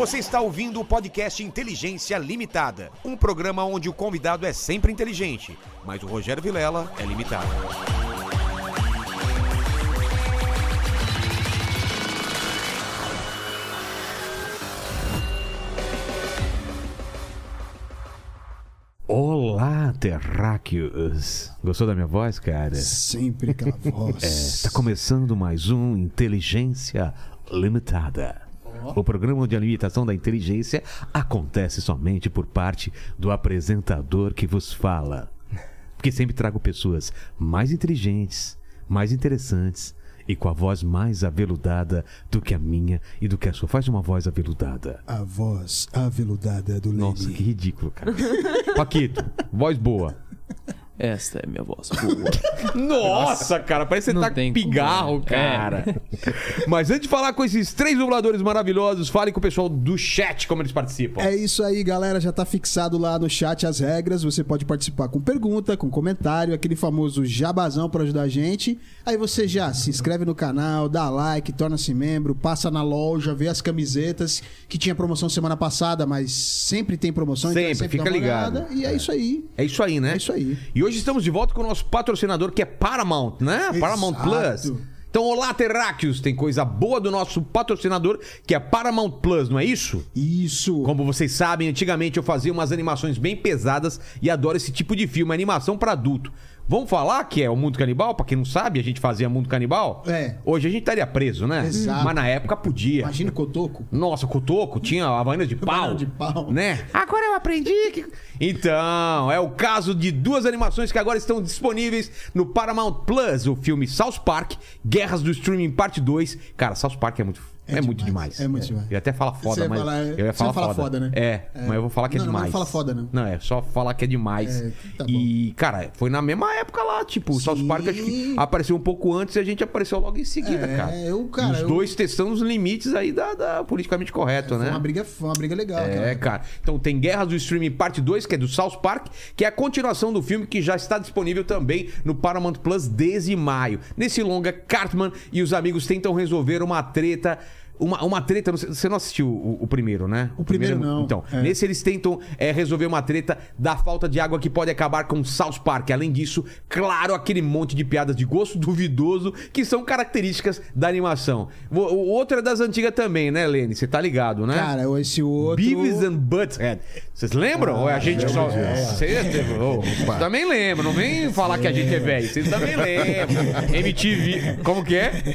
Você está ouvindo o podcast Inteligência Limitada, um programa onde o convidado é sempre inteligente, mas o Rogério Vilela é limitado. Olá, terráqueos! Gostou da minha voz, cara? Sempre aquela voz. Está começando mais um Inteligência Limitada. O programa onde a limitação da inteligência acontece somente por parte do apresentador que vos fala. Porque sempre trago pessoas mais inteligentes, mais interessantes e com a voz mais aveludada do que a minha e do que a sua. Faz uma voz aveludada. A voz aveludada do Nossa, Lenny. que ridículo, cara. Paquito, voz boa. Esta é minha voz. Nossa, cara, parece que você Não tá com pigarro, como. cara. Mas antes de falar com esses três dubladores maravilhosos, fale com o pessoal do chat como eles participam. É isso aí, galera. Já tá fixado lá no chat as regras. Você pode participar com pergunta, com comentário, aquele famoso jabazão pra ajudar a gente. Aí você já se inscreve no canal, dá like, torna-se membro, passa na loja, vê as camisetas que tinha promoção semana passada, mas sempre tem promoção. então é Sempre, fica ligado. olhada. E é, isso aí. É isso aí, né? É isso aí. E hoje estamos de volta com o nosso patrocinador, que é Paramount, né? Exato. Paramount Plus. Então, olá, terráqueos! Tem coisa boa do nosso patrocinador, que é Paramount Plus, não é isso? Isso. Como vocês sabem, antigamente eu fazia umas animações bem pesadas e adoro esse tipo de filme, animação pra adulto. Vamos falar que é o Mundo Canibal? Pra quem não sabe, a gente fazia Mundo Canibal. É. Hoje a gente estaria preso, né? Exato. Mas na época podia. Imagina o Cotoco. Nossa, Cotoco tinha Havaiana de pau. De pau. Né? Agora eu aprendi que... Então, é o caso de duas animações que agora estão disponíveis no Paramount Plus. O filme South Park, Guerras do Streaming Parte 2. Cara, South Park é muito... É, É muito demais, é muito demais. Eu ia até falar foda, Você mas. falar- eu ia falar foda. foda, né? É, É. mas eu vou falar que é Não, não, mas demais. não fala foda, não. Não, é só falar que é demais. É, tá e, cara, foi na mesma época lá, tipo, o South. Park acho que apareceu um pouco antes e a gente apareceu logo em seguida, É, cara. eu, cara, os eu- dois testando os limites aí da, da politicamente correto, Foi né? uma briga, foi uma briga legal. É, cara. Então tem Guerras do Streaming Parte 2, que é do South Park, que é a continuação do filme que já está disponível também no Paramount Plus desde maio. Nesse longa, Cartman e os amigos tentam resolver uma treta. Uma, uma treta, você não assistiu o, o primeiro, né? O primeiro não. Então, É. nesse eles tentam é, resolver uma treta da falta de água que pode acabar com South Park. Além disso, claro, aquele monte de piadas de gosto duvidoso que são características da animação. O, o outro é das antigas também, né, Lene? Você tá ligado, né? Cara, esse outro. Beavis and Butthead. Vocês lembram? Ou é a gente que só. Vocês oh, vocês também lembram. Não vem falar que a gente é velho. Vocês também lembram. MTV. Como que é?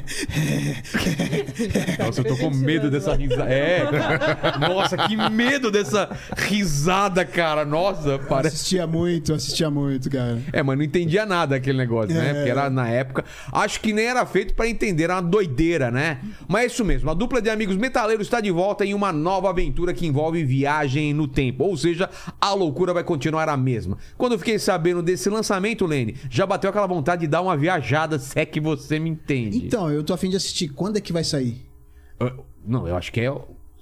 Nossa, eu tô com medo dessa risada. É. Nossa, que medo dessa risada, cara. Nossa, parece. Assistia muito, assistia muito, cara. É, mas não entendia nada aquele negócio, né? É. Porque era na época. Acho que nem era feito pra entender, era uma doideira, né? Mas é isso mesmo. A dupla de amigos metaleiros está de volta em uma nova aventura que envolve viagem no tempo. Ou seja, a loucura vai continuar a mesma. Quando eu fiquei sabendo desse lançamento, Lene, já bateu aquela vontade de dar uma viajada, se é que você me entende. Então, eu tô afim de assistir. Quando é que vai sair? Ah, Não, eu acho que é.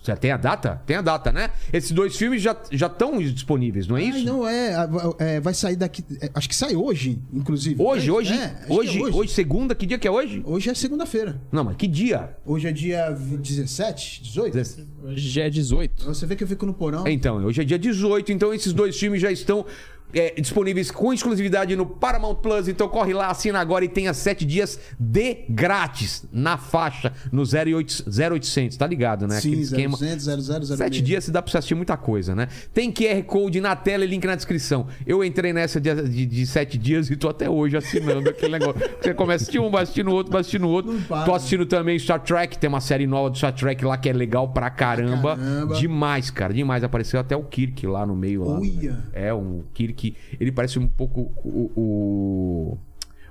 Já tem a data? Tem a data, né? Esses dois filmes já estão disponíveis, não é isso? Ai, não é, é, Vai sair daqui. é, acho que sai hoje, inclusive. Hoje, hoje, É, acho que é hoje, hoje, segunda, que dia que é hoje? Hoje é segunda-feira. Não, mas que dia? Hoje é dia 17, 18? Hoje já é 18. Você vê que eu fico no porão. Então, hoje é dia 18, então esses dois filmes já estão é, disponíveis com exclusividade no Paramount Plus. Então corre lá, assina agora e tenha 7 dias de grátis na faixa, no 0800, 0800 tá ligado, né? Sim, Aquele esquema. 0800, 0006. Sete dias se dá pra você assistir muita coisa, né? Tem QR Code na tela e link na descrição. Eu entrei nessa de, de, de sete dias e tô até hoje assinando aquele negócio. Você começa a assistir um, vai assistindo outro, vai assistindo outro. Para. Tô assistindo também Star Trek, tem uma série nova do Star Trek lá que é legal pra caramba. Caramba. Demais, cara, demais. Apareceu até o Kirk lá no meio. Lá, Uia. É, um Kirk. Ele parece um pouco o. o...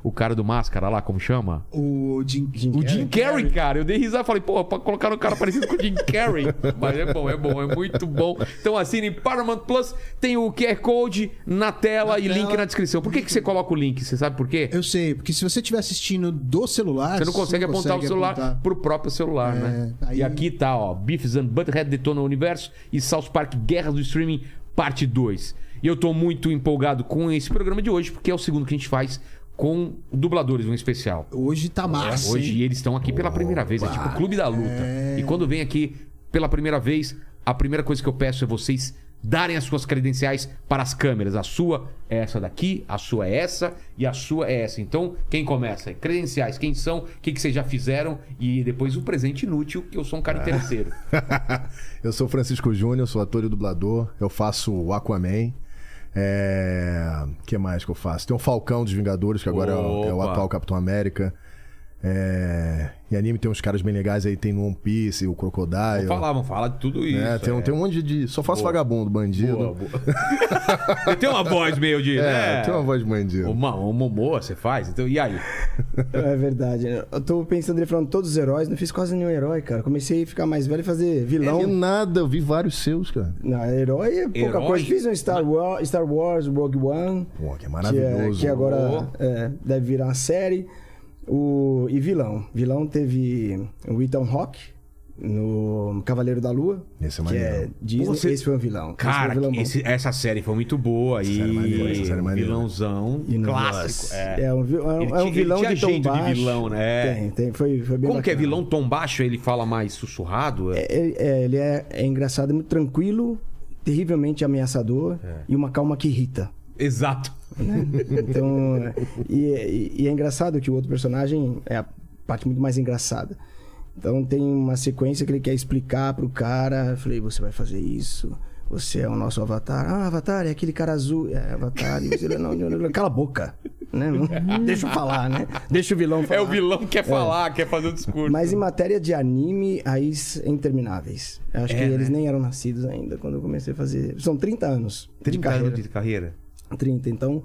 o cara do máscara lá, como chama? O Jim, O Jim Carrey, cara. Eu dei risada e falei, pô, pra colocar um cara parecido com o Jim Carrey. Mas é bom, é bom, é muito bom. Então assine Paramount Plus, tem o QR Code na tela Na e tela. link na descrição. Por que, que você coloca o link? Você sabe por quê? Eu sei, porque se você estiver assistindo do celular. Você não consegue apontar o celular apontar. pro próprio celular, É, né? aí- E aqui tá, ó, Beefs and Butthead Detona o Universo e South Park Guerras do Streaming, parte 2. E eu tô muito empolgado com esse programa de hoje, porque é o segundo que a gente faz com dubladores, um especial. Hoje tá massa. Hoje hein? eles estão aqui pela primeira vez, é tipo o Clube da Luta. E quando vem aqui pela primeira vez, a primeira coisa que eu peço é vocês darem as suas credenciais para as câmeras. A sua é essa daqui, a sua é essa e a sua é essa. Então, quem começa? Credenciais, quem são, o que, que vocês já fizeram e depois o presente inútil, que eu sou um cara interesseiro. eu sou Francisco Júnior, sou ator e dublador. Eu faço o Aquaman. É. O que mais que eu faço? Tem o Falcão dos Vingadores, que agora é o, é o atual Capitão América. É... E anime tem uns caras bem legais aí, tem o One Piece, o Crocodile. Vamos falar, vamos falar de tudo isso. É, tem, um- é. tem um monte de. Só faço Boa. vagabundo, bandido. Boa, boa. tem uma voz meio de. É, né? tem uma voz de bandido. Uma, uma Momoa você faz? Então, e aí? É verdade. né? Eu tô pensando ele falando todos os heróis, não fiz quase nenhum herói, cara. Comecei a ficar mais velho e fazer vilão. É nada, eu vi vários seus, cara. Não, herói é pouca Herói? coisa. Fiz um Star Wars, Star Wars Rogue One. Pô, que é Que, é, maravilhoso. que agora é, deve virar uma série. O, e vilão. Vilão teve o Ethan Hawke no Cavaleiro da Lua. Esse é que é maneiro. Disney. Você- Esse foi um vilão. Esse Cara, foi um vilão esse- essa série foi muito boa e série é maneira, essa série é vilãozão E clássico. É. É um, é um- é um vilão tinha de tom jeito de baixo. vilão, né? Tem, tem. Foi, foi bem Como que é bacana. vilão tom baixo? Ele fala mais sussurrado? É. É, é, ele é, é engraçado, é muito tranquilo, terrivelmente ameaçador e uma calma que irrita. Exato. Né? Então, e, e- e é engraçado que o outro personagem é a parte muito mais engraçada. Então tem uma sequência que ele quer explicar pro cara. Eu falei, você vai fazer isso. Você é o nosso avatar. Ah, avatar é aquele cara azul. É, avatar. E você, não, não, não, cala a boca. Né? Não- Deixa eu falar, né? Deixa o vilão falar. É o vilão que quer falar, quer fazer o discurso. Mas em matéria de anime, aí é intermináveis. Eu acho É, que né? eles nem eram nascidos ainda quando eu comecei a fazer. São 30 anos 30 de carreira. anos de carreira. 30. Então,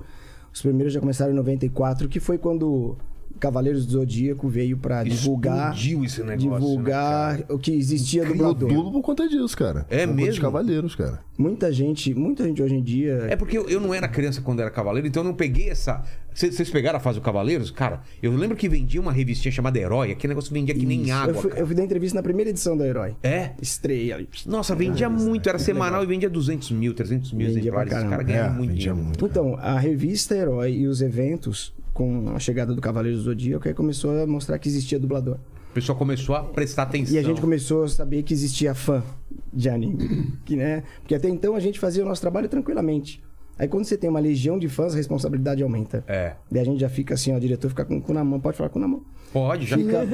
os primeiros já começaram em 94, que foi quando Cavaleiros do Zodíaco veio pra divulgar. Explodiu esse negócio, divulgar né, o que existia Eu dublador. dublo por conta disso, cara. É por conta mesmo? Dos cavaleiros, cara. Muita gente, muita gente hoje em dia. É porque eu, eu não era criança quando era cavaleiro, então eu não peguei essa. Cê- Vocês pegaram a fase do Cavaleiros? Cara, eu lembro que vendia uma revistinha chamada Herói, aquele negócio vendia que nem Isso. água. eu, fui, eu fui dar entrevista na primeira edição da Herói. É? Estreia. Nossa, vendia muito, era semanal e vendia 200 mil, 300 mil Vendia exemplares. Os caras ganhavam É, muito dinheiro. muito. Então, a revista Herói e os eventos, com a chegada do Cavaleiros do Zodíaco, aí começou a mostrar que existia dublador. O pessoal começou a prestar atenção. E a gente começou a saber que existia fã de anime. Que, né? Porque até então a gente fazia o nosso trabalho tranquilamente. Aí quando você tem uma legião de fãs, a responsabilidade aumenta. É. Daí a gente já fica assim, ó, o diretor fica com o cu na mão, pode falar com o cu na mão. Pode, já Fica...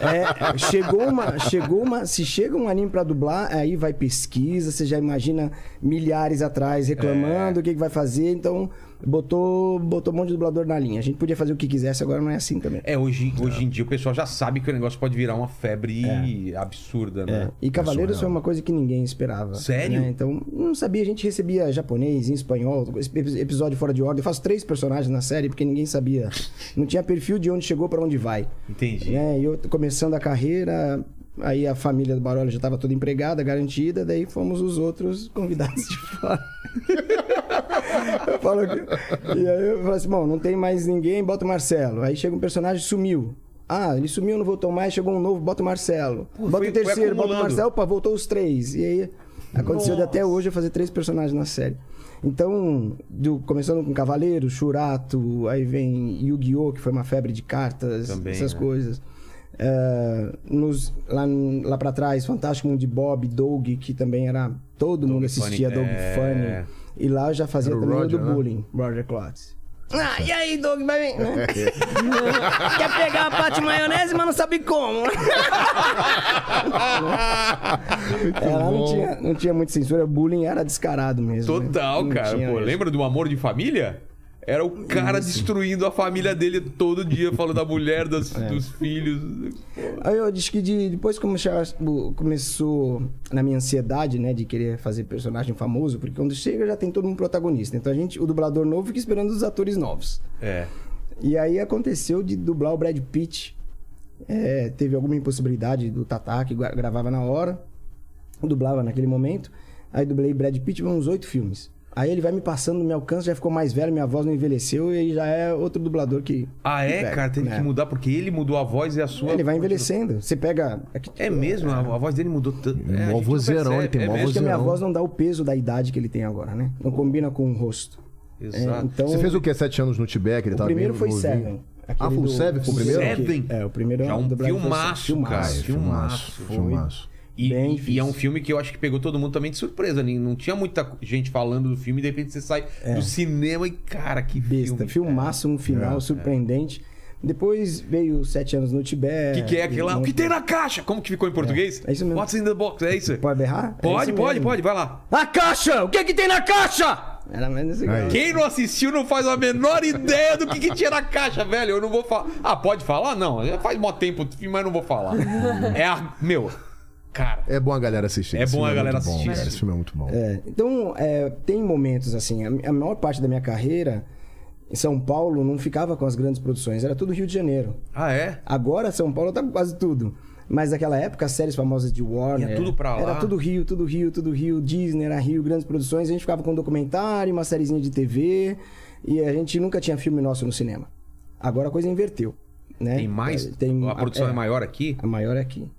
É, chegou uma, chegou uma, se chega um anime pra dublar, aí vai pesquisa, você já imagina milhares atrás reclamando o que, que vai fazer, então botou, botou um monte de dublador na linha. A gente podia fazer o que quisesse, agora não é assim também. É, hoje, hoje em dia o pessoal já sabe que o negócio pode virar uma febre absurda, né? É. E Cavaleiros foi uma coisa que ninguém esperava. Sério? né? Então, não sabia. A gente recebia japonês, em espanhol, ep- episódio fora de ordem. Eu faço três personagens na série porque ninguém sabia. Não tinha perfil de onde chegou pra onde vai. Entendi. Né? E eu começando a carreira, aí a família do Barolo já estava toda empregada, garantida, daí fomos os outros convidados de fora. eu falo que- E aí eu falo assim, bom, não tem mais ninguém, bota o Marcelo. Aí chega um personagem, sumiu. Ah, ele sumiu, não voltou mais, chegou um novo, bota o Marcelo. Pô, bota foi- o terceiro, bota o. Marcelo, opa, voltou os três. E aí aconteceu de até hoje eu fazer três personagens na série. Então, do- começando com Cavaleiro, Churato, aí vem Yu-Gi-Oh!, que foi uma febre de cartas, Também, essas né? coisas. É, nos, lá, lá pra trás, Fantástico Mundo de Bob, Doug, que também era. Todo mundo assistia Funny, Doug é. Funny. E lá eu já fazia o também o Roger, do né? bullying, Roger Klotz. Ah, e aí, Doug, vai vir? né? Quer pegar a parte de maionese, mas não sabe como. é, lá não tinha, não tinha muita censura, bullying era descarado mesmo. né? Total, Não cara. Pô, lembra do Amor de Família? Era o cara destruindo a família dele todo dia, falando da mulher, das- É. dos filhos. Aí eu disse que de- depois começou na minha ansiedade, né, de querer fazer personagem famoso, porque quando chega já tem todo um protagonista. Então a gente, o dublador novo fica esperando os atores novos. É. E aí aconteceu de dublar o Brad Pitt. É, teve alguma impossibilidade do Tatá, que gra- gravava na hora. Dublava naquele momento. Aí dublei Brad Pitt uns oito filmes. Aí ele vai me passando no meu alcance, já ficou mais velho, minha voz não envelheceu, e já é outro dublador que. Ah, é, pega, cara? Teve né? que mudar porque ele mudou a voz e a sua. Ele vai envelhecendo. Você pega. aqui- É mesmo? A, a voz dele mudou tanto. É, Mó não vozeirão, ele tem é mó mesmo? Acho que a minha vozeirão. voz não dá o peso da idade que ele tem agora, né? Não combina com o rosto. Exato. É, então, Você fez o quê? Sete anos no Tibete? Ele o tava primeiro foi? Seven. Ah, foi o Seven? Foi o primeiro? Seven? É, o primeiro Já um filmaço, cara. É, Filmaço. filmaço, filmaço. E, e- é um filme que eu acho que pegou todo mundo também de surpresa. né? Não tinha muita gente falando do filme e de repente você sai do cinema e, cara, que É. Besta. filme. Filmaço, um final surpreendente. Depois veio Sete Anos no Tibete. O que, que é aquilo lá? O que tem na caixa? Como que ficou em português? é isso mesmo. What's in the box? É isso? Pode berrar? É Pode, pode, mesmo. pode, vai lá. A caixa! O que que tem na caixa? Era mais nesse Aí. grau. Quem não assistiu não faz a menor ideia do que, que tinha na caixa, velho. Eu não vou falar. Ah, pode falar? Não. Já faz mó tempo, mas não vou falar. É a. Meu. Cara. É bom a galera assistir. É Esse bom a galera muito bom, assistir. cara. Esse filme é muito bom. É, então, é, tem momentos assim. A, a maior parte da minha carreira em São Paulo não ficava com as grandes produções, era tudo Rio de Janeiro. Ah, é? Agora São Paulo tá com quase tudo. Mas naquela época, as séries famosas de Warner. Ia tudo pra lá. Era tudo Rio, tudo Rio, tudo Rio. Disney era Rio, grandes produções. A gente ficava com um documentário, uma sériezinha de TV. E a gente nunca tinha filme nosso no cinema. Agora a coisa inverteu. Né? Tem mais? Tem, a produção é, maior aqui? A maior é aqui.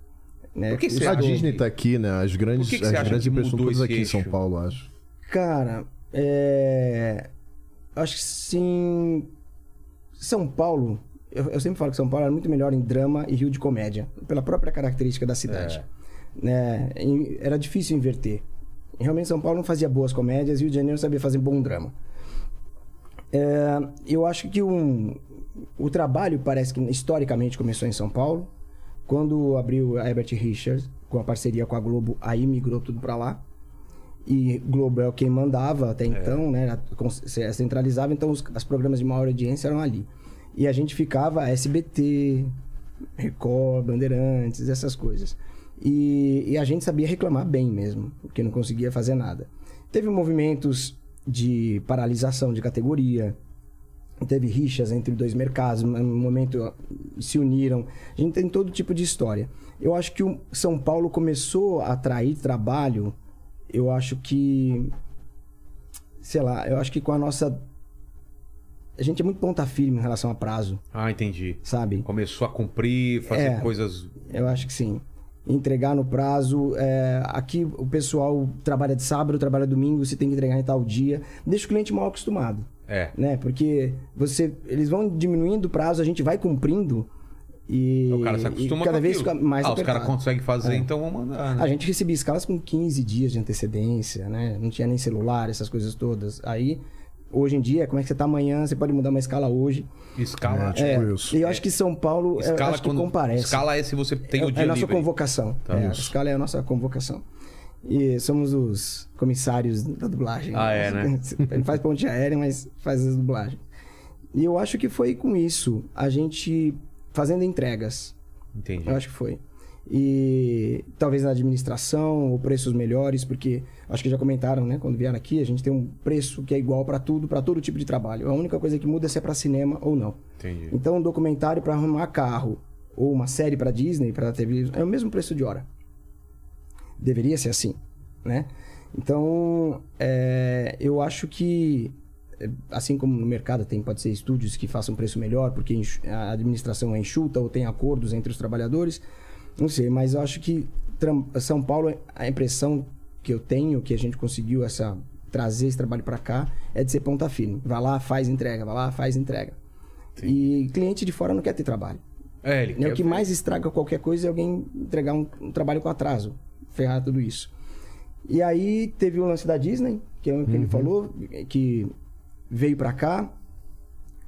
Né? Por que Os você A Disney que- tá aqui, né? As grandes, que que as grandes que mudou todas aqui em São eixo? Paulo, acho. Cara, é... acho que sim. São Paulo, eu, eu sempre falo que São Paulo era muito melhor em drama e Rio de comédia, pela própria característica da cidade. Né? Em- Era difícil inverter. Realmente São Paulo não fazia boas comédias e o Rio de Janeiro sabia fazer bom drama. É, eu acho que um, o trabalho parece que historicamente começou em São Paulo. Quando abriu a Herbert Richards, com a parceria com a Globo, aí migrou tudo pra lá. E Globo é quem mandava até então, né? Centralizava, então os, os programas de maior audiência eram ali. E a gente ficava SBT, Record, Bandeirantes, essas coisas. E, e a gente sabia reclamar bem mesmo, porque não conseguia fazer nada. Teve movimentos de paralisação de categoria, teve rixas entre dois mercados, no momento se uniram. A gente tem todo tipo de história. Eu acho que o São Paulo começou a atrair trabalho, eu acho que sei lá, eu acho que com a nossa a gente é muito ponta firme em relação a prazo, Ah, entendi. sabe? Começou a cumprir, fazer É. coisas. Eu acho que sim. Entregar no prazo. é, aqui o pessoal trabalha de sábado, trabalha domingo, você tem que entregar em tal dia. Deixa o cliente mal acostumado. É. Né? Porque você, eles vão diminuindo o prazo, a gente vai cumprindo. E, O cara se acostuma cada com vez fica mais Ah, os caras conseguem fazer, É. então vamos mandar, né? A gente recebia escalas com 15 dias de antecedência, né? Não tinha nem celular, essas coisas todas. Aí, hoje em dia, como é que você tá amanhã? Você pode mudar uma escala hoje. Escala. É, tipo É, isso. E eu acho que São Paulo, eu Escala acho que quando- comparece. Escala é se você tem é, o é dia a nossa livre. convocação. Tá. É, a escala é a nossa convocação. E somos os comissários da dublagem. Ah, é, né? A gente faz ponte aérea, mas faz as dublagens. E eu acho que foi com isso, a gente fazendo entregas. Entendi. Eu acho que foi. E talvez na administração, ou preços melhores, porque acho que já comentaram, né? Quando vieram aqui, a gente tem um preço que é igual para tudo, para todo tipo de trabalho. A única coisa que muda é se é para cinema ou não. Entendi. Então, um documentário para arrumar carro ou uma série para Disney, para TV, é o mesmo preço de hora. Deveria ser assim, né? Então, é, eu acho que, é, assim como no mercado tem, pode ser estúdios que façam preço melhor, porque a administração é enxuta ou tem acordos entre os trabalhadores, não sei, mas eu acho que São Paulo, a impressão que eu tenho, que a gente conseguiu essa trazer esse trabalho para cá, é de ser ponta firme. Vai lá, faz entrega, vai lá, faz entrega. E cliente de fora não quer ter trabalho. É, ele É quer o que ver. mais estraga qualquer coisa é alguém entregar um, um trabalho com atraso, ferrar tudo isso. E aí teve o lance da Disney, que é o que Uhum. ele falou, que veio pra cá,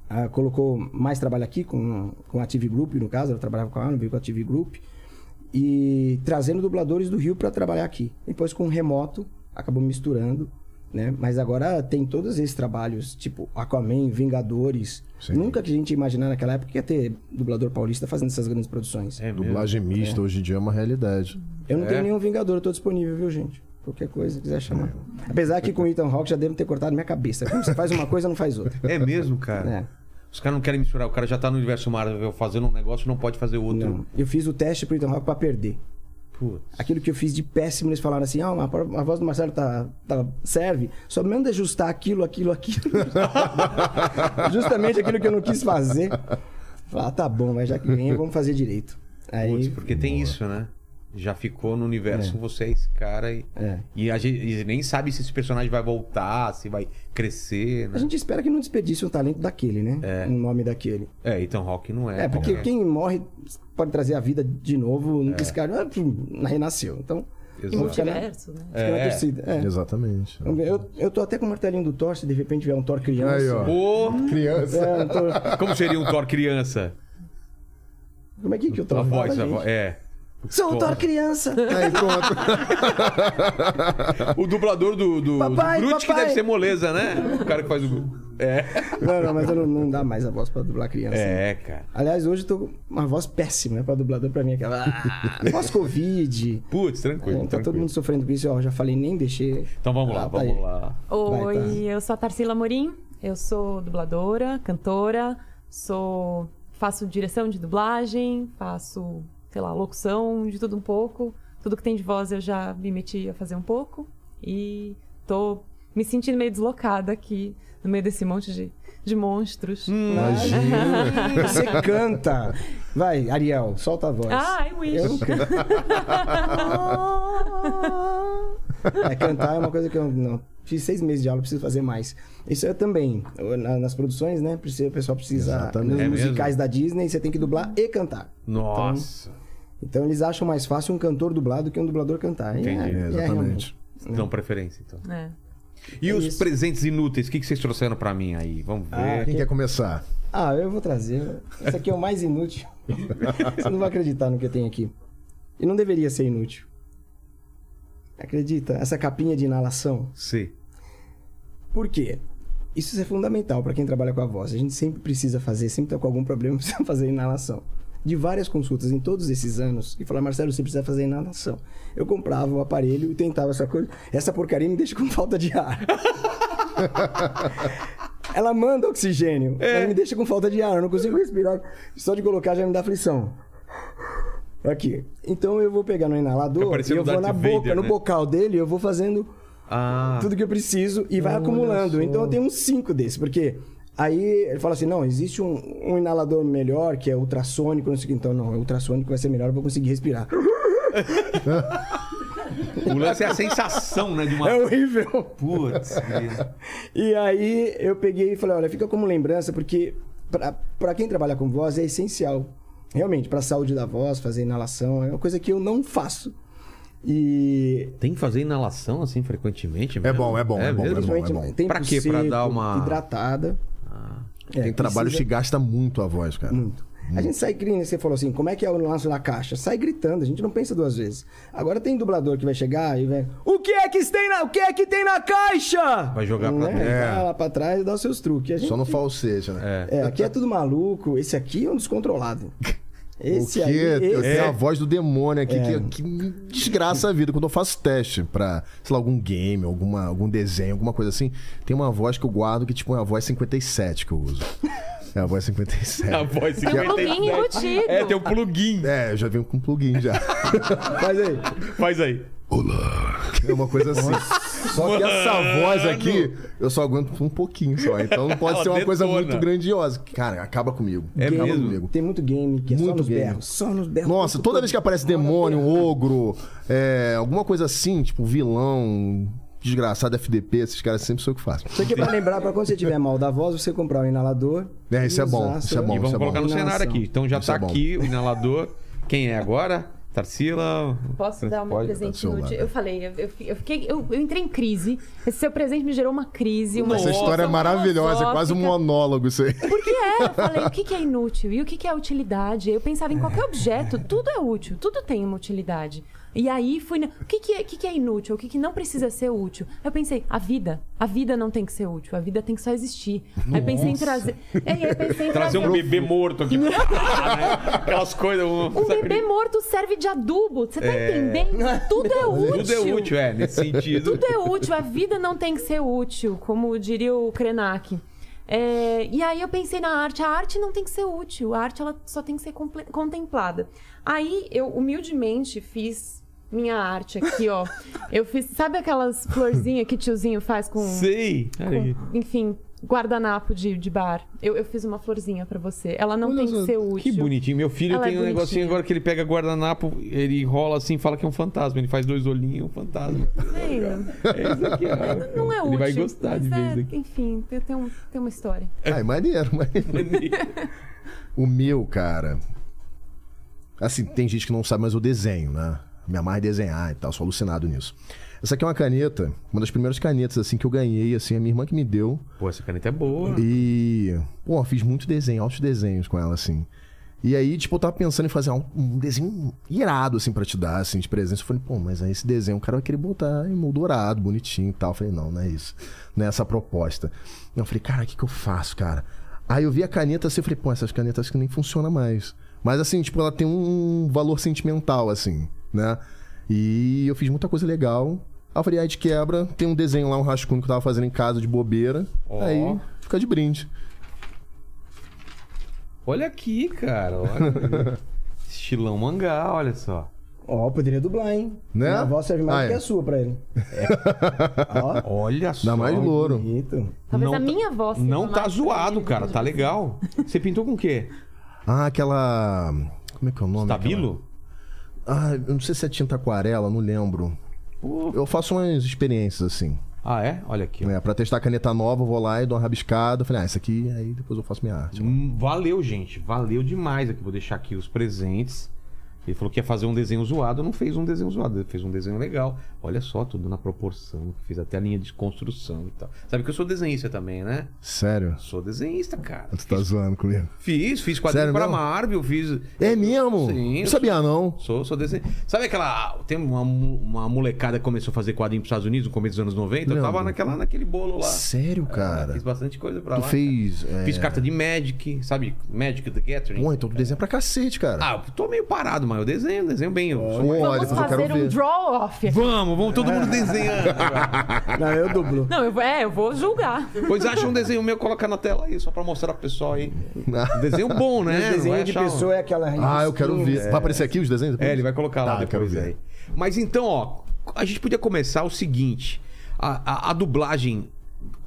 ah, colocou mais trabalho aqui com, com a TV Group, no caso, ela trabalhava com a Ana, veio com a TV Group, e trazendo dubladores do Rio para trabalhar aqui. Depois com o remoto, acabou misturando, né? Mas agora tem todos esses trabalhos, tipo Aquaman, Vingadores. Sim. Nunca que a gente ia imaginar naquela época que ia ter dublador paulista fazendo essas grandes produções. É mesmo. Dublagem mista hoje em dia é uma realidade. Eu não É? tenho nenhum Vingador, eu tô disponível, viu, gente? Qualquer coisa, quiser chamar. Apesar que com o Ethan Hawke já devem ter cortado minha cabeça. Como você faz uma coisa, não faz outra. É mesmo, cara. É. Os caras não querem misturar. O cara já tá no universo Marvel fazendo um negócio não pode fazer outro. Não. Eu fiz o teste pro Ethan Hawke pra perder. Putz. Aquilo que eu fiz de péssimo, eles falaram assim: ah, a, voz do Marcelo tá, tá- serve, só manda ajustar aquilo, aquilo, aquilo. Justamente aquilo que eu não quis fazer. Falar, ah, tá bom, mas já que vem, vamos fazer direito. Aí, Putz, porque tem isso, né? Já ficou no universo, É. você é esse cara e, É. e a gente e nem sabe se esse personagem vai voltar, se vai crescer, né? A gente espera que não desperdice um talento daquele, né? É. Um nome daquele. É, então Rock não é. É, porque qualquer- quem morre pode trazer a vida de novo. Esse cara ah, pum, renasceu. Então, Exato. Na- multiverso, né? fica na torcida. É. Exatamente. Eu, eu tô até com o martelinho do Thor, se de repente tiver um Thor criança. Aí, ó. Ô, Criança. É, um Thor- como seria um Thor criança? Como é que, que o Thor A voz, a voz. É. Sou o Thor criança! Aí, pronto. O dublador do, do, Papai, do Groot que deve ser moleza, né? O cara que faz o. É. Não, não, mas eu não, não dá mais a voz pra dublar criança. É, cara. Aliás, hoje eu tô com uma voz péssima, né? Pra dublador, pra mim, aquela. Ah, Pós-Covid. Putz, tranquilo. É, tá todo tranquilo. mundo sofrendo com isso, ó. Já falei, nem deixei. Então vamos lá, Ah, tá vamos aí. lá. Oi, Vai, tá. eu sou a Tarsila Morim, eu sou dubladora, cantora, sou faço direção de dublagem, faço, sei lá, locução, de tudo um pouco. Tudo que tem de voz eu já me meti a fazer um pouco e tô me sentindo meio deslocada aqui no meio desse monte de, de monstros. Imagina. Você canta! Vai, Ariel, solta a voz. Ah, I wish. Eu canto. É, cantar é uma coisa que eu não. Fiz seis meses de aula, preciso fazer mais. Isso é também. na- nas produções, né? precisa- O pessoal precisa. Exatamente. Nos É mesmo? musicais da Disney, você tem que dublar e cantar. Nossa. Então eles acham mais fácil um cantor dublado do que um dublador cantar. E Entendi. é- e é Exatamente. Dão preferência, então. É. E É os isso. presentes inúteis? O que que vocês trouxeram pra mim aí? Vamos ver. Quem quer começar? Ah, eu vou trazer. Esse aqui é o mais inútil. Você não vai acreditar no que eu tenho aqui. E não deveria ser inútil. Acredita? Essa capinha de inalação. Sim. Por quê? Isso é fundamental para quem trabalha com a voz. A gente sempre precisa fazer, sempre tá com algum problema, precisa fazer inalação. De várias consultas em todos esses anos, e falar, Marcelo, você precisa fazer inalação. Eu comprava o aparelho e tentava essa coisa. Essa porcaria me deixa com falta de ar. Ela manda oxigênio, mas me deixa com falta de ar. Eu não consigo respirar. Só de colocar já me dá aflição. Aqui. Então eu vou pegar no inalador e eu vou na Vader, boca, no né? bocal dele, eu vou fazendo Ah. tudo que eu preciso e vai acumulando. só. Então eu tenho uns cinco desses, porque aí ele fala assim: não, existe um, um inalador melhor que é ultrassônico, não sei o que. Então, não, o ultrassônico vai ser melhor, eu vou conseguir respirar. O lance é a sensação, né? De uma. É horrível. Putz. mesmo. E aí eu peguei e falei: olha, fica como lembrança, porque pra- pra quem trabalha com voz é essencial. Realmente, pra saúde da voz, fazer inalação, é uma coisa que eu não faço. E Tem que fazer inalação assim frequentemente? É mesmo? bom, é bom, é bom, mesmo? é bom. principalmente tempo Pra quê? Pra seco, dar uma- hidratada. É, Tem trabalhos precisa- que gasta muito a voz, cara. Muito. A gente sai gritando, você falou assim, como é que é o lance da caixa? Sai gritando, a gente não pensa duas vezes. Agora tem dublador que vai chegar e vai. O que é que tem na, o que é que tem na caixa? Vai jogar pra né? trás. Vai lá pra trás e dá os seus truques. A gente, Só no falsete, né? É. É, aqui é tudo maluco. Esse aqui é um descontrolado. Esse o aí. Eu esse- tenho a voz do demônio aqui É. que, que desgraça a vida. Quando eu faço teste pra, sei lá, algum game, alguma, algum desenho, alguma coisa assim, tem uma voz que eu guardo que tipo é a voz 57 que eu uso. É a voz 57. A voz Tem um plugin 57. embutido. É, tem um plugin. É, eu já venho com plugin já. Faz aí. Faz aí. É uma coisa assim. Só que essa voz aqui, eu só aguento um pouquinho só. Então não pode Ela ser uma coisa detona. muito grandiosa. Cara, acaba comigo. É acaba mesmo? comigo. Tem muito game que é só Muito nos game. berros. Só nos berros. Nossa, toda vez que aparece demônio, um ogro, é, alguma coisa assim, tipo vilão, desgraçado, FDP, esses caras sempre sou eu que faço. Isso aqui é pra lembrar, pra quando você tiver mal da voz, você comprar um inalador. É, isso é bom, isso é bom. E vamos isso colocar no Inalação. cenário aqui. Então já Isso tá é bom. aqui o inalador. Quem é agora? Tarsila? Posso dar meu Pode? presente inútil? Eu falei, eu, eu, fi- eu fiquei, eu, eu entrei em crise. Esse seu presente me gerou uma crise, uma Essa história é maravilhosa, é quase um monólogo isso aí. Porque é, eu falei, o que, que é inútil e o que, que é utilidade? Eu pensava em qualquer objeto, tudo é útil, tudo tem uma utilidade. E aí fui. na- O que, que, é, que, que é inútil? O que, que não precisa ser útil? Eu pensei, a vida. A vida não tem que ser útil, a vida tem que só existir. Aí pensei em trazer. É, aí pensei em Trazer um bebê morto aqui. Ah, né? Aquelas coisas. Um, Um bebê morto serve de adubo. Você tá entendendo? Tudo é útil. Tudo é útil, é, nesse sentido. Tudo é útil, a vida não tem que ser útil, como diria o Krenak. É, e aí eu pensei na arte, a arte não tem que ser útil, a arte ela só tem que ser contemplada. Aí eu humildemente fiz minha arte aqui, ó. Eu fiz, sabe aquelas florzinhas que tiozinho faz com, Sei. Com, enfim, guardanapo de, de bar. Eu, eu fiz uma florzinha pra você. Ela não Olha tem que ser útil. Que bonitinho. Meu filho Ela é tem um negocinho bonitinha. agora que ele pega guardanapo, ele enrola assim, fala que é um fantasma. Ele faz dois olhinhos, um fantasma. Vendo? É isso aqui, ó. Não é útil. Ele vai gostar de ver é, isso aqui. Enfim, tem, tem, um- tem uma história. Ai, maneiro, maneiro. O meu, cara. Assim, tem gente que não sabe, mas eu desenho, né? Me amarra em desenhar e tal, sou alucinado nisso. Essa aqui é uma caneta, uma das primeiras canetas, assim, que eu ganhei, assim, a minha irmã que me deu. Pô, essa caneta é boa. E. Pô, fiz muito desenho, altos desenhos com ela, assim. E aí, tipo, eu tava pensando em fazer um, um desenho irado, assim, pra te dar, assim, de presente. Eu falei, pô, mas aí esse desenho o cara vai querer botar em moldurado, bonitinho e tal. Eu falei, não, não é isso. Não é essa proposta. Eu falei, cara, o que que eu faço, cara? Aí eu vi a caneta assim, eu falei, pô, essas canetas que nem funcionam mais. Mas assim, tipo, ela tem um valor sentimental, assim, né? E eu fiz muita coisa legal. Aí eu falei, aí de quebra, tem um desenho lá, um rascunho que eu tava fazendo em casa de bobeira. Ó. Aí fica de brinde. Olha aqui, cara. Olha. Estilão mangá, olha só. Ó, poderia dublar, hein? Né? Minha voz serve mais Ah, do que é. a sua pra ele. Ó, Olha só. Dá mais louro. bonito. Talvez Não a tá- minha voz Não tá mais zoado, cara. Tá legal. Você pintou com o quê? Ah, aquela. Como é que é o nome? Stabilo? Ah, não sei se é tinta aquarela, não lembro. Pô. Eu faço umas experiências assim. Ah, é? Olha aqui. ó. Né? Pra testar a caneta nova, eu vou lá e dou uma rabiscada. Falei, ah, essa aqui, aí depois eu faço minha arte. Hum, Valeu, gente. Valeu demais aqui. Vou deixar aqui os presentes. Ele falou que ia fazer um desenho zoado, não fez um desenho zoado, fez um desenho legal. Olha só, tudo na proporção. Fiz até a linha de construção e tal. Sabe que eu sou desenhista também, né? Sério? Sou desenhista, cara. Tu tá zoando comigo? Fiz, fiz quadrinho Sério pra mesmo? Marvel, fiz. É mesmo? Sim, não sabia, não. Sou, sou desenhista. Sabe aquela. Tem uma, uma molecada que começou a fazer quadrinho pros Estados Unidos no começo dos anos 90? Eu tava naquela, naquele bolo lá. Sério, cara? Fiz bastante coisa pra tu lá. fez. é, Fiz carta de Magic, sabe? Magic the Gathering. Pô, então tu desenha pra cacete, cara. Ah, eu tô meio parado, mas eu desenho, desenho bem. Eu sou olha, Vamos eu quero fazer um ver. draw-off. Vamos, vamos todo mundo desenhando. Não, eu dublo. Não, eu, vou- é, eu vou julgar. pois acha um desenho meu, coloca na tela aí, só pra mostrar pro pessoal aí. Desenho bom, né? Desenho de achar um- pessoa é aquela Ah, eu quero ver. É. Vai aparecer aqui os desenhos? depois? É, ele vai colocar lá Tá, eu quero depois ver. aí. Mas então, ó, a gente podia começar o seguinte: a, a- a dublagem.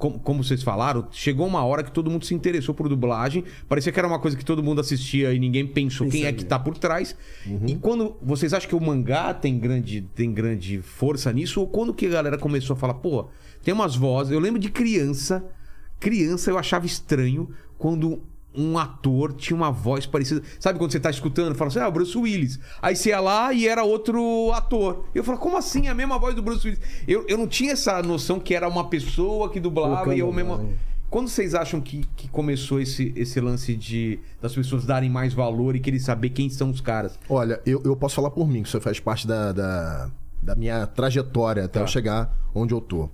Como, como vocês falaram, chegou uma hora que todo mundo se interessou por dublagem. Parecia que era uma coisa que todo mundo assistia e ninguém pensou quem é que tá por trás. E quando vocês acham que o mangá tem grande, tem grande força nisso? Ou quando que a galera começou a falar, pô, tem umas vozes. Eu lembro de criança, criança eu achava estranho quando um ator tinha uma voz parecida. Sabe quando você tá escutando, fala assim, ah, o Bruce Willis. Aí você ia lá e era outro ator. Eu falo, como assim? A mesma voz do Bruce Willis. Eu, eu não tinha essa noção que era uma pessoa que dublava Colocando e eu mesmo. né? Quando vocês acham que, que começou esse, esse lance de das pessoas darem mais valor e querer saber quem são os caras? Olha, eu, eu posso falar por mim, que isso faz parte da, da, da minha trajetória até Tá. eu chegar onde eu tô.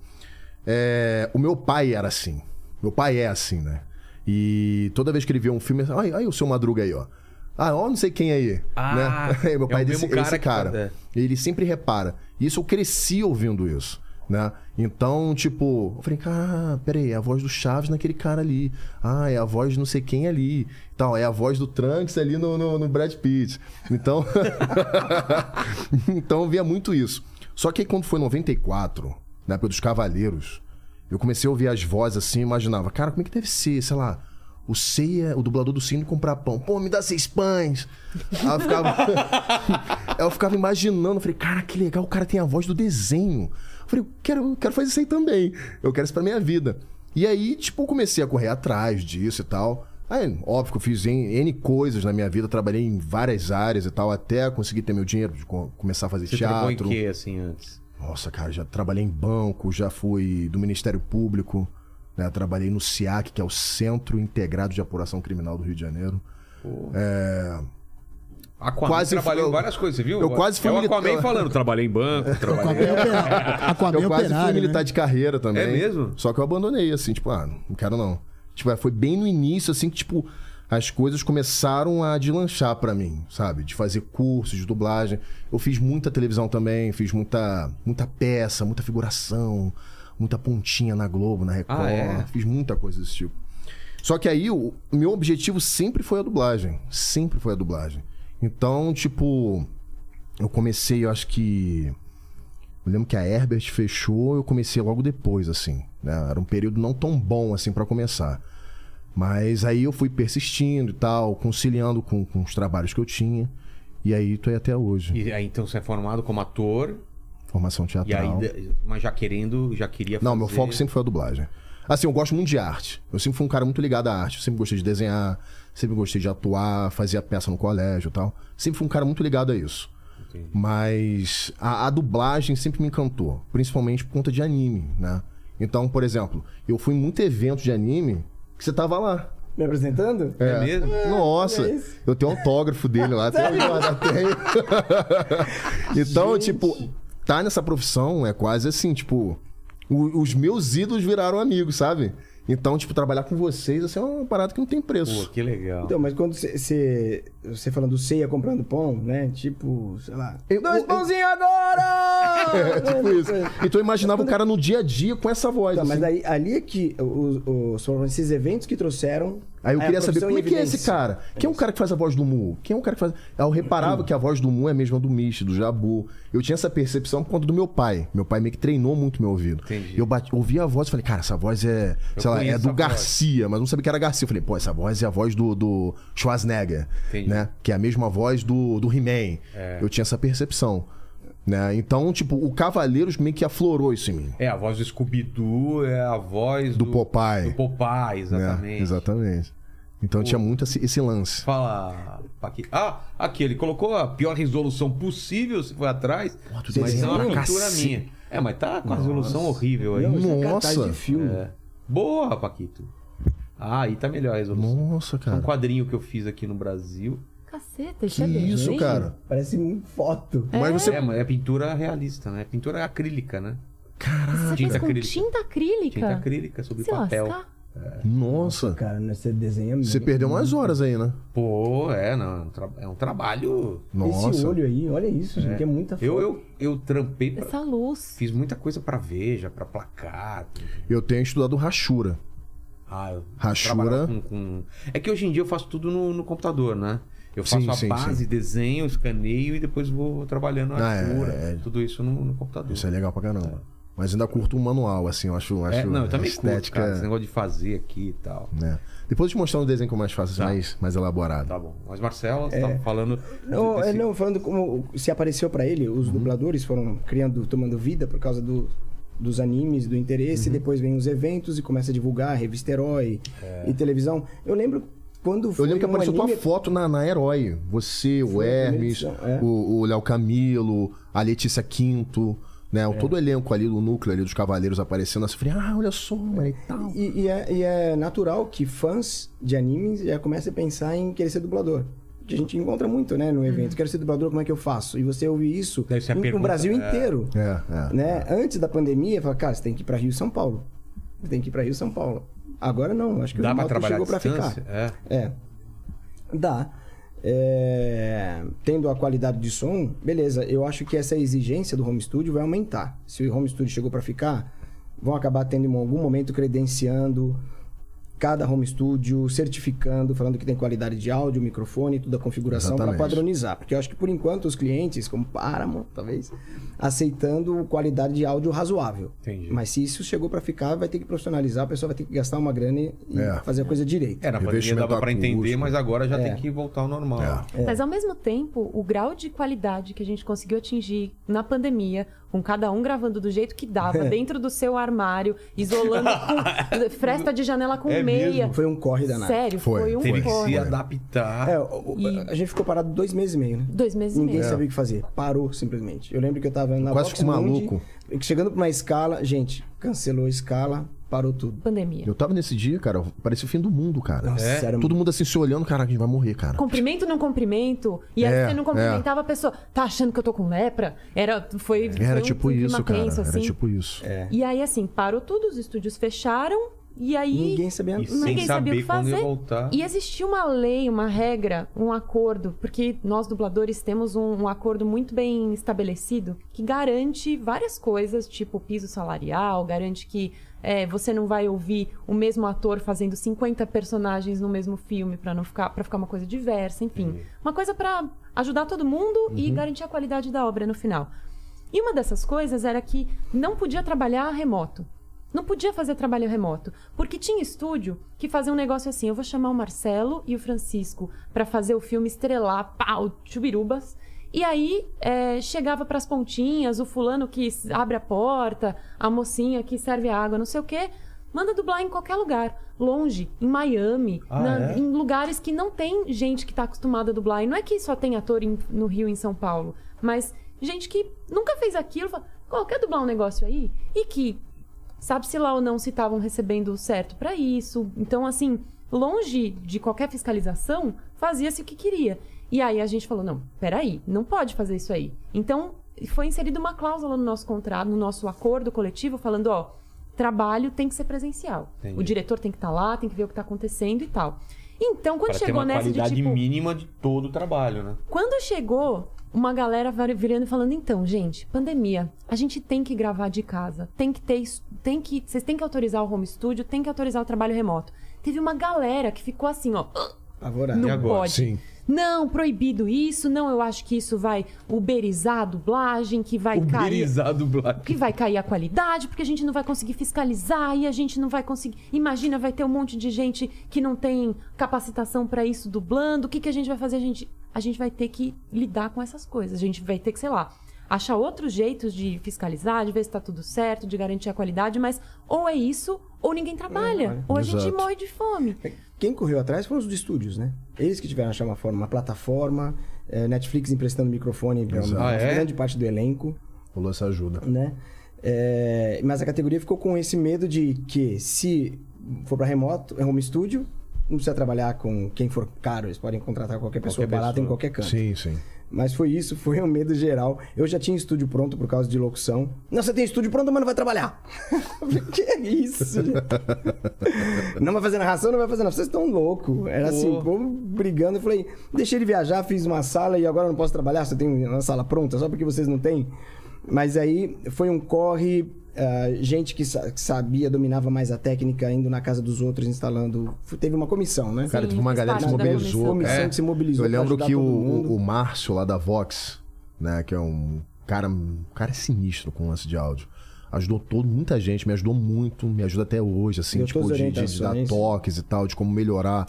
É, o meu pai era assim. Meu pai é assim, né? E toda vez que ele vê um filme, ai, ai, o seu Madruga aí, ó. Ah, ó, não sei quem aí. Ah, né? Meu é pai é desse, mesmo cara esse cara. é. Ele sempre repara. E isso eu cresci ouvindo isso. Né? Então, tipo, eu falei, cara, peraí, é a voz do Chaves naquele cara ali. Ah, é a voz de não sei quem ali. Então, é a voz do Trunks ali no, no, no Brad Pitt. Então, então eu via muito isso. Só que aí quando foi 94, na época dos Cavaleiros, eu comecei a ouvir as vozes assim imaginava, cara, como é que deve ser, sei lá, o Ceia, o dublador do Cine comprar pão. Pô, me dá seis pães. Aí eu ficava, ficava imaginando, eu falei, cara, que legal, o cara tem a voz do desenho. Eu falei, eu quero, eu quero fazer isso aí também. Eu quero isso pra minha vida. E aí, tipo, comecei a correr atrás disso e tal. Aí, óbvio que eu fiz N, N coisas na minha vida, trabalhei em várias áreas e tal, até conseguir ter meu dinheiro de co- começar a fazer Você em teatro. quê, assim, antes? Nossa, cara, já trabalhei em banco, já fui do Ministério Público, né? Trabalhei no CIAC, que é o Centro Integrado de Apuração Criminal do Rio de Janeiro. É, Aquaman Quase trabalhou fui- em várias coisas, você viu? eu quase fui É militar. Aquaman falando, trabalhei em banco, trabalhei... Aquaman, opera... Aquaman Eu quase fui operário, militar né? de carreira também. É mesmo? Só que eu abandonei, assim, tipo, ah, não quero não. Tipo, é, foi bem no início, assim, que, tipo, as coisas começaram a deslanchar pra mim, sabe? De fazer cursos de dublagem. Eu fiz muita televisão também, fiz muita, muita peça, muita figuração, muita pontinha na Globo, na Record. Ah, é? Fiz muita coisa desse tipo. Só que aí o meu objetivo sempre foi a dublagem. Sempre foi a dublagem. Então, tipo, eu comecei, eu acho que Eu lembro que a Herbert fechou, eu comecei logo depois, assim. Né? Era um período não tão bom assim pra começar. Mas aí eu fui persistindo e tal, conciliando com, com os trabalhos que eu tinha. E aí tô aí até hoje. E aí então você é formado como ator, Formação e teatral. aí, mas já querendo, já queria fazer... Não, meu foco sempre foi a dublagem. Assim, eu gosto muito de arte. Eu sempre fui um cara muito ligado à arte. Eu sempre gostei de desenhar, sempre gostei de atuar, fazia peça no colégio e tal. Sempre fui um cara muito ligado a isso. Entendi. Mas a, a dublagem sempre me encantou, principalmente por conta de anime, né? Então, por exemplo, eu fui em muito evento de anime que você tava lá. Me apresentando? É mesmo? Nossa, é eu tenho um autógrafo dele lá, até hoje tenho. então, Gente. tipo, tá nessa profissão é quase assim, tipo, o- os meus ídolos viraram amigos, sabe? Então, tipo, trabalhar com vocês assim, é uma parada que não tem Pô, preço. que legal. Então, mas quando você, você, falando do ceia comprando pão, né? Tipo, sei lá. Eu- Dois eu- pãozinhos agora! É, tipo isso. Então eu imaginava o cara no dia a dia com essa voz. Tá, mas assim. daí, ali é que os, os, foram esses eventos que trouxeram. Aí eu queria saber como é que é esse cara? Quem é o cara que faz a voz do Mu? Quem é o cara que faz. Aí Eu reparava que a voz do Mu é a mesma do Mish, do Jabu. Eu tinha essa percepção por conta do meu pai. Meu pai meio que treinou muito meu ouvido. Entendi. Eu bati, ouvi a voz e falei, cara, essa voz é. Eu sei lá, é do a voz. Garcia, mas não sabia que era Garcia. Eu falei, pô, essa voz é a voz do, do Schwarzenegger. Entendi. Né? Que é a mesma voz do, do He-Man. É. Eu tinha essa percepção. Né? Então, tipo, o Cavaleiros meio que aflorou isso em mim. É, a voz do Scooby-Doo é a voz Do do... Popeye. Do Popeye, né? exatamente. Exatamente. Então tinha muito esse, esse lance. Fala, Paquito. Ah, aqui, ele colocou a pior resolução possível, se foi atrás. tu mas é uma pintura cacete. minha. É, mas tá com a resolução horrível aí. É Nossa. cartaz de filme. É. Boa, Paquito. Ah, aí tá melhor a resolução. Nossa, É um cara. quadrinho que eu fiz aqui no Brasil. Caceta, isso Que é isso, cara? Parece um foto. Mas você. É, mas é pintura realista, né? Pintura acrílica, né? Você Tinta fez com acrílica. tinta acrílica? Tinta acrílica sobre Se papel. lascar. Nossa. Cara, né, você desenha mesmo. Você perdeu umas horas aí, né? Pô, é, não, é um é um trabalho. Nossa. Esse olho aí, olha isso, gente. É muita foto. Eu, eu, eu trampei, pra- Essa luz. fiz muita coisa pra Veja, pra placar. Eu tenho estudado rachura. Ah, eu Rachura. Com, com- É que hoje em dia eu faço tudo no, no computador, né? Eu faço Sim, a sim, base, sim. desenho, escaneio e depois vou trabalhando a Ah, é, rachura. é. Tudo isso no, no computador. Isso é legal pra caramba. Mas ainda curto um manual, assim, eu acho, acho É, não, eu também a curto, estética. cara, esse negócio de fazer aqui e tal. né? Depois eu te mostrar um desenho que eu mais faço, assim, Tá. mais, mais elaborado. Tá bom. Mas Marcelo, você tava falando. Não, é, desse- não, falando como se apareceu pra ele, Uhum. os dubladores foram criando, tomando vida por causa do, dos animes, do interesse, Uhum. depois vem os eventos e começa a divulgar, revista Herói e televisão. Eu lembro quando É. Eu foi lembro que um apareceu anime... tua foto na, na Herói. Você, o Foi primeira Hermes, é. o o Léo Camilo, a Letícia Quinto, né? É. Todo o elenco ali, o núcleo ali dos Cavaleiros aparecendo. Assim, falei, ah, olha só, mano, e tal. E, e é, e é natural que fãs de animes já comecem a pensar em querer ser dublador. Que a gente encontra muito, né, no evento. Quero ser dublador, como é que eu faço? E você ouve isso Deve ser a no pergunta, Brasil é. inteiro. É, é. né? Antes da pandemia, fala, cara, você tem que ir pra Rio e São Paulo. Você tem que ir pra Rio e São Paulo. Agora não, acho que Dá o remoto chegou pra distância? ficar. É. É. Dá. É, Tendo a qualidade de som, beleza. Eu acho que essa exigência do home studio vai aumentar. Se o home studio chegou para ficar, vão acabar tendo em algum momento credenciando cada home studio, certificando, falando que tem qualidade de áudio, microfone, toda a configuração para padronizar. Porque eu acho que por enquanto os clientes, como Paramount, talvez, aceitando qualidade de áudio razoável. Entendi. Mas se isso chegou para ficar, vai ter que profissionalizar, a pessoa vai ter que gastar uma grana e É. fazer a coisa direito. É, na pandemia dava a pra entender, mas agora já É. tem que voltar ao normal. É. Mas ao mesmo tempo, o grau de qualidade que a gente conseguiu atingir na pandemia, com cada um gravando do jeito que dava, dentro do seu armário, isolando com fresta de janela com É meia. mesmo? Foi um corre danado. Sério, Foi, foi, um Teve que corre. se adaptar. É, o- E- a gente ficou parado dois meses e meio, né? Dois meses e Ninguém meio. sabia o que fazer. Parou simplesmente. Eu lembro que eu tava na Quase Mundi, maluco. chegando pra uma escala, gente, cancelou a escala, parou tudo. Pandemia. Eu tava nesse dia, cara, parecia o fim do mundo, cara. Nossa, É? era Todo mundo assim se olhando, caraca, a gente vai morrer, cara. Cumprimento não cumprimento. E aí É, você não cumprimentava a pessoa. Tá achando que eu tô com lepra? Era, foi, foi Era um tipo isso, cara. tenso, Era assim. tipo isso. E aí, assim, parou tudo, os estúdios fecharam. E aí. Ninguém sabia. E sem Ninguém sabia o que quando ia fazer. voltar. E existia uma lei, uma regra, um acordo, porque nós dubladores temos um, um acordo muito bem estabelecido que garante várias coisas, tipo piso salarial, garante que é, você não vai ouvir o mesmo ator fazendo 50 personagens no mesmo filme para não ficar para ficar uma coisa diversa, enfim, uma coisa para ajudar todo mundo Uhum. e garantir a qualidade da obra no final. E uma dessas coisas era que não podia trabalhar remoto. Não podia fazer trabalho remoto. Porque tinha estúdio que fazia um negócio assim: eu vou chamar o Marcelo e o Francisco para fazer o filme estrelar, pau, chubirubas. E aí é, chegava pras pontinhas, o fulano que abre a porta, a mocinha que serve a água, não sei o quê. Manda dublar em qualquer lugar. Longe, em Miami, Ah, na- é? em lugares que não tem gente que tá acostumada a dublar. E não é que só tem ator em- no Rio em São Paulo, mas gente que nunca fez aquilo, fala, "Qual, quer dublar um negócio aí? E que sabe-se lá ou não se estavam recebendo o certo pra isso. Então, assim, longe de qualquer fiscalização, fazia-se o que queria. E aí a gente falou: não, peraí, não pode fazer isso aí. Então, foi inserida uma cláusula no nosso contrato, no nosso acordo coletivo, falando: ó, trabalho tem que ser presencial. Entendi. O diretor tem que estar lá, tem que ver o que tá acontecendo e tal. Então, quando ter chegou uma nessa de qualidade tipo. mínima de todo o trabalho, né? Quando chegou, uma galera virando e falando: então, gente, pandemia, a gente tem que gravar de casa, tem que ter, tem que, vocês têm que autorizar o home studio, tem que autorizar o trabalho remoto. Teve uma galera que ficou assim, ó, Avorado. não agora? pode. Sim. Não, proibido isso, não, eu acho que isso vai uberizar a dublagem, que vai cair Uberizar a dublagem. que vai cair a qualidade, porque a gente não vai conseguir fiscalizar e a gente não vai conseguir. Imagina, vai ter um monte de gente que não tem capacitação para isso dublando. O que, que a gente vai fazer? A gente, a gente vai ter que lidar com essas coisas. A gente vai ter que, sei lá, achar outros jeitos de fiscalizar, de ver se tá tudo certo, de garantir a qualidade, mas ou é isso ou ninguém trabalha, ou a gente Exato. morre de fome. Quem correu atrás foram os estúdios, né? Eles que tiveram a achar uma forma, uma plataforma, eh, Netflix emprestando microfone para Ah, é? grande parte do elenco, Rolou essa ajuda. né? Eh, mas a categoria ficou com esse medo de que se for para remoto, é home studio, não precisa trabalhar com quem for caro, eles podem contratar qualquer pessoa Qualquer barata em pessoa. qualquer canto. Sim, sim. Mas foi isso, foi um medo geral. Eu já tinha estúdio pronto por causa de locução. Não, você tem estúdio pronto, mas não vai trabalhar. Que é isso? gente? não vai fazer narração, não vai fazer nada. Vocês estão loucos. Era assim, o povo brigando. Eu falei, deixei ele viajar, fiz uma sala e agora eu não posso trabalhar. Você tem uma sala pronta só porque vocês não têm. Mas aí foi um corre. Ah, gente que, sa- que sabia, dominava mais a técnica, indo na casa dos outros, instalando. Teve uma comissão, né? Cara, Sim, teve uma galera que se mobilizou. comissão. Comissão que se mobilizou Eu lembro que o, o, Márcio lá da Vox, né, que é um cara, um cara sinistro com lance de áudio. Ajudou todo, muita gente, me ajudou muito, me ajuda até hoje, assim, Deu tipo, de, de- de dar toques e tal, de como melhorar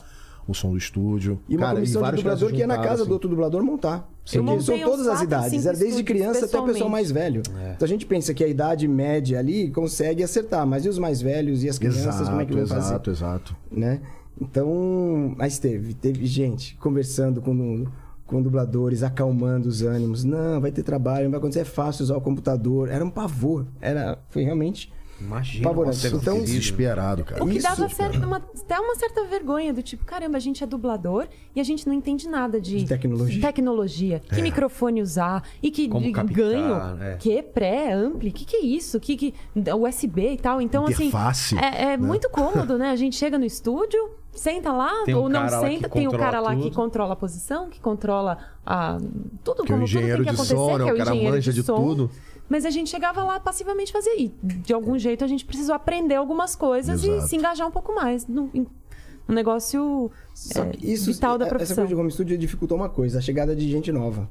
o som do estúdio. E uma Cara, comissão de vários dublador que ia na juntaram, casa assim. do outro dublador montar. Montei são todas as idades, era desde criança até o pessoal mais velho. Então a gente pensa que a idade média ali consegue acertar, mas e os mais velhos e as crianças, como é que vão exato, fazer? exato, exato. Né? Então, mas teve, teve gente conversando com, com dubladores, acalmando os ânimos. Não, vai ter trabalho, não vai acontecer, é fácil usar o computador. Era um pavor, era, foi realmente Imagina. Pavoroso. como deve ter Então, sido. Desesperado, cara. O que dava certa- uma- até uma certa vergonha, do tipo, caramba, a gente é dublador e a gente não entende nada de, De tecnologia. tecnologia. Que microfone usar e que Como de captar, ganho, é. que pré, ampli, que que é isso? Que que USB e tal. Então Interface, assim, é, é muito cômodo, né? A gente chega no estúdio, senta lá um ou não que senta, tem o cara lá que tudo. controla a posição, que controla a tudo Que é o como engenheiro tudo tem que de acontecer, som, né? que é O o cara engenheiro manja de som. tudo. Mas a gente chegava lá passivamente fazer. E de algum jeito a gente precisou aprender algumas coisas Exato. e se engajar um pouco mais no, no negócio é, isso, vital da essa profissão. coisa de home studio dificultou uma coisa, a chegada de gente nova.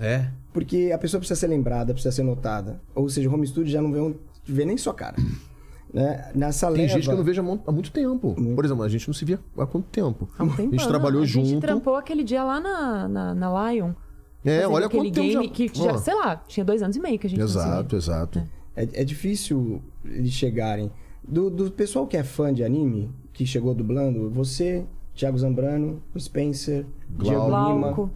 É. Porque a pessoa precisa ser lembrada, precisa ser notada. Ou seja, o home studio já não vê, um, vê nem sua cara. Né? Nessa Tem leva... gente que eu não vejo há mu- há muito tempo. Por exemplo, a gente não se via há quanto tempo? Há um tempão, a gente trabalhou a junto. gente trampou aquele dia lá na, na, na Lion. É, olha aquele quanto tempo game já... que já, Ó, sei lá, tinha dois anos e meio que a gente. Exato, exato. É, é difícil eles chegarem. Do, do pessoal que é fã de anime, que chegou dublando, você, Thiago Zambrano, Spencer, Diego Lima, Glauco.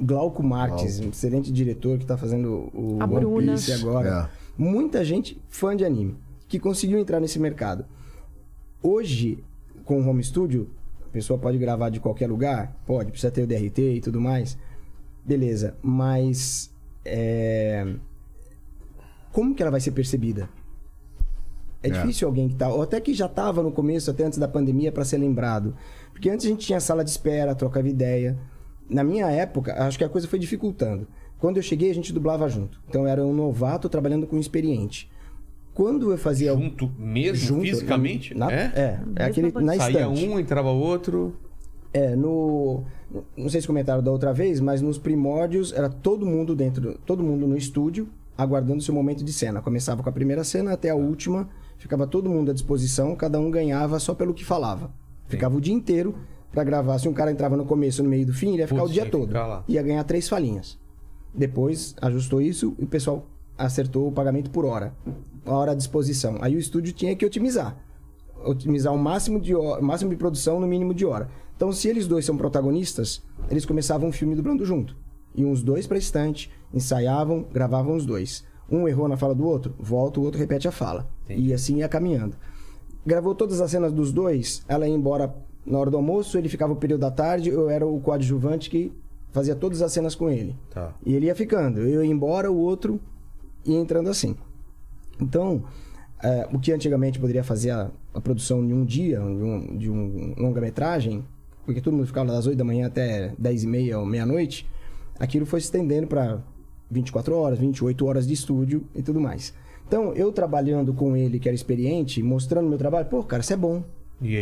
Glauco Marques, um excelente diretor que tá fazendo o A One Bruna. Piece agora. Muita gente fã de anime que conseguiu entrar nesse mercado. Hoje, com o home studio, a pessoa pode gravar de qualquer lugar? Pode, precisa ter o DRT e tudo mais. Beleza, mas é, como que ela vai ser percebida? É, É. difícil alguém que tá, ou até que já estava no começo, até antes da pandemia, para ser lembrado. Porque antes a gente tinha sala de espera, trocava ideia. Na minha época, acho que a coisa foi dificultando. Quando eu cheguei, a gente dublava junto. Então eu era um novato trabalhando com um experiente. Quando eu fazia. Junto mesmo, junto, fisicamente? na- é? é, é aquele na Saía estante. um, entrava outro. É, no. Não sei se comentaram da outra vez, mas nos primórdios era todo mundo dentro, todo mundo no estúdio, aguardando seu momento de cena. Começava com a primeira cena até a última, ficava todo mundo à disposição, cada um ganhava só pelo que falava. Ficava o dia inteiro pra gravar. Se um cara entrava no começo, no meio do fim, ele ia ficar Putz, o dia todo. Ia ganhar três falinhas. Depois ajustou isso e o pessoal acertou o pagamento por hora. A hora à disposição. Aí o estúdio tinha que otimizar. Otimizar o máximo de, máximo de produção no mínimo de hora. Então, se eles dois são protagonistas, eles começavam um filme dublando junto. Iam os dois pra estante, ensaiavam, gravavam os dois. Um errou na fala do outro, volta, o outro repete a fala. E assim ia caminhando. Gravou todas as cenas dos dois, ela ia embora na hora do almoço, ele ficava o período da tarde, eu era o coadjuvante que fazia todas as cenas com ele. Tá. E ele ia ficando. Eu ia embora, o outro ia entrando assim. Então, é, o que antigamente poderia fazer a, a produção de um dia, de um, de um longa-metragem, porque todo mundo ficava das 8 da manhã até 10 e meia ou meia-noite, aquilo foi se estendendo para 24 horas, 28 horas de estúdio e tudo mais. Então, eu trabalhando com ele, que era experiente, mostrando meu trabalho, pô, cara, isso é bom.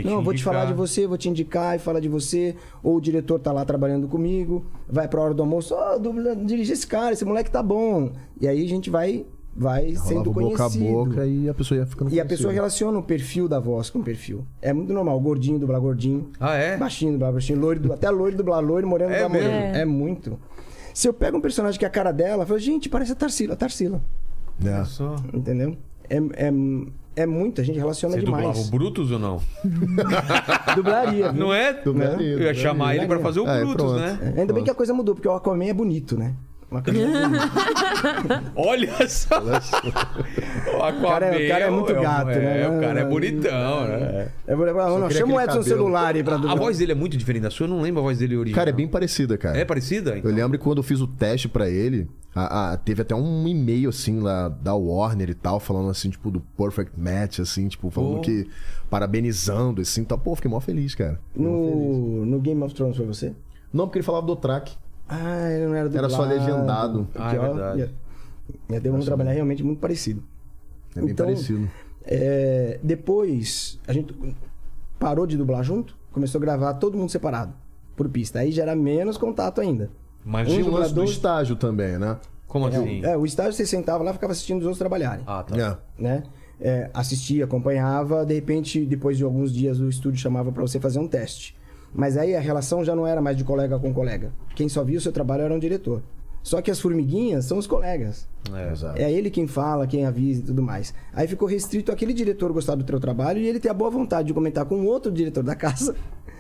Te Não, vou te falar de você, vou te indicar e falar de você. Ou o diretor tá lá trabalhando comigo, vai pra hora do almoço, ó, dubla- dirige esse cara, esse moleque tá bom. E aí a gente vai, vai Rolava sendo boca conhecido. a boca e a pessoa ia ficando E a pessoa relaciona o perfil da voz com o perfil. É muito normal, gordinho dublar gordinho, Ah, é? baixinho dublar baixinho, loiro, du- até loiro dublar loiro, moreno É dublar moreno. mesmo? É muito. Se eu pego um personagem que é a cara dela, eu falo, gente, parece a Tarsila, a Tarsila. É. Só. Entendeu? É, é, é muito, a gente relaciona Você dublava o demais. Brutus ou não? Dublaria. viu? Não é? Dublaria, Eu ia chamar ele pra fazer o Aí, Brutus, pronto. né? Ainda bem que a coisa mudou, porque o Aquaman é bonito, né? Uma bonita. Olha só! o cara é- o cara é muito um- gato, né? É, o cara é Não, bonitão, né? É, não, não, queria chama o Edson cabelo. celular aí pra A dublar. voz dele é muito diferente da sua, eu não lembro a voz dele original. Cara, é bem parecida, cara. É parecida? Eu lembro que quando eu fiz o teste pra ele, a- a- teve até um e-mail, assim, lá da Warner e tal, falando assim, tipo, do Perfect Match, assim, tipo, falando. É que. Parabenizando, assim, tal. Pô, fiquei mó feliz, cara. No, no Game of Thrones foi você? Não, porque ele falava do track. Ah, ele não era Era dublado. só legendado. Ah, é Porque, ó, verdade. ia- ia ter um trabalhar realmente muito parecido. É bem Então, parecido. É, depois, a gente parou de dublar junto, começou a gravar todo mundo separado, por pista. Aí já era menos contato ainda. Mas Tinha um o lance do estágio também, né? Como assim? É, o estágio você sentava lá e ficava assistindo os outros trabalharem. Ah, tá. É. né? É, assistia, acompanhava, de repente, depois de alguns dias, o estúdio chamava pra você fazer um teste. Mas aí a relação já não era mais de colega com colega. Quem só via o seu trabalho era um diretor. Só que as formiguinhas são os colegas. É. Exato. É ele quem fala, quem avisa e tudo mais. Aí ficou restrito aquele diretor gostar do teu trabalho e ele ter a boa vontade de comentar com outro diretor da casa,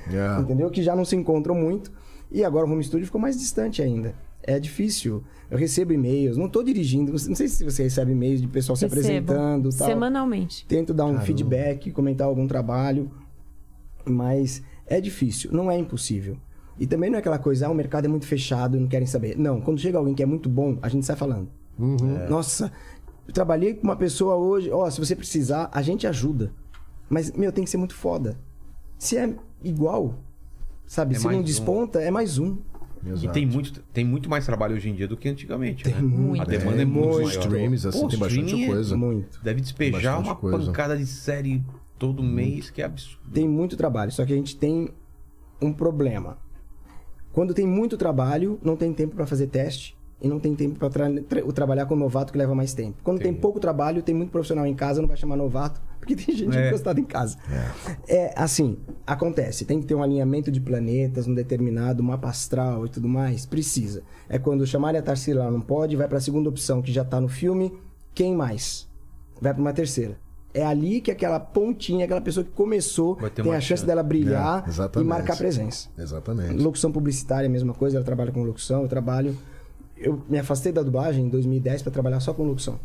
É. entendeu? Que já não se encontram muito. E agora o home studio ficou mais distante ainda. É difícil. Eu recebo e-mails, não tô dirigindo, não sei se você recebe e-mails de pessoal se Recebo. apresentando, tal. Semanalmente. Tento dar um feedback, comentar algum trabalho, mas é difícil, não é impossível. E também não é aquela coisa, ah, o mercado é muito fechado, não querem saber. Não, quando chega alguém que é muito bom, a gente sai falando. Uhum. Nossa, eu trabalhei com uma pessoa hoje, ó, se você precisar, a gente ajuda. Mas, meu, tem que ser muito foda. Se é igual, sabe? É se não um. desponta, é mais um. E Exato. tem muito, tem muito mais trabalho hoje em dia do que antigamente, né? muito. A demanda é, É, muito muito. maior. Streams, assim, tem bastante é- coisa. Muito. Deve despejar uma coisa. pancada de série todo mês, que é absurdo. Tem muito trabalho, só que a gente tem um problema. Quando tem muito trabalho, não tem tempo para fazer teste e não tem tempo para trabalhar com novato que leva mais tempo. Quando tem Entendi. pouco trabalho, tem muito profissional em casa, não vai chamar novato, porque tem gente É. encostada em casa. É. assim, acontece, tem que ter um alinhamento de planetas, um determinado mapa astral e tudo mais, precisa. É quando chamarem a Tarsila não pode, vai para a segunda opção que já tá no filme, quem mais? Vai para uma terceira. É ali que aquela pontinha, aquela pessoa que começou, tem a chance dela brilhar É, e marcar presença. Exatamente. Locução publicitária é a mesma coisa, ela trabalha com locução, eu trabalho. Eu me afastei da dublagem em 2010 para trabalhar só com locução.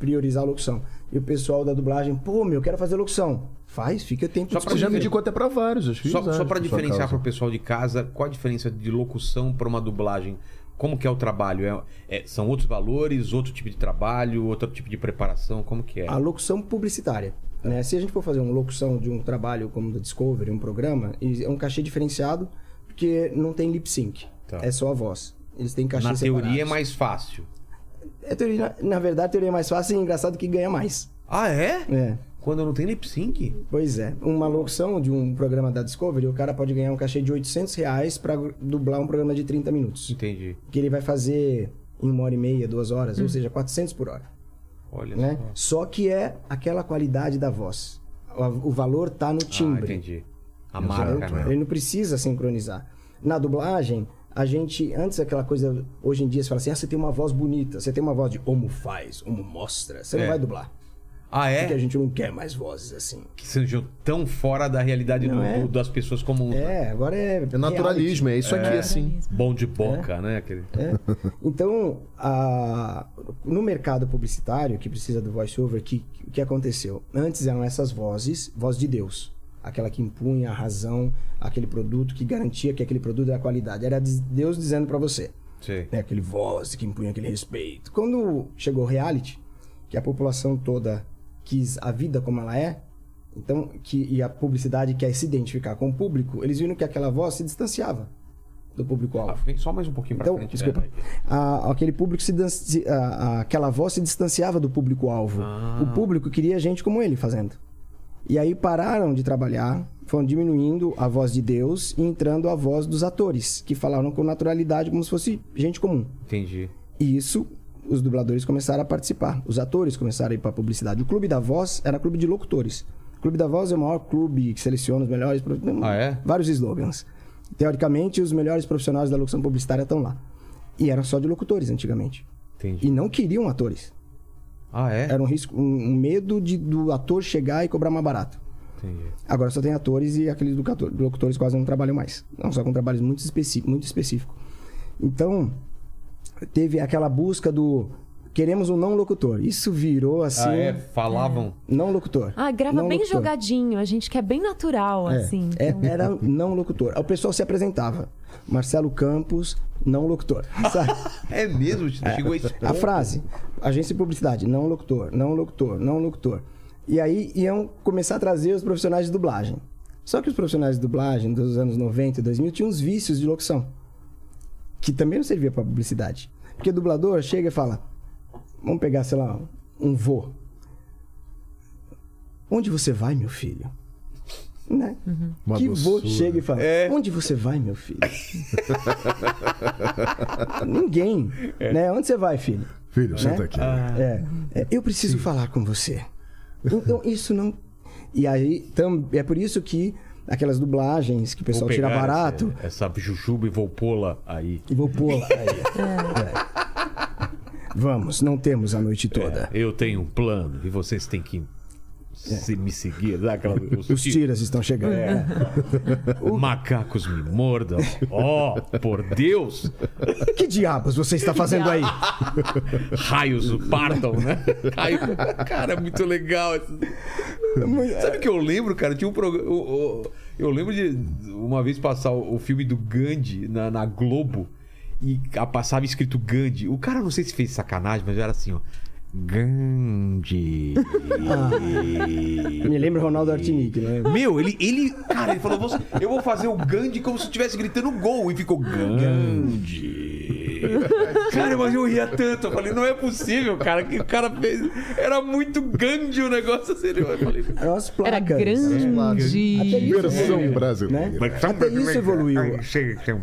Priorizar a locução. E o pessoal da dublagem, pô, meu, eu quero fazer locução. Faz, fica tempo Só pra já me indicou até pra vários, fiz Só, só para diferenciar para o pessoal de casa, qual a diferença de locução para uma dublagem? Como que é o trabalho? É- é- são outros valores, outro tipo de trabalho, outro tipo de preparação? Como que é? A locução publicitária. Né? Se a gente for fazer uma locução de um trabalho como da Discovery, um programa, é um cachê diferenciado porque não tem lip sync. Tá. É só a voz. Eles têm cachê Na teoria é separados. mais fácil. É teoria, na verdade, a teoria é mais fácil e engraçado que ganha mais. Ah, é? É. Quando não tem lip sync? Pois é. Uma locução de um programa da Discovery, o cara pode ganhar um cachê de 800 reais pra dublar um programa de 30 minutos. Entendi. Que ele vai fazer em uma hora e meia, duas horas, ou seja, 400 por hora. Olha Né? só. Só que é aquela qualidade da voz. O, o valor tá no Ah, timbre. entendi. A marca, né? Ele não precisa sincronizar. Na dublagem, a gente, antes aquela coisa, hoje em dia você fala assim, ah, você tem uma voz bonita, você tem uma voz de como faz, como mostra. Você É. não vai dublar. Ah, Porque a é? gente não quer mais vozes assim. Que sejam tão fora da realidade do- é? do- das pessoas né? É, agora é. É naturalismo, é isso aqui assim. Bom de boca, né? Aquele... É. Então, a- no mercado publicitário, que precisa do voice-over, o que, que aconteceu? Antes eram essas vozes, voz de Deus. Aquela que impunha a razão, aquele produto que garantia que aquele produto era qualidade. Era Deus dizendo pra você. Sei. né, aquele voz que impunha aquele respeito. Quando chegou o reality, que a população toda quis a vida como ela é, então que e a publicidade quer se identificar com o público, eles viram que aquela voz se distanciava do Ah, público-alvo. vem só mais um pouquinho pra Então, frente. desculpa. né? A- aquele público se, se- a- aquela voz se distanciava do público-alvo. Ah. O público queria gente como ele fazendo. E aí pararam de trabalhar, foram diminuindo a voz de Deus e entrando a voz dos atores, que falaram com naturalidade como se fosse gente comum. Entendi. E isso, os dubladores começaram a participar. Os atores começaram a ir para publicidade. O Clube da Voz era clube de locutores. O Clube da Voz é o maior clube que seleciona os melhores. Ah, é? Vários slogans. Teoricamente, os melhores profissionais da locução publicitária estão lá. E eram só de locutores antigamente. Entendi. E não queriam atores. Ah, é? Era um risco, um, medo de, do ator chegar e cobrar mais barato. Entendi. Agora só tem atores e aqueles locutor- locutores quase não trabalham mais. Não, só com trabalhos muito, especi muito específicos. Então, teve aquela busca do queremos um não locutor. Isso virou assim. Ah, é? Falavam. Não locutor. Ah, grava Não bem locutor. jogadinho. A gente quer bem natural, É, assim. é, Então, era não locutor. O pessoal se apresentava. Marcelo Campos, não locutor. Sabe? É mesmo? Chegou a esse A ponto? frase, agência de publicidade, não locutor, não locutor, não locutor. E aí iam começar a trazer os profissionais de dublagem. Só que os profissionais de dublagem dos anos 90 e 2000 tinham uns vícios de locução. Que também não servia para publicidade. Porque o dublador chega e fala: Vamos pegar, sei lá, um vô. Onde você vai, meu filho? Né? Uma que vô chega e fala: É. Onde você vai, meu filho? Ninguém. Né? Onde você vai, filho? Filho, senta Né? aqui. É, é, eu preciso falar com você. Então, isso não. E aí, tam... é por isso que aquelas dublagens que o pessoal Vou tira barato. Essa, essa jujuba e vou pô-la aí. E vou pô-la aí. É. Vamos, não temos a noite toda. É, eu tenho um plano e vocês têm que se me seguir. Dá aquela, os Os tiras estão chegando. É. Macacos me mordam. Oh, por Deus! Que diabos você está fazendo aí? Raios o partam, né? Raio... Cara, é muito legal. Sabe o que eu lembro, cara? Tinha um programa. Eu lembro de uma vez passar o o filme do Gandhi na, na Globo e passava escrito Gandhi. O cara não sei se fez sacanagem, mas era assim, ó. Gandhi. Me lembra Ronaldo Artinic, né? Meu, ele, ele. Cara, ele falou: "Você- eu vou fazer o Gandhi como se estivesse gritando gol. E ficou Gandhi. Cara, mas eu ria tanto. Eu falei: não é possível, cara. Que o cara fez. Era muito Gandhi o negócio assim. Eu falei: Eram as placas. Era grande. Até isso, Versão né? brasileira. Até isso evoluiu. Chega, chega.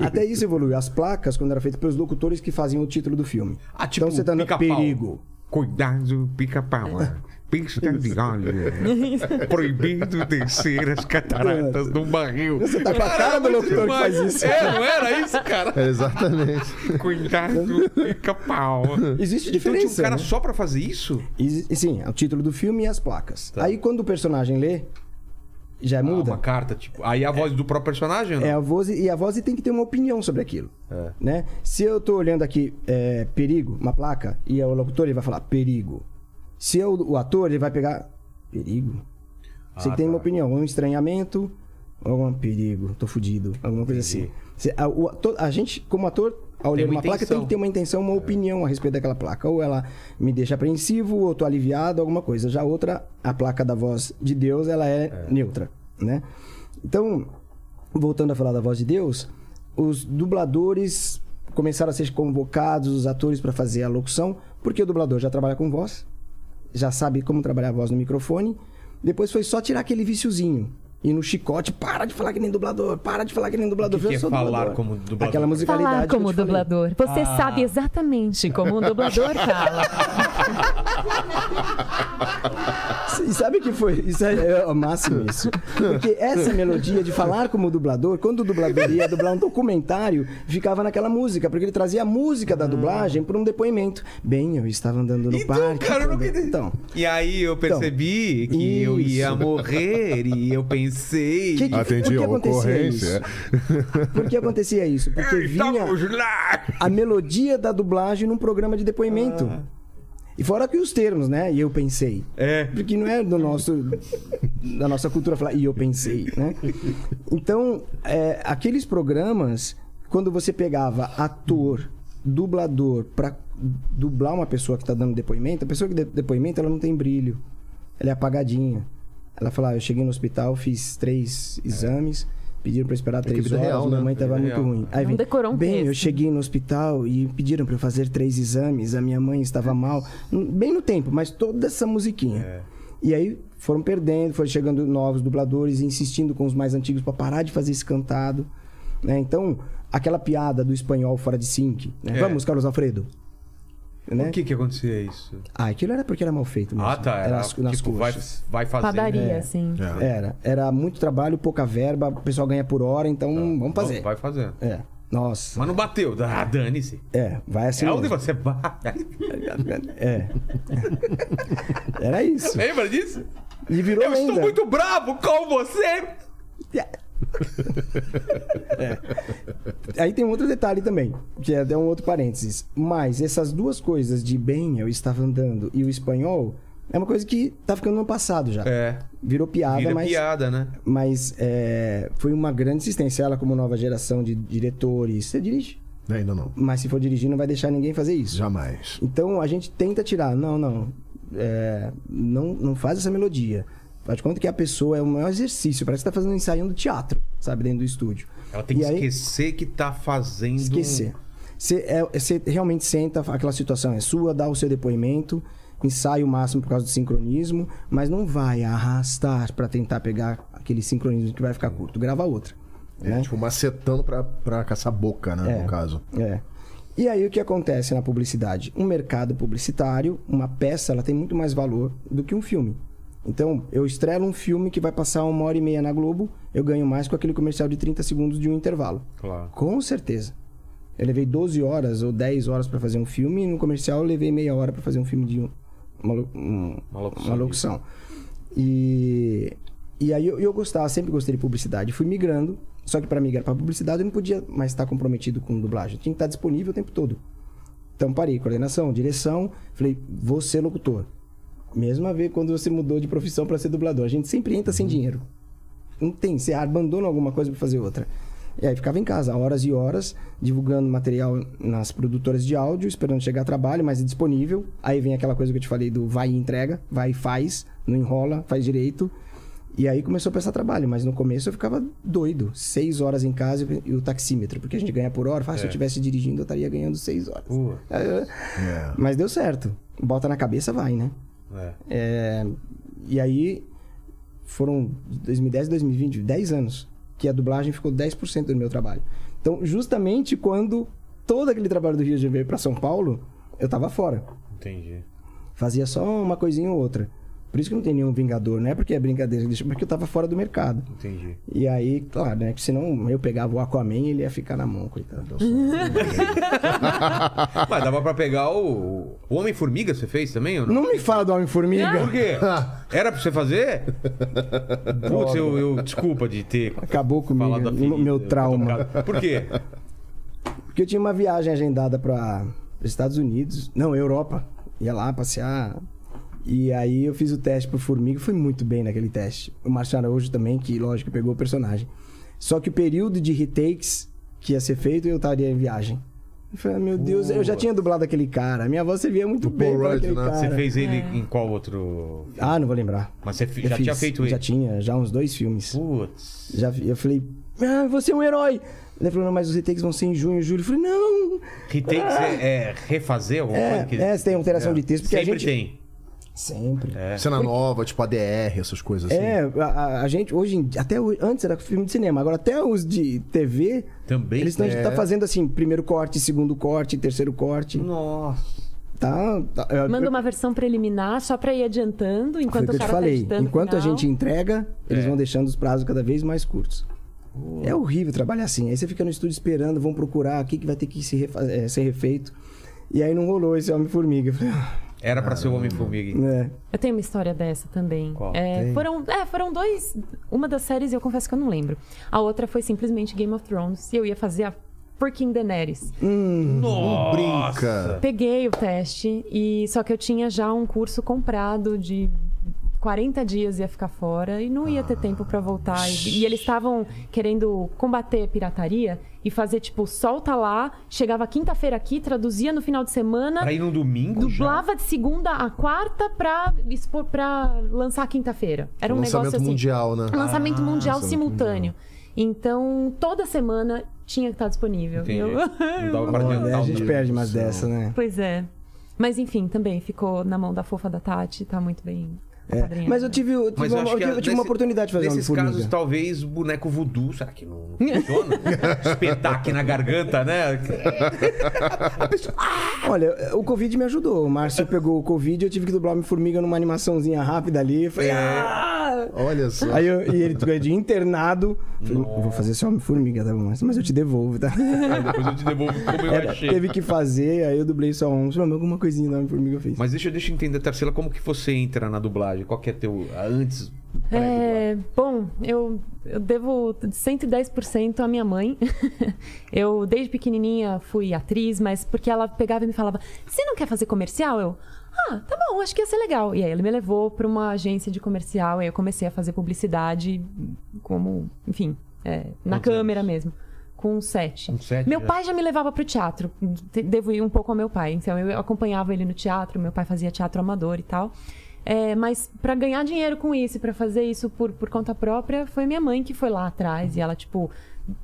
Até isso evoluiu. As placas, quando era feito pelos locutores que faziam o título do filme. Ah, tipo, então você tá no perigo. Cuidado, pica-pau. Pista de óleo. Proibido descer as cataratas num barril. Você tá com a cara do locutor que faz isso. É, não era isso, cara? É, exatamente. Cuidado, pica-pau. Existe Então tinha um diferença. cara né? só pra fazer isso? E, sim, é o título do filme e as placas. Tá. Aí quando o personagem lê, já Ah, muda. uma carta, tipo. Aí a voz do próprio personagem, não? É a voz e a voz tem que ter uma opinião sobre aquilo, É. né? Se eu tô olhando aqui é, perigo, uma placa e o locutor ele vai falar perigo. Se eu, o ator ele vai pegar perigo. Você Ah, tem tá. uma opinião, um estranhamento, algum perigo, tô fudido, alguma coisa Entendi. assim. Você- a, o a gente como ator ao ler uma uma placa tem que ter uma intenção, uma opinião a respeito daquela placa. Ou ela me deixa apreensivo, ou tô aliviado, alguma coisa. Já outra, a placa da voz de Deus, ela é, neutra, né? Então, voltando a falar da voz de Deus, os dubladores começaram a ser convocados, os atores, para fazer a locução, porque o dublador já trabalha com voz, já sabe como trabalhar a voz no microfone. Depois foi só tirar aquele viciozinho E no chicote, para de falar que nem dublador, para de falar que nem dublador. O que que Eu é falar dublador. como dublador? Aquela musicalidade. Falar que eu como te falei. dublador. Você Ah. sabe exatamente como um dublador fala. E sabe o que foi? Isso é, é o máximo isso. Porque essa melodia de falar como dublador, quando o dublador ia dublar um documentário, ficava naquela música, porque ele trazia a música da dublagem por um depoimento. Bem, eu estava andando no Então, parque. cara, eu não. Então, E aí eu percebi que eu ia isso. morrer e eu pensei. que, que, Atendi por que a acontecia isso? ocorrência. Por que acontecia isso? Porque vinha a melodia da dublagem num programa de depoimento. E fora que os termos, né? E eu pensei. É. Porque não é do nosso da nossa cultura falar e eu pensei, né? Então, é, aqueles programas, quando você pegava ator, dublador pra dublar uma pessoa que tá dando depoimento, a pessoa que dá depoimento, ela não tem brilho. Ela é apagadinha. Ela fala, ah, eu cheguei no hospital, fiz três exames, pediram pra esperar É três horas, real, minha né? mãe É tava vida muito real. ruim. Aí Não vem, decorou um bem, eu cheguei no hospital e pediram pra eu fazer três exames, a minha mãe estava mal. Bem no tempo, mas toda essa musiquinha. E aí foram perdendo, foram chegando novos dubladores, insistindo com os mais antigos pra parar de fazer esse cantado. né? Então, aquela piada do espanhol fora de sync. né? É. Vamos, Carlos Alfredo. Né? Por que que acontecia isso? Ah, aquilo era porque era mal feito mesmo. Ah, tá. Era, nas, nas tipo, vai, coxas. vai fazer. Padaria, É. assim. Era. Era muito trabalho, pouca verba, o pessoal ganha por hora, então vamos fazer. Vai fazer. É. Nossa. Mas não bateu. Ah, dane-se. É, vai assim. é onde você vai. É. Era isso. Lembra disso? E virou Eu lenda. estou muito bravo com você. É. Aí tem um outro detalhe também, que é até um outro parênteses. Mas essas duas coisas de bem, eu estava andando e o espanhol, é uma coisa que tá ficando no passado já. É. Virou piada, Vira mas, piada, né? mas é, foi uma grande insistência. Ela, como nova geração de diretores, você dirige? Ainda não. Mas se for dirigir, não vai deixar ninguém fazer isso. Jamais. Então a gente tenta tirar. Não, não. É, não, não faz essa melodia. Faz de conta que a pessoa é o maior exercício. Parece que tá fazendo um ensaio do teatro, sabe, dentro do estúdio. Ela tem que E aí- esquecer que tá fazendo. Esquecer. Você é- você realmente senta, aquela situação é sua, dá o seu depoimento, ensaia o máximo por causa do sincronismo, mas não vai arrastar pra tentar pegar aquele sincronismo que vai ficar curto. Grava outra. É, né? tipo, macetando pra, pra caçar boca, né? É. No caso. É. E aí o que acontece na publicidade? Um mercado publicitário, uma peça, ela tem muito mais valor do que um filme. Então, eu estrelo um filme que vai passar uma hora e meia na Globo, eu ganho mais com aquele comercial de 30 segundos de um intervalo. Claro. Com certeza. Eu levei 12 horas ou 10 horas pra fazer um filme, e no comercial eu levei meia hora pra fazer um filme de um- uma, um- Uma locução. uma locução. E, e aí eu, eu gostava, sempre gostei de publicidade. Fui migrando, só que para migrar para publicidade eu não podia mais estar comprometido com dublagem. Eu tinha que estar disponível o tempo todo. Então parei, coordenação, direção, falei, vou ser locutor. Mesmo a ver quando você mudou de profissão para ser dublador. A gente sempre entra sem dinheiro. Não tem, você abandona alguma coisa para fazer outra. E aí ficava em casa, horas e horas, divulgando material nas produtoras de áudio, esperando chegar a trabalho, mas é disponível. Aí vem aquela coisa que eu te falei do vai e entrega, vai e faz, não enrola, faz direito. E aí começou a prestar trabalho, mas no começo eu ficava doido. Seis horas em casa e o taxímetro, porque a gente ganha por hora. Fala, se eu estivesse dirigindo, eu estaria ganhando seis horas. É, É. Mas deu certo. Bota na cabeça, vai, né? É. É, e aí foram 2010 e 2020, 10 anos, que a dublagem ficou 10% do meu trabalho. Então, justamente quando todo aquele trabalho do Rio de Janeiro para São Paulo, eu tava fora. Entendi. Fazia só uma coisinha ou outra. Por isso que não tem nenhum vingador, não é porque é brincadeira, porque eu tava fora do mercado. Entendi. E aí, claro, né? Que senão eu pegava o Aquaman e ele ia ficar na mão, coitado. Mas dava pra pegar o. O Homem-Formiga você fez também ou não? Não me fala do Homem-Formiga. Por quê? Era pra você fazer? Putz, eu, eu- Desculpa de ter. Acabou comigo, falado ferida. meu trauma. Por quê? Porque eu tinha uma viagem agendada para os Estados Unidos, não, Europa. Ia lá passear. E aí eu fiz o teste pro Formiga, fui muito bem naquele teste. O Márcio Araújo também, que lógico pegou o personagem. Só que o período de retakes que ia ser feito, eu estaria em viagem. Eu falei, ah, meu Deus, eu já tinha dublado aquele cara. Minha voz servia muito O bem Paul Rudd, né? cara. Você fez ele em qual outro. Ah, não vou lembrar. Mas você Eu já fiz, tinha feito ele? Já tinha, já uns dois filmes. Putz. Já, eu falei, ah, você é um herói. Ele falou, não, mas os retakes vão ser em junho, julho. Eu falei, não. Retakes é, é refazer alguma É, coisa? que- é, você tem alteração de texto, porque a Sempre gente- tem. Sempre. Cena nova, tipo ADR, essas coisas assim. É, a, a- a gente hoje, em- até o- antes era filme de cinema, agora até os de TV, Também? eles estão É. tá fazendo assim, primeiro corte, segundo corte, terceiro corte. Nossa. Tá, tá eu- Manda uma versão preliminar só pra ir adiantando Foi o enquanto que o eu te cara falei. tá Enquanto a gente entrega, eles É. vão deixando os prazos cada vez mais curtos. É horrível trabalhar assim. Aí você fica no estúdio esperando, vão procurar o que, que vai ter que ser, é, ser refeito. E aí não rolou esse Homem-Formiga. Eu falei, "Ah, Era pra ser o Homem-Formiga. É. Eu tenho uma história dessa também. Qual? É, foram, é, foram dois. Uma das séries eu confesso que eu não lembro. A outra foi simplesmente Game of Thrones. E eu ia fazer a freaking Daenerys. Não brinca. Peguei o teste e só que eu tinha já um curso comprado de 40 dias ia ficar fora e não ia ter tempo pra voltar. E, e eles estavam querendo combater a pirataria e fazer tipo, solta lá, chegava quinta-feira aqui, traduzia no final de semana, Pra ir no domingo já? dublava de segunda a quarta pra, expor, pra lançar quinta-feira. Era um Lançamento negócio assim. mundial, né? Lançamento mundial lançamento simultâneo. Então, toda semana tinha que estar disponível. Entendi. Eu- Não dava pra adiantar a o gente perde umas dessa, né? Pois é. Mas enfim, também ficou na mão da fofa da Tati, tá muito bem. É. Mas eu tive, eu tive Mas eu uma, eu tive, eu tive uma oportunidade de fazer Nesses casos, talvez boneco voodoo, será que não, não funciona? Espetar aqui na garganta, né? Olha, o Covid me ajudou. O Márcio pegou o Covid, eu tive que dublar Homem-Formiga numa animaçãozinha rápida ali. Falei, ah! Olha só. Aí eu, e ele ficou de internado. Falei, eu vou fazer só Homem-Formiga, tá bom? Mas- Mas eu te devolvo, tá? Aí depois eu te devolvo como eu Era- achei. teve que fazer, aí eu dublei só um. Falei, "Mas alguma coisinha da Homem-Formiga eu fiz. Mas deixa, deixa eu entender, Tarsila, como que você entra na dublagem? Qual que é teu... Antes? É, bom, eu, eu devo 110% à minha mãe. eu, desde pequenininha, fui atriz, mas porque ela pegava e me falava: Você não quer fazer comercial? Eu, ah, tá bom, acho que ia ser legal. E aí ele me levou para uma agência de comercial, aí eu comecei a fazer publicidade como, enfim, é, na Quantos câmera anos? mesmo. Com sete. Com sete meu já? pai já me levava pro teatro. De- Devo ir um pouco ao meu pai. Então eu acompanhava ele no teatro, meu pai fazia teatro amador e tal. É, mas para ganhar dinheiro com isso, para fazer isso por, por conta própria, foi minha mãe que foi lá atrás e ela tipo,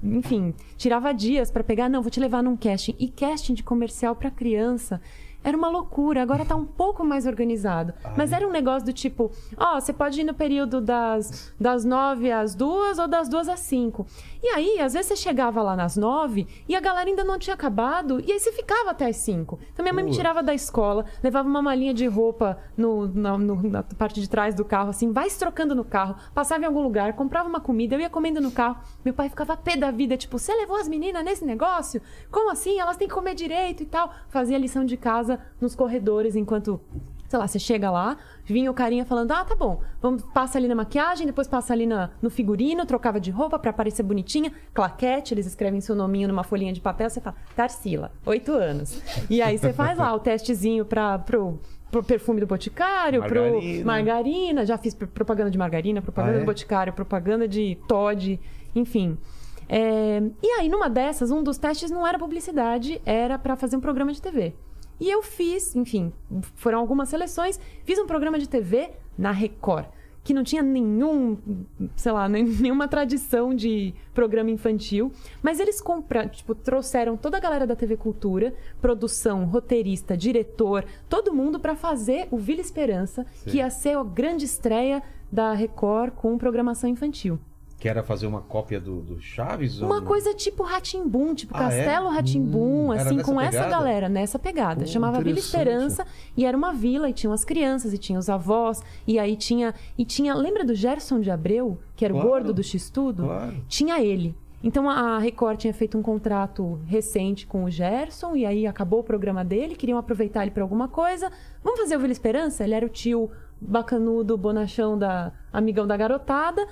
enfim, tirava dias para pegar, não, vou te levar num casting. E casting de comercial para criança era uma loucura. Agora tá um pouco mais organizado. Mas era um negócio do tipo, ó, você pode ir no período das, das nove às duas ou das duas às cinco. E aí, às vezes você chegava lá nas nove e a galera ainda não tinha acabado, e aí você ficava até as cinco. Então minha mãe me tirava da escola, levava uma malinha de roupa no, na, no- na parte de trás do carro, assim, vai se trocando no carro, passava em algum lugar, comprava uma comida, eu ia comendo no carro. Meu pai ficava pé da vida, tipo, você levou as meninas nesse negócio? Como assim? Elas têm que comer direito e tal. Fazia lição de casa nos corredores enquanto sei lá, você chega lá, vinha o carinha falando: ah, tá bom, vamos, passa ali na maquiagem, depois passa ali na, no figurino, trocava de roupa pra parecer bonitinha, claquete, eles escrevem seu nominho numa folhinha de papel, você fala: Tarsila, oito anos. E aí você faz lá o testezinho pra, pro. Pro perfume do Boticário, Margarina. pro margarina, já fiz pro- propaganda de margarina, propaganda Ah, é? do Boticário, propaganda de Todd, enfim. É, e aí, numa dessas, um dos testes não era publicidade, era pra fazer um programa de TV. E eu fiz, enfim, foram algumas seleções, fiz um programa de TV na Record, que não tinha nenhum, sei lá, nenhuma tradição de programa infantil, mas eles compra, tipo, trouxeram toda a galera da TV Cultura, produção, roteirista, diretor, todo mundo pra fazer o Vila Esperança, que ia ser a grande estreia da Record com programação infantil. Que era fazer uma cópia do, do Chaves? ou Uma não? coisa tipo Ratimbum, tipo Ah, é? Castelo Ratimbum, Hum, assim, com essa pegada? galera, nessa pegada. Chamava Vila. Esperança e era uma vila e tinham as crianças e tinha os avós e aí tinha e tinha, lembra do Gerson de Abreu, que era Claro. o gordo do X-Tudo? Claro. Tinha ele. Então a Record tinha feito um contrato recente com o Gerson e aí acabou o programa dele, queriam aproveitar ele para alguma coisa. Vamos fazer o Vila Esperança? Ele era o tio bacanudo, bonachão da amigão da garotada.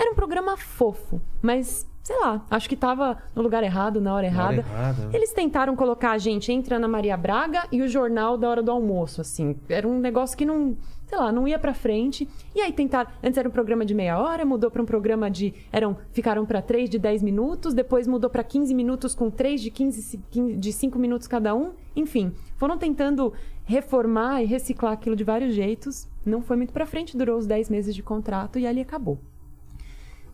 Era um programa fofo, mas sei lá, acho que tava no lugar errado, na hora Na hora errada. errada? Eles tentaram colocar a gente entre Ana Maria Braga e o jornal da hora do almoço, assim. Era um negócio que não, sei lá, não ia pra frente. E aí tentaram, antes era um programa de meia hora, mudou pra um programa de, eram, ficaram pra três de 10 minutos, depois mudou pra 15 minutos com três de 15, se- 15 de 5 minutos cada um. Enfim, foram tentando reformar e reciclar aquilo de vários jeitos. Não foi muito pra frente, durou os 10 meses de contrato e ali acabou.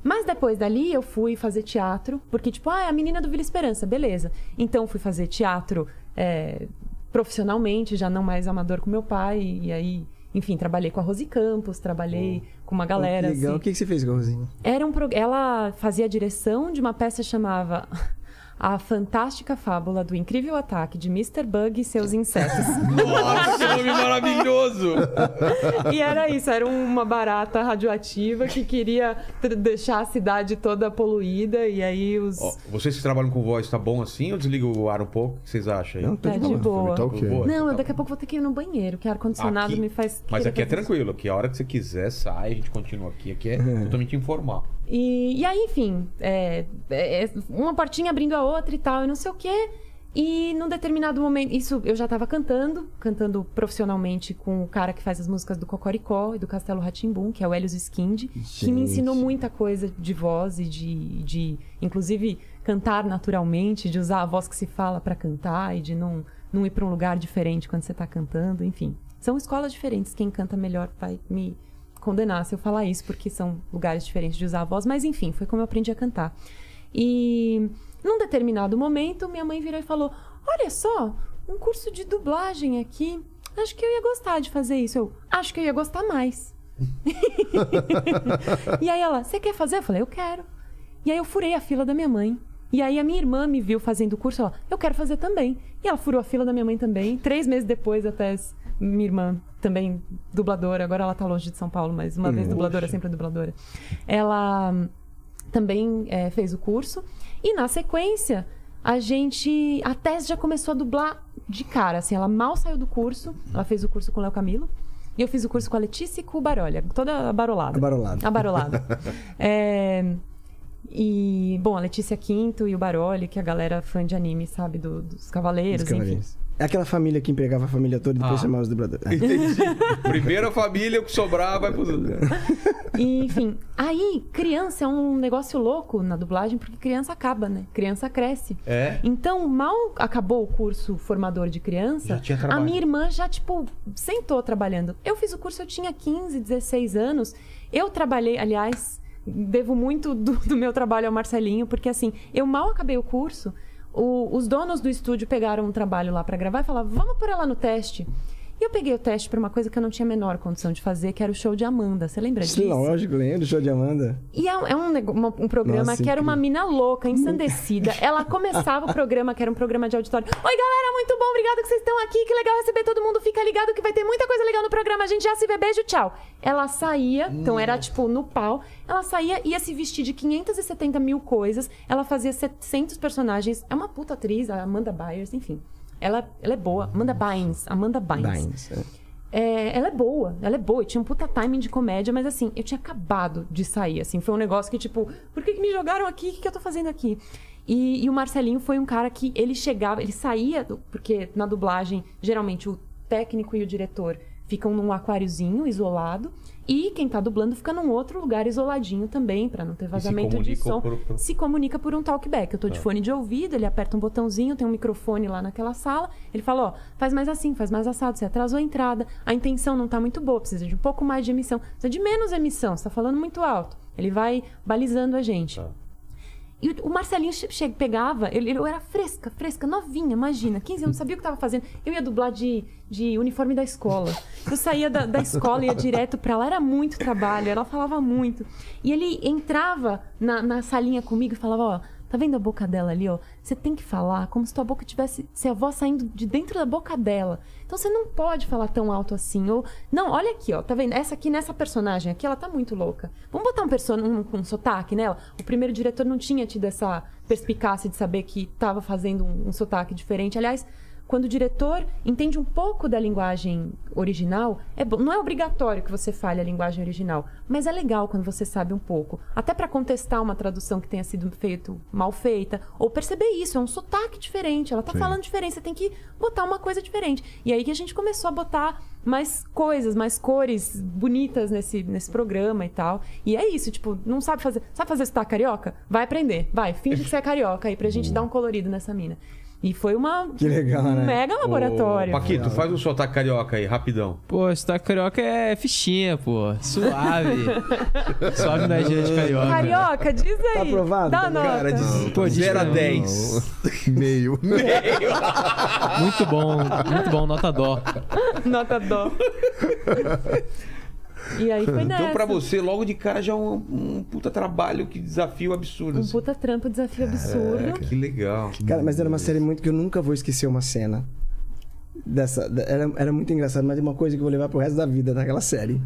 Mas depois dali eu fui fazer teatro, porque, tipo, ah, é a menina do Vila Esperança, beleza. Então fui fazer teatro é, profissionalmente, já não mais amador com meu pai, e aí, enfim, trabalhei com a Rose Campos, trabalhei com uma galera. Legal. assim. O que, que você fez com a Rosinha? Era um pro... Ela fazia a direção de uma peça que chamava A Fantástica Fábula do Incrível Ataque de Mr. Bug e seus Insetos. Nossa, que nome maravilhoso! e era isso, era uma barata radioativa que queria deixar a cidade toda poluída e aí os... Ó, vocês que trabalham com voz, tá bom assim? Eu desligo o ar um pouco? O que vocês acham aí? Não, tá Tá de de boa. Tá ok. Boa. Não, eu daqui a pouco vou ter que ir no banheiro, que ar-condicionado Aqui- me faz... Mas aqui é tranquilo, aqui a hora que você quiser sai, a gente continua aqui. Aqui é totalmente informal. E, e aí, enfim, é, é, é uma portinha abrindo a outra e tal, e não sei o quê. E num determinado momento, isso eu já tava cantando, cantando profissionalmente com o cara que faz as músicas do Cocoricó e do Castelo Ratimbum, que é o Helios Skind, que me ensinou muita coisa de voz e de, de inclusive, cantar naturalmente, de usar a voz que se fala pra cantar e de não, não ir pra um lugar diferente quando você tá cantando, enfim. São escolas diferentes, quem canta melhor vai me condenar se eu falar isso, porque são lugares diferentes de usar a voz, mas enfim, foi como eu aprendi a cantar. E num determinado momento, minha mãe virou e falou: Olha só, um curso de dublagem aqui. Acho que eu ia gostar de fazer isso. Eu acho que eu ia gostar mais. e aí ela, você quer fazer? Eu falei, eu quero. E aí eu furei a fila da minha mãe. E aí a minha irmã me viu fazendo o curso, ela, eu quero fazer também. E ela furou a fila da minha mãe também. Três meses depois, até minha irmã, também dubladora, agora ela tá longe de São Paulo, mas uma vez dubladora, sempre dubladora. Ela hum, também é, fez o curso. E na sequência, a gente. A Tess já começou a dublar de cara, assim, ela mal saiu do curso. Ela fez o curso com o Léo Camilo. E eu fiz o curso com a Letícia e com o Barolha, toda abarolada. Abarolada. Abarolada. é, e, bom, a Letícia Quinto e o Baroli, que a galera fã de anime, sabe, do- dos Cavaleiros, Dos enfim. Cavaleiros. É aquela família que empregava a família toda e depois Ah. chamava os dubladores. É. Entendi. Primeiro a família, o que sobrar vai pro. E, enfim, aí, criança é um negócio louco na dublagem, porque criança acaba, né? Criança cresce. É. Então, mal acabou o curso formador de criança, a minha irmã já, tipo, sentou trabalhando. Eu fiz o curso, eu tinha 15, 16 anos. Eu trabalhei, aliás, devo muito do, do meu trabalho ao Marcelinho, porque assim, eu mal acabei o curso, o- os donos do estúdio pegaram um trabalho lá pra gravar e falaram, vamos por ela no teste. E eu peguei o teste pra uma coisa que eu não tinha a menor condição de fazer, que era o show de Amanda. Você lembra disso? Lógico, lembro do show de Amanda. E é, é um, nego- uma- um programa Nossa, que era uma mina louca, ensandecida. Ela começava o programa, que era um programa de auditório. Oi, galera, muito bom, obrigada que vocês estão aqui. Que legal receber todo mundo. Fica ligado que vai ter muita coisa legal no programa. A gente já se vê, beijo, tchau. Ela saía, então era tipo no pau. Ela saía, ia se vestir de 570 mil coisas. Ela fazia 700 personagens. É uma puta atriz, a Amanda Byers, enfim. Ela, ela é boa. Amanda Bynes. Amanda Bynes. Bynes. é. É, ela é boa, ela é boa. E tinha um puta timing de comédia, mas assim, eu tinha acabado de sair. Assim, foi um negócio que, tipo, por que, que me jogaram aqui? O que, que eu tô fazendo aqui? E, e o Marcelinho foi um cara que ele chegava, ele saía, do- porque na dublagem, geralmente o técnico e o diretor ficam num aquáriozinho isolado. E quem tá dublando fica num outro lugar isoladinho também, pra não ter vazamento de som. por- por- Se comunica por um talkback. Eu tô de fone de ouvido, ele aperta um botãozinho, tem um microfone lá naquela sala. Ele fala, ó, faz mais assim, faz mais assado, você atrasou a entrada, a intenção não tá muito boa, precisa de um pouco mais de emissão, precisa de menos emissão, você tá falando muito alto. Ele vai balizando a gente. E o- Marcelinho che pegava, ele, eu era fresca, fresca, novinha, imagina, 15 anos, sabia o que tava fazendo. Eu ia dublar de, de uniforme da escola. Eu saía da, da escola ia direto pra lá, era muito trabalho, ela falava muito. E ele entrava na, na salinha comigo e falava, ó, tá vendo a boca dela ali, ó? Você tem que falar como se tua boca tivesse, se a voz saindo de dentro da boca dela. Então você não pode falar tão alto assim. Ou, não, olha aqui, ó, tá vendo? Essa aqui, nessa personagem aqui, ela tá muito louca. Vamos botar um, person um, um sotaque nela? O primeiro diretor não tinha tido essa perspicácia de saber que tava fazendo um, um sotaque diferente. Aliás, quando o diretor entende um pouco da linguagem original, é bom- não é obrigatório que você fale a linguagem original, mas é legal quando você sabe um pouco, até para contestar uma tradução que tenha sido feito mal feita, ou perceber isso, é um sotaque diferente, ela tá falando diferente, você tem que botar uma coisa diferente. E aí que a gente começou a botar mais coisas, mais cores bonitas nesse, nesse programa e tal. E é isso, tipo, não sabe fazer, sabe fazer sotaque carioca? Vai aprender, vai, finge que você é carioca aí pra gente dar um colorido nessa mina. E foi uma Que legal, um né? mega laboratório. Ô, Paquito, faz um sotaque carioca aí, rapidão. Pô, sotaque carioca é fichinha, pô. Suave. Suave na gíria de carioca. Carioca, diz aí. Tá aprovado? Dá Tá nota. Cara, de Pô, diz 0 a pra mim. 10. Meio. Muito bom, muito bom, nota dó. Nota dó. E aí foi nessa. Então, pra você, logo de cara já é um, um puta trabalho, que desafio absurdo. Um assim. puta trampo, desafio absurdo. Que legal. Cara, mas era uma série muito que eu nunca vou esquecer uma cena. Dessa, era, era muito engraçado, mas é uma coisa que eu vou levar pro resto da vida naquela série.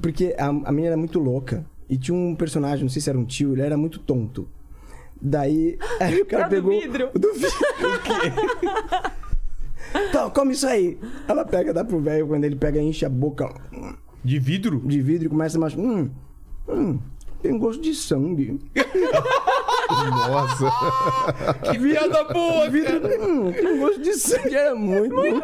Porque a, a menina era muito louca. E tinha um personagem, não sei se era um tio, ele era muito tonto. Daí, aí o cara Era do pegou. vidro. Do vidro. O quê? Então, come isso aí. Ela pega, dá pro velho, quando ele pega, enche a boca De vidro? de vidro e começa a machucar. Hum, hum, tem gosto de sangue. Nossa. Que piada boa, cara. Hum, tem gosto de sangue. Era muito, muito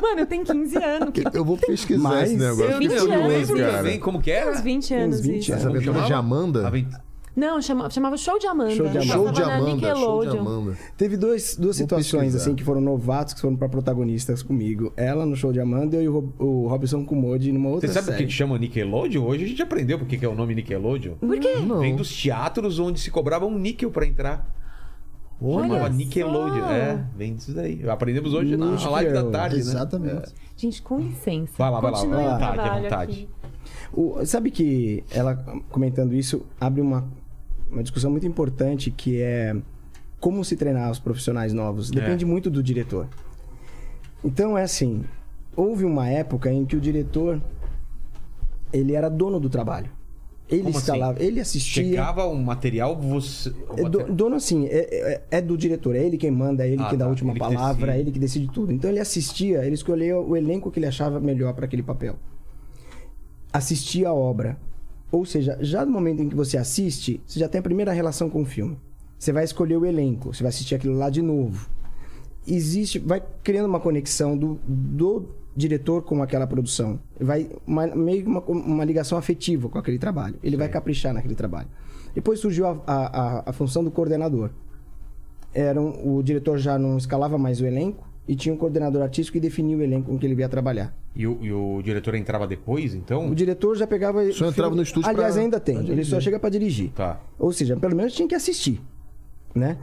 Mano, eu tenho 15 anos. Que... Eu vou pesquisar Mas esse negócio. eu 20 anos, curioso, hein? cara. Vem, como que é? Uns 20 anos. 20 isso. anos. Essa aventura de Amanda? Avent- Não, chama, chamava Show de Amanda. Show de Amanda. Show de na Amanda. Show de. Amanda. Teve dois, duas Vou situações pesquisar. assim que foram novatos, que foram pra protagonistas comigo. Ela no show de Amanda e o, o Robson Kumodi numa outra Você sabe por série. que que chama Nickelodeon? Hoje a gente aprendeu por que é o nome Nickelodeon. Por quê? Não. Vem dos teatros onde se cobrava um níquel pra entrar. Olha Chamava. Nickelodeon. É, vem disso daí. Aprendemos hoje na Níquel. live da tarde, né? Exatamente. Gente, com licença. Vai lá, vai lá, Continue vai lá. o À vontade, à trabalho vontade. O- sabe que ela comentando isso abre uma, uma discussão muito importante que é como se treinar os profissionais novos. Depende muito do diretor. Então é assim, houve uma época em que o diretor ele era dono do trabalho. Ele Como assim? escalava, ele assistia. Chegava um material, você. o É do- material- dono assim, é, é- é do diretor, é ele quem manda, é ele Ah, que dá a tá. última Ele palavra, decide. é ele que decide tudo. Então ele assistia, ele escolhia o elenco que ele achava melhor para aquele papel. Assistia a obra. Ou seja, já no momento em que você assiste, você já tem a primeira relação com o filme. Você vai escolher o elenco, você vai assistir aquilo lá de novo. Existe, vai criando uma conexão do, do diretor com aquela produção. Vai uma, meio que uma, uma ligação afetiva com aquele trabalho. Ele vai caprichar naquele trabalho. Depois surgiu a, a, a- a função do coordenador. Era um- o diretor já não escalava mais o elenco e tinha um coordenador artístico que definia o elenco com que ele ia trabalhar. E, o, e o diretor entrava depois, então? O diretor já pegava. Só entrava no estúdio Aliás, pra- ainda tem. pra Ele só chega para dirigir. Tá. Ou seja, pelo menos tinha que assistir, né?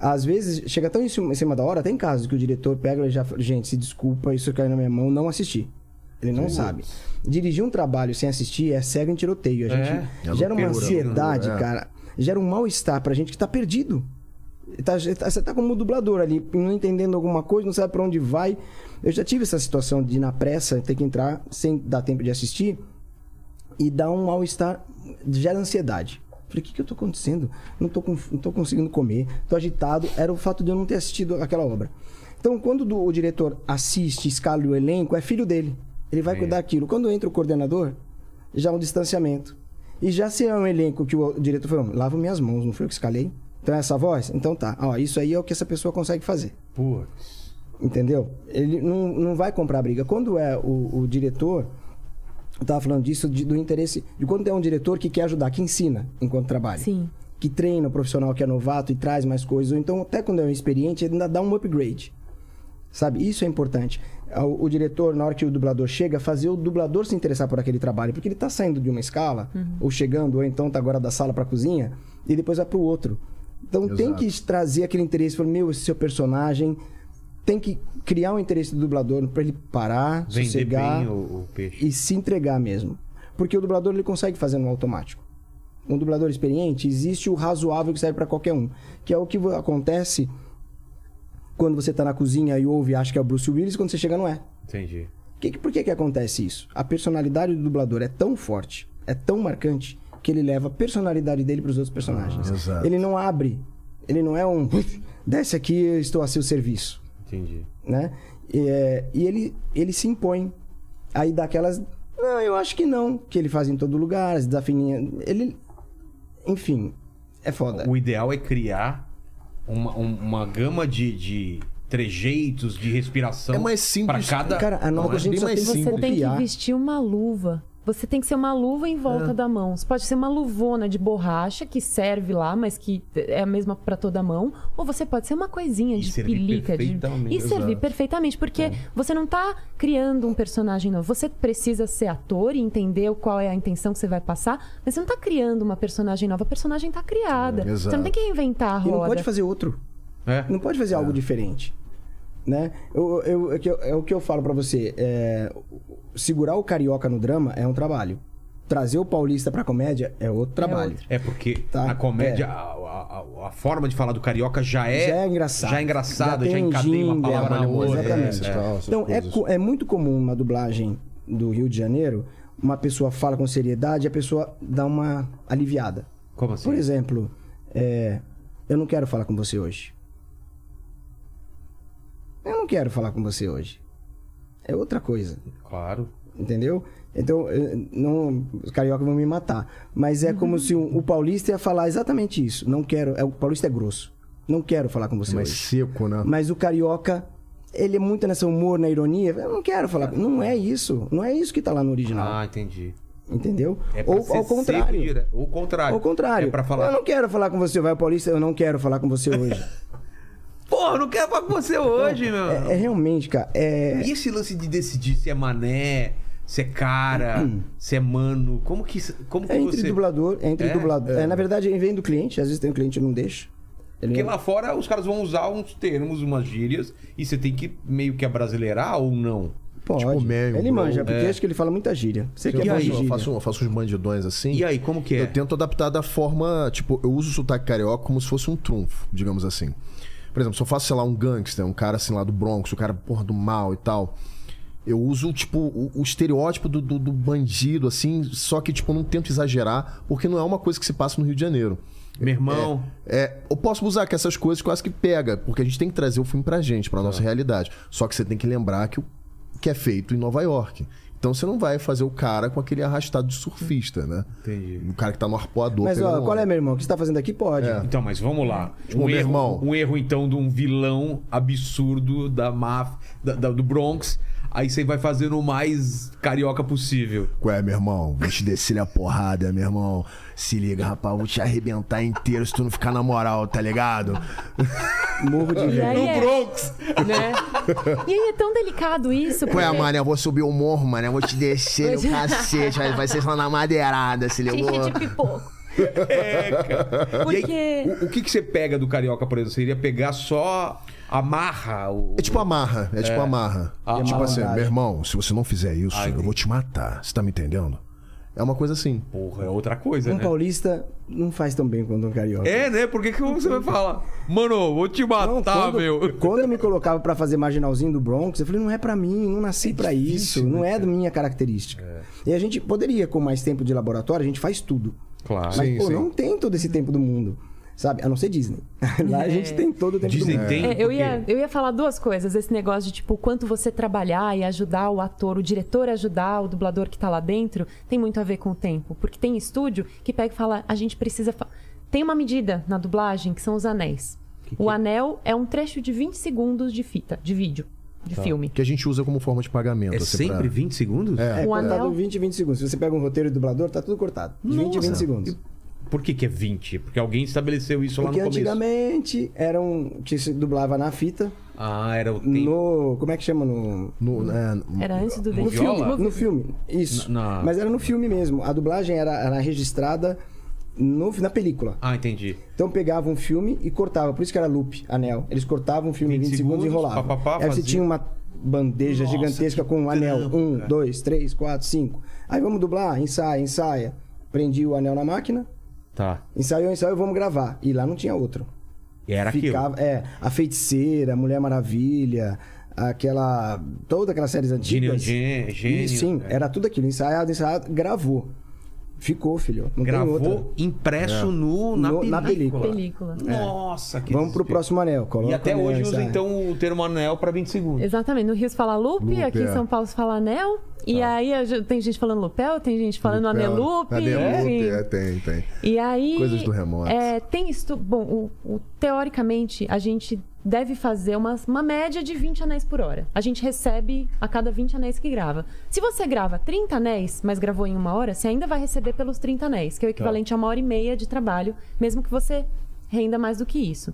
Às vezes, chega tão em cima, em cima da hora, tem casos que o diretor pega e já fala, gente, se desculpa, isso caiu na minha mão, não assisti. Ele não sabe. Dirigir um trabalho sem assistir é cego em tiroteio. A gente É gera uma loucura, ansiedade, é. cara. Gera um mal-estar pra gente que tá perdido. Tá- Você tá como dublador ali, não entendendo alguma coisa, não sabe pra onde vai. Eu já tive essa situação de, na pressa, ter que entrar sem dar tempo de assistir e dá um mal-estar, gera ansiedade. Falei, o que, que eu tô acontecendo? Não tô, não tô conseguindo comer, tô agitado. Era o fato de eu não ter assistido aquela obra. Então, quando do- o diretor assiste, escala o elenco, é filho dele. Ele vai cuidar daquilo. Quando entra o coordenador, já é um distanciamento. E já se é um elenco que o diretor falou, lavo minhas mãos, não foi eu que escalei? Então é essa voz? Então tá. Ó, isso aí é o que essa pessoa consegue fazer. Putz. Entendeu? Ele não, não vai comprar briga. Quando é o, o diretor, eu tava falando disso, de- do interesse. De quando é um diretor que quer ajudar, que ensina enquanto trabalha. Sim. Que treina o profissional que é novato e traz mais coisas. Ou então, até quando é um experiente, ele ainda dá um upgrade. Sabe? Isso é importante. O, o diretor, na hora que o dublador chega, fazer o dublador se interessar por aquele trabalho. Porque ele tá saindo de uma escala, ou chegando, ou então tá agora da sala pra cozinha, e depois vai pro outro. Então tem Exato. que trazer aquele interesse. Falar, meu, esse seu personagem tem que criar um interesse do dublador pra ele parar, Vender sossegar bem o, o peixe. e se entregar mesmo. Porque o dublador ele consegue fazer no automático. Um dublador experiente, existe o razoável que serve para qualquer um, que é o que acontece quando você tá na cozinha e ouve e acha que é o Bruce Willis, quando você chega não é. Entendi. Que- por que, que acontece isso? A personalidade do dublador é tão forte, é tão marcante, que ele leva a personalidade dele para os outros personagens. Ah, exato. Ele não abre, ele não é um desce aqui, eu estou a seu serviço Entendi. né? E, é, e ele, ele se impõe. Aí daquelas. Não, eu acho que não. Que ele faz em todo lugar, as desafininhas. Ele. Enfim, é foda. O ideal é criar uma, um- uma gama de, de trejeitos, de respiração. É mais simples. Pra cada. Cara, a não nova é? gente bem só mais tem que Você tem que vestir uma luva. Você tem que ser uma luva em volta da mão. Você pode ser uma luvona de borracha que serve lá, mas que é a mesma pra toda a mão. Ou você pode ser uma coisinha E de servir pelica. De... E servir Exato. perfeitamente, porque você não tá criando um personagem novo. Você precisa ser ator e entender qual é a intenção que você vai passar, mas você não tá criando uma personagem nova. A personagem tá criada. É, você não tem que reinventar a E roda. não pode fazer outro. É. Não pode fazer algo diferente. Né? Eu, eu- é, eu- é o que eu falo pra você. é, segurar o carioca no drama é um trabalho. Trazer o paulista pra comédia é outro trabalho. outro. É porque Tá, na comédia é. a, a- a- forma de falar do carioca já é, já é engraçado. já é engraçada, já, um encadeia uma palavra na uma- outra. Exatamente. É, é. Então, é, é muito comum uma dublagem do Rio de Janeiro, uma pessoa fala com seriedade e a pessoa dá uma aliviada. Como assim? Por exemplo, é, eu não quero falar com você hoje. Eu não quero falar com você hoje. É outra coisa. Claro. Entendeu? Então, eh, não, os cariocas vão me matar. Mas é como se o, o paulista ia falar exatamente isso. Não quero. É, o paulista é grosso. Não quero falar com você Mais hoje. seco, né? Mas o carioca, ele é muito nessa humor, na ironia. Eu não quero falar. Não é isso. Não é isso que tá lá no original. Ah, entendi. Entendeu? É Ou ao contrário. dire- Ou o contrário. Ao contrário. É pra falar. Eu não quero falar com você. Vai o paulista, eu não quero falar com você hoje. Porra, não quero falar com você hoje, meu. é, é realmente, cara. É, E esse lance de decidir se é mané, se é cara, se é mano, como que, como que é entre você... dublador, é entre É? dublador. É, na verdade, vem do cliente. Às vezes tem um cliente que não deixa. Ele Porque lá fora os caras vão usar uns termos, umas gírias, e você tem que meio que abrasileirar ou não? Pode. Tipo meme, ele bro. manja, porque acho que ele fala muita gíria. Você que é eu gíria. faço, eu faço uns bandidões assim. E aí, como que é? Eu tento adaptar da forma. Tipo, eu uso o sotaque carioca como se fosse um trunfo, digamos assim. Por exemplo, se eu faço, sei lá, um gangster, um cara assim lá do Bronx, o cara, porra, do mal e tal. Eu uso, tipo, o, o estereótipo do, do- do bandido, assim, só que, tipo, não tento exagerar, porque não é uma coisa que se passa no Rio de Janeiro. Meu irmão, É, eu posso usar que essas coisas quase que pega, porque a gente tem que trazer o filme pra gente, pra nossa realidade. Só que você tem que lembrar que o que é feito em Nova York. Então você não vai fazer o cara com aquele arrastado de surfista, né? Entendi. O cara que tá no arpoador. Mas, ó, qual é, meu irmão? O que você tá fazendo aqui? Pode. então, mas vamos lá. Tipo, um, meu erro, irmão. um erro, então, de um vilão absurdo da máfia, da- da- do Bronx, aí você vai fazendo o mais carioca possível. Qual é, meu irmão? Vou te descer a porrada, meu irmão. Se liga, rapaz, vou te arrebentar inteiro se tu não ficar na moral, tá ligado? Morro de E inveja. aí é, Bronx! né? E aí é tão delicado isso. Qual é, porque- mano? Eu vou subir o morro, mano. Eu vou te descer Pois o é. cacete. Vai, vai ser só na madeirada, se ligou? Ficha de pipoco. É, cara. E Porque- aí, o, o que, que você pega do carioca, por exemplo? Você iria pegar só a marra? O... É tipo amarra, é tipo amarra. Ah, tipo assim, malandragem. meu irmão, se você não fizer isso, Ai, eu vou te matar. Você tá me entendendo? É uma coisa assim. Porra, é outra coisa, Um né? paulista não faz tão bem quanto um carioca. É, né? Por que, que você vai falar? Mano, vou te matar, Não, quando, meu. quando me colocava pra fazer marginalzinho do Bronx, eu falei, não é pra mim, não nasci pra isso, não é da minha característica. E a gente poderia, com mais tempo de laboratório, a gente faz tudo. Claro. Mas, Sim, pô, sim. não tem todo esse tempo do mundo. Sabe? A não ser Disney. Lá a gente tem todo o tempo Disney do mundo. tem? É, eu, ia, eu ia falar duas coisas. Esse negócio de, tipo, quanto você trabalhar e ajudar o ator, o diretor ajudar o dublador que tá lá dentro, tem muito a ver com o tempo. Porque tem estúdio que pega e fala, a gente precisa... fa- Tem uma medida na dublagem que são os anéis. O anel é um trecho de 20 segundos de fita, de vídeo, de filme. Que a gente usa como forma de pagamento. É assim, sempre pra- 20 segundos? É. É, O cortado anel- 20 e 20 segundos. Se você pega um roteiro de dublador, tá tudo cortado. De 20 e 20 segundos. Por que, que é 20? Porque alguém estabeleceu isso Porque lá no começo. antigamente era um que se dublava na fita, Ah, era o tempo. no. Como é que chama? No. No, é, Era antes do No viola? No filme, isso. Na- na- Mas era no filme mesmo. A dublagem era, era registrada no, na película. Ah, entendi. Então pegava um filme e cortava. Por isso que era loop, anel. Eles cortavam o filme em 20 20 segundos e segundos, enrolavam. pá, pá, pá, Aí você fazia. tinha uma bandeja Nossa, gigantesca com um anel. trampo, Um, cara. dois, três, quatro, cinco. Aí vamos dublar, ensaia, ensaia. Prendi o anel na máquina, Tá. ensaiou, ensaiou, vamos gravar. E lá não tinha outro. E era Ficava, aquilo. é, a feiticeira, Mulher Maravilha, aquela. Toda aquelas séries Gênio, antigas. gê- gênio. E, sim, é. era tudo aquilo, ensaiado, ensaiado, gravou. Ficou, filho. Não tem outra. Gravou impresso no, na, No- película. na película. Película. Nossa, que Vamos pro desespero. próximo anel. Coloca E até anel, hoje usa então o termo anel pra 20 segundos. Exatamente. No Rio se fala loop, Loop, aqui em é. São Paulo se fala anel. E aí a gente- tem gente falando lupel, tem gente falando anelupe. Anelupe, enfim. é, tem, tem. E aí. Coisas do remoto. É, tem estu... Bom, o, o- teoricamente, a gente deve fazer uma, uma média de 20 anéis por hora. A gente recebe a cada 20 anéis que grava. Se você grava 30 anéis, mas gravou em uma hora, você ainda vai receber pelos 30 anéis, que é o equivalente a uma hora e meia de trabalho, mesmo que você renda mais do que isso.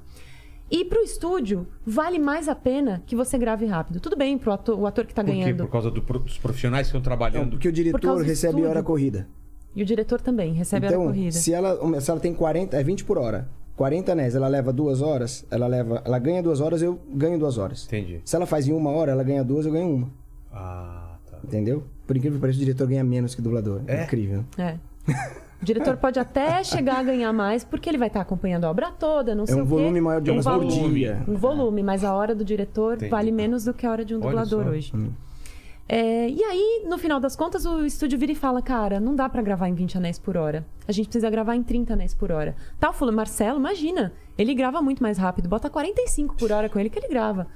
E pro estúdio, vale mais a pena que você grave rápido. Tudo bem pro ator, o ator que tá Por quê? ganhando. Por causa do dos profissionais que estão trabalhando. porque o Por diretor do recebe estúdio. hora corrida. E o diretor também recebe a então, hora corrida. se ela, se ela tem 40, é 20 por hora. 40 anéis, ela leva duas horas, ela leva, ela ganha duas horas, eu ganho duas horas. Entendi. Se ela faz em uma hora, ela ganha duas, eu ganho uma. Ah, tá. Entendeu? Por incrível que pareça, o diretor ganha menos que o dublador. É? Incrível. É. O diretor pode até chegar a ganhar mais, porque ele vai estar acompanhando a obra toda, não sei um o quê. volume maior de um horas por volume, dia. Um volume, mas a hora do diretor Entendi. vale menos do que a hora de um Olha dublador só. hoje. É, e aí, no final das contas, o estúdio vira e fala: Cara, não dá pra gravar em 20 anéis por hora. A gente precisa gravar em 30 anéis por hora. Tal, fulano, Marcelo, imagina, ele grava muito mais rápido, bota 45 por hora com ele que ele grava.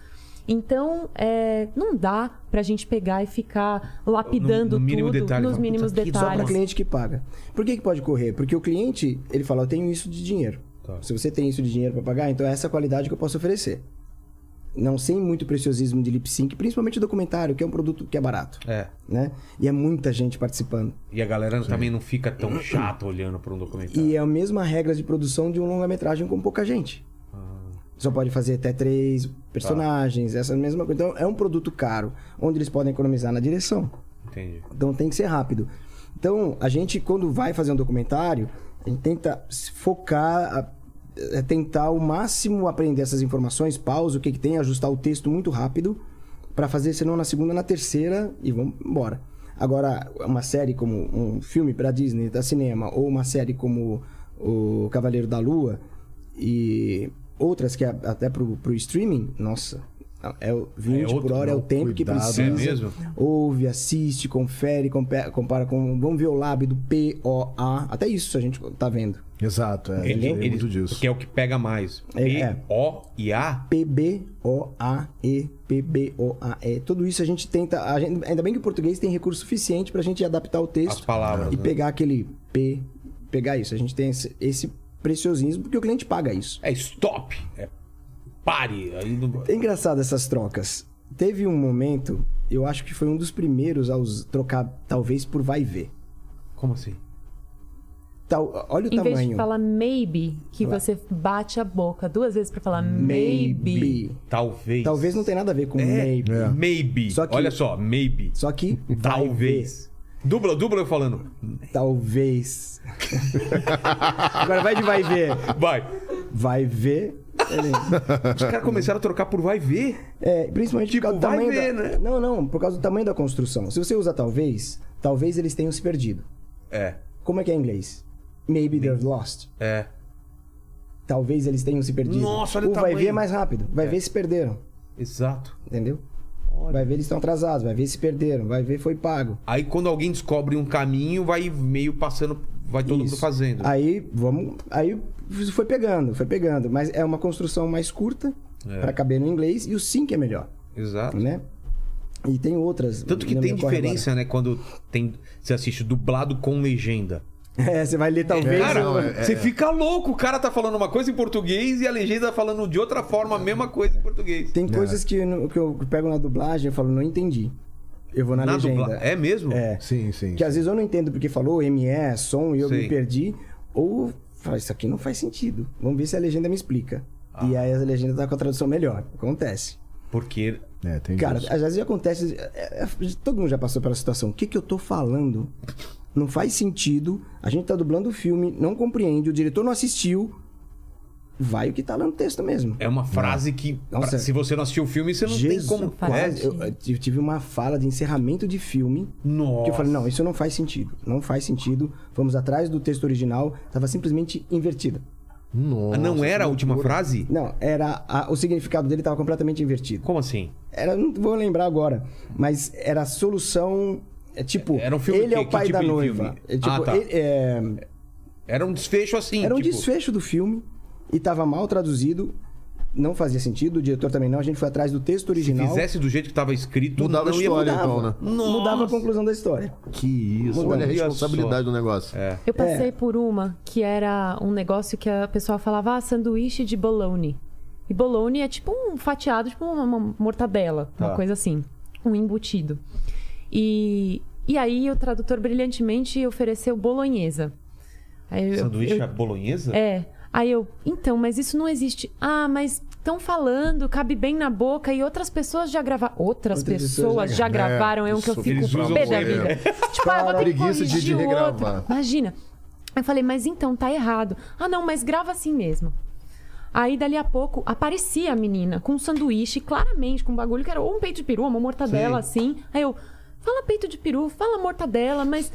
Então, é, não dá pra gente pegar e ficar lapidando No- no mínimo tudo detalhe, nos fala, mínimos que Só para detalhes. cliente que paga. Por que, que pode correr? Porque o cliente, ele fala, eu tenho isso de dinheiro. Tá. Se você tem isso de dinheiro para pagar, então é essa a qualidade que eu posso oferecer. Não sem muito preciosismo de lip sync, principalmente documentário, que é um produto que é barato, É. né? E é muita gente participando. E a galera também não fica tão chata olhando pra um documentário. E é a mesma regra de produção de um longa-metragem com pouca gente. Só pode fazer até três personagens, essa mesma coisa. Então é um produto caro, onde eles podem economizar na direção. Entendi. Então tem que ser rápido. Então, a gente, quando vai fazer um documentário, a gente tenta focar, é tentar ao máximo aprender essas informações, pausa, o que, que tem, ajustar o texto muito rápido, para fazer, senão na segunda, na terceira e vamos embora. Agora, uma série como um filme para Disney, da cinema, ou uma série como o Cavaleiro da Lua e outras que é até pro, pro streaming, nossa, é o 20 É outro- por hora, é o tempo que cuidado. precisa. É mesmo? Ouve, assiste, confere, compa- compara com. Vamos ver o lab do POA. Até isso a gente tá vendo. Exato, é. Ele- tem ele- muito disso. Porque é o que pega mais. É, P, é. O e A. PBOAE, PBOAE. Tudo isso a gente tenta. a gente- ainda bem que o português tem recurso suficiente pra gente adaptar o As texto palavras. e né? pegar aquele P. Pegar isso. A gente tem esse, esse preciosismo porque o cliente paga isso. É stop. É pare. Aí não... É engraçado essas trocas. Teve um momento, eu acho que foi um dos primeiros a trocar, talvez, por vai ver. Como assim? Tal, olha o Em tamanho. vez de falar maybe, que Fala. você bate a boca duas vezes pra falar maybe. Talvez. Talvez não tenha nada a ver com É, maybe. Maybe. Só que- Olha só, maybe. Só que Talvez. Dubla, dubla eu falando. Talvez. Agora vai de vai ver. Vai. Vai ver. Os caras começaram a trocar por vai ver. É, principalmente Tipo, por causa do tamanho ver, da... né? Não, não, por causa do tamanho da construção. Se você usa talvez, talvez eles tenham se perdido. É. Como é que é em inglês? Maybe they're lost. É. Talvez eles tenham se perdido. Nossa, olha o o vai ver é mais rápido. Vai ver se perderam. Exato. Entendeu? Vai ver eles estão atrasados, vai ver se perderam, vai ver foi pago. Aí quando alguém descobre um caminho, vai meio passando, vai todo Isso. mundo fazendo. Aí, vamos. Aí foi pegando, foi pegando. Mas é uma construção mais curta É. pra caber no inglês e o sync é melhor, Exato. né? E tem outras. Tanto que tem diferença, né, quando tem você assiste dublado com legenda. agora. É, você vai ler talvez. Cara, não, é- você fica louco. O cara tá falando uma coisa em português e a legenda tá falando de outra forma a mesma coisa em português. Tem coisas que, eu- que eu pego na dublagem e falo, não entendi. Eu vou na, Na legenda. dubla- É mesmo? É. Sim, sim. Que às vezes eu não entendo porque falou ME, som, e eu Sei. me perdi. Ou falo, isso aqui não faz sentido. Vamos ver se a legenda me explica. Ah. E aí a legenda tá com a tradução melhor. Acontece. Porque É, tem Cara, disso. às vezes acontece. é, é, todo mundo já passou pela situação. O que, que eu tô falando? Não faz sentido. A gente tá dublando o filme, não compreende, o diretor não assistiu. Vai o que tá lá no texto mesmo. é uma frase que Nossa. pra- se você não assistiu o filme, você não Jesus, tem como. quase. É? Eu, eu tive uma fala de encerramento de filme. Nossa. Que eu falei, não, isso não faz sentido. Não faz sentido. Vamos atrás do texto original. Tava simplesmente invertida. Nossa, Ah, não era a última loucura. frase? Não, era a- o significado dele tava completamente invertido. Como assim? Era, não vou lembrar agora, mas era a solução. É tipo, Era um filme ele é que- o pai que tipo da noiva. filme? É, tipo, Ah, tá. ele- é, Era um desfecho assim. era um tipo, desfecho do filme e tava mal traduzido. Não fazia sentido, o diretor também não. A gente foi atrás do texto Se original. fizesse do jeito que tava escrito, Mudava a não ia história, mudar. então, né? Nossa. Mudava a conclusão da história. Que isso. Olha Olha a responsabilidade do negócio. É. Eu passei por uma que era um negócio que a pessoa falava, ah, sanduíche de bologna. E bologna é tipo um fatiado, tipo uma, uma mortadela, uma Tá. coisa assim. Um embutido. E, e aí o tradutor brilhantemente ofereceu bolonhesa. Aí eu- Sanduíche eu- à bolonhesa? é. Aí eu, então, mas isso não existe. Ah, mas estão falando, cabe bem na boca e outras pessoas já gravaram. Outras, Outras pessoas, pessoas já já- gravaram, é, um que eu fico pé da vida. Tipo, ah, eu vou ter que Preguiça de- de corrigir o outro. Imagina. Eu falei, mas então, tá errado. Ah, não, mas grava assim mesmo. Aí, dali a pouco, aparecia a menina com um sanduíche, claramente, com um bagulho que era ou um peito de peru, uma mortadela, assim. Aí eu, fala peito de peru, fala mortadela, mas...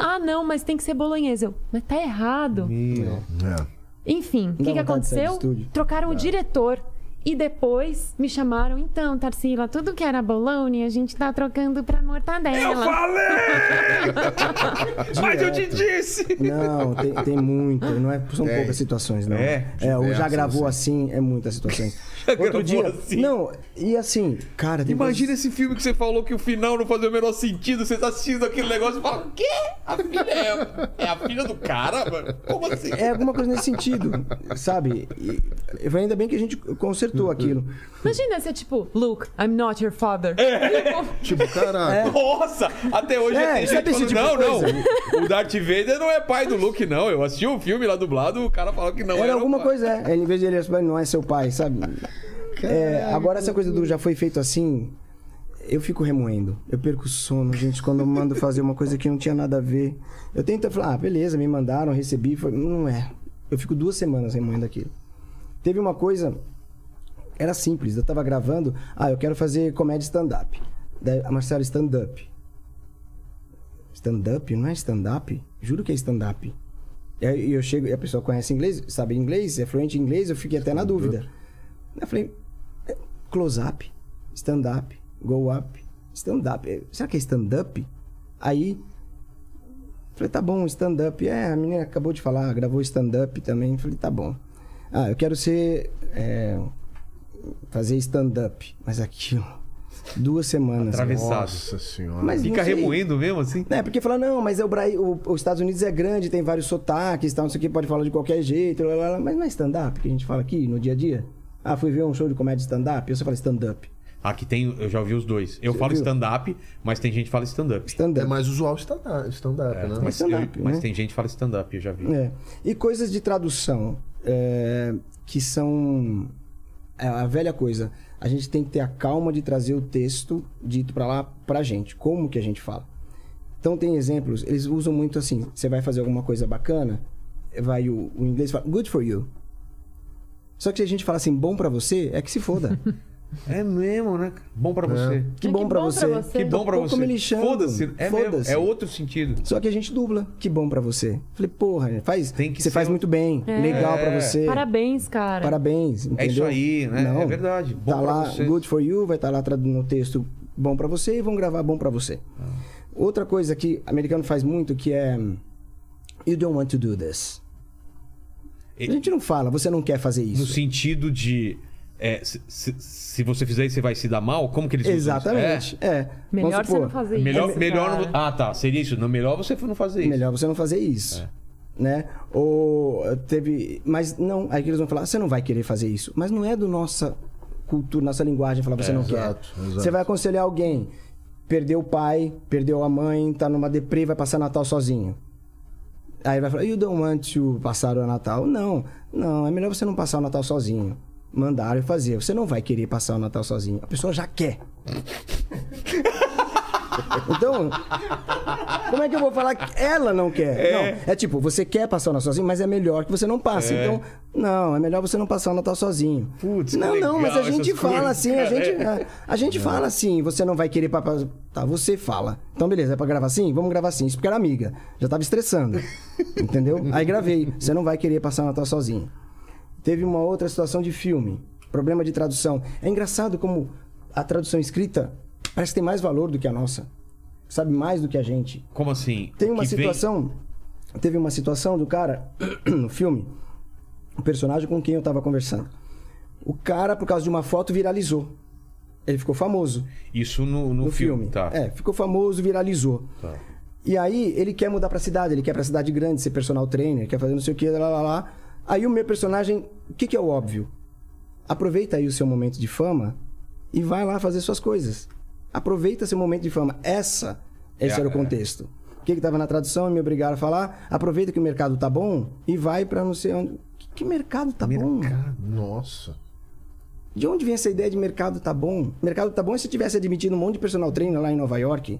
Ah, não, mas tem que ser bolonhesa. Eu, mas tá errado. É. Enfim, o que, que do aconteceu? Trocaram o diretor. E depois me chamaram, então, Tarsila, tudo que era bologna, a gente tá trocando pra mortadela. Mas eu te disse! Não, tem, tem muito. Não é, são Tem. poucas situações, não. É? é o já gravou assim, é muitas situações. gravou Outro dia. assim? Não, e assim, cara, tem Imagina coisas- esse filme que você falou que o final não fazia o menor sentido. Você tá assistindo aquele negócio e fala: Quê? A filha é, é a filha do cara, mano? Como assim? É alguma coisa nesse sentido, sabe? E, ainda bem que a gente consertou aquilo. Imagina ser tipo, Luke, I'm not your father. Tipo, caraca. Nossa! Até hoje É, tem gente falando, tipo não, não. O Darth Vader não é pai do Luke, não. Eu assisti um filme lá dublado, o cara falou que não era. Era o alguma pai. coisa, é. Em vez de ele não é seu pai, sabe? É, agora essa coisa do já foi feito assim, eu fico remoendo. Eu perco o sono, gente, quando eu mando fazer uma coisa que não tinha nada a ver. Eu tento falar, ah, beleza, me mandaram, recebi. Foi... Não é. Eu fico duas semanas remoendo aquilo. Teve uma coisa. Era simples, eu tava gravando. Ah, eu quero fazer comédia stand-up. Daí a Marcela, stand-up. Stand-up? Não é stand-up? Juro que é stand-up. E aí eu chego e a pessoa conhece inglês, sabe inglês, é fluente em inglês, eu fiquei até na dúvida. Eu falei, é, close-up, stand-up, go up, stand-up. É, Será que é stand-up? Aí, falei, tá bom, stand-up. É, a menina acabou de falar, gravou stand-up também. Falei, tá bom. Ah, eu quero ser. é, fazer stand-up. Mas aquilo, duas semanas. Atravessado. Nossa senhora. Mas Fica remoendo mesmo assim? É, porque fala, não, mas é o, Bra... o, os Estados Unidos é grande, tem vários sotaques, tal, não sei o que, pode falar de qualquer jeito, lá, lá, lá. mas não é stand-up que a gente fala aqui no dia a dia? Ah, fui ver um show de comédia stand-up, eu só falo stand-up. Aqui tem, eu já ouvi os dois. Eu Você falo stand-up, mas tem gente que fala stand-up. É Stand-up. mais usual stand-up, stand-up, né? Mas, stand-up, eu- mas né? tem gente que fala stand-up, eu já vi. É. E coisas de tradução, é, que são é a velha coisa. A gente tem que ter a calma de trazer o texto dito pra lá pra gente. Como que a gente fala? Então tem exemplos, eles usam muito assim, você vai fazer alguma coisa bacana, vai o, o inglês fala good for you. Só que se a gente fala assim, bom pra você, é que se foda. É mesmo, né? Bom pra você. Que É, bom que pra bom você. pra você. Que bom pra Tô você. me lixando. Foda-se. É mesmo. Foda-se. É outro sentido. Só que a gente dubla. Que bom pra você. Falei, porra, faz, Tem que você faz um- muito bem. Legal pra É. você. Parabéns, cara. Parabéns. É isso entendeu? aí, né? É verdade. Bom tá pra lá, você. good for you, vai estar lá tra- no texto bom pra você e vão gravar bom pra você. Ah. Outra coisa que americano faz muito que é you don't want to do this. E- A gente não fala, você não quer fazer No isso. sentido de. É, se, se- se você fizer isso, você vai se dar mal? Como que eles? Exatamente. É. Melhor Vamos você não supor, fazer É. isso. Melhor, melhor Ah, tá. Seria isso. Não, melhor você não fazer isso. Melhor você não fazer isso. Né? Ou eh, teve. Mas não, aí que eles vão falar, você não vai querer fazer isso. Mas não é do nossa cultura, nossa linguagem falar, você não exato, quer. exato. Você vai aconselhar alguém, perdeu o pai, perdeu a mãe, tá numa deprê, vai passar Natal sozinho. Aí vai falar, you don't want to passar o Natal. Não, não, é melhor você não passar o Natal sozinho. Mandaram fazer. Você não vai querer passar o Natal sozinho. A pessoa já quer. Então, como é que eu vou falar que ela não quer? Não, é tipo, você quer passar o Natal sozinho, mas é melhor que você não passe. Então, não, é melhor você não passar o Natal sozinho. Putz, não, não, mas a legal gente fala coisas, assim, a cara. gente, É. a, a gente fala assim, você não vai querer pra- Tá, você fala. Então, beleza, é pra gravar assim? Vamos gravar assim. Isso porque era amiga. Já tava estressando. entendeu? Aí gravei. Você não vai querer passar o Natal sozinho. Teve uma outra situação de filme. Problema de tradução. É engraçado como a tradução escrita parece que tem mais valor do que a nossa. Sabe mais do que a gente. Como assim? Tem uma que vem- situação. Teve uma situação do cara no filme, o personagem com quem eu tava conversando. O cara, por causa de uma foto, viralizou. Ele ficou famoso Isso no, no, no filme. Tá. É, ficou famoso, viralizou. Tá. E aí ele quer mudar pra cidade, ele quer pra cidade grande, ser personal trainer, quer fazer não sei o que, lá, lá, lá. Aí o meu personagem, o que, que é o óbvio? aproveita aí o seu momento de fama e vai lá fazer suas coisas. Aproveita seu momento de fama. Essa, esse É, era o é. contexto. O que estava na tradução e me obrigaram a falar? Aproveita que o mercado tá bom e vai para não sei onde. Que, que mercado tá bom? Nossa. De onde vem essa ideia de mercado tá bom? Mercado tá bom se tivesse admitido um monte de personal trainer lá em Nova York.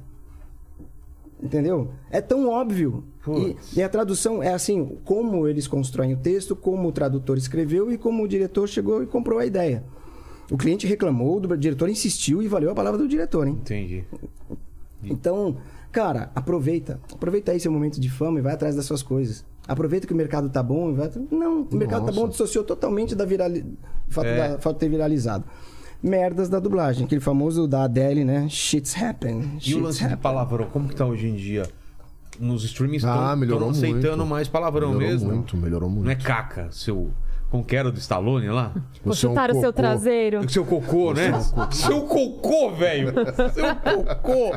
Entendeu? É tão óbvio. E, e a tradução é assim, como eles constroem o texto, como o tradutor escreveu e como o diretor chegou e comprou a ideia. O cliente reclamou, o diretor insistiu e valeu a palavra do diretor, hein? Entendi. Então, cara, aproveita. Aproveita aí seu momento de fama e vai atrás das suas coisas. Aproveita que o mercado tá bom e vai. Não, o mercado tá bom dissociou totalmente da virali... do fato, É. da... fato de ter viralizado. Merdas da dublagem, aquele famoso da Adele, né? Shit's happen. E o shit's lance de happen. palavrão, como que tá hoje em dia? Nos streamings Ah, estão melhorou aceitando muito. mais palavrão melhorou mesmo. muito, melhorou muito. Não é caca, seu. Como que era do Stallone lá? Vou Você é um chutar o seu cocô. traseiro. Seu cocô, né? Seu cocô, velho! Seu cocô!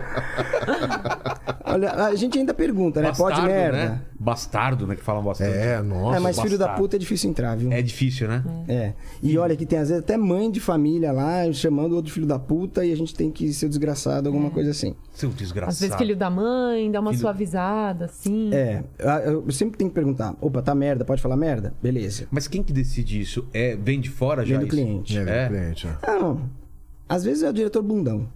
Olha, a gente ainda pergunta, né? Pode merda. Né? Bastardo, né? Que falam bastante. É, nossa. É, mas filho da bastardo. puta é difícil entrar, viu? É difícil, né? É. E olha que tem às vezes até mãe de família lá chamando o outro filho da puta e a gente tem que ser desgraçado, alguma coisa assim. Seu desgraçado. Às vezes filho da mãe, dá uma Filho- suavizada, assim. É, eu eu sempre tenho que perguntar: opa, tá merda, pode falar merda? Beleza. Mas quem que decide isso? É, vem de fora já? Vem do isso? cliente. É, É. cliente. é. Não. Às vezes é o diretor bundão.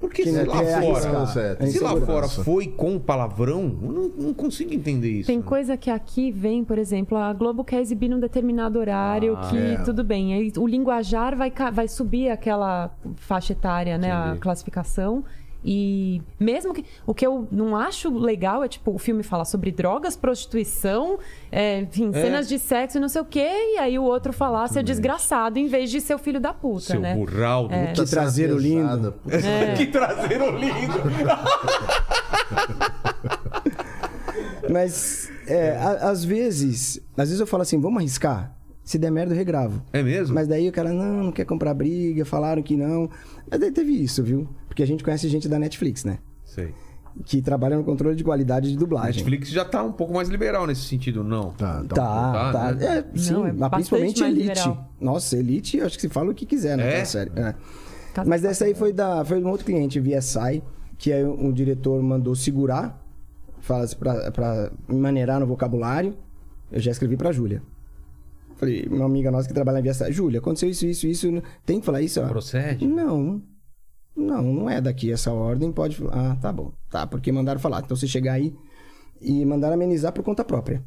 Porque Que se lá fora. arriscar. É Se lá fora foi com palavrão, eu não, não consigo entender isso. Tem né? coisa que aqui vem, por exemplo, a Globo quer exibir num determinado horário Ah, que é. tudo bem. Aí o linguajar vai, vai subir aquela faixa etária, né? A Entendi. classificação. E mesmo que. O que eu não acho legal é, tipo, o filme fala sobre drogas, prostituição, é, enfim, É. cenas de sexo e não sei o quê, e aí o outro falar seu desgraçado em vez de seu filho da puta, Seu né? burral. É. Que traseiro lindo. Que traseiro lindo. Mas, é, a- às vezes, às vezes eu falo assim, vamos arriscar. Se der merda, eu regravo. É mesmo? Mas daí o cara, não, não quer comprar briga, falaram que não. Mas daí teve isso, viu? Porque a gente conhece gente da Netflix, né? Sei. Que trabalha no controle de qualidade de dublagem. Netflix já tá um pouco mais liberal nesse sentido, não? Tá, tá. Tá, tá, tá. né? É, sim, Não, é mas principalmente Elite. liberal. Nossa, Elite, acho que se fala o que quiser naquela É? série. É. Casa Mas essa aí foi, da, foi de um outro cliente, VSI, que aí um diretor mandou segurar, fala assim, pra, pra me maneirar no vocabulário. Eu já escrevi pra Júlia. Falei, uma amiga nossa que trabalha na VSI, Júlia, aconteceu isso, isso, isso. Tem que falar isso? Ela, Procede? Não. Não, não é daqui essa ordem, pode. Ah, tá bom. Tá, porque mandaram falar. Então você chegar aí e mandaram amenizar por conta própria.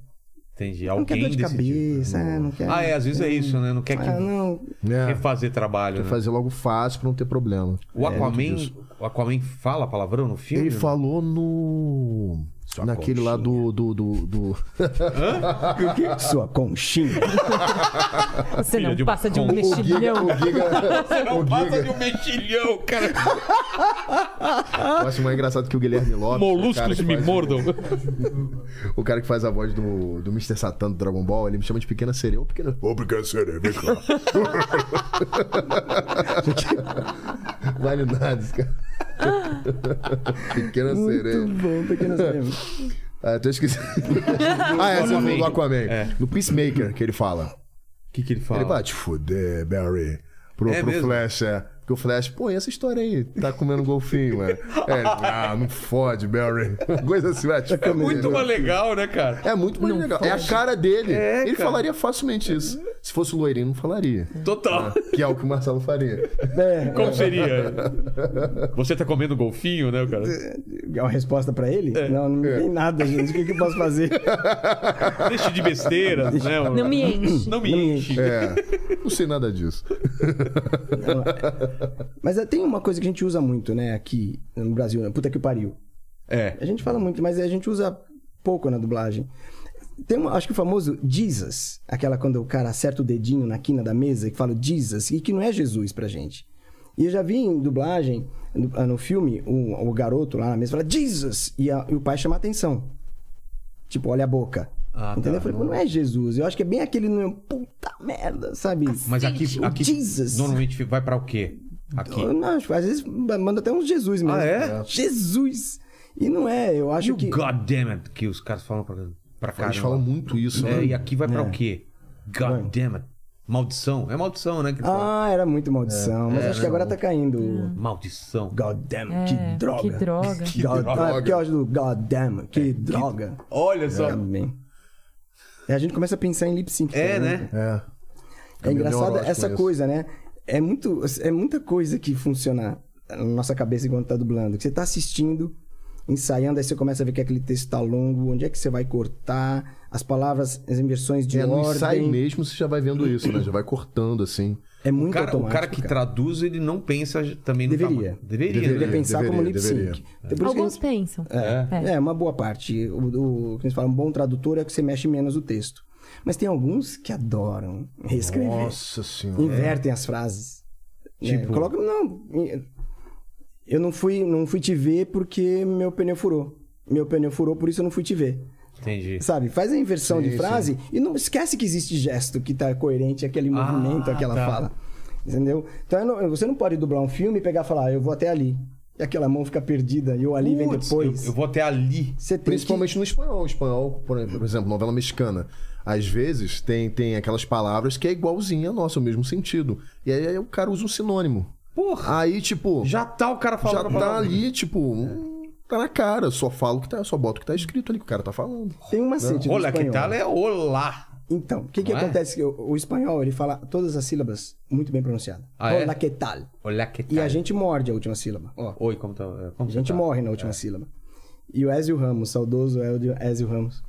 Entendi. Não quer Alguém dor de cabeça, é, não quer. Ah, é, às vezes é isso, né? Não quer que Ah, não. É, refazer trabalho, quer né? fazer logo fácil pra não ter problema. O Aquaman, disso. o Aquaman fala palavrão no filme? Ele falou no. Sua naquele lá do. do, do, do- Sua conchinha. Você Filha não de uma passa de um concha. O Giga. mexilhão. O Giga. Você não o passa de um mexilhão, cara. Eu acho mais engraçado que o Guilherme Lopes. Moluscos me mordam. O cara que faz a voz do, do Mr. Satan do Dragon Ball, ele me chama de Pequena Sereia. Ô, Pequena, Ô, pequena Sereia, vem cá. vale nada esse cara. pequena Sereia. Muito bom, pequeno cinema. Ah, tô esquecendo. ah, é, você falou do Aquaman. É. No Peacemaker que ele fala. O que, que ele fala? Ele vai te fuder, Barry. Pro, É pro mesmo? Flash, é. Porque o Flash, pô, e essa história aí? Tá comendo golfinho, mano. É, ah, não fode, Barry. Coisa assim, vai te É fuder. muito mais legal, né, cara? É muito mais legal. É a cara dele. É, ele cara. falaria facilmente isso. Se fosse o loirinho, não falaria. Total. Que é o que o Marcelo faria. É, Como seria? Você tá comendo golfinho, né, cara? é uma resposta pra ele? Não, não tem nada, gente. O que, que eu posso fazer? Deixe de besteiras, né? Não me enche. Não me Não enche. É. Não sei nada disso. Mas é, tem uma coisa que a gente usa muito, né, aqui no Brasil, né? Puta que pariu. É. A gente fala muito, mas a gente usa pouco na dublagem. Tem, uma, acho que o famoso Jesus, aquela quando o cara acerta o dedinho na quina da mesa que fala Jesus, e que não é Jesus pra gente. E eu já vi em dublagem, no, ah, no filme, o, o garoto lá na mesa fala Jesus, e, a- e o pai chama a atenção. Tipo, olha a boca. Ah, Entendeu? tá. Eu falei, pô, não é Jesus. Eu acho que é bem aquele. Puta merda, sabe? Mas aqui, aqui Jesus. normalmente vai pra o quê? Aqui. Eu Não, às vezes manda até uns Jesus mesmo. Ah, é? Jesus! E não é, eu acho que. God damn it que os caras falam pra, pra cá. Eles falam muito isso, É, né? e aqui vai pra É. o quê? God damn it. Maldição. É maldição, né? Que fala. Ah, era muito maldição. mas acho que agora tá caindo. Maldição. God damn, É, que droga. que droga. Que droga. Ah, porque eu acho do God damn, que droga. Olha só. Também. E a gente começa a pensar em lip sync. É, também, né? É. É engraçado essa coisa, né? É, muito, é muita coisa que funciona na nossa cabeça enquanto tá dublando. Que você tá assistindo, ensaiando, aí você começa a ver que aquele texto tá longo, onde é que você vai cortar, as palavras, as inversões de É, no ensaio ordem. mesmo você já vai vendo isso, né? Já vai cortando assim. É muito O cara, o automático. cara que traduz, ele não pensa também no Deveria. tamanho. Deveria, Deveria né? pensar como lip deveria, sync. deveria. Por isso que Alguns a pensam. gente- É, uma boa parte. O, o, que eles falam, um bom tradutor é que você mexe menos o texto. Mas tem alguns que adoram reescrever. Nossa senhora. Invertem as frases. Tipo, Tipo? coloca, não. Eu não fui, não fui te ver porque meu pneu furou. Meu pneu furou, por isso eu não fui te ver. Entendi. Sabe? Faz a inversão de frase e não esquece que existe gesto que tá coerente, aquele movimento, aquela tá. fala. Entendeu? Então não- você não pode dublar um filme e pegar e falar, "Ah, eu vou até ali. E aquela mão fica perdida e o ali vem Putz, depois. Eu, eu vou até ali. Você tem Principalmente no espanhol. Espanhol, por exemplo, novela mexicana. Às vezes tem, tem aquelas palavras que é igualzinha a nossa, o mesmo sentido. E aí o cara usa um sinônimo. Porra. Aí, tipo, já, Já tá o cara falando. a tá palavra. ali, tipo, hum, tá na cara. Só falo o que tá, só boto o que tá escrito ali que o cara tá falando. Tem um macete do Olha, que tal é olá. Então, o que que é? acontece? O, o espanhol, ele fala todas as sílabas muito bem pronunciadas. Ah, é? Olá, que tal? Olha que tal. E a gente morde a última sílaba. Ó, Oi, como tá? Como a gente tá? morre na última sílaba. E o Ezio Ramos, saudoso Ezio Ramos.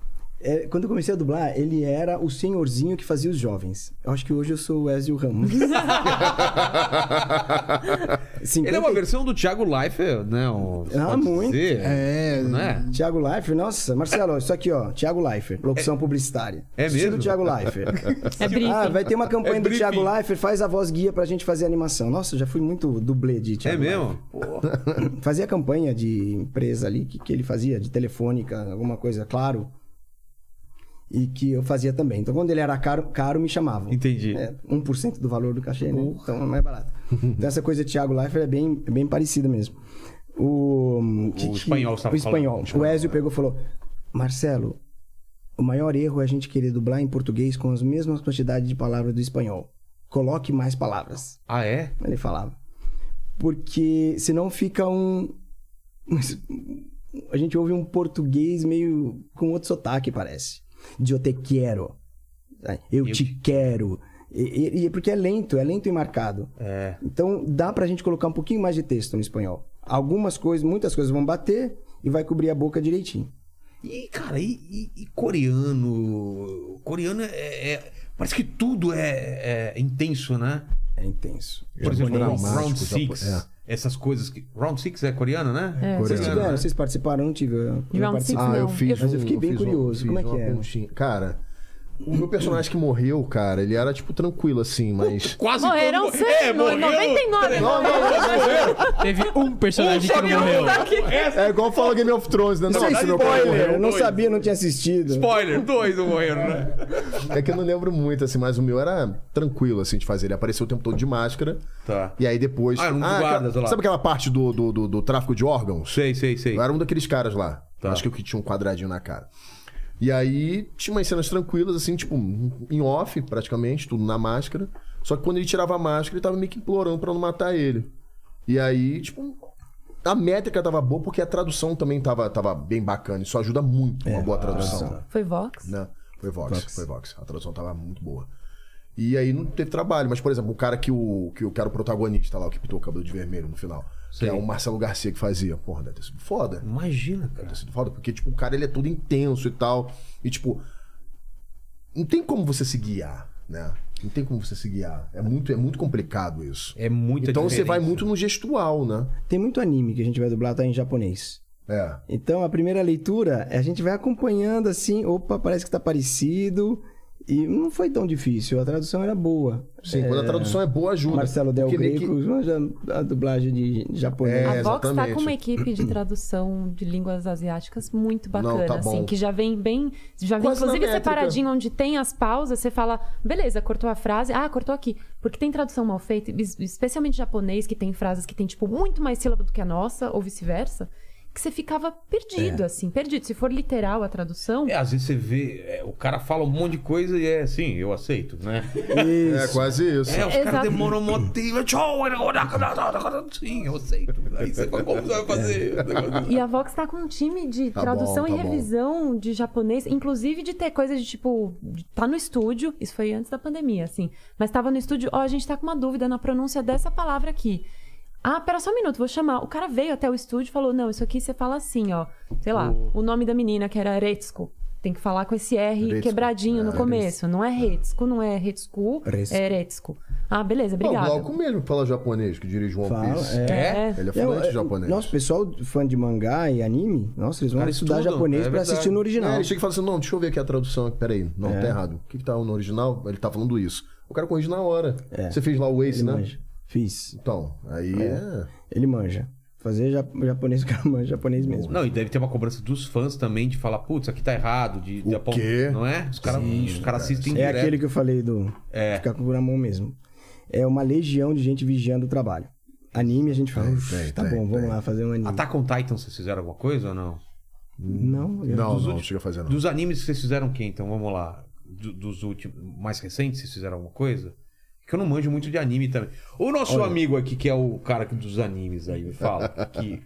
É, quando eu comecei a dublar, ele era o senhorzinho que fazia os jovens. Eu acho que hoje eu sou o Ezio Ramos. Ele é uma versão do Thiago Leifert, né? O- Ah, muito. dizer, É, Não é? Tiago Leifert, nossa, Marcelo, isso aqui, ó, Tiago Leifert, locução publicitária. é Estilo mesmo? Tiago Leifert. É briefing. ah, vai ter uma campanha É do briefing. Tiago Leifert, faz a voz guia pra gente fazer animação. Nossa, já fui muito dublê de É Thiago mesmo? Leifert. Fazia campanha de empresa ali, que, que ele fazia, de telefônica, alguma coisa, claro. E que eu fazia também. Então, quando ele era caro, caro me chamavam. Entendi. É, 1% do valor do cachê, né? Então é mais barato. Então essa coisa de Thiago Leifert é bem, é bem parecida mesmo. O, que- que- espanhol O espanhol. falando. O Ezio pegou e falou: Marcelo, o maior erro é a gente querer dublar em português com as mesmas quantidades de palavras do espanhol. Coloque mais palavras. Ah, é? Ele falava. Porque senão fica um. A gente ouve um português meio com outro sotaque, parece. De eu te quero. Eu, te quero. E, e- e porque é lento, é lento e marcado. É. Então dá pra gente colocar um pouquinho mais de texto no espanhol. Algumas coisas, muitas coisas vão bater e vai cobrir a boca direitinho. E, cara, e, e- e coreano? Coreano é, é- Parece que tudo é, é intenso, né? É intenso. Por exemplo. Round Six. Essas coisas que. Round Six é coreano, né? É. Vocês, Coreano, tiveram, né? vocês participaram? Não tive. Eu, eu Round Six. Ah, eu fiz. eu- Mas eu fiquei bem curioso, como é que é? Cara, o meu personagem que morreu, cara, ele era, tipo, tranquilo, assim, mas. Quase Morreram todo- 100, É, no- morreu. 99 Não, não, morreram. Teve um personagem que não morreu. É igual fala Game of Thrones, né? Não, Não, sei se meu pai spoiler. morreu. Eu não dois. sabia, não tinha assistido. Spoiler, dois não morreram, né? É que eu não lembro muito, assim, mas o meu era tranquilo, assim, de fazer. Ele apareceu o tempo todo de máscara. Tá. E aí depois. Ah, era um dos aquela- guardas lá. Sabe aquela parte do, do, do, do tráfico de órgãos? Sei, sei, sei. Eu era um daqueles caras lá. Tá. Acho que o que tinha um quadradinho na cara. E aí tinha umas cenas tranquilas, assim, tipo, em off, praticamente, tudo na máscara. Só que quando ele tirava a máscara, ele tava meio que implorando pra não matar ele. E aí, tipo, a métrica tava boa porque a tradução também tava, tava bem bacana. Isso ajuda muito uma boa tradução. Foi Vox? Né? Foi Vox, foi Vox. A tradução tava muito boa. E aí não teve trabalho, mas, por exemplo, o cara que o, que, o- que era o protagonista lá, o que pintou o cabelo de vermelho no final, Sei. que é o Marcelo Garcia que fazia. Porra, deve ter sido foda. Imagina, Deve cara. ter sido foda, porque, tipo, o cara ele é todo intenso e tal. E, tipo, não tem como você se guiar, né? Não tem como você se guiar. É muito, é muito complicado isso. É muito então você vai muito no gestual, né? Tem muito anime que a gente vai dublar, tá em japonês. É. Então a primeira leitura, a gente vai acompanhando assim, opa, parece que tá parecido. E não foi tão difícil, a tradução era boa. Sim, quando a tradução é boa, ajuda. Marcelo Del Greco, manja a dublagem de japonês. É, A Vox tá exatamente. com uma equipe de tradução de línguas asiáticas muito bacana, tá bom. assim, que já vem bem. Já vem, Quase inclusive, separadinho onde tem as pausas, você fala, beleza, cortou a frase, ah, cortou aqui. Porque tem tradução mal feita, es- especialmente japonês, que tem frases que tem, tipo, muito mais sílaba do que a nossa, ou vice-versa. Que você ficava perdido, assim, perdido. Se for literal a tradução, É, às vezes você vê, é, o cara fala um monte de coisa e é assim, eu aceito, né? É quase isso. É, os caras demoram um. Tchau, Sim, eu aceito. Aí você fala, como você vai fazer? E a Vox tá com um time de Tá tradução bom, e tá bom. revisão de japonês, inclusive de ter coisa de tipo, tá no estúdio, isso foi antes da pandemia, assim, mas tava no estúdio, ó, a gente tá com uma dúvida na pronúncia dessa palavra aqui. Ah, pera só um minuto, vou chamar. O cara veio até o estúdio e falou: Não, isso aqui você fala assim, ó. Sei lá, o nome da menina, que era Retsuko. Tem que falar com esse R quebradinho no É, começo. Não é Retsuko, não é Retsuko. é Retsuko. Ah, beleza, Não, o. Glauco mesmo fala japonês, que dirige One Fala, Piece. é. É. Ele é É, fluente é, japonês. Nossa, o pessoal fã de mangá e anime, nossa, eles vão Cara, estudar estudam, japonês é pra assistir no É, original. ele chega e fala assim: não, deixa eu ver aqui a tradução. Peraí, não, É. tá errado. O que, que tá no original? Ele tá falando isso. O cara corrige na hora. É. Você fez lá o Ace, Ele né? manja. Fiz. Então, aí é. Ele manja. Fazer ja- japonês, o cara manja japonês mesmo. Não, e deve ter uma cobrança dos fãs também de falar, putz, aqui tá errado, de, de O quê? Não é? Os caras os caras assistem É direto. aquele que eu falei do É. ficar com o na mão mesmo. É uma legião de gente vigiando o trabalho. Anime, a gente fala, Tem, "Uf, tem, tá tem, bom, vamos tem. lá fazer um anime. Attack on Titan, vocês fizeram alguma coisa ou não? Não, eu- Não, Dos não, últimos- não chega a fazer, não. Dos animes que vocês fizeram o quê, então? Vamos lá. Do- dos últimos, mais recentes, vocês fizeram alguma coisa? Que eu não manjo muito de anime também. O nosso amigo aqui, que é o cara dos animes aí, me fala. que,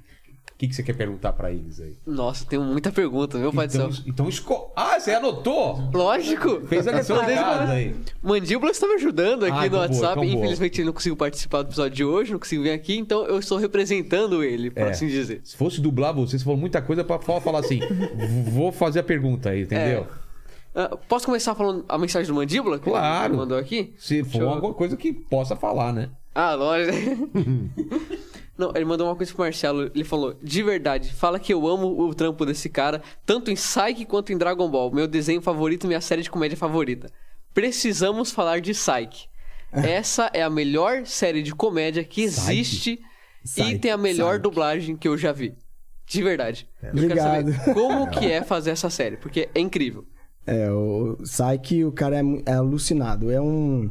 o que, que você quer perguntar pra eles aí? Nossa, tem muita pergunta, meu pai Então, do céu. então esco... Ah, você anotou? Lógico! Fez a lição de casa aí. Mandíbula está me ajudando aqui Ah, no então boa, WhatsApp. então boa. Infelizmente ele não conseguiu participar do episódio de hoje, não conseguiu vir aqui, então eu estou representando ele, por É. assim dizer. Se fosse dublar você, você falou muita coisa pra fa- falar assim. "V- Vou fazer a pergunta aí, entendeu? Ah, posso começar falando a mensagem do Mandíbula? que Claro. ele mandou aqui? Se for eu- alguma coisa que possa falar, né? Ah, lógico. Não, ele mandou uma coisa pro Marcelo. Ele falou: De verdade, fala que eu amo o trampo desse cara, tanto em Psyche quanto em Dragon Ball. Meu desenho favorito e minha série de comédia favorita. Precisamos falar de Psyche. Essa é a melhor série de comédia que existe e Psyche, tem a melhor Psyche. dublagem que eu já vi. De verdade. Eu Obrigado. quero saber como que é fazer essa série, porque é incrível. É, o Saiki, o cara é, é alucinado. É um,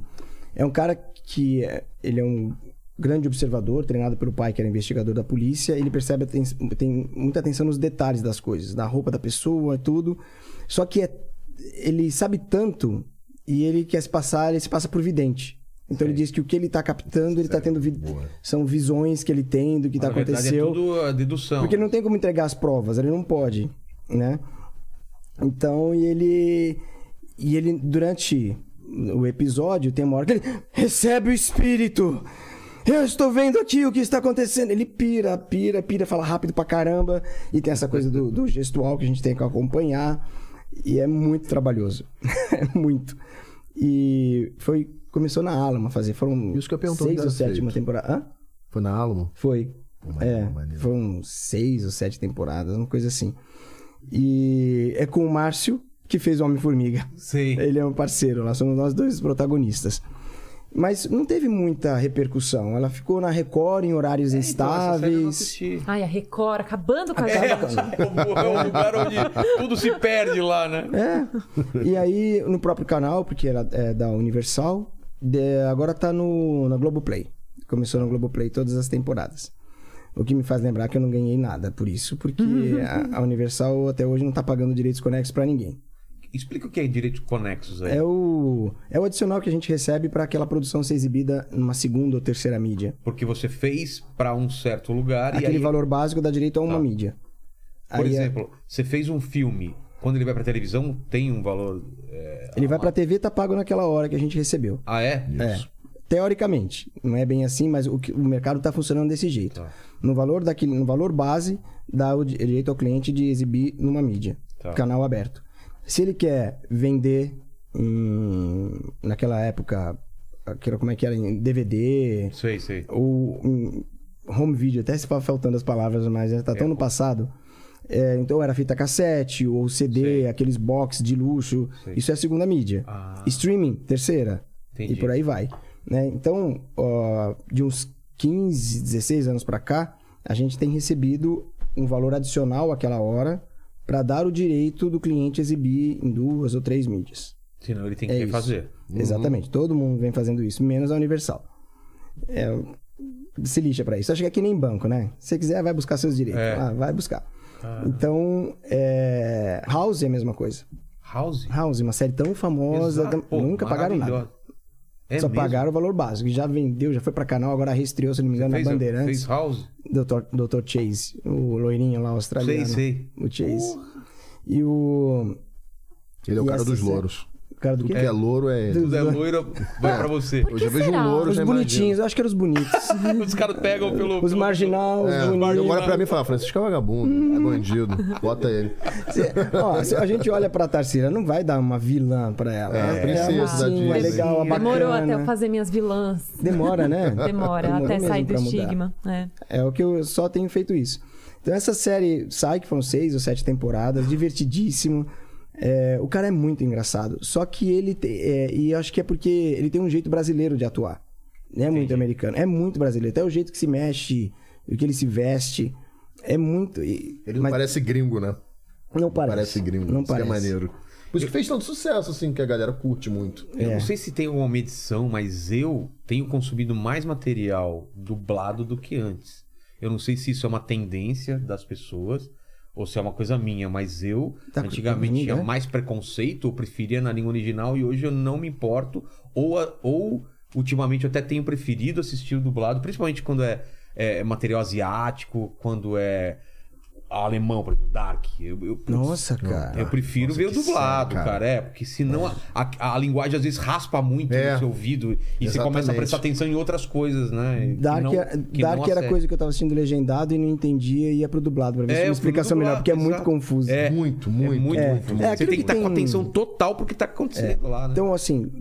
é um cara que é- ele é um grande observador, treinado pelo pai, que era investigador da polícia. Ele percebe, aten- tem muita atenção nos detalhes das coisas, da roupa da pessoa, tudo. Só que é, ele sabe tanto e ele quer se passar, ele se passa por vidente. Então ele diz que o que ele tá captando, ele tá tendo vi- são visões que ele tem do que tá Na verdade, aconteceu. é tudo a dedução. Porque ele não tem como entregar as provas, ele não pode, né? Então, e ele. E ele, durante o episódio, tem uma hora que ele recebe o espírito. Eu estou vendo aqui o que está acontecendo. Ele pira, pira, pira, fala rápido pra caramba. E tem essa coisa do, do gestual que a gente tem que acompanhar. E é muito trabalhoso. é muito. E foi. Começou na Alma a fazer. Foram Isso que eu seis ou sétima feito? temporada. Hã? Foi na Alamo? Foi. maneiro, é, foram seis ou sete temporadas, uma coisa assim. E é com o Márcio, que fez o Homem-Formiga. Sei. Ele é um parceiro lá, somos nós dois protagonistas. Mas não teve muita repercussão. Ela ficou na Record em horários Então, eu não instáveis. assisti. Ai, a Record acabando com a É. gente. É um lugar onde tudo se perde lá, né? É. E aí, no próprio canal, porque ela é da Universal, de- agora tá no, na Globoplay. Começou na Globoplay todas as temporadas. O que me faz lembrar que eu não ganhei nada por isso, porque a, a Universal até hoje não tá pagando direitos conexos pra ninguém. Explica o que é direitos conexos aí. É o, é o adicional que a gente recebe pra aquela produção ser exibida numa segunda ou terceira mídia. Porque você fez pra um certo lugar e Aquele aí, valor básico dá direito a uma Tá. mídia. por Aí é- exemplo, você fez um filme, quando ele vai pra televisão, tem um valor... é, ele vai pra TV tá pago naquela hora que a gente recebeu. Ah, é? É. Teoricamente, não é bem assim, mas o, o mercado está funcionando desse jeito. Tá. No valor daquele, no valor base, dá o di- direito ao cliente de exibir numa mídia, Tá. canal aberto. Se ele quer vender naquela época, aquilo, como é que era, em DVD Sei, sei. ou em home video, até se faltando as palavras, mas já tá tão no passado. É, então era fita cassete ou CD, aqueles box de luxo. Isso é a segunda mídia. Ah. Streaming, terceira. Entendi. E por aí vai. Né? Então, ó, de uns 15, 16 anos pra cá, a gente tem recebido um valor adicional àquela hora para dar o direito do cliente exibir em duas ou três mídias. Senão ele tem É que isso. fazer. Exatamente. Todo mundo vem fazendo isso, menos a Universal. É, se lixa pra isso. Acho que é que nem banco, né? Se você quiser, vai buscar seus direitos. É. Ah, vai buscar. Então, é... House é a mesma coisa. House? House, uma série tão famosa, Exato. Pô, nunca pagaram nada. É Só mesmo? pagaram o valor básico. Já vendeu, já foi pra canal, agora reestreou, se não me engano, Fez, na Bandeirantes. fez House? Dr. Dr. Chase, o loirinho lá australiano. Sei, sei. O Chase. E o. Ele é o E cara dos louros. O cara do Tudo quê? que é louro é ele. Do- Tudo é loiro, vai pra você. Por Eu que já vejo um será? louro, Os já bonitinhos, eu acho que eram os bonitos. Os caras pegam pelo. Os marginal, os É, bonitos. olha pra mim e fala, Francisco é vagabundo, é bandido, bota ele. Cê- Ó, se a gente olha pra Tarsila, não vai dar uma vilã pra ela. É, é princesa uma da mocinha, Disney. legal, a Demorou bacana. até eu fazer minhas vilãs. Demora, né? Demora Demorou até mesmo sair do pra mudar. estigma. É. É o que eu só tenho feito isso. Então essa série sai, que foram seis ou sete temporadas, divertidíssimo. É, o cara é muito engraçado. Só que ele. te- é, e eu acho que é porque ele tem um jeito brasileiro de atuar. Não é muito americano. É muito brasileiro. Até o jeito que se mexe, o que ele se veste. É muito. e- Ele não mas parece gringo, né? não parece. Parece gringo, Não é parece. maneiro. Por isso que fez tanto sucesso, assim, que a galera curte muito. Eu É. não sei se tem alguma medição, mas eu tenho consumido mais material dublado do que antes. Eu não sei se isso é uma tendência das pessoas ou se é uma coisa minha, mas eu Tá antigamente tinha comigo, é? mais preconceito, eu preferia na língua original e hoje eu não me importo. Ou, a- ou ultimamente eu até tenho preferido assistir o dublado, principalmente quando é, é material asiático, quando é alemão, por exemplo, Dark. Eu, eu- putz, Nossa, cara. eu prefiro Nossa, ver o dublado, sério, cara. cara. É, porque senão a, a, a linguagem às vezes raspa muito É. no seu ouvido e você começa a Exatamente. prestar atenção em outras coisas, né? Que Dark, não- é- que Dark era coisa que eu tava assistindo legendado e não entendia e ia pro dublado pra ver É, uma explicação melhor, porque é muito exato. confuso. É. Muito, É muito, muito, É. muito. É, Você aquilo tem que estar que com atenção total pro que tá acontecendo lá, né? Então, assim,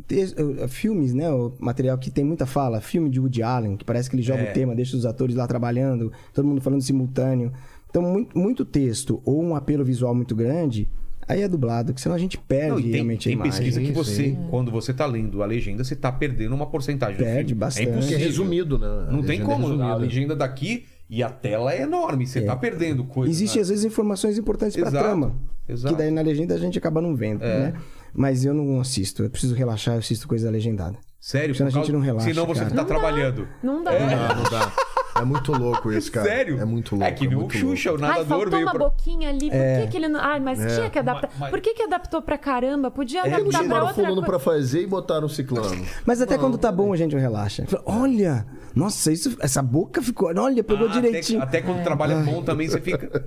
filmes, né? O material que tem muita fala, filme de Woody Allen, que parece que ele joga É. o tema, deixa os atores lá trabalhando, todo mundo falando simultâneo. Então, muito, muito texto ou um apelo visual muito grande, aí é dublado, que senão a gente perde Não, tem, realmente a tem imagem. pesquisa que você, sim. quando você tá lendo a legenda, você tá perdendo uma porcentagem do Perde filme. bastante. É Que é impossível. resumido, né? A Não tem é como. a resumida. legenda daqui e a tela é enorme. Você tá perdendo coisas. Existem, né? às vezes, informações importantes pra Exato, trama. exato. Que daí na legenda a gente acaba não vendo, É. né? Mas eu não assisto. Eu preciso relaxar, eu assisto coisa legendada. Sério? Senão a gente não relaxa, Senão você cara. tá trabalhando. Não dá. Não dá, não dá. É muito louco isso, cara. Sério? É muito louco. É que nem o Xuxa, o Ai, nadador faltou veio uma pra... boquinha ali. Por É. que, que ele não. Ai, mas tinha que adaptar. mas- Por que, que adaptou pra caramba? Podia Eles adaptar pra chamaram outra fulano coisa. pra fazer e botaram ciclano. Mas até quando tá bom a gente relaxa. Olha, nossa, isso, essa boca ficou. Olha, pegou Ah, direitinho. Até, até quando trabalha bom também você fica.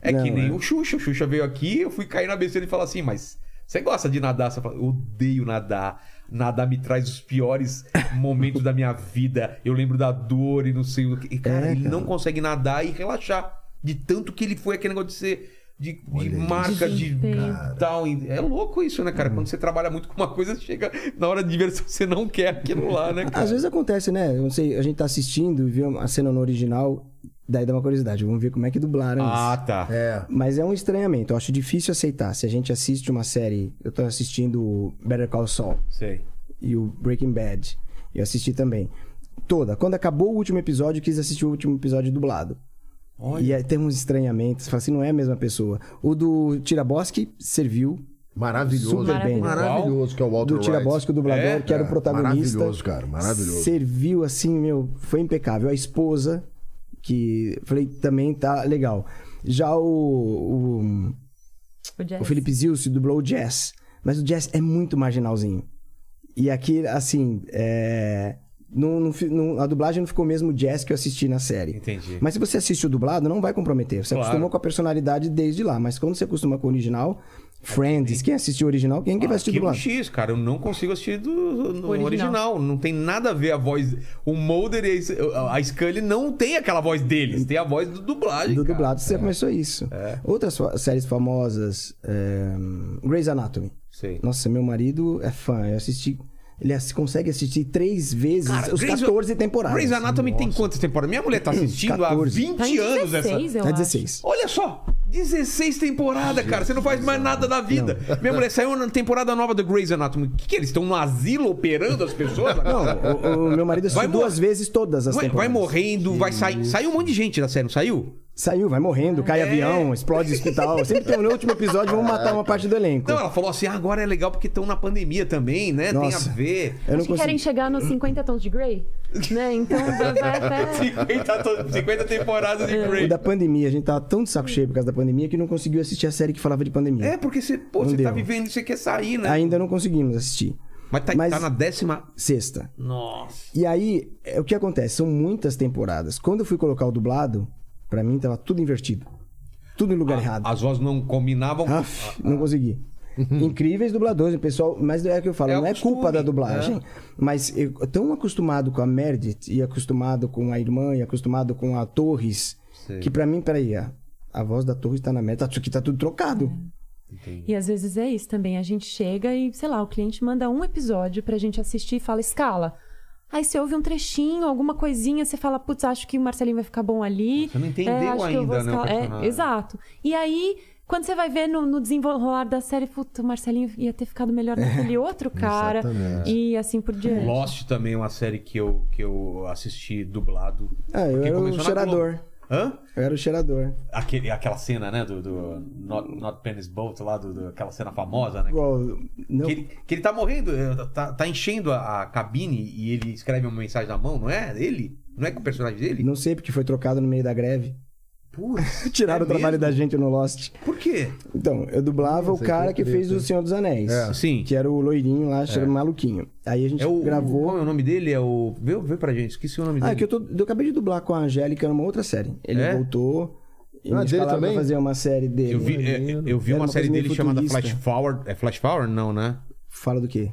É Não, que nem é. o Xuxa. O Xuxa veio aqui, eu fui cair na besteira e falar assim, mas você gosta de nadar? Você fala, eu odeio nadar. Nadar me traz os piores momentos da minha vida. Eu lembro da dor e não sei o que. E, cara, É, ele cara. não consegue nadar e relaxar. De tanto que ele foi aquele negócio de ser. De, de marca, de Desempenho. tal. É louco isso, né, cara? Quando você trabalha muito com uma coisa, chega na hora de diversão, você não quer aquilo lá, né, cara? Às vezes acontece, né? Eu não sei, a gente tá assistindo e vê a cena no original, daí dá uma curiosidade. Vamos ver como é que dublaram Ah, isso. tá. É. Mas é um estranhamento. Eu acho difícil aceitar. Se a gente assiste uma série. Eu tô assistindo Better Call Saul Sei. e o Breaking Bad. Eu assisti também. Toda. Quando acabou o último episódio, eu quis assistir o último episódio dublado. E aí tem uns estranhamentos. Fala assim, não é a mesma pessoa. O do Tirabosque serviu Maravilhoso. super bem. Maravilhoso, que é o Walter Do Tirabosque, o dublador, É, que era o protagonista. maravilhoso, cara, maravilhoso. Serviu assim, meu, foi impecável. A esposa, que falei, também tá legal. Já o, o, O o Felipe Zilce dublou o Jazz. Mas o Jazz é muito marginalzinho. E aqui, assim, é... não- não a dublagem não ficou mesmo o Jazz que eu assisti na série. Entendi. Mas se você assiste o dublado, não vai comprometer. Você Claro. acostumou com a personalidade desde lá. Mas quando você acostuma com o original, Friends, quem assistiu o original, quem que vai assistir Arquivo dublado? X, cara, eu não consigo assistir do, no original. Original. Não tem nada a ver a voz. O Mulder e a a Scully não tem aquela voz deles, tem a voz do dublagem. Do cara. dublado você começou isso. Outras fa- séries famosas, é... Grey's Anatomy. Sei. Nossa, meu marido é fã. Eu assisti. Ele consegue assistir três vezes Cara, os Grey's- 14 temporadas. Grey's Anatomy tem quantas temporadas? Minha mulher tá assistindo 14. há 20 Tá em anos essa. 16, eu Tá acho. 16. Olha só, 16 temporadas, cara. Você não faz mais nada da vida. Minha mulher saiu na temporada nova do Grey's Anatomy. O que, que eles estão no asilo operando as pessoas? Não, o, o meu marido assistiu Vai duas vezes todas as Vai, vai temporadas. morrendo, vai sair. Saiu um monte de gente da série, não saiu? Saiu, vai morrendo, cai É. avião, explode hospital. Sempre tem um no último episódio, vamos matar uma parte do elenco. Não, ela falou assim: ah, agora é legal porque estão na pandemia também, né? Nossa. Tem a ver. Eu não Acho que querem chegar nos 50 tons de Grey, né? Então vai, vai até... 50, to- 50 temporadas de O Grey. da pandemia, a gente tava tão de saco cheio por causa da pandemia que não conseguiu assistir a série que falava de pandemia. É, porque você, pô, Não você tá vivendo e você quer sair, né? Ainda não conseguimos assistir. Mas tá, Mas- tá na décima. Sexta. Nossa. E aí, é, o que acontece? São muitas temporadas. Quando eu fui colocar o dublado, pra mim tava tudo invertido. Tudo em lugar errado. As vozes não combinavam. Aff, não consegui. Incríveis dubladores, o pessoal. Mas é o que eu falo, É não é costume, culpa da dublagem. Mas eu tão acostumado com a Meredith, e acostumado com a irmã, e acostumado com a Torres, Sei. que pra mim, peraí, a, a voz da Torres tá na meta, isso aqui tá tudo trocado. E às vezes é isso também. A gente chega e, sei lá, o cliente manda um episódio pra gente assistir e fala, escala. Aí você ouve um trechinho, alguma coisinha, você fala, putz, acho que o Marcelinho vai ficar bom ali. Você não entendeu É, acho que eu vou ainda, né, o escalar. É, exato. E aí, quando você vai ver no, no desenrolar da série, puta, o Marcelinho ia ter ficado melhor naquele outro cara. Exatamente. E assim por diante. Lost também é uma série que eu, que eu assisti dublado. Ah, eu Porque era na cheirador. Hã? Eu era o cheirador. Aquele, aquela cena, né? Do, do Not, Not Penis Boat lá, do, do- aquela cena famosa, né? Não, Que ele, que ele tá morrendo, eh, tá, tá enchendo a, a cabine e ele escreve uma mensagem na mão, não é? Ele? Não é com o personagem dele? não sei porque foi trocado no meio da greve. Putz, Tiraram é o trabalho mesmo? da gente no Lost. Por quê? Então, eu dublava o cara que que eu fez o Senhor dos Anéis. É. Sim. Que era o loirinho lá, era maluquinho. Aí a gente É o. gravou. Qual é o nome dele? É o. Vê, vê pra gente, esqueci o nome Ah, dele. que eu, tô, eu acabei de dublar com a Angélica numa outra série. Ele É? voltou e Ah, dele também? fazer uma série dele. Eu vi, é, eu vi uma uma série dele chamada. Flash Forward. É Flash Forward? Não, né? Fala do quê?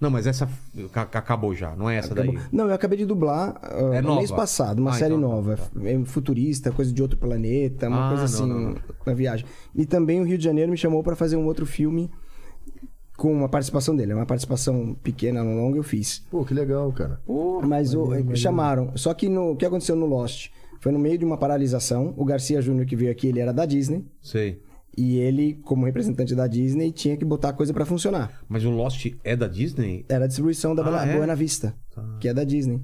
Não, mas essa ca- ca- acabou já, não é essa daí. Não, eu acabei de dublar uh, É no mês passado, uma Ah, série então, nova. É futurista, coisa de outro planeta, uma Ah, coisa não, assim, não, não. na viagem. E também o Rio de Janeiro me chamou pra fazer um outro filme com uma participação dele. Uma participação pequena, no longo, eu fiz. Pô, que legal, cara. Mas o, chamaram. Só que no, o que aconteceu no Lost? Foi no meio de uma paralisação. O Garcia Júnior que veio aqui, ele era da Disney. Sei. E ele, como representante da Disney, tinha que botar a coisa pra funcionar. Mas o Lost é da Disney? Era a distribuição da Ah, Buena- é? Buena Vista, que é da Disney.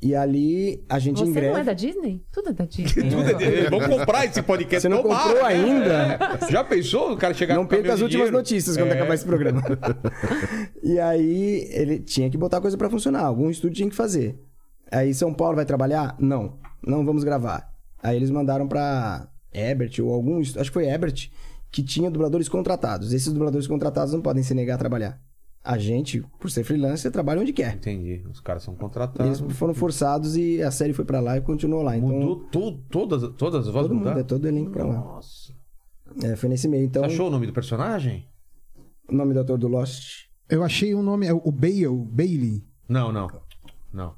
E ali a gente Você em greve. não é da Disney? Tudo é da Disney. Tudo é dele. Vamos comprar esse podcast. Você não Tomara, comprou né? ainda? É. Já pensou o cara chegar Não perca as de últimas dinheiro? notícias quando É. acabar esse programa. e aí ele tinha que botar a coisa pra funcionar. Algum estúdio tinha que fazer. Aí São Paulo vai trabalhar? Não. Não vamos gravar. Aí eles mandaram pra Ebert ou algum. est- Acho que foi Ebert que tinha dubladores contratados. Esses dubladores contratados não podem se negar a trabalhar. A gente, por ser freelancer, trabalha onde quer. Entendi. Os caras são Eles contratados. foram forçados e a série foi pra lá e continuou lá. Então, Mudou tu- todas, todas as vozes todo mundo, é todo o elenco pra lá. Nossa. É, foi nesse meio. Então, Você achou o nome do personagem? o nome do ator do Lost Eu achei um nome, é o Bale, Bailey. Não, não. Não.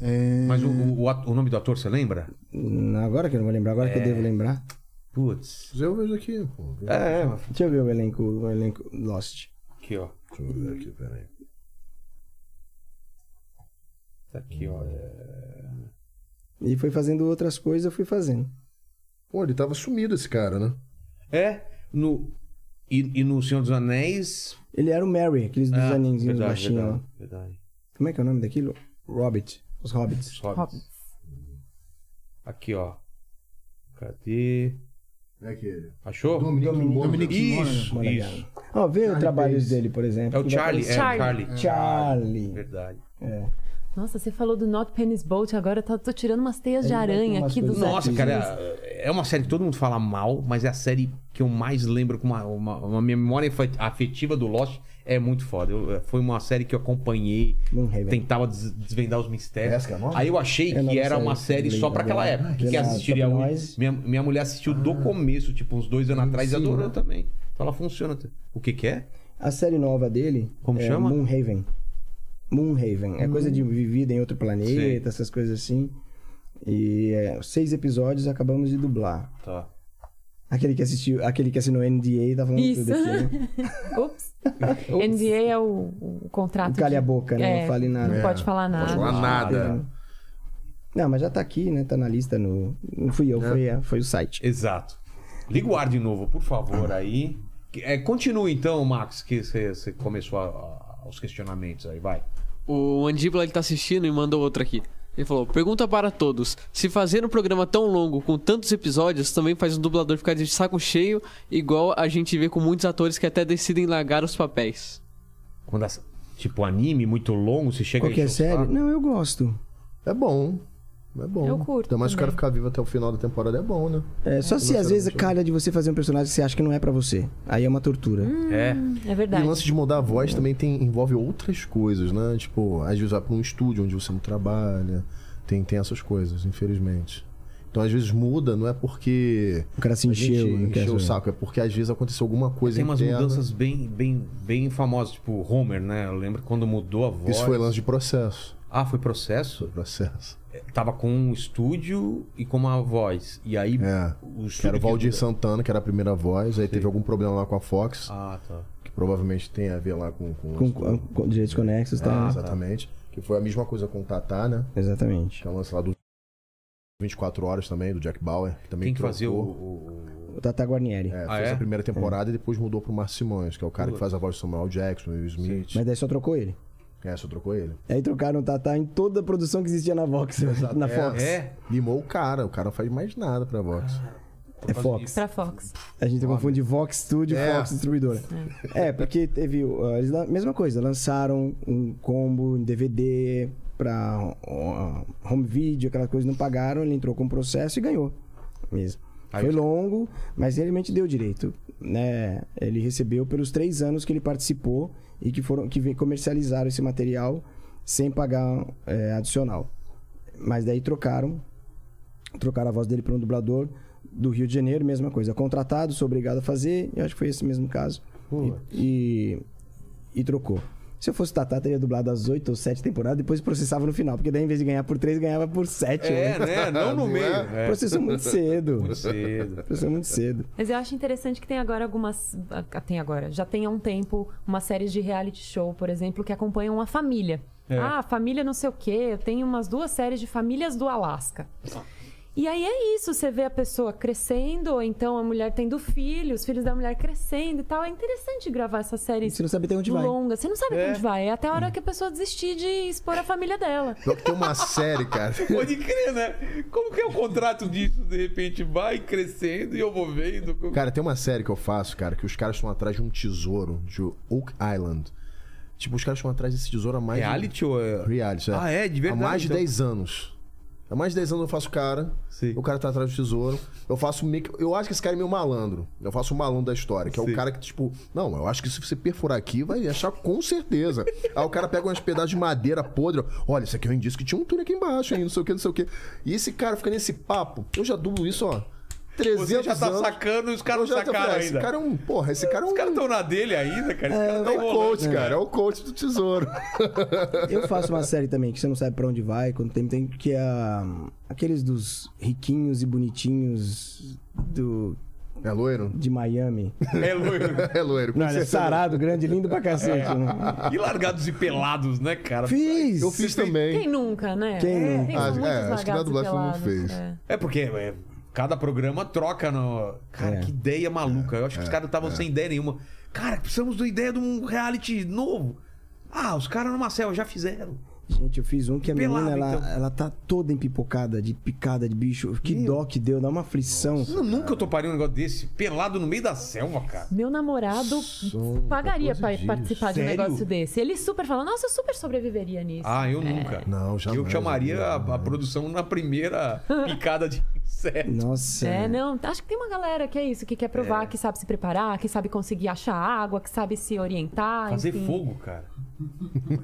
É... Mas o, o, o o nome do ator, você lembra? Agora que eu não vou lembrar, agora É. que eu devo lembrar. Putz. Mas eu vejo aqui, pô. É, Deixa eu ver o elenco, o elenco Lost. aqui, ó. Deixa eu ver aqui, peraí. Tá aqui, ó. É... E foi fazendo outras coisas, eu fui fazendo. Pô, ele tava sumido esse cara, né? É, no... E, e no Senhor dos Anéis... Ele era o Mary, aqueles dos Ah, aninhos baixinhos lá. verdade. Como é que é o nome daquilo? Hobbit. Os Hobbits. Os Hobbits. Hobbits. Aqui, ó. Cadê? É aquele. Achou? Dominic, Isso, Maravilha. isso. Ó, vê o Charlie trabalho Pace. dele, por exemplo. É o Charlie, é o Charlie. Charlie. Charlie. Verdade. É. Nossa, você falou do Not Penis Boat, agora eu tô, tô tirando umas teias de vai ter aranha aqui dos Nossa, cara, é uma série que todo mundo fala mal, mas é a série que eu mais lembro com uma, uma, uma memória afe- afetiva do Lost. É muito foda. Eu- foi uma série que eu acompanhei, Moonhaven. tentava des- desvendar os mistérios. Essa que é? Aí eu achei a que era uma série, só pra aquela época. Runner. Que Exato, assistiria hoje. Minha, minha mulher assistiu do começo, tipo, uns dois anos atrás, e Sim, adorou né? também. Então ela funciona. O que que é? A série nova dele Como é chama? Moonhaven. Moonhaven. É coisa de vivida em outro planeta, Sei. essas coisas assim. E é, seis episódios acabamos de dublar. Tá. Aquele que assistiu, aquele que assinou NDA tá falando Isso. tudo aqui, né? Ups. NDA é o, o contrato. Cale de- a boca, né? É, Não fale nada. Não pode falar nada. falar nada. Não, mas já tá aqui, né? Tá na lista no. Não fui eu, foi, foi o site. Exato. Liga o ar de novo, por favor, aí. É, continue então, Max, que você começou a- a- os questionamentos aí, vai. O Mandíbula ele tá assistindo e mandou outro aqui. Ele falou: pergunta para todos: se fazer um programa tão longo, com tantos episódios, também faz um dublador ficar de saco cheio, igual a gente vê com muitos atores que até decidem largar os papéis. Quando as- tipo anime muito longo, você chega Qualquer o série? saco. Não, eu gosto. É bom. É bom. Eu curto Ainda mais se o cara ficar vivo até o final da temporada é bom, né? É, só se Não às vezes calha de você fazer um personagem que você acha que não é pra você. Aí é uma tortura. É. É E verdade. o lance de mudar a voz também tem, envolve outras coisas, né? Tipo, às vezes vai pra um estúdio onde você não trabalha. Tem, tem essas coisas, infelizmente. Então, às vezes muda, não é porque. O cara se encheu. encheu o saco, é porque às vezes aconteceu alguma coisa Tem umas interna. mudanças bem, bem, bem famosas, tipo Homer, né? Eu lembro quando mudou a voz. Isso foi lance de processo. Ah, foi processo? Foi processo. Tava com um estúdio e com uma voz. E aí É. o Que era o que- Valdir Santana, que era a primeira voz. Aí teve algum problema lá com a Fox, Ah, tá. que provavelmente tem a ver lá com. com, Com, com, com direitos conexos, É, tá? exatamente. Que foi a mesma coisa com o Tatá, né? Exatamente. Que é o lance lá do 24 Horas também, do Jack Bauer. Que também Tem que fazer o. o- O Tata Guarnieri. É, Ah, fez é? a primeira temporada e depois mudou pro Márcio Simões, que é o cara que faz a voz do Samuel Jackson, Will Smith. Mas daí só trocou ele. É, só trocou ele. Aí trocaram o Tata em toda a produção que existia na Vox. na Fox. É. Limou o cara, o cara não faz mais nada pra Vox. É Fox. Pra Fox. A gente confunde Vox Studio e É. Fox Distribuidora. É, porque teve. uh, Eles, mesma coisa, lançaram um combo em DVD pra uh, home video, aquela coisa, não pagaram, ele entrou com processo e ganhou. Mesmo. Foi longo, mas realmente deu direito. Né? Ele recebeu pelos três anos que ele participou e que foram que comercializaram esse material sem pagar é, adicional. Mas daí trocaram trocaram a voz dele para um dublador do Rio de Janeiro, mesma coisa. Contratado, sou obrigado a fazer, e acho que foi esse mesmo caso. E, e, e trocou. Se eu fosse Tatá, teria dublado as oito ou sete temporadas, depois processava no final. Porque daí, em vez de ganhar por três, ganhava por sete. É, né? né? Não no Não meio. é? É. Processou muito cedo. Muito cedo. Processou muito cedo. Mas eu acho interessante que tem agora algumas. ah, Tem agora, já tem há um tempo, uma série de reality show, por exemplo, que acompanham uma família. Ah, família não sei o quê. Tenho umas duas séries de famílias do Alasca. E aí é isso, você vê a pessoa crescendo, ou então a mulher tendo filhos, os filhos da mulher crescendo e tal. É interessante gravar essa série Você não sabe até onde vai. longa. Você não sabe até onde vai. É até a hora que a pessoa desistir de expor a família dela. Pior que tem uma série, cara. Pode crer, né? Como que é o contrato disso? De repente vai crescendo e eu vou vendo. Cara, tem uma série que eu faço, cara, que os caras estão atrás de um tesouro de Oak Island. Tipo, os caras estão atrás desse tesouro há mais Reality ou é. de... Reality, é. Ah, é? De verdade, Há mais de então. 10 anos. Há mais de 10 anos eu faço cara. Sim. O cara tá atrás do tesouro. Eu faço meio que- Eu acho que esse cara é meio malandro. Eu faço o malandro da história, que é Sim. o cara que, tipo, não, eu acho que se você perfurar aqui, vai achar com certeza. Aí o cara pega umas pedaços de madeira podre. Olha, isso aqui é um indício que tinha um túnel aqui embaixo, hein? Não sei o que, não sei o que. E esse cara fica nesse papo. Eu já dublo isso, ó. 300 Você já tá anos. sacando e os caras não sacaram falando, ainda. Esse cara é um. Porra, esse cara é um. Os caras estão na dele ainda, cara. Esse cara É tá o enrolando, coach, né? cara. É o coach do tesouro. Eu faço uma série também que você não sabe pra onde vai, quando tem, tem que é a- aqueles dos riquinhos e bonitinhos do É loiro? de Miami. É loiro. É loiro. com Não, ele é sarado, grande, lindo pra cacete. né? E largados e pelados, né, cara? Fiz! Eu fiz também. Quem nunca, né? Quem É, nunca? tem Ah, é, acho que na largados dublagem todo mundo fez. é. É porque é, cada programa troca no. Cara, É. que ideia maluca. Eu acho que os caras estavam sem ideia nenhuma. Cara, precisamos de uma ideia de um reality novo. Ah, os caras numa selva já fizeram. Gente, eu fiz um que a Pelado, menina, ela, então. ela tá toda empipocada, de picada de bicho. Que dó que deu, dá uma aflição. Eu nunca eu toparia um negócio desse. Pelado no meio da selva, cara. Meu namorado pagaria pra participar de um Sério? negócio desse. Ele super fala, nossa, eu super sobreviveria nisso. Ah, eu nunca. Não, jamais. Eu chamaria a, a produção na primeira picada de inseto. Nossa. É, não, acho que tem uma galera que é isso, que quer provar, que sabe se preparar, que sabe conseguir achar água, que sabe se orientar. Fazer enfim. fogo, cara.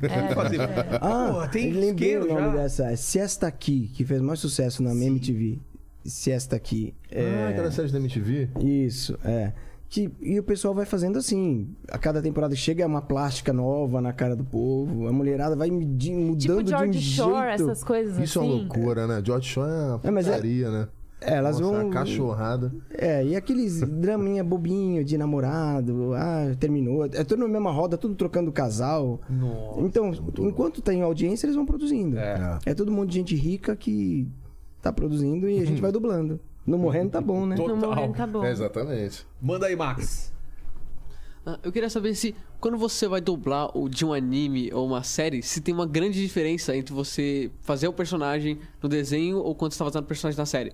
É, Fazer... é. Ah, tem lembrei o nome já. dessa. É Siesta Aqui, que fez mais sucesso na MTV. Siesta Aqui. É, Ah, aquela série da MTV? Isso, é. Que, e o pessoal vai fazendo assim. A cada temporada chega uma plástica nova na cara do povo. A mulherada vai mudando Tipo de um George Shore, jeito. essas coisas Isso é assim. uma loucura, né? George Shore é uma É, é- putaria, né? É, elas Nossa, vão. uma cachorrada. É, e aqueles draminha bobinho de namorado, ah, terminou. É tudo na mesma roda, tudo trocando casal. Nossa. Então, enquanto tem audiência, eles vão produzindo. É. É todo mundo de gente rica que tá produzindo e a gente vai dublando. Não morrendo tá bom, né? Total. No morrendo tá bom. É, exatamente. Manda aí, Max. Ah, Eu queria saber se quando você vai dublar o de um anime ou uma série, se tem uma grande diferença entre você fazer o personagem no desenho ou quando você tá fazendo o personagem na série.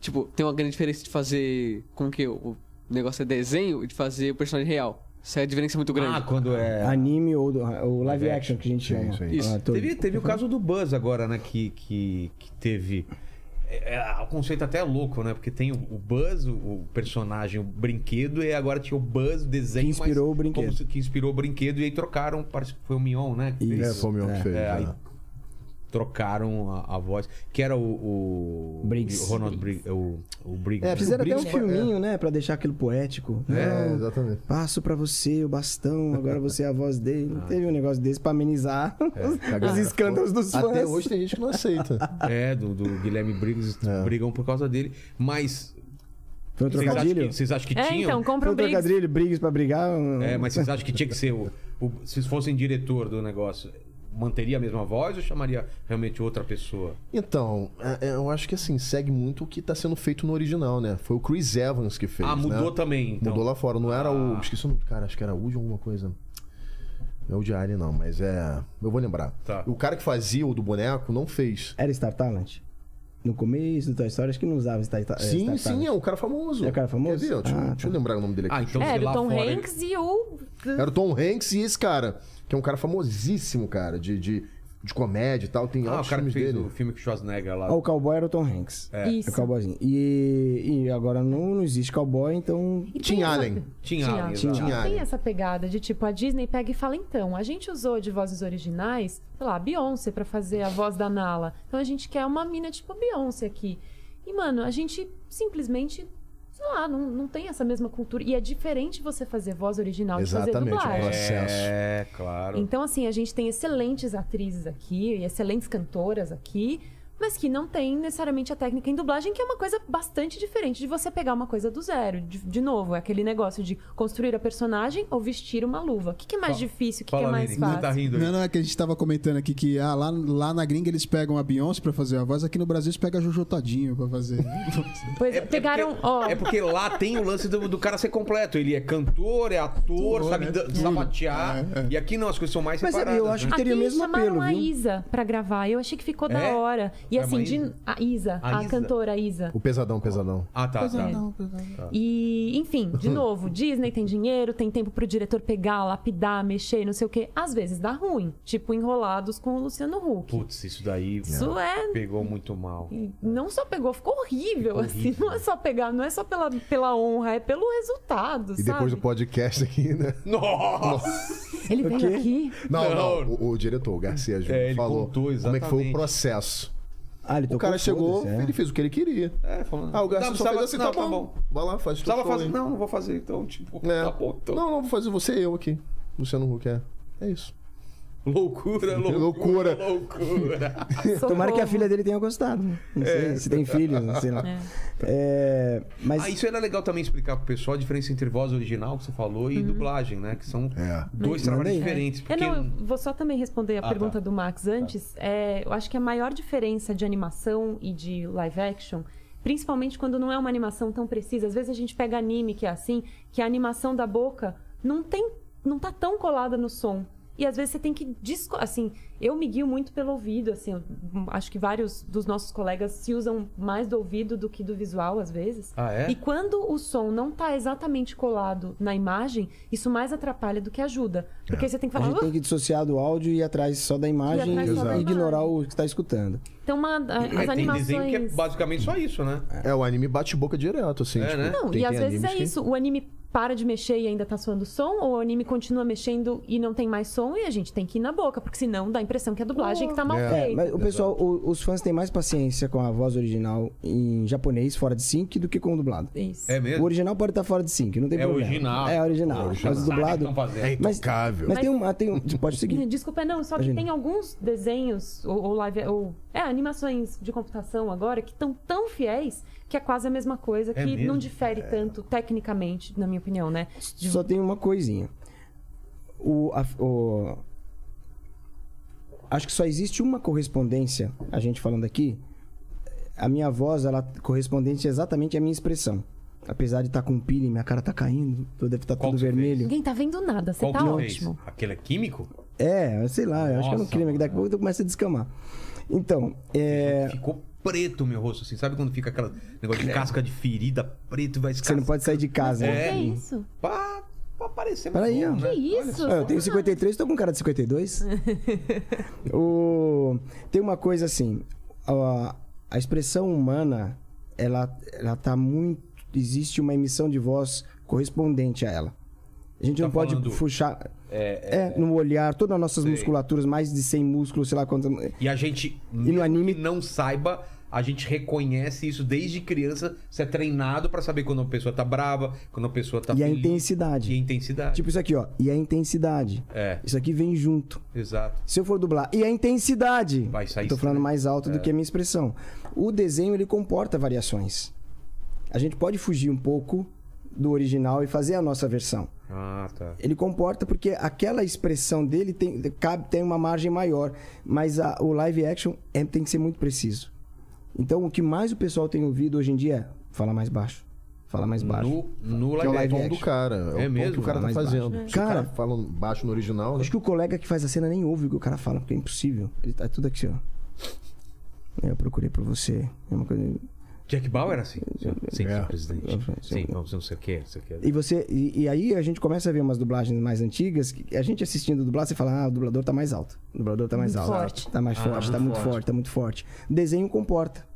Tipo, tem uma grande diferença de fazer com que o negócio é desenho e de fazer o personagem real. Isso é a diferença muito grande. Ah, quando é. Anime ou, do- ou live action que a gente chama. sim. Isso. Ah, Teve, teve o caso do Buzz agora, né? Que, que, que teve. É, é, o conceito até é louco, né? Porque tem o, o Buzz, o, o personagem, o brinquedo, e agora tinha o Buzz, o desenho. Que inspirou mas o brinquedo. como se- que inspirou o brinquedo, e aí trocaram, parece que foi o Mion, né? que Isso. fez. É, foi o meu que É. fez. É, aí né? Trocaram a, a voz, que era o. o Briggs. o Ronald Briggs. O, o Briggs. É, Fizeram até um Briggs filminho, né? Pra deixar aquilo poético. É, Não, exatamente. Passo pra você o bastão, agora você é a voz dele. Não teve um negócio desse pra amenizar os escândalos dos fãs. Até hoje tem gente que não aceita. É, do, do Guilherme Briggs, É. brigam por causa dele. Mas. Foi um Vocês acham, trocadilho? que, vocês acham que É, tinham? então, compra um Briggs. trocadilho, brigas pra brigar. É, mas vocês acham que tinha que ser o, o- Se fossem diretor do negócio, manteria a mesma voz ou chamaria realmente outra pessoa? Então, é- é, eu acho que assim, segue muito o que tá sendo feito no original, né? Foi o Chris Evans que fez. ah, mudou né? também. Então. Mudou lá fora. Não era o. Ah. Esqueci o nome do cara, acho que era Woody ou alguma coisa. Não é o de Alien, não, mas é. Eu vou lembrar. Tá. O cara que fazia o do boneco não fez. Era Star Talent? No começo do Toy Story, acho que não usava Star, Star sim, Star sim, Talent. é um cara famoso. É um cara famoso? Quer ver? Deixa, eu- Ah, deixa eu tá. lembrar o nome dele aqui. Ah, então É, era o Tom fora- Hanks e o. Era o Tom Hanks e esse cara, que é um cara famosíssimo, cara, de, de, de comédia e tal. Tem Ah, o cara que fez dele. o filme com o Schwarzenegger lá. Ah, o cowboy era o Tom Hanks. É. Isso. É o cowboyzinho. E, e agora não, não existe cowboy, então. E Tim tem essa- Allen. Tim Allen, Allen. Tim Allen. Tem essa pegada de tipo, a Disney pega e fala, então, a gente usou de vozes originais, sei lá, a Beyoncé pra fazer a voz da Nala. Então a gente quer uma mina tipo a Beyoncé aqui. E, mano, a gente simplesmente, lá, não, não tem essa mesma cultura. E é diferente você fazer voz original de fazer Exatamente, dublagem. processo. É, claro. Então, assim, a gente tem excelentes atrizes aqui e excelentes cantoras aqui, mas que não tem necessariamente a técnica em dublagem, que é uma coisa bastante diferente de você pegar uma coisa do zero. De, de novo, é aquele negócio de construir a personagem ou vestir uma luva. O que, que é mais Fala- difícil? O que, que é mais que você fácil? tá rindo aí. Não, não, é que a gente tava comentando aqui que ah, lá, lá na gringa eles pegam a Beyoncé pra fazer a voz, aqui no Brasil eles pegam a Jojo Todinho pra fazer. Pois, pegaram. porque, ó, é porque lá tem o lance do, do cara ser completo. Ele é cantor, é ator, Ator, sabe né? Tudo. sabatear. É, é. E aqui não, as coisas são mais Mas separadas. eu acho né? que teria o Aqui mesmo chamaram apelo, a viu? Isa pra gravar. Eu achei que ficou da É? hora. E Foi a assim, de, a Isa, A a, Isa? cantora Isa. O pesadão, pesadão. Ah, tá, tá. E, enfim, de novo, Disney tem dinheiro, tem tempo pro diretor pegar, lapidar, mexer, não sei o quê. Às vezes dá ruim. Tipo, enrolados com o Luciano Huck. Putz, isso daí Isso é. pegou muito mal. Não só pegou, ficou horrível, assim. Não é só pegar, não é só pela, pela honra, é pelo resultado, E sabe? depois do podcast aqui, né? Nossa! Ele veio aqui. Não, Não. não. O, o diretor, o Garcia Júnior, É, ele falou contou como é que foi o processo. Ah, ele O cara chegou, é. ele fez o que ele queria. É, falando. Ah, o Garcia Não, só precisava- fez assim, não, tá, bom. Vai lá, faz tudo. Precisava fazer. Não, não vou fazer. Então, tipo, É. tá bom. Então. Não, não, vou fazer você e eu aqui. Luciano Huck, é. É isso. Loucura, loucura. Loucura. Loucura. Tomara que a filha dele tenha gostado. Não sei se tem filho, não sei lá. É, mas Ah, isso era legal também explicar pro pessoal a diferença entre voz original, que você falou, e dublagem, né? Que são É. dois trabalhos aí. diferentes. É, Porque... não, eu vou só também responder a Ah, pergunta tá. do Max antes. É, eu acho que a maior diferença de animação e de live action, principalmente quando não é uma animação tão precisa, às vezes a gente pega anime que é assim, que a animação da boca não tem, não tá tão colada no som. E às vezes você tem que disco, assim, eu me guio muito pelo ouvido, assim, acho que vários dos nossos colegas se usam mais do ouvido do que do visual às vezes. Ah, é? E quando o som não tá exatamente colado na imagem, isso mais atrapalha do que ajuda. Porque você tem que a falar. gente tem que dissociar do áudio e ir atrás só da imagem atrás só da e ignorar imagem. o que está escutando. Então, uma, a- É, as tem desenho animações. que é basicamente só isso, né? É, o anime bate boca direto, assim. É, tipo, né? Não, tem- e às vezes é que- isso. O anime para de mexer e ainda tá soando som, ou o anime continua mexendo e não tem mais som, e a gente tem que ir na boca, porque senão dá a impressão que a dublagem que tá mal É, feita. Mas o pessoal, o- os fãs têm mais paciência com a voz original em japonês, fora de sync, do que com o dublado. Isso. É O mesmo? original pode estar fora de sync, não tem É problema. original. É original. Mas o Sabe o que dublado. É Mas, intocável. mas Mas- tem um. Tem um pode seguir. Desculpa, não, só que Imagina. tem alguns desenhos ou, ou live ou é animações de computação agora que estão tão fiéis que é quase a mesma coisa, É que mesmo? não difere tanto tecnicamente, na minha opinião, né? De- Só tem uma coisinha. O, a- o- Acho que só existe uma correspondência, a gente falando aqui. A minha voz, ela correspondente exatamente à minha expressão. Apesar de estar com peeling, minha cara tá caindo, deve estar Qual tudo vermelho. Ninguém tá vendo nada, você Qual tá ótimo. fez? Aquele é químico? É, sei lá, eu acho que é um crime, que daqui a pouco começa a descamar. Então, é, Ficou preto meu rosto, assim. Sabe quando fica aquele negócio de casca de ferida preto e vai você não pode sair de casa. Né? É. isso? Pra, pra parecer Peraí, bom, né? Que isso? Ah, eu tenho 53, tô com cara de 52. o... Tem uma coisa assim, a, a expressão humana, ela, ela tá muito... Existe uma emissão de voz correspondente a ela. A gente Tá não pode falando- puxar... É, É, no olhar, todas as nossas Sei. musculaturas, mais de 100 músculos, sei lá quanto... E a gente, no mesmo anime- que não saiba, a gente reconhece isso desde criança. Você é treinado pra saber quando a pessoa tá brava, quando a pessoa tá E a feliz. intensidade. E a intensidade. Tipo isso aqui, ó. E a intensidade. É, Isso aqui vem junto. exato. Se eu for dublar, e a intensidade? Vai sair Eu Tô falando mais alto É. do que a minha expressão. O desenho, ele comporta variações. A gente pode fugir um pouco do original e fazer a nossa versão. Ah, tá. Ele comporta porque aquela expressão dele tem, cabe, tem uma margem maior. Mas a- o live action é- tem que ser muito preciso. Então, o que mais o pessoal tem ouvido hoje em dia é fala mais baixo. Fala mais baixo. No, no Que é o live live tom do action. cara. É, É o mesmo? que o cara tá fazendo. baixo. Se o cara Cara- fala baixo no original, né? Acho que o colega que faz a cena nem ouve o que o cara fala, porque é impossível. Ele tá tudo aqui, ó. Eu procurei por você. É uma coisa... Jack Bauer era assim. Sim, sim, É. presidente. Sim, vamos, não sei o que, não sei o que. E você e, e aí a gente começa a ver umas dublagens mais antigas, que a gente assistindo dublado, você fala: "Ah, o dublador tá mais alto. O dublador tá mais Muito alto. forte. Tá mais Ah, forte, tá muito forte. tá muito forte. O desenho comporta.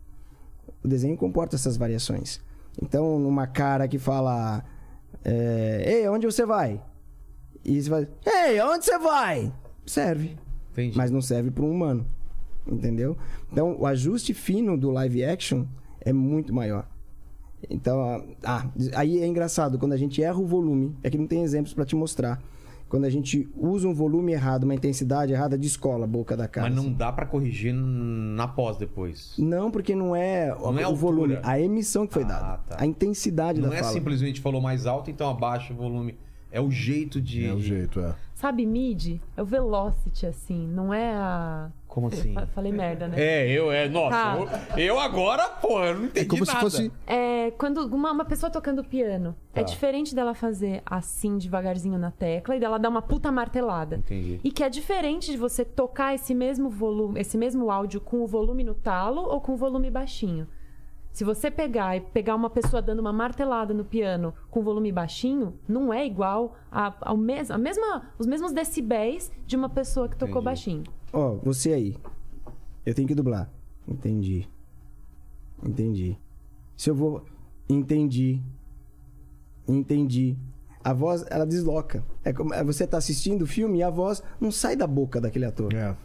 O desenho comporta essas variações. Então, numa cara que fala: é, "Ei, onde você vai?" E você vai: "Ei, onde você vai?" Serve, Entendi. mas não serve para um humano. Entendeu? Então, o ajuste fino do live action é muito maior. Então, ah, aí é engraçado, quando a gente erra o volume, é que não tem exemplos pra te mostrar. Quando a gente usa um volume errado, uma intensidade errada, descola a boca da cara. Mas não assim. dá pra corrigir na pós depois. Não, porque não é, Não o, é o volume, altura. a emissão que foi Ah, dada. tá. A intensidade Não da é fala. simplesmente falou mais alto, então abaixa o volume. É o jeito de. É o jeito, é. Sabe, mid? É o velocity, assim, não é a. Como assim? Fa- Falei merda, né? É, eu, é. Nossa, Tá. eu, eu agora, pô, eu não entendi É como se nada. fosse. É, quando uma, uma pessoa tocando piano, Tá. é diferente dela fazer assim devagarzinho na tecla e dela dar uma puta martelada. Entendi. E que é diferente de você tocar esse mesmo volume, esse mesmo áudio com o volume no talo ou com o volume baixinho. Se você pegar e pegar uma pessoa dando uma martelada no piano com volume baixinho, não é igual a, ao mes a mesma, os mesmos decibéis de uma pessoa que tocou Entendi. baixinho. Ó, você aí. Eu tenho que dublar. Entendi. Entendi. Se eu vou. Entendi. Entendi. A voz, ela desloca. É como é, você tá assistindo o filme e a voz não sai da boca daquele ator. É.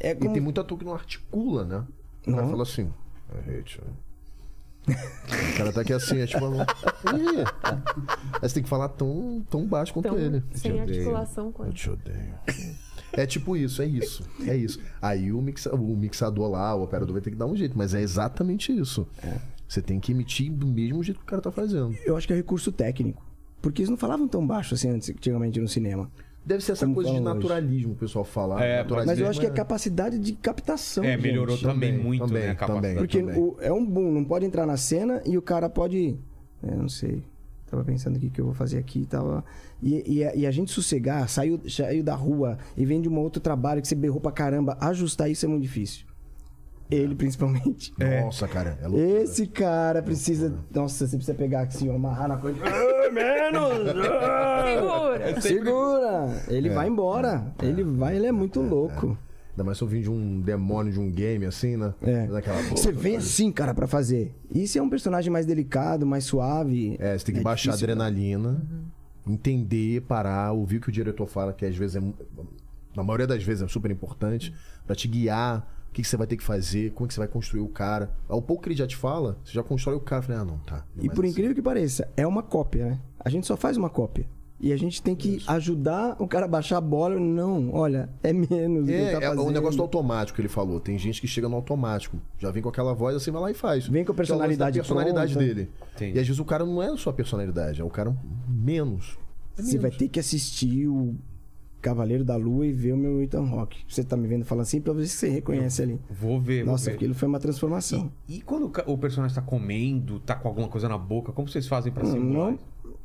É E como... tem muito ator que não articula, né? O cara Não. fala assim. "É, tio." O cara tá aqui assim, é tipo. Aí você tem que falar tão, tão baixo quanto Então, ele. sem articulação com Eu te odeio. É tipo isso, é isso. É isso. Aí o, mixa, o mixador lá, o operador vai ter que dar um jeito, mas é exatamente isso. Você tem que emitir do mesmo jeito que o cara tá fazendo. Eu acho que é recurso técnico. Porque eles não falavam tão baixo assim antes, antigamente no cinema. Deve ser essa Como coisa de falam hoje. naturalismo, o pessoal fala. É, naturalismo Mas eu acho que é é capacidade de captação. É, gente. melhorou também, Também, muito, também, né? A capacidade. também. Porque também. o- é um boom, não pode entrar na cena e o cara pode. É, não sei. Tava pensando o que, que eu vou fazer aqui e tal. E, e, a- e a gente sossegar, saiu, saiu da rua e vem de um outro trabalho que você berrou pra caramba, ajustar isso é muito difícil. Ele, principalmente. Nossa, cara. É loucura. Esse cara precisa. Nossa, você precisa pegar assim, amarrar na coisa. Menos! Segura! Segura! Ele É. vai embora. Ele vai, ele é muito louco. Ainda mais se eu vim de um demônio de um game assim, né? É. Daquela Você vem assim, cara, pra fazer. E se é um personagem mais delicado, mais suave. É, você tem que baixar a difícil, adrenalina, entender, parar, ouvir o que o diretor fala, que às vezes é. Na maioria das vezes é super importante, pra te guiar. O que, que você vai ter que fazer, como é que você vai construir o cara. Ao pouco que ele já te fala, você já constrói o cara. Falei, ah, não, tá. não E mais por assim. incrível que pareça, é uma cópia, né? A gente só faz uma cópia. E a gente tem que ajudar o cara a baixar a bola. Não, olha, é menos. o É, tá é o fazendo. negócio do automático que ele falou. Tem gente que chega no automático. Já vem com aquela voz assim, vai lá e faz. Vem com a é o lance da personalidade personalidade pronta. dele. Entendi. E às vezes o cara não é a personalidade, é o cara menos. Você vai ter que assistir o. Cavaleiro da Lua e ver o meu Ethan Rock. Você tá me vendo falando assim, pra ver se você reconhece ali. Vou ver, vou Nossa, ver. aquilo foi uma transformação. E quando o o personagem tá comendo, tá com alguma coisa na boca, como vocês fazem pra simular? Não,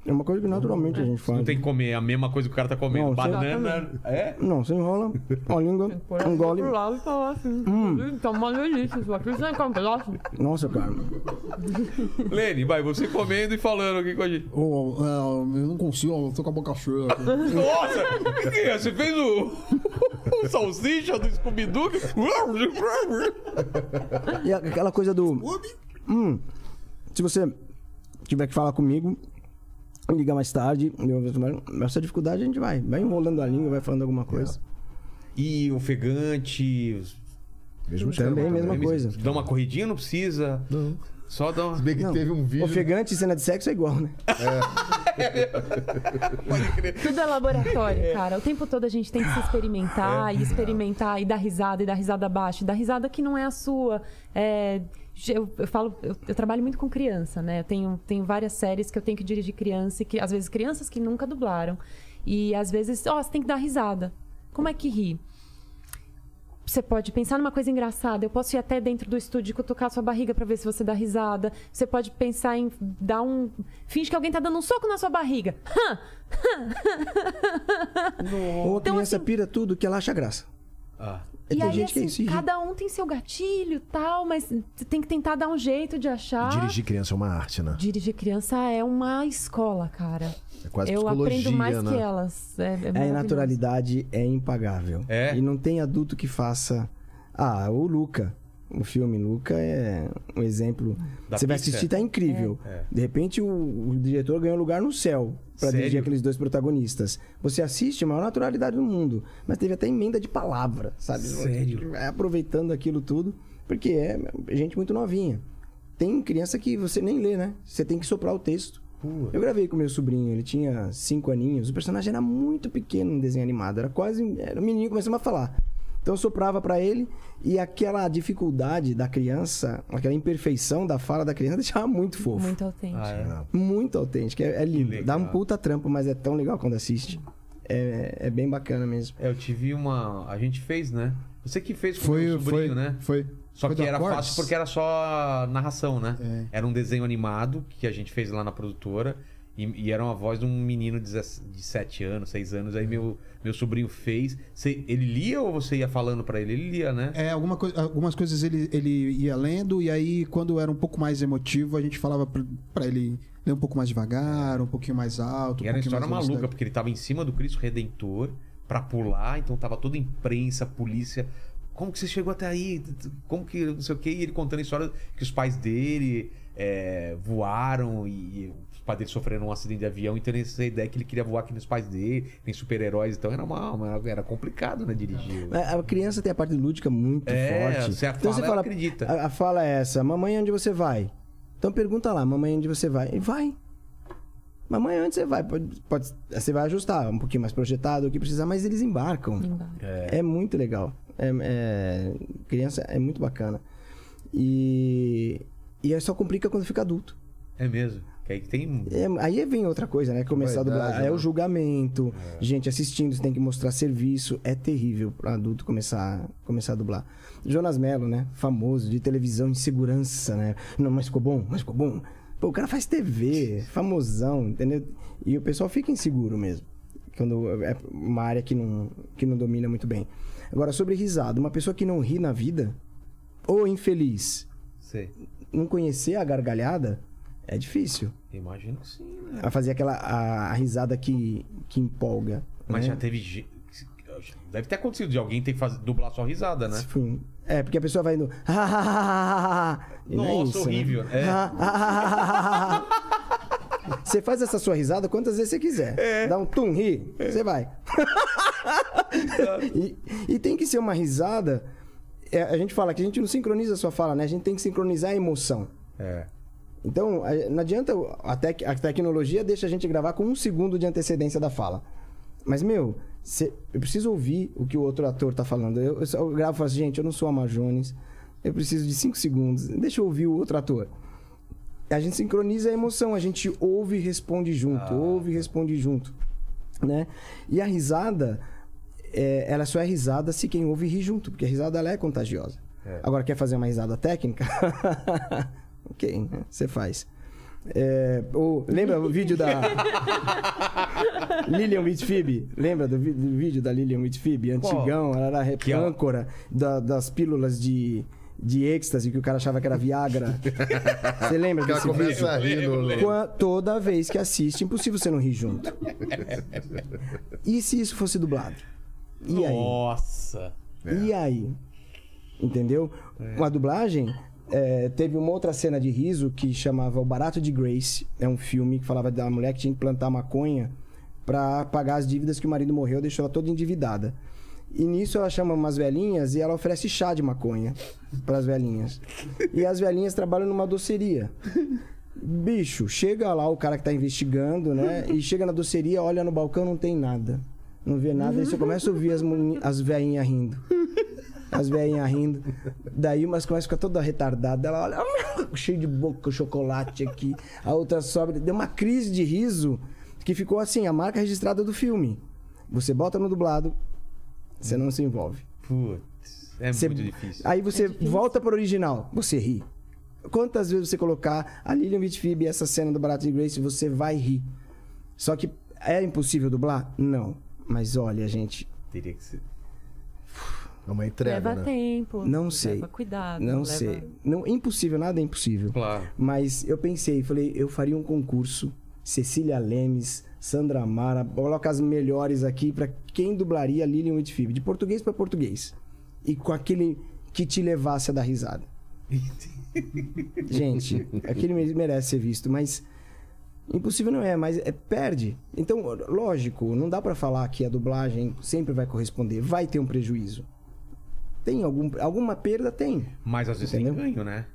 é uma coisa que naturalmente a gente faz. Não tem que comer a mesma coisa que o cara tá comendo. Não, Banana. É? Não, você enrola, ó, a língua, um gole. Pro lado e falar assim. Tá uma delícia isso aqui. Você quer um pedaço? Nossa, cara. Lene, vai, você comendo e falando aqui com a gente. Ô, é, eu não consigo, eu tô com a boca cheia aqui. Nossa! O que, que é? Você fez o. o salsicha do Scooby-Doo? E aquela coisa do. Hum, se você tiver que falar comigo, liga mais tarde. Essa dificuldade a gente vai. Vai enrolando a língua, vai falando alguma coisa. E ofegante. Mesmo Também, esquema mesma coisa. Dá uma corridinha, não precisa. Não. Só dá uma. Se bem que Não. teve um vídeo. Ofegante e cena de sexo é igual, né? Tudo é laboratório, cara. O tempo todo a gente tem que se experimentar e experimentar e dar risada e dar risada abaixo. E dar risada que não é a sua. É, eu, eu falo, eu, eu trabalho muito com criança, né? Eu tenho, tenho várias séries que eu tenho que dirigir criança e que, às vezes crianças que nunca dublaram. E às vezes, ó, você tem que dar risada. Como é que ri? Você pode pensar numa coisa engraçada. Eu posso ir até dentro do estúdio e cutucar sua barriga pra ver se você dá risada. Você pode pensar em dar um. Finge que alguém tá dando um soco na sua barriga. Ou a Então, criança assim- pira tudo que ela acha graça. Ah. E e tem aí, é assim, cada um tem seu gatilho e tal, mas você tem que tentar dar um jeito de achar. Dirigir criança é uma arte, né? Dirigir criança é uma escola, cara. É quase eu aprendo mais né? que elas. É, é É, naturalidade é impagável. É? E não tem adulto que faça. Ah, o Luca. O filme Luca é um exemplo. Da Você vai assistir, tá incrível. É. De repente, o, o diretor ganhou lugar no céu pra Sério? dirigir aqueles dois protagonistas. Você assiste, a maior naturalidade do mundo. Mas teve até emenda de palavra, sabe? Sério? É, aproveitando aquilo tudo, porque é gente muito novinha. Tem criança que você nem lê, né? Você tem que soprar o texto. Eu gravei com meu sobrinho, ele tinha cinco aninhos. O personagem era muito pequeno no desenho animado, era quase. Era um menino começando a falar. Então eu soprava pra ele e aquela dificuldade da criança, aquela imperfeição da fala da criança deixava muito fofo. Muito autêntico. Ah, é. Muito autêntico. É, é lindo. Dá um puta trampo, mas é tão legal quando assiste. É, é bem bacana mesmo. É, eu tive uma. A gente fez, né? Você que fez com o Foi, meu sobrinho, foi, né? foi. Só Foi que era Quartz? fácil porque era só narração, né? É. Era um desenho animado que a gente fez lá na produtora. E, e era uma voz de um menino de 7 anos, 6 anos. Aí meu, meu sobrinho fez. Você- ele lia ou você ia falando pra ele? Ele lia, né? É, alguma coi- algumas coisas ele, ele ia lendo, e aí, quando era um pouco mais emotivo, a gente falava pra, pra ele ler um pouco mais devagar, um pouquinho mais alto. E um era uma história maluca, porque ele tava em cima do Cristo Redentor pra pular, então tava toda imprensa, polícia. Como que você chegou até aí? Como que não sei o quê? E ele contando a história que os pais dele é, voaram e pais dele sofreram um acidente de avião, então ele tinha a ideia que ele queria voar aqui nos pais dele, tem super-heróis, então era uma, uma- era complicado, né, dirigir. A a criança tem a parte lúdica muito É, forte. você fala, ela acredita. A, a fala é essa: Mamãe, onde você vai? Então pergunta lá: Mamãe, onde você vai? E vai. Mamãe, onde você vai? Pode, pode- você vai ajustar um pouquinho mais projetado, o que precisar, mas eles embarcam. Embarca. É, muito legal. É, é- criança é muito bacana. E, e aí só complica quando fica adulto. É mesmo. Que aí tem. É, aí vem outra coisa, né? Começar a dublar. É né? o julgamento, gente assistindo, você tem que mostrar serviço. É terrível para adulto começar, começar a dublar. Jonas Mello, né? Famoso, de televisão em segurança, né? Não, mas ficou bom, mas ficou bom. Pô, o cara faz TV, famosão, entendeu? E o pessoal fica inseguro mesmo. Quando é uma área que não, que não domina muito bem. Agora, sobre risada, uma pessoa que não ri na vida, ou infeliz, Sei. não conhecer a gargalhada, é difícil. Imagino que sim, né? A fazer aquela a, a risada que, que empolga. Mas né? já teve. Deve ter acontecido de alguém ter que fazer, dublar só risada, né? Enfim, é, porque a pessoa vai indo. E não é Nossa, isso, né? horrível. É. Você faz essa sua risada quantas vezes você quiser. É. Dá um tum, ri, você vai. e, e tem que ser uma risada. é, a gente fala que a gente não sincroniza a sua fala, né? A gente tem que sincronizar a emoção. É. Então, não adianta. A, tec- a tecnologia deixa a gente gravar com um segundo de antecedência da fala. Mas, meu, cê- eu preciso ouvir o que o outro ator tá falando. Eu, eu, eu gravo e falo assim, gente, eu não sou a Marjones. Eu preciso de cinco segundos. Deixa eu ouvir o outro ator. A gente sincroniza a emoção, a gente ouve e responde junto, ouve e responde junto, né? E a risada, é, ela só é risada se quem ouve ri junto, porque a risada ela é contagiosa. Agora, quer fazer uma risada técnica? ok, né? você faz. É, o- lembra o vídeo da Lilian Whitfib? Lembra do, do vídeo da Lilian Whitfib? Antigão, ela era Que ela- âncora da- das pílulas de, de êxtase que o cara achava que era Viagra. Você lembra Que ela desse vídeo? começa a rir no... Toda vez que assiste, impossível você não rir junto. E se isso fosse dublado? E aí? Nossa. E aí? Entendeu? Uma dublagem. É, teve uma outra cena de riso que chamava O Barato de Grace. É um filme que falava da mulher que tinha que plantar maconha pra pagar as dívidas que o marido morreu, deixou ela toda endividada. E nisso ela chama umas velhinhas e ela oferece chá de maconha pras velhinhas. E as velhinhas trabalham numa doceria. Bicho, chega lá o cara que tá investigando, né? E chega na doceria, olha no balcão, não tem nada. Não vê nada, aí você começa a ouvir as, as velhinhas rindo. As velhinhas rindo. Daí umas começa a ficar toda retardada. Ela olha, cheio de boca, chocolate aqui. A outra sobe. Deu uma crise de riso que ficou assim, a marca registrada do filme. Você bota no dublado, você não se envolve. Putz, é Você- muito difícil. Aí você volta pro original, você ri. Quantas vezes você colocar a Lilian Whitfib e essa cena do Barato de Grace, você vai rir. Só que é impossível dublar? Não. Mas olha, gente, Teria que ser. É uma entrega, leva né? tempo. Não sei. Leva cuidado. não leva- sei. Não, impossível, nada é impossível. Claro. Mas eu pensei, falei, eu faria um concurso. Cecília Lemes, Sandra Mara, coloca as melhores aqui pra quem dublaria Lilian Whitfield, de português pra português. E com aquele que te levasse a dar risada. Gente, aquele me- merece ser visto, mas impossível não é, mas é, perde. Então, lógico, não dá pra falar que a dublagem sempre vai corresponder, vai ter um prejuízo. Tem algum, alguma perda? Tem. Mas às vezes Entendeu? tem ganho, né?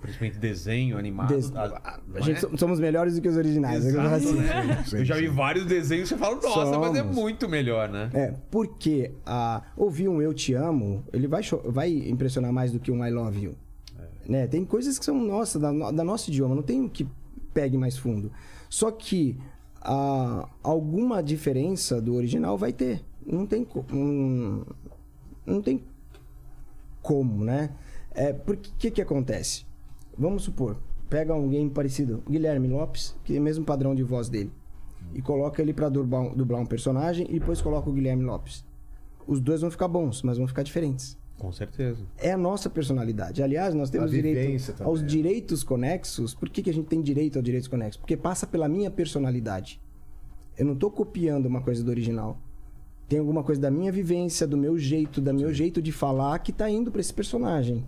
Principalmente desenho, animado. Des- a- a gente é? so- somos melhores do que os originais. Exato, Assim. né? Eu já vi vários desenhos e você fala, nossa, mas é Somos. muito melhor, né? É, porque a, ouvir um Eu Te Amo, ele vai, vai impressionar mais do que um I Love You. Né? Tem coisas que são nossa, da, da nosso idioma, não tem que pegue mais fundo. Só que a, alguma diferença do original vai ter. Não tem, hum, não tem como, né? É, porque o que, que acontece? Vamos supor, pega alguém parecido, Guilherme Lopes, que é o mesmo padrão de voz dele, e coloca ele pra dublar, um- dublar um personagem e depois coloca o Guilherme Lopes. Os dois vão ficar bons, mas vão ficar diferentes. Com certeza. É a nossa personalidade. Aliás, nós temos direito também, aos é. direitos conexos. Por que, que a gente tem direito aos direitos conexos? Porque passa pela minha personalidade. Eu não tô copiando uma coisa do original. Tem alguma coisa da minha vivência, do meu jeito, do meu jeito de falar que tá indo para esse personagem,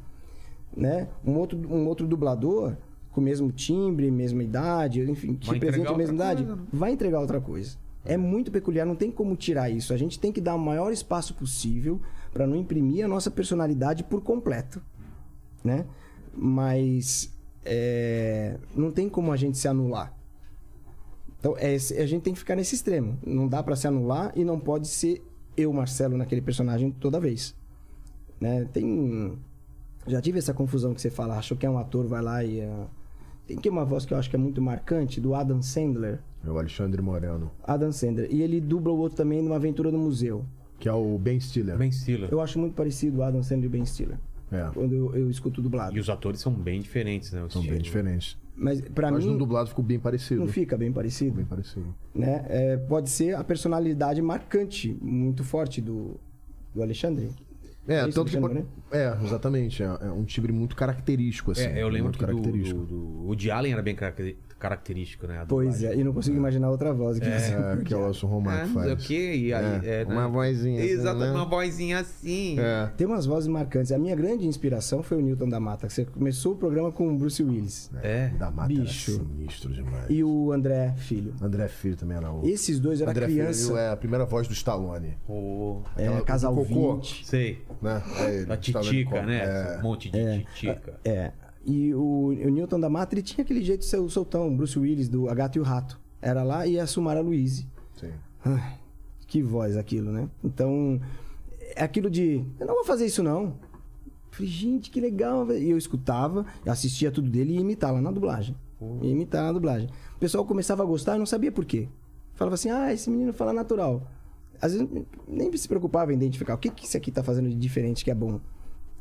né? Um outro, um outro dublador com o mesmo timbre, mesma idade, enfim, que representa a mesma idade, coisa, vai entregar outra coisa. É muito peculiar, não tem como tirar isso. A gente tem que dar o maior espaço possível para não imprimir a nossa personalidade por completo, né? Mas é, não tem como a gente se anular. Então é esse- a gente tem que ficar nesse extremo. Não dá para se anular e não pode ser eu, Marcelo, naquele personagem toda vez. Né? Tem já tive essa confusão que você fala, achou que é um ator, vai lá e ah, tem que uma voz que eu acho que é muito marcante do Adam Sandler. É o Alexandre Moreno. Adam Sandler. E ele dubla o outro também numa aventura no museu. Que é o Ben Stiller. Ben Stiller. Eu acho muito parecido o Adam Sandler e o Ben Stiller. É. Quando eu, eu escuto dublado. E os atores são bem diferentes, né? São estilo. bem diferentes. Mas pra Mas no mim dublado ficou bem parecido. não fica bem parecido. Bem parecido. né? É, pode ser a personalidade marcante, muito forte do, do Alexandre. É, É tanto que. Pode- É, exatamente. É, é um timbre muito característico, assim. É, eu lembro muito que do, característico. do, do Woody Allen era bem caracteri- característico, né? a Pois é, e não consigo imaginar outra voz. Que isso. É, que é o Elson Ah, Romar que o faz. quê, e aí, É, é, né? uma vozinha assim, Exato, né? uma vozinha assim. É. Tem umas vozes marcantes. A minha grande inspiração foi o Newton da Mata. que Você começou o programa com o Bruce Willis É. Da mata Bicho. era sinistro demais. e o André Filho. André Filho também era o. Esses dois eram André criança. Filho é a primeira voz do Stallone. O... É, aquela- casal do Cocô. 20. Sei. Né? É ele. A titica, né? É. Um monte de titica. É. E o, o Newton da Mata, ele tinha aquele jeito de ser o soltão, Bruce Willis, do A Gato e o Rato. Era lá e a Sumara Louise. Sim. Ai, que voz aquilo, né? Então, é aquilo de. Eu não vou fazer isso, não. Falei, gente, que legal. E eu escutava, assistia tudo dele e lá na dublagem. Ia imitar na dublagem. O pessoal começava a gostar e não sabia por quê. Falava assim, ah, esse menino fala natural. às vezes nem se preocupava em identificar o que, que isso aqui tá fazendo de diferente que é bom,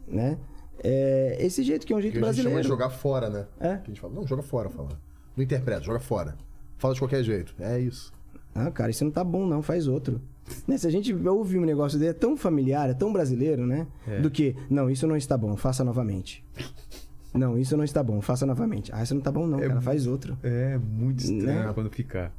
né? É, esse jeito que é um jeito Que a gente chama brasileiro. de jogar fora, né? É. Que a gente fala, não, joga fora, fala. Não interpreta, joga fora. Fala de qualquer jeito. É isso. Ah, cara, isso não tá bom, não, faz outro. Né, Se a gente ouvir um negócio dele, é tão familiar, é tão brasileiro, né? Do que, não, isso não está bom, faça novamente. Não, isso não está bom, faça novamente. Ah, isso não tá bom, não, cara, faz outro. É muito estranho Né? quando ficar.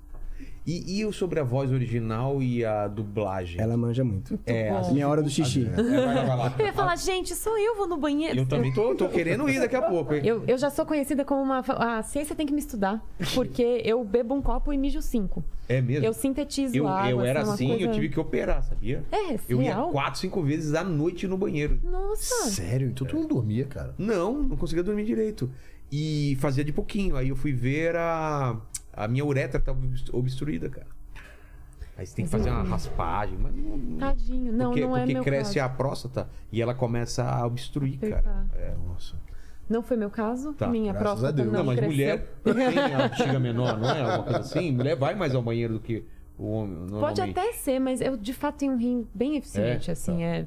E, e o sobre a voz original e a dublagem? Ela manja muito. é, bom. Minha hora do xixi. É, vai lá, vai lá. Eu ia falar, gente, sou eu, vou no banheiro. Eu também tô, tô querendo ir daqui a pouco, hein? Eu, eu já sou conhecida como uma. A ciência tem que me estudar. Porque eu bebo um copo e mijo cinco. É mesmo? Eu sintetizo Eu, água. eu era uma assim, coisa... eu tive que operar, sabia? É, Eu ia real? quatro, cinco vezes à noite no banheiro. Nossa. Sério? Então tu não dormia, cara. Não, não conseguia dormir direito. E fazia de pouquinho. Aí eu fui ver a. A minha uretra tava obstruída, cara. Aí você tem que fazer uma raspagem. Mas não, Tadinho. Não, porque não é porque meu cresce caso. a próstata e ela começa a obstruir, cara. É. Nossa. Não foi meu caso. Tá, Minha graças a próstata Deus. não, Não, mas cresceu. mulher tem a bexiga menor, não é? Alguma coisa assim? Mulher vai mais ao banheiro do que o homem. Pode até ser, mas eu de fato tenho um rim bem eficiente, É? assim, Tá. é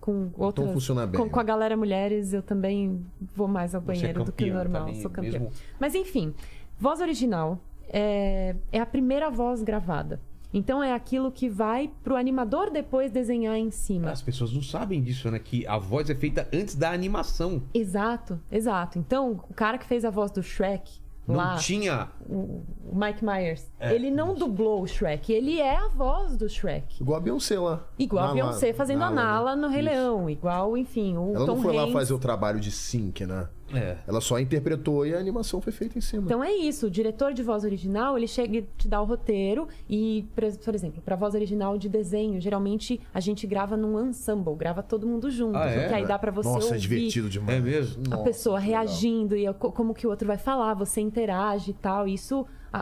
com outras... funciona bem, Com, com a galera mulheres, eu também vou mais ao é banheiro do que normal, também, sou campeã. mesmo- Mas enfim, voz original é, é a primeira voz gravada. Então é aquilo que vai pro animador depois desenhar em cima. As pessoas não sabem disso, né? Que a voz é feita antes da animação. Exato, exato. Então, o cara que fez a voz do Shrek Não lá, tinha. o Mike Myers, É, ele não dublou o Shrek, ele é a voz do Shrek. Igual a Beyoncé lá. Igual a Beyoncé fazendo a Nala né? no Rei Isso. Leão. Igual, enfim, o Ela Tom não foi lá Hanks. fazer o trabalho de sync, né? É. Ela só interpretou e a animação foi feita em cima. Então é isso, o diretor de voz original, ele chega e te dá o roteiro e, por exemplo, para voz original de desenho, geralmente a gente grava num ensemble, grava todo mundo junto, Ah, é? porque aí dá para você Nossa, ouvir é divertido demais. É mesmo? a Nossa, pessoa legal. reagindo e co- como que o outro vai falar, você interage e tal. Isso, a,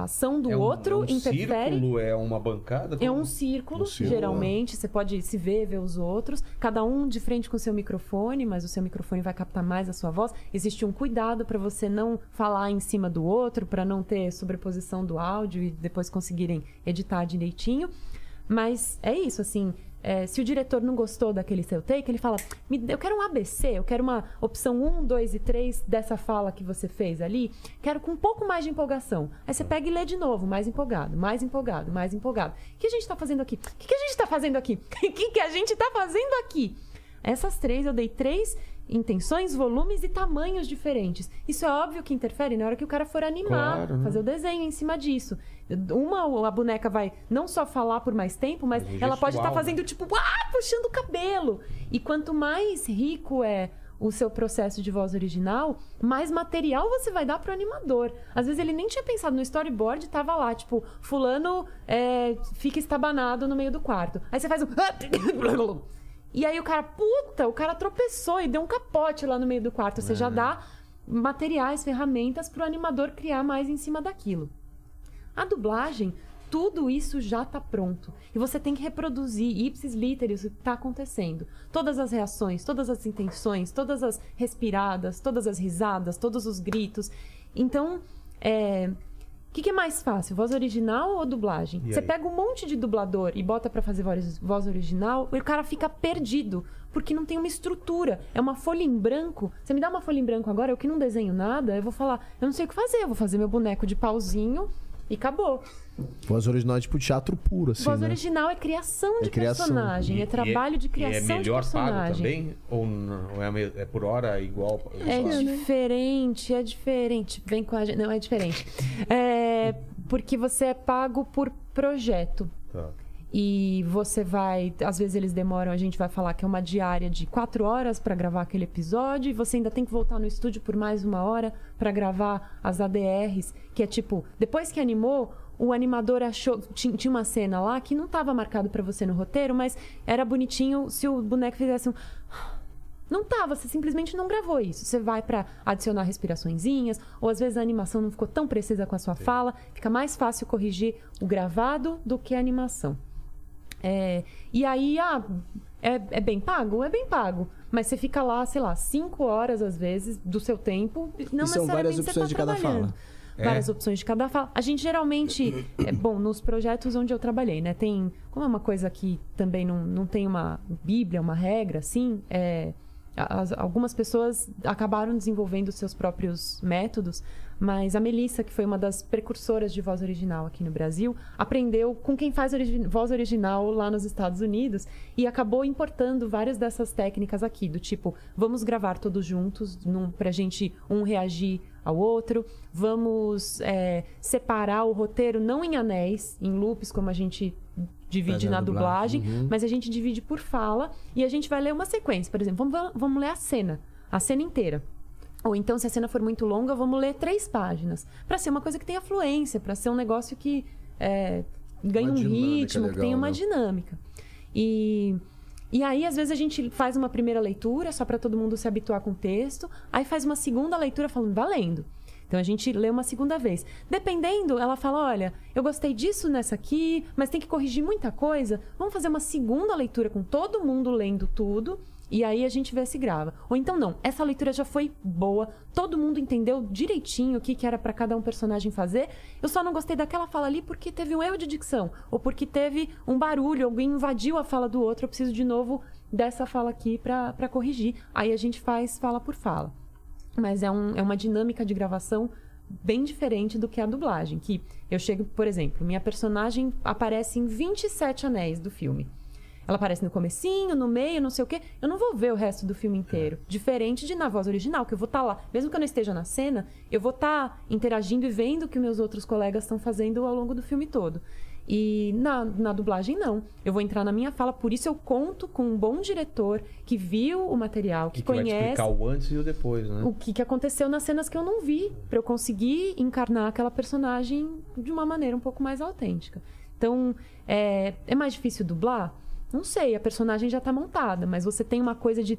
a- ação do É um- outro é um interfere. círculo, é uma bancada? É um círculo, Um círculo, geralmente. Você pode se ver, ver os outros. Cada um de frente com o seu microfone, mas o seu microfone vai captar mais a sua voz. Existe um cuidado para você não falar em cima do outro, para não ter sobreposição do áudio e depois conseguirem editar direitinho. Mas é isso, assim. É, se o diretor não gostou daquele seu take, ele fala: "Me- eu quero um ABC, eu quero uma opção 1, 2 e 3 dessa fala que você fez ali. Quero com um pouco mais de empolgação. Aí você pega e lê de novo, mais empolgado, mais empolgado, mais empolgado. O que a gente tá fazendo aqui? O que, a gente tá fazendo aqui? O que, que a gente tá fazendo aqui? Essas três, eu dei três intenções, volumes e tamanhos diferentes. Isso é óbvio que interfere na hora que o cara for animar, Claro, né? fazer o desenho em cima disso. Uma, a boneca vai não só falar por mais tempo, mas o ela pode estar gestual, né? fazendo tipo, ah, puxando o cabelo. E quanto mais rico é o seu processo de voz original, mais material você vai dar pro animador. Às vezes ele nem tinha pensado no storyboard, tava lá, tipo, fulano é, fica estabanado no meio do quarto. Aí você faz um. E aí o cara, puta, o cara tropeçou e deu um capote lá no meio do quarto. Você já dá materiais, ferramentas pro animador criar mais em cima daquilo. A dublagem, tudo isso já está pronto. E você tem que reproduzir ipsis literis o que está acontecendo. Todas as reações, todas as intenções, todas as respiradas, todas as risadas, todos os gritos. Então, é, o que, que é mais fácil, voz original ou dublagem? E Você aí? pega um monte de dublador e bota pra fazer voz, voz original, e o cara fica perdido, porque não tem uma estrutura. É uma folha em branco. Você me dá uma folha em branco agora, eu que não desenho nada, eu vou falar, eu não sei o que fazer, eu vou fazer meu boneco de pauzinho e acabou. Voz original é tipo teatro puro, assim, voz né? original é criação de É criação. personagem, é trabalho de e criação é de melhor pago personagem. também? Ou não? Ou é, é por hora igual? É diferente, é diferente. Vem com a gente. Não, é diferente. É porque você é pago por projeto. Tá. E você vai. Às vezes eles demoram, a gente vai falar que é uma diária de quatro horas para gravar aquele episódio, e você ainda tem que voltar no estúdio por mais uma hora para gravar as ADRs, que é tipo, depois que animou. O animador achou. Tinha tinha uma cena lá que não estava marcado para você no roteiro, mas era bonitinho se o boneco fizesse um. Não tava, você simplesmente não gravou isso. Você vai pra adicionar respiraçõezinhas, ou às vezes a animação não ficou tão precisa com a sua fala, fica mais fácil corrigir o gravado do que a animação. É, e aí, ah, é, é bem pago? É bem pago. Mas você fica lá, sei lá, cinco horas às vezes do seu tempo. Não E são necessariamente várias você opções tá de cada trabalhando. fala. várias opções de cada fala. A gente geralmente, é, bom, nos projetos onde eu trabalhei, né? Tem, como é uma coisa que também não, não tem uma bíblia, uma regra, assim, é, as- algumas pessoas acabaram desenvolvendo seus próprios métodos, mas a Melissa, que foi uma das precursoras de voz original aqui no Brasil, aprendeu com quem faz origi- voz original lá nos Estados Unidos e acabou importando várias dessas técnicas aqui, do tipo, vamos gravar todos juntos, num, pra gente um reagir ao outro, vamos é, separar o roteiro não em anéis, em loops, como a gente divide na na dublagem, dublagem. mas a gente divide por fala e a gente vai ler uma sequência. Por exemplo, vamos, vamos ler a cena, a cena inteira. Ou então, se a cena for muito longa, vamos ler três páginas. Pra ser uma coisa que tenha fluência, pra ser um negócio que é, ganhe um ritmo, que legal, tenha uma né? dinâmica. E, e aí, às vezes, a gente faz uma primeira leitura, só pra todo mundo se habituar com o texto. Aí faz uma segunda leitura falando, valendo. Então a gente lê uma segunda vez. Dependendo, ela fala: olha, eu gostei disso nessa aqui, mas tem que corrigir muita coisa. Vamos fazer uma segunda leitura com todo mundo lendo tudo. E aí a gente vê se grava. Ou então não, essa leitura já foi boa, todo mundo entendeu direitinho o que, que era pra cada um personagem fazer. Eu só não gostei daquela fala ali porque teve um erro de dicção, ou porque teve um barulho, alguém invadiu a fala do outro, eu preciso de novo dessa fala aqui pra corrigir. Aí a gente faz fala por fala. Mas é, um- é uma dinâmica de gravação bem diferente do que a dublagem. Que eu chego, por exemplo, minha personagem aparece em 27 anéis do filme. Ela aparece no comecinho, no meio, não sei o quê. Eu não vou ver o resto do filme inteiro. Diferente de na voz original, que eu vou estar lá. Mesmo que eu não esteja na cena, eu vou estar interagindo e vendo o que meus outros colegas estão fazendo ao longo do filme todo. E na, na dublagem, não. Eu vou entrar na minha fala, por isso eu conto com um bom diretor que viu o material, que, Que, que vai conhece explicar o antes e o depois, né? o que, que aconteceu nas cenas que eu não vi, Pra eu conseguir encarnar aquela personagem de uma maneira um pouco mais autêntica. Então, é, é mais difícil dublar? Não sei, a personagem já tá montada, mas você tem uma coisa de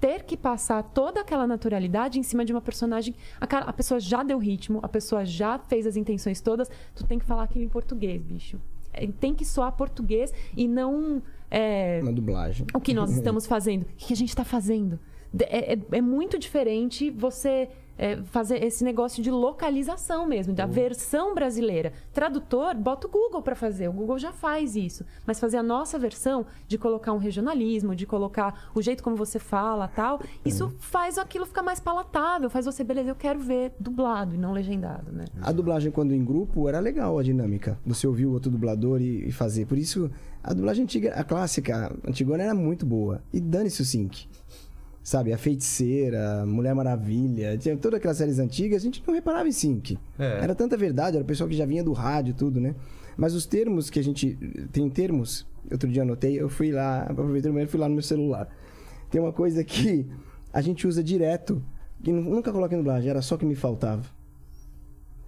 ter que passar toda aquela naturalidade em cima de uma personagem. A, cara- a pessoa já deu ritmo, a pessoa já fez as intenções todas, tu tem que falar aquilo em português, bicho. É, tem que soar português e não. é, Uma dublagem. o que nós estamos fazendo, o que a gente está fazendo. É, é- é muito diferente você é, fazer esse negócio de localização mesmo, da versão brasileira. Tradutor, bota o Google para fazer, o Google já faz isso. Mas fazer a nossa versão, de colocar um regionalismo, de colocar o jeito como você fala tal, isso faz aquilo ficar mais palatável, faz você, beleza, eu quero ver dublado e não legendado, né? A dublagem, quando em grupo, era legal a dinâmica. Você ouvir o outro dublador e, e fazer. Por isso, a dublagem antiga, a clássica, a antigona era muito boa. E dane-se o sync. Sabe, a Feiticeira, Mulher Maravilha, tinha todas aquelas séries antigas, a gente não reparava em sync. É. Era tanta verdade, era o pessoal que já vinha do rádio e tudo, né? Mas os termos que a gente. Tem termos, outro dia anotei, eu fui lá, aproveitei o momento, fui lá no meu celular. Tem uma coisa que a gente usa direto, que nu- nunca coloquei em dublagem, era só que me faltava.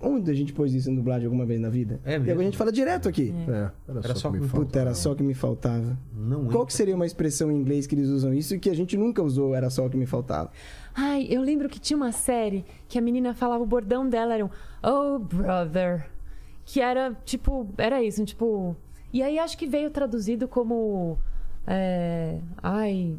Onde a gente pôs isso em dublagem alguma vez na vida? É E mesmo? agora a gente fala direto aqui. É, era, Era só, só que me com- falta. Puta, era só que me faltava. Não Qual entra. que seria uma expressão em inglês que eles usam isso e que a gente nunca usou, era só o que me faltava? Ai, eu lembro que tinha uma série que a menina falava, o bordão dela era um Oh, brother. Que era, tipo, era isso, um tipo. E aí acho que veio traduzido como. é, ai.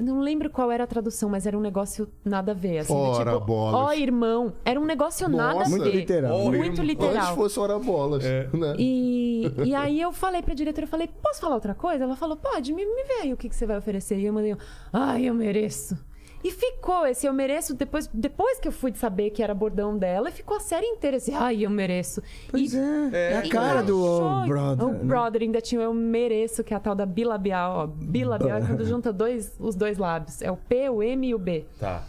Eu não lembro qual era a tradução, mas era um negócio nada a ver. Assim, Ora, tipo, bolas. ó, irmão. Era um negócio nada a Nossa. Muito ver. literal. Ó, Muito literal. Antes fosse hora bolas, né? E, e aí eu falei pra diretora, eu falei, posso falar outra coisa? Ela falou, pode, me, me vê aí o que, que você vai oferecer. E eu mandei, ai, eu mereço. E ficou esse eu mereço, depois, depois que eu fui saber que era bordão dela, e ficou a série inteira esse, ai, eu mereço. Pois e, é, é a e cara do oh, brother. O né? brother ainda tinha o eu mereço, que é a tal da bilabial, ó. Bilabial é quando junta dois, os dois lábios. É o P, o M e o B. Tá.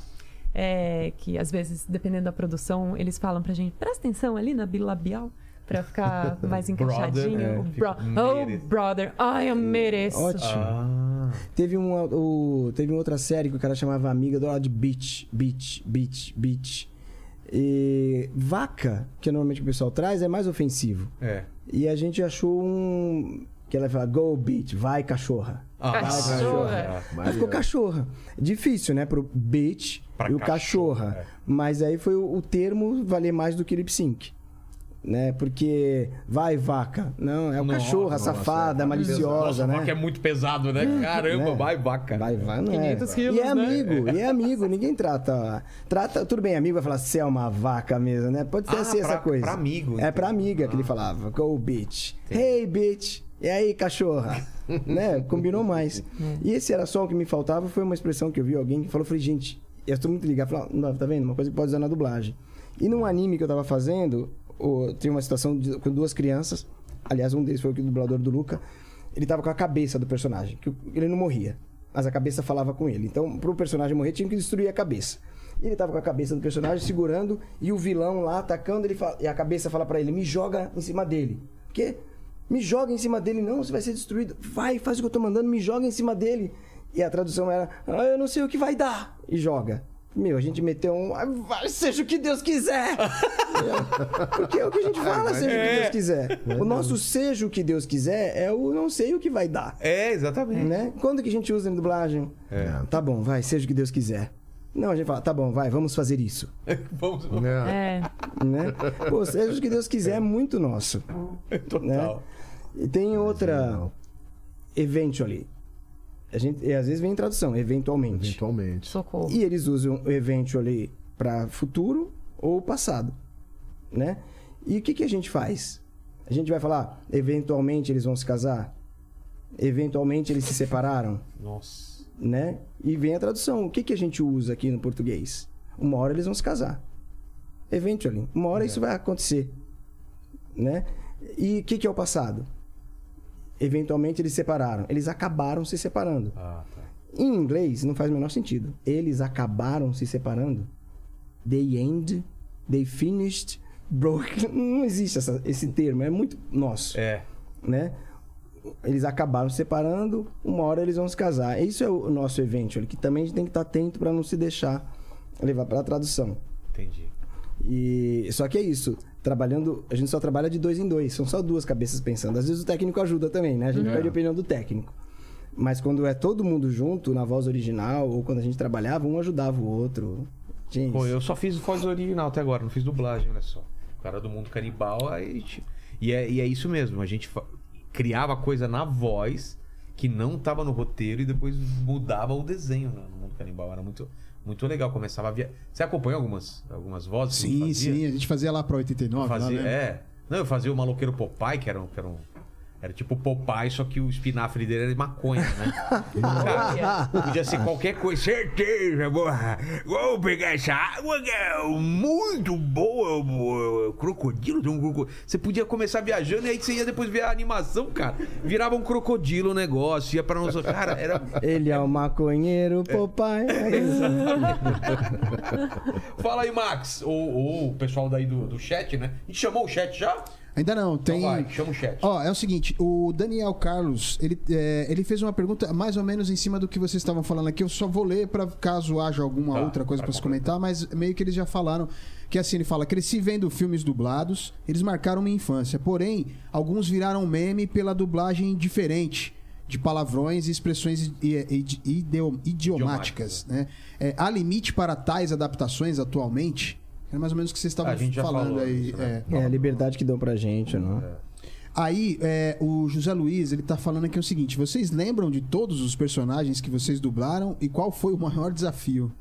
É, que às vezes, dependendo da produção, eles falam pra gente, presta atenção ali na bilabial pra ficar mais encaixadinho. Brother, é, o bro- oh, brother, ai, eu mereço. Ótimo. Ah. Teve uma, o, teve uma outra série que o cara chamava Amiga do lado de Beach, Beach, Beach, Beach. E vaca, que é normalmente o pessoal traz, é mais ofensivo. É. E a gente achou um. Que ela fala, go beach, vai cachorra. Ah, Cachorra. Mas ficou cachorra. Difícil, né? Pro beach Pra e o cachorra, cachorra. Mas aí foi o, o termo valer mais do que lip sync. Né? Porque vai vaca. Não, é o Nossa, cachorro, a nossa, safada, é maliciosa, né? vaca é muito pesado, né? Caramba, Né? vai, vaca. Vai, vai, não é. 500 quilos, e é né? amigo, e é amigo. Ninguém trata. Trata, tudo bem, amigo vai falar, você é uma vaca mesmo, né? Pode ser Ah, assim essa pra- coisa. pra amigo, É pra entendi. amiga que ele falava, go bitch. Hey bitch. E aí, cachorra? né? Combinou mais. E esse era só o que me faltava, foi uma expressão que eu vi alguém que falou, falei, gente, eu estou muito ligado, falei, "Não, tá vendo? Uma coisa que pode usar na dublagem. E num anime que eu tava fazendo, o- tinha uma situação de- com duas crianças, aliás, um deles foi o dublador do Luca, ele tava com a cabeça do personagem, que ele não morria, mas a cabeça falava com ele. Então, pro personagem morrer, tinha que destruir a cabeça. E ele tava com a cabeça do personagem segurando e o vilão lá atacando, ele fala- e a cabeça fala pra ele: "Me joga em cima dele". Porque me joga em cima dele, não, você vai ser destruído. Vai, faz o que eu tô mandando, me joga em cima dele. E a tradução era: "Ah, eu não sei o que vai dar". E joga. Meu, a gente meteu um. "Ah, Vai, seja o que Deus quiser! Porque é o que a gente fala, seja o que Deus quiser. O nosso seja o que Deus quiser é o não sei o que vai dar. É, exatamente. Né? Quando que a gente usa em dublagem? É. Tá bom, vai, seja o que Deus quiser. Não, a gente fala, tá bom, vai, vamos fazer isso. Vamos. É. É. Né? Pô, seja o que Deus quiser é muito nosso. Total. Né? E tem outra. Eventually. A gente, e às vezes vem em tradução, eventualmente. Eventualmente. Socorro. E eles usam o eventually para futuro ou passado, né? E o que, que a gente faz? A gente vai falar, eventualmente eles vão se casar? Eventualmente eles se separaram, Nossa. né? E vem a tradução. O que, que a gente usa aqui no português? Uma hora eles vão se casar. Eventually. Uma hora isso vai acontecer, né? E o que, que é o passado? Eventualmente eles se separaram. Eles acabaram se separando. Ah, tá. Em inglês não faz o menor sentido. Eles acabaram se separando. They end, they finished, broke. Não existe essa- esse termo, é muito nosso, É. né? Eles acabaram se separando, uma hora eles vão se casar. Isso é o nosso eventual, que também a gente tem que estar atento para não se deixar levar para a tradução. Entendi. E só que é isso, trabalhando, a gente só trabalha de dois em dois, são só duas cabeças pensando. Às vezes o técnico ajuda também, né? A gente pede a opinião do técnico. Mas quando é todo mundo junto na voz original ou quando a gente trabalhava, um ajudava o outro. Isso. Pô, eu só fiz voz original até agora, não fiz dublagem, olha só. O cara do mundo canibal, aí. gente- E é, e é isso mesmo, a gente fa- criava coisa na voz que não tava no roteiro e depois mudava o desenho né, no mundo canibal. Era muito, muito legal. Começava a via... Você acompanhou algumas, algumas vozes? a Sim, sim. A gente fazia lá pra 89, lá, Fazia, né? é. Não, eu fazia o maloqueiro Popeye, que era um. Que era, um, era tipo Popeye, só que o espinafre dele era de maconha, né? Cara, podia ser qualquer coisa. Certeza, porra. Vou pegar essa água que é muito boa, boa. Crocodilo, tem um crocodilo. Você podia começar viajando e aí você ia depois ver a animação, cara. Virava um crocodilo o negócio, ia pra nossa. Cara, era. Ele é o maconheiro, papai. Fala aí, Max. Ou, ou o pessoal daí do, do chat, né? A gente chamou o chat já? Ainda não, tem. Então vai, chama o chat. Ó, é o seguinte, o Daniel Carlos, ele, é, ele fez uma pergunta mais ou menos em cima do que vocês estavam falando aqui. Eu só vou ler para caso haja alguma Tá, outra coisa pra para se comentar, mas meio que eles já falaram que assim ele fala: cresci vendo filmes dublados, eles marcaram minha infância. Porém, alguns viraram meme pela dublagem diferente. De palavrões e expressões idiomáticas, né? É, há limite para tais adaptações atualmente? É mais ou menos o que vocês estavam A gente já falando falou aí. isso, né? é. É a liberdade que dão pra gente, não? Aí, é, o José Luiz, ele tá falando aqui o seguinte: vocês lembram de todos os personagens que vocês dublaram e qual foi o maior desafio?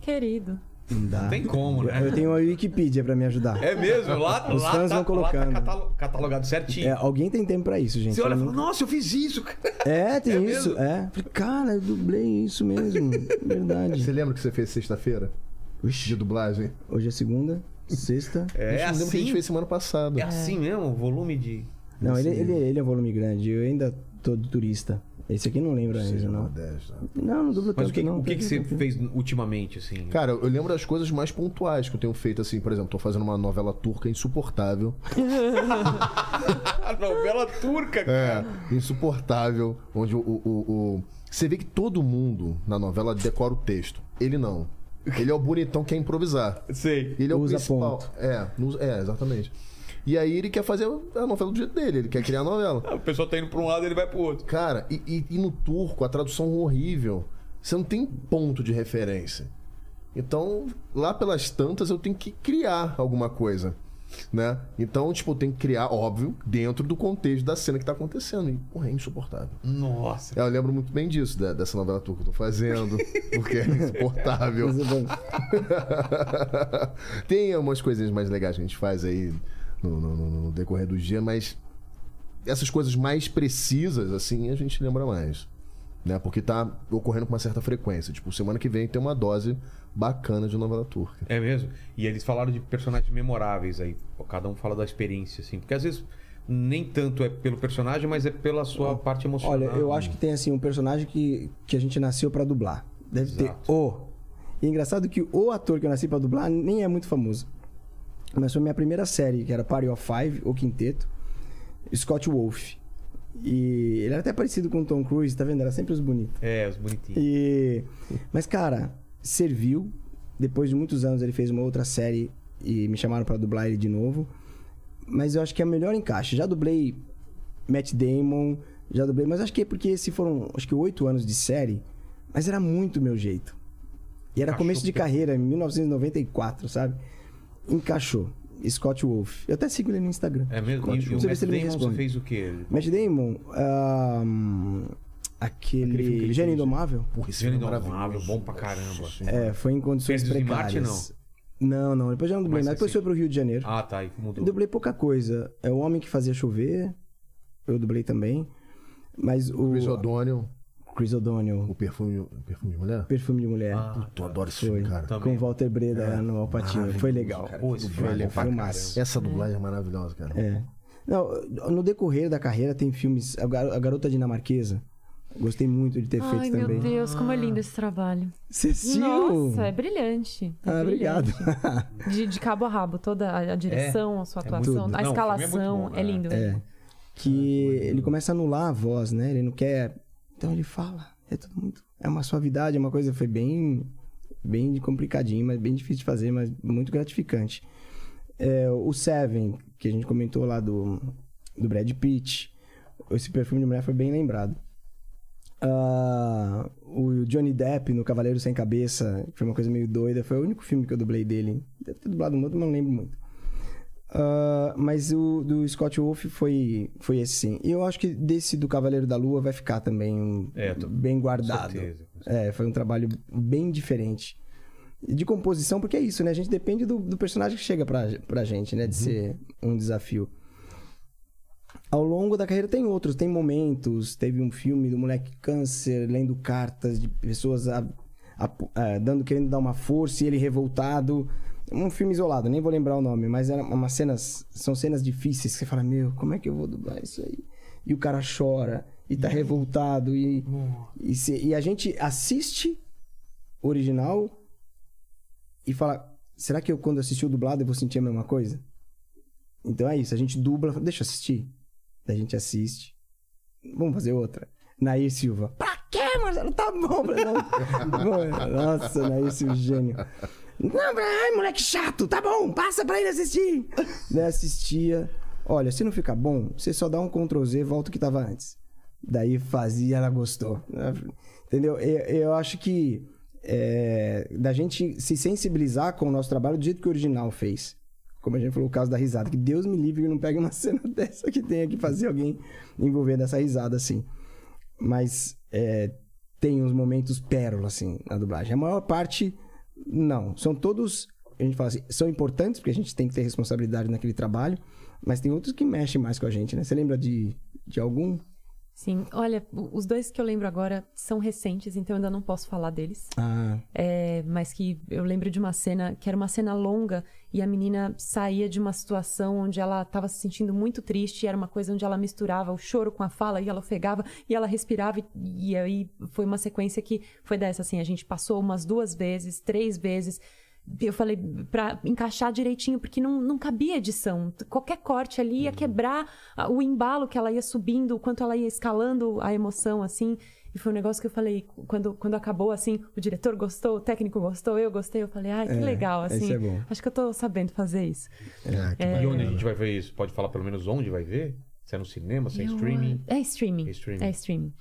Querido. Não dá. Não tem como, né? Eu tenho a Wikipedia pra me ajudar. É mesmo, lá, Os lá fãs tá, vão colocando. Lá tá catalo- catalogado certinho. É, alguém tem tempo pra isso, gente. Você olha e fala, nossa, eu fiz isso, cara. É, tem É isso. mesmo? É. Falei, cara, eu dublei isso mesmo. Verdade. Você lembra que você fez sexta-feira? De dublagem? Hoje é segunda, sexta. É Eu lembro que a gente assim, fez semana passada. é assim mesmo, o volume de... Não, ele, ele, ele é volume grande. Eu ainda tô de turista. Esse aqui não lembra ainda, não. Nordeste, né? Não, não dubla Mas tanto, o que, não. o que, que você fez ultimamente, assim? Cara, eu lembro das coisas mais pontuais que eu tenho feito, assim, por exemplo, tô fazendo uma novela turca insuportável. A novela turca, É, insuportável. Onde o, o, o- o- Você vê que todo mundo na novela decora o texto. Ele não. Ele é o bonitão que quer improvisar. Sei. Ele é o Usa principal. ponto. É, é, exatamente. E aí ele quer fazer a novela do jeito dele, ele quer criar a novela. Ah, O pessoal tá indo pra um lado, ele vai pro outro. Cara, e, e- e no turco, a tradução horrível. Você não tem ponto de referência. Então, lá pelas tantas, eu tenho que criar alguma coisa. Né? Então, tipo, tem que criar, óbvio, dentro do contexto da cena que tá acontecendo. E, porra, é insuportável. Nossa. É, Eu lembro muito bem disso, da- dessa novela turca que eu tô fazendo, porque é insuportável. Tem umas coisinhas mais legais que a gente faz aí no, no- no- no decorrer do dia, mas essas coisas mais precisas, assim, a gente lembra mais. Né? Porque tá ocorrendo com uma certa frequência. Tipo, semana que vem tem uma dose bacana de novela turca. É mesmo? E eles falaram de personagens memoráveis aí. Cada um fala da experiência, assim. Porque às vezes nem tanto é pelo personagem, mas é pela sua parte emocional. Olha, eu acho que tem assim um personagem que, que a gente nasceu pra dublar. Deve Exato. ter o. E é engraçado que o ator que eu nasci pra dublar nem é muito famoso. Mas foi a minha primeira série, que era Party of Five, o quinteto, Scott Wolf. E ele era até parecido com o Tom Cruise, tá vendo? Era sempre os bonitos. É, os bonitinhos. E... Mas, cara, serviu. Depois de muitos anos ele fez uma outra série e me chamaram pra dublar ele de novo. Mas eu acho que é o melhor encaixe. Já dublei Matt Damon, já dublei, mas acho que é porque esses foram, acho que oito anos de série, mas era muito meu jeito. E era Encaixou começo de carreira, em 1994, sabe? Encaixou. Scott Wolf. Eu até sigo ele no Instagram. É mesmo? Scott E, e o Wolf. Eu ver Matt se Damon, você fez o quê? Matt Damon, Aquele aquele ele Gênio fez, Indomável. Porra, esse Gênio é Indomável, bom pra caramba. É, foi em condições Fez de Marte, precárias. não? Não, Depois já não dublei, Mas mas depois assim- foi pro Rio de Janeiro. Ah, tá. Aí mudou. Eu dublei pouca coisa. É o Homem que Fazia Chover. Eu dublei também. Mas o. Chris O'Donnell, Chris O'Donnell. o perfume, o perfume de mulher. Perfume de Mulher. Ah, Puta, eu adoro esse foi. filme, cara. Também. Com o Walter Breda lá no Alpatino. Foi legal. cara. Pô, esse Tudo filme é. Essa dublagem é maravilhosa, cara. É. Não, no decorrer da carreira tem filmes. A Garota Dinamarquesa. Gostei muito de ter Ai, feito meu também. Deus, como é lindo esse trabalho. Você assistiu? Nossa, é brilhante. é Ah, obrigado. brilhante. De, de cabo a rabo, toda a, a direção, a sua É atuação, muito- a Não, é escalação. bom, é, né? lindo. É. Que ele começa a anular a voz, né? Ele não quer. Então ele fala. É tudo muito. É uma suavidade, é uma coisa. Foi bem. Bem complicadinho, mas bem difícil de fazer, mas muito gratificante. É, o Seven, que a gente comentou lá do, do Brad Pitt. Esse perfume de mulher foi bem lembrado. Ah, o Johnny Depp no Cavaleiro Sem Cabeça, que foi uma coisa meio doida. Foi o único filme que eu dublei dele. Deve ter dublado um outro, mas não lembro muito. Ah, mas o do Scott Wolf foi, foi esse sim. E eu acho que desse do Cavaleiro da Lua vai ficar também um- É, tô- bem Com guardado. certeza. É, foi um trabalho bem diferente. De composição, porque é isso, né? A gente depende do, do personagem que chega pra, pra gente, né? De ser um desafio. Ao longo da carreira tem outros, tem momentos. Teve um filme do moleque câncer lendo cartas de pessoas a- a- a- dando, querendo dar uma força e ele revoltado. Um filme isolado, nem vou lembrar o nome, mas eram umas cenas. São cenas difíceis que você fala, meu, como é que eu vou dublar isso aí? E o cara chora e tá revoltado. E, e, se- e a gente assiste original e fala: será que eu, quando assistir o dublado, eu vou sentir a mesma coisa? Então é isso, a gente dubla, deixa eu assistir. Daí a gente assiste. Vamos fazer outra. Nair Silva. Pra quê, Marcelo? Tá bom. Bom, Nossa, Nair Silva, gênio. Não, ai, moleque chato, tá bom, passa pra ele assistir. Daí assistia. Olha, se não ficar bom, você só dá um Ctrl Z e volta o que tava antes. Daí fazia, ela gostou. Entendeu? Eu, eu acho que é, da gente se sensibilizar com o nosso trabalho do jeito que o original fez. Como a gente falou, o caso da risada. Que Deus me livre que não pegue uma cena dessa que tenha que fazer alguém envolver dessa risada, assim. Mas é, tem uns momentos pérola, assim, na dublagem. A maior parte, não. São todos, a gente fala assim, são importantes, porque a gente tem que ter responsabilidade naquele trabalho. Mas tem outros que mexem mais com a gente, né? Você lembra de, de algum? Sim, olha, os dois que eu lembro agora são recentes, então eu ainda não posso falar deles. Ah, É, mas que eu lembro de uma cena que era uma cena longa e a menina saía de uma situação onde ela estava se sentindo muito triste, e era uma coisa onde ela misturava o choro com a fala e ela ofegava e ela respirava e, e aí foi uma sequência que foi dessa assim, a gente passou umas duas vezes, três vezes. Eu falei pra encaixar direitinho, porque não, não cabia edição. Qualquer corte ali ia quebrar ah, o embalo que ela ia subindo, o quanto ela ia escalando a emoção, assim. E foi um negócio que eu falei, quando, quando acabou, assim, o diretor gostou, o técnico gostou, eu gostei, eu falei, ai, que É, legal, isso assim. é bom. Acho que eu tô sabendo fazer isso. É, E onde a gente vai ver isso? Pode falar pelo menos onde vai ver? Se é no cinema, se é Eu- streaming? É streaming. É streaming. É streaming.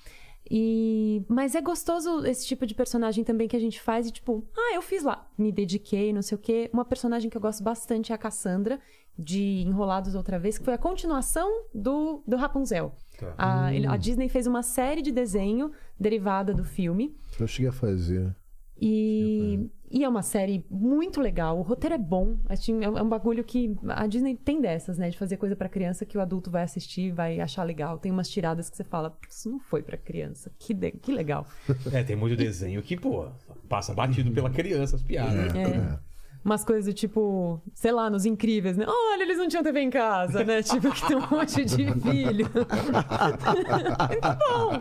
E mas é gostoso esse tipo de personagem também que a gente faz e tipo, ah, eu fiz lá, me dediquei, não sei o quê. Uma personagem que eu gosto bastante é a Cassandra de Enrolados outra vez, que foi a continuação do, do Rapunzel. A, ele- a Disney fez uma série de desenho derivada do filme. Eu cheguei a fazer. E, e é uma série muito legal. O roteiro é bom. Assim, É um é um bagulho que a Disney tem dessas, né? De fazer coisa pra criança que o adulto vai assistir, vai achar legal. Tem umas tiradas que você fala, isso não foi pra criança. Que, de- que legal. É, tem muito desenho que, pô, passa batido pela criança as piadas. É. Umas coisas do tipo, sei lá, nos incríveis, né? Olha, eles não tinham TV em casa, né? Tipo, que tem um monte de filho. Muito bom.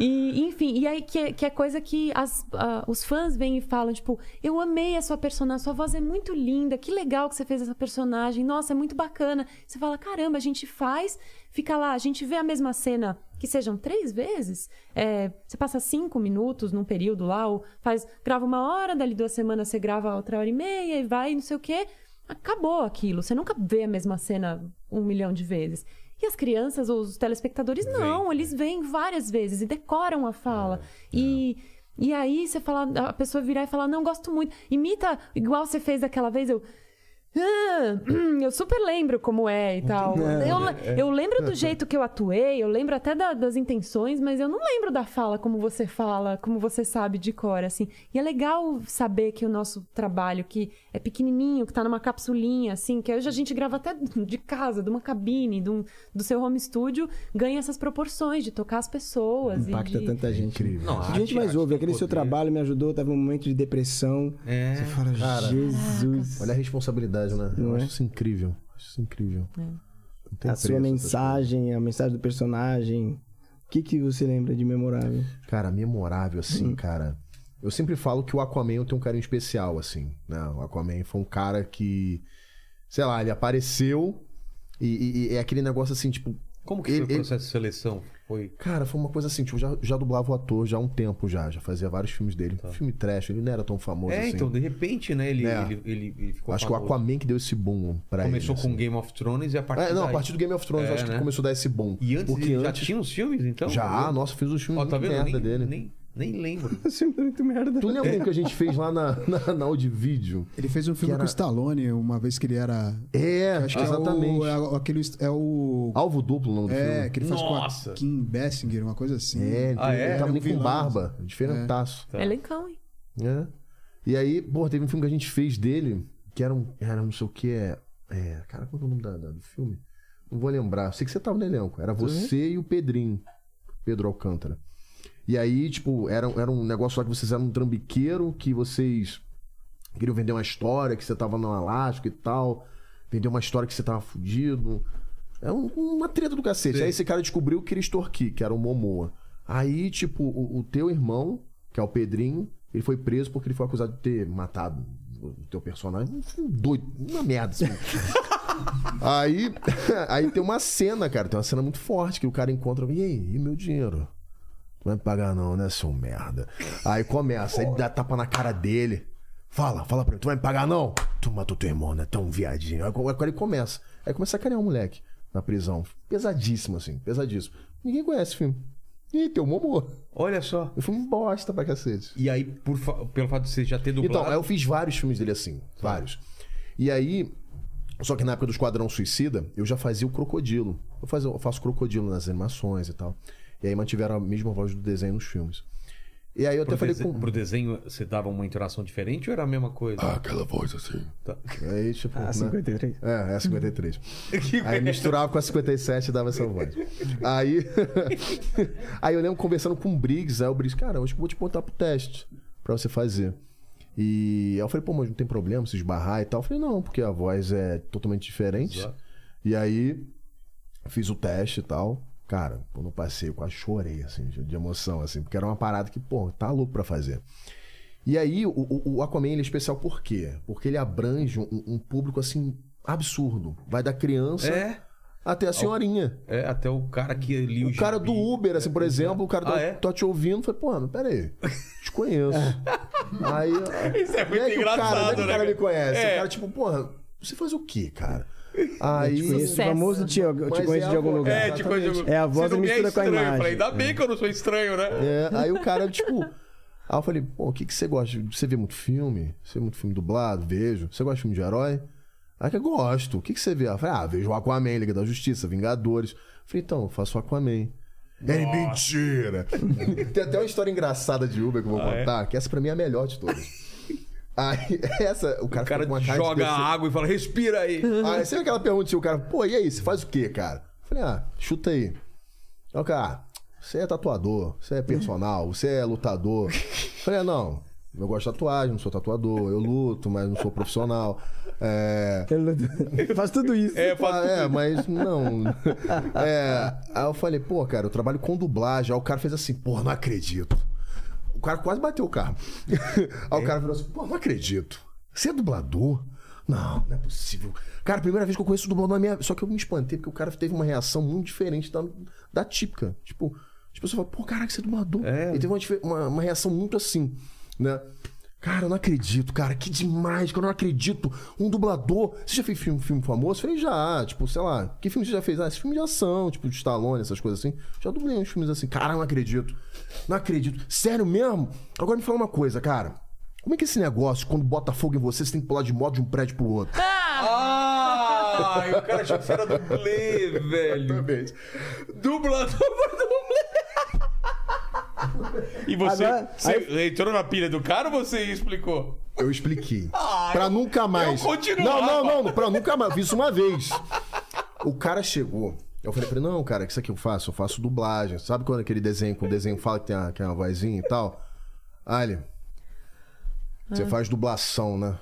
E, enfim, e aí que, é- que é coisa que as, ah, os fãs vêm e falam, tipo, eu amei a sua personagem, sua voz é muito linda, que legal que você fez essa personagem, nossa, é muito bacana. Você fala, caramba, a gente faz, fica lá, a gente vê a mesma cena que sejam três vezes, é, você passa cinco minutos num período lá, ou faz, grava uma hora, dali duas semanas você grava outra hora e meia e vai, não sei o quê. Acabou aquilo. Você nunca vê a mesma cena um milhão de vezes. E as crianças, os telespectadores, não, eles veem várias vezes e decoram a fala. E. E aí você fala, a pessoa virar e falar, não, gosto muito. Imita igual você fez daquela vez, eu. "Ah, eu super lembro como é e tal. Eu, le- eu lembro do jeito que eu atuei, eu lembro até da- das intenções, mas eu não lembro da fala como você fala, como você sabe de cor, assim. E é legal saber que o nosso trabalho, que é pequenininho, que tá numa capsulinha, assim, que hoje a gente grava até de casa, de uma cabine, de um- do seu home studio, ganha essas proporções de tocar as pessoas. e Impacta de... tanta gente. Incrível. Não, A gente mais ouve, aquele seu poder. trabalho me ajudou, tava num momento de depressão. É. Você fala, Jesus. Olha a responsabilidade, né? Não eu é? acho isso incrível. Acho isso incrível. É. Não tem A preço sua mensagem, a mensagem do personagem. O que, que você lembra de memorável? Cara, memorável, assim, Hum. cara. Eu sempre falo que o Aquaman eu tenho um carinho especial, assim. Né? O Aquaman foi um cara que, sei lá, ele apareceu e, e- e é aquele negócio assim, tipo. Como que Ele- foi o ele- processo de seleção? Foi. Cara, foi uma coisa assim, tipo, já, já dublava o ator já há um tempo já, já fazia vários filmes dele. Filme trash, ele não era tão famoso Tá. É, assim. então, de repente, né, ele, É. ele, ele, ele ficou Acho que o famoso. Aquaman que deu esse boom pra Começou ele. com assim. Game of Thrones e a partir É, não, a daí- partir do Game of Thrones É, eu acho que né? começou a dar esse boom. E antes Porque ele já antes- tinha os filmes, então? Já, nossa, fiz os filmes Ó, tá vendo? merda Nem, dele. nem, nem lembro. Esse filme é muito merda. Tu lembra um que a gente fez lá na, na, na Audivídeo? Ele fez um filme era- com o Stallone, uma vez que ele era. É, Acho que exatamente. é o, é aquele. É o. Alvo duplo o nome do É, filme. que ele faz Nossa. com a Kim Basinger, uma coisa assim. É, ele, Ah, é? ele tava um nem com barba. Diferentaço. Tá. Elencão, hein? É. E aí, pô, teve um filme que a gente fez dele, que era um. Era não sei o que. É, é, cara, qual é o nome da- da- do filme? Não vou lembrar. Sei que você tava no elenco. Era você e o Pedrinho. Pedro Alcântara. E aí, tipo, era, era um negócio lá que vocês eram um trambiqueiro, que vocês queriam vender uma história, que você tava no Alasca e tal. Vender uma história que você tava fudido. É um- uma treta do cacete. Sim. Aí esse cara descobriu que queria extorquir, que era o Momoa. Aí, tipo, o, o teu irmão, que é o Pedrinho, ele foi preso porque ele foi acusado de ter matado o teu personagem. Um doido, uma merda. Assim. aí, aí tem uma cena, cara, tem uma cena muito forte que o cara encontra. E aí, e meu dinheiro? Tu vai me pagar não, né, seu merda? Aí começa, aí dá tapa na cara dele. Fala, fala pra ele, tu vai me pagar não? Tu matou teu irmão, né? Tão viadinho. Aí agora ele começa. Aí começa a carinhar o moleque na prisão. Pesadíssimo, assim, pesadíssimo. Ninguém conhece o filme. Ih, tem o Momô. Olha só. O filme bosta pra cacete. E aí, por fa- pelo fato de você já ter dublado... Então, eu fiz vários filmes dele assim. Vários. E aí. Só que na época do Esquadrão Suicida, eu já fazia o crocodilo. Eu, fazia, eu faço crocodilo nas animações e tal. E aí mantiveram a mesma voz do desenho nos filmes. E aí eu até Pro, falei dese- com. pro desenho, você dava uma interação diferente ou era a mesma coisa? Ah, aquela voz assim. Tá. Aí, tipo. Ah, né? 53. É, é a 53. Que Aí misturava com a 57 e dava essa voz. Aí. aí eu lembro conversando com o Briggs, aí o Briggs, cara, eu acho que eu vou te botar pro teste pra você fazer. E aí eu falei, pô, mas não tem problema se esbarrar e tal. Eu falei, não, porque a voz é totalmente diferente. Exato. E aí fiz o teste e tal. Cara, quando eu passei, eu quase chorei, assim, de emoção, assim, porque era uma parada que, pô, tá louco pra fazer. E aí, o, o, Aquaman ele é especial por quê? Porque ele abrange um, um público, assim, absurdo. Vai da criança É, até a senhorinha. é, até o cara que lia o O cara do. Uber, assim, por exemplo, o cara Ah, tá, é? tá te ouvindo, foi, pô, mas pera aí, te conheço. aí, Isso é muito e aí, o cara, é engraçado, que o né, cara me conhece. É. O cara, tipo, porra, você faz o quê, cara? Aí. Te conheço, Sucesso. famoso te, eu te conheço é de a algum voz. lugar. É, tipo, eu- É a voz me é mistura com a estranho. Eu imagem. falei, ainda bem que eu não sou estranho, né? É, aí o cara, tipo. Aí eu falei, pô, o que, que você gosta? Você vê muito filme? Você vê muito filme dublado? Vejo. Você gosta de filme de herói? Aí que eu gosto. O que, que você vê? Eu falei, ah, vejo o Aquaman, Liga da Justiça, Vingadores. Eu falei, então, eu faço o Aquaman. É mentira! Tem até uma história engraçada de Uber que eu vou contar, que essa pra mim é a melhor de todas. Aí, essa, o cara, O cara de joga pessoa- água e fala, respira aí. Aí você vê aquela pergunta assim, o cara, pô, e aí, você faz o quê, cara? Eu falei, ah, chuta aí. Aí o cara, você é tatuador, você é personal, você é lutador. Eu falei, ah, não, eu gosto de tatuagem, não sou tatuador, eu luto, mas não sou profissional. É. Ele faz tudo isso. É, Ah, faz... é, mas não. É, aí eu falei, pô, cara, eu trabalho com dublagem. Aí o cara fez assim, pô, não acredito. O cara quase bateu o carro. Aí o cara falou assim, pô, não acredito. Você é dublador? Não, não é possível. Cara, primeira vez que eu conheço o dublador na minha. Só que eu me espantei porque o cara teve uma reação muito diferente da, da típica. Tipo, as pessoas falam, pô, caraca, você é dublador. É. Ele teve uma, uma, uma reação muito assim, né? Cara, eu não acredito, cara, que demais, que eu não acredito. Um dublador. Você já fez filme, filme famoso? Falei, já, tipo, sei lá, que filme você já fez? Ah, esse filme de ação, tipo, de Stallone, essas coisas assim. Já dublei uns filmes assim, cara, eu não acredito. Não acredito. Sério mesmo? Agora me fala uma coisa, cara. Como é que é esse negócio, quando bota fogo em você, você tem que pular de moto de um prédio pro outro? Ah, o cara achou que você era dublê, velho. Exatamente. Dublador dublê. E você, Agora, você entrou na pilha do cara ou você explicou? Eu expliquei. Ah, pra eu- nunca mais. eu continuava. Não, não, não, pra nunca mais. Fiz isso uma vez. O cara chegou. Eu falei pra ele, não, cara, que isso aqui eu faço? Eu faço dublagem. Sabe quando aquele desenho com o desenho fala que tem uma, que é uma vozinha e tal? Ah, ele. Você Ah. faz dublação, né?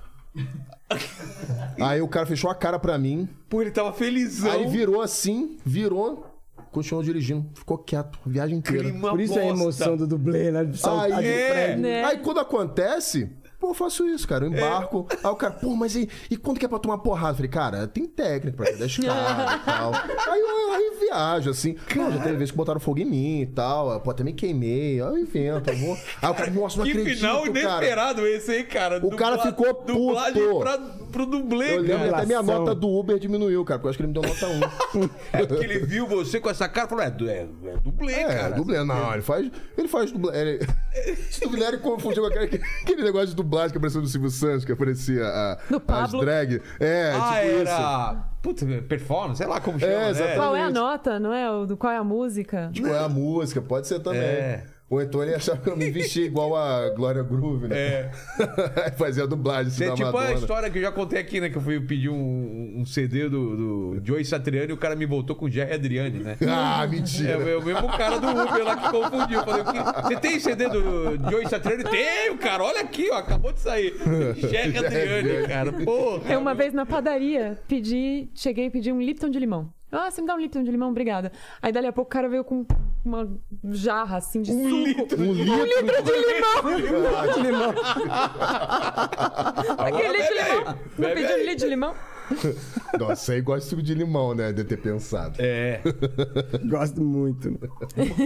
Aí o cara fechou a cara pra mim. Pô, ele tava felizão. Aí virou assim, virou, continuou dirigindo. Ficou quieto a viagem inteira. Clima Por isso é a bosta. emoção do dublê, né? Aí, de é. prédio. Né? aí quando acontece, pô, eu faço isso, cara. Eu embarco. Aí o cara, pô, mas e, e quando que é pra tomar porrada? Eu falei, cara, tem técnica pra dar escada e tal. Aí eu aí viajo, assim. Não, já teve vezes que botaram fogo em mim e tal. Pô, até me queimei. Aí eu invento, eu vou. Aí o cara, nossa, não Que acredito, final cara. inesperado esse, hein, cara? O cara ficou puto. Dublagem pra, pro dublê, Eu lembro cara. até minha nota do Uber diminuiu, cara, porque eu acho que ele me deu nota 1. É porque ele viu você com essa cara e falou: é, é, é dublê, É, cara. dublê. Não, ele faz. Ele faz dublê. Ele... Esse dublê ele confundiu com aquele, aquele negócio de dublagem que apareceu no Silvio Santos, que aparecia a, Do as Pablo. drag. É, Ah, tipo isso. era. Puta, performance, sei lá como chama. né? exatamente. Qual é a nota, não é? O do qual é a música? Tipo, é a música, pode ser também. É. Ou então ele achava que eu me vestia igual a Glória Groove, né? É. Fazia dublagem assim, É da tipo a Madonna. história que eu já contei aqui, né? Que eu fui pedir um, um CD do, do Joey Satriani e o cara me voltou com Jerry Adriani, né? Ah, É, mentira. o o mesmo cara do Uber lá que confundiu. Eu Falei, "O você tem CD do Joey Satriani? Tenho, cara. Olha aqui, ó. Acabou de sair. Jerry Adriani, cara. Porra. Eu uma vez na padaria pedi, cheguei e pedi um Lipton de limão. Ah, você me dá um Lipton de limão, obrigada. Aí dali a pouco o cara veio com uma jarra assim de Um suco. litro. Um litro de limão. Aquele Agora litro de limão. aí. Não Bebe pedi um aí. litro de limão. Nossa, aí gosta de suco de limão, né? De ter pensado. É, Gosto muito.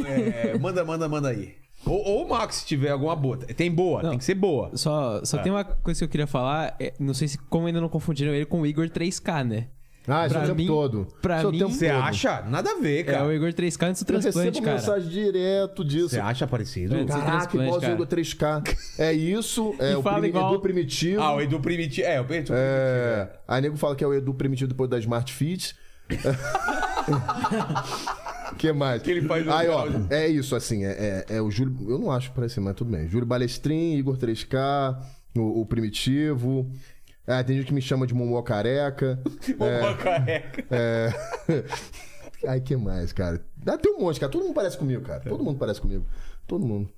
é, manda, manda, manda aí. Ou, ou o Max, se tiver alguma boa. Tem boa, Não. tem que ser boa. Só, só tem uma coisa que eu queria falar. é, não sei se como ainda não confundiram ele com o Igor 3K, né? Ah, isso é o tempo mim- todo. pra Isso é mim- tempo Você todo. acha? Nada a ver, É cara. o Igor 3K antes do Eu transplante, recebo cara. mensagem direto disso. Você acha parecido? É, Caraca, igual o. Zingo 3K. É isso, é E o primi- igual- Edu Primitivo. Ah, o Edu Primitivo. É, o Edu Primitivo. É... Aí nego fala que é o Edu Primitivo depois da Smart Fit. que mais? Que ele faz Aí, ó, é isso, assim, é, é- é o Júlio. Eu não acho parecido, mas tudo bem. Júlio Balestrin, Igor 3K, o, o Primitivo. É, tem gente que me chama de Momó Careca. Uma careca. É. Ai, que mais, cara? Dá tem um monte, cara. Todo mundo parece comigo, cara. Todo mundo parece comigo. Todo mundo.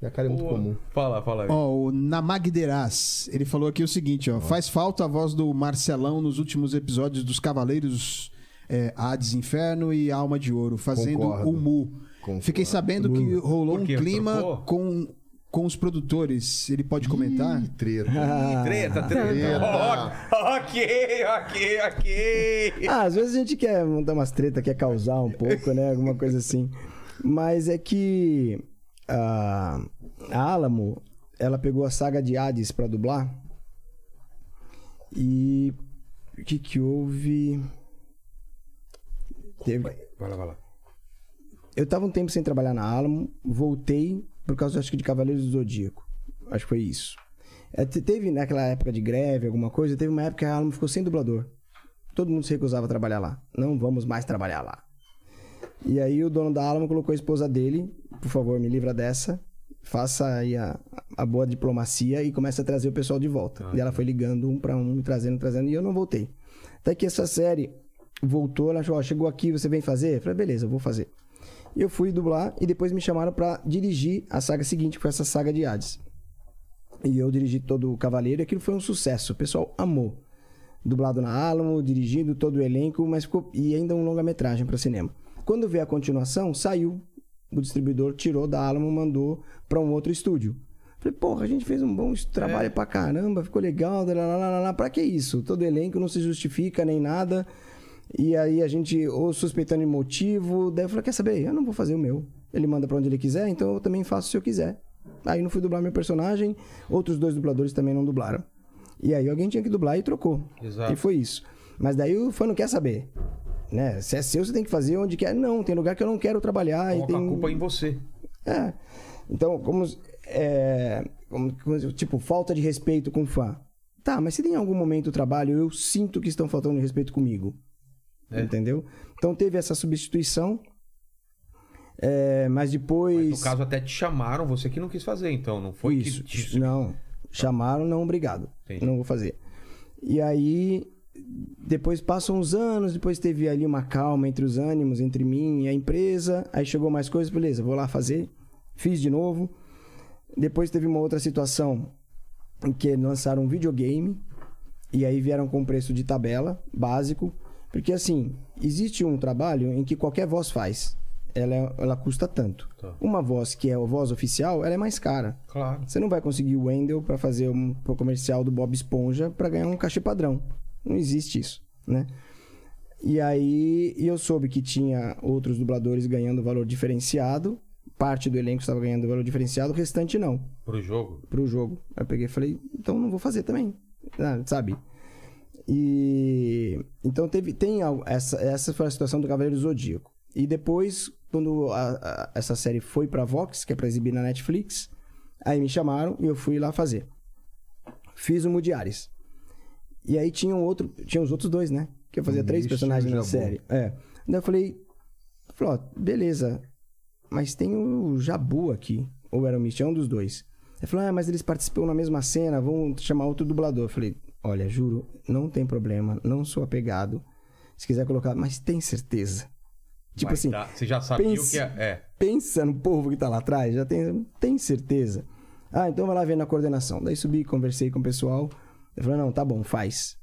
Minha cara é muito comum. Fala, fala aí. Ó, o Namagderaz, ele falou aqui o seguinte, ó. Faz falta a voz do Marcelão nos últimos episódios dos Cavaleiros é, Hades Inferno e Alma de Ouro, fazendo Concordo. o Mu. Concordo. Fiquei sabendo que rolou um clima Trocou? com, com os produtores. Ele pode comentar? Ih, treta. Treta, treta. Treta. Ó, ok, ok, ok. Ah, às vezes a gente quer montar umas treta, quer causar um pouco, né? Alguma coisa assim. Mas é que a, a Alamo, ela pegou a saga de Hades pra dublar. E O que que houve? Teve... Vai lá, vai lá. Eu tava um tempo sem trabalhar na Alamo, voltei por causa, acho que, de Cavaleiros do Zodíaco. Acho que foi isso. É, te- teve naquela época de greve, alguma coisa, teve uma época que a Alamo ficou sem dublador. Todo mundo se recusava a trabalhar lá. Não vamos mais trabalhar lá. E aí o dono da Alamo colocou a esposa dele, por favor, me livra dessa. Faça aí a, a boa diplomacia e comece a trazer o pessoal de volta. e ela foi ligando um pra um, trazendo, trazendo, e eu não voltei. Até que essa série voltou, ela achou, ó, chegou aqui, você vem fazer? Eu falei, beleza, eu vou fazer. E eu fui dublar e depois me chamaram pra dirigir a saga seguinte, que foi essa saga de Hades. E eu dirigi todo o Cavaleiro e aquilo foi um sucesso. O pessoal amou. Dublado na Alamo, dirigindo todo o elenco, mas ficou. E ainda um longa-metragem para cinema. Quando veio a continuação, saiu. O distribuidor tirou da Alamo mandou para um outro estúdio. Falei, porra, a gente fez um bom trabalho pra caramba, ficou legal, lá, lá, lá, lá, lá. pra que isso? Todo elenco não se justifica nem nada. E aí a gente, ou suspeitando de motivo, daí eu falei, quer saber? Eu não vou fazer o meu. Ele manda pra onde ele quiser, então eu também faço se eu quiser. Aí não fui dublar meu personagem, outros dois dubladores também não dublaram. E aí alguém tinha que dublar e trocou. Exato. E foi isso. Mas daí o fã não quer saber. Né? Se é seu, você tem que fazer onde quer. Não, tem lugar que eu não quero trabalhar. e Coloca tem... a culpa em você. É. Então, como, é, como- como- Tipo, falta de respeito com o fã. Tá, mas se em algum momento do trabalho eu sinto que estão faltando de respeito comigo. É. Entendeu? Então teve essa substituição. é, mas depois. No caso, até te chamaram, você que não quis fazer, então. Não foi Isso. que. te- Não. Chamaram, não, obrigado. Entendi. Não vou fazer. E aí, depois passam uns anos, depois teve ali uma calma entre os ânimos, entre mim e a empresa. Aí chegou mais coisas, beleza, vou lá fazer. Fiz de novo. Depois teve uma outra situação em que lançaram um videogame. E aí vieram com preço de tabela, básico. Porque assim, existe um trabalho em que qualquer voz faz. Ela, é- ela custa tanto. Tá. Uma voz que é a voz oficial, ela é mais cara. Claro. Você não vai conseguir o Wendell para fazer um pro comercial do Bob Esponja para ganhar um cachê padrão. Não existe isso, né? E aí eu soube que tinha outros dubladores ganhando valor diferenciado. Parte do elenco estava ganhando valor diferenciado, o restante não, Pro jogo. pro jogo. Aí eu peguei e falei, então não vou fazer também. Ah, sabe? E então teve tem essa essa foi a situação do Cavaleiro Zodíaco. E depois quando a- a- essa série foi pra Vox, que é pra exibir na Netflix, aí me chamaram e eu fui lá fazer. Fiz o Mudiares. E aí tinha um outro, tinha os outros dois, né? Que eu fazia três personagens na série. É. Daí eu falei, falei, ó, beleza, mas tem o Jabu aqui, ou era o Misty, é um dos dois. Ele falou, ah, mas eles participam na mesma cena, vão chamar outro dublador. Eu falei, olha, juro, não tem problema, não sou apegado. Se quiser colocar, mas tem certeza. Tipo assim, dar. Você já sabia pense- o que é. É. pensa no povo que tá lá atrás, já tem, tem certeza. Ah, então vai lá ver na coordenação. Daí subi, conversei com o pessoal. Eu falei, não, tá bom, faz.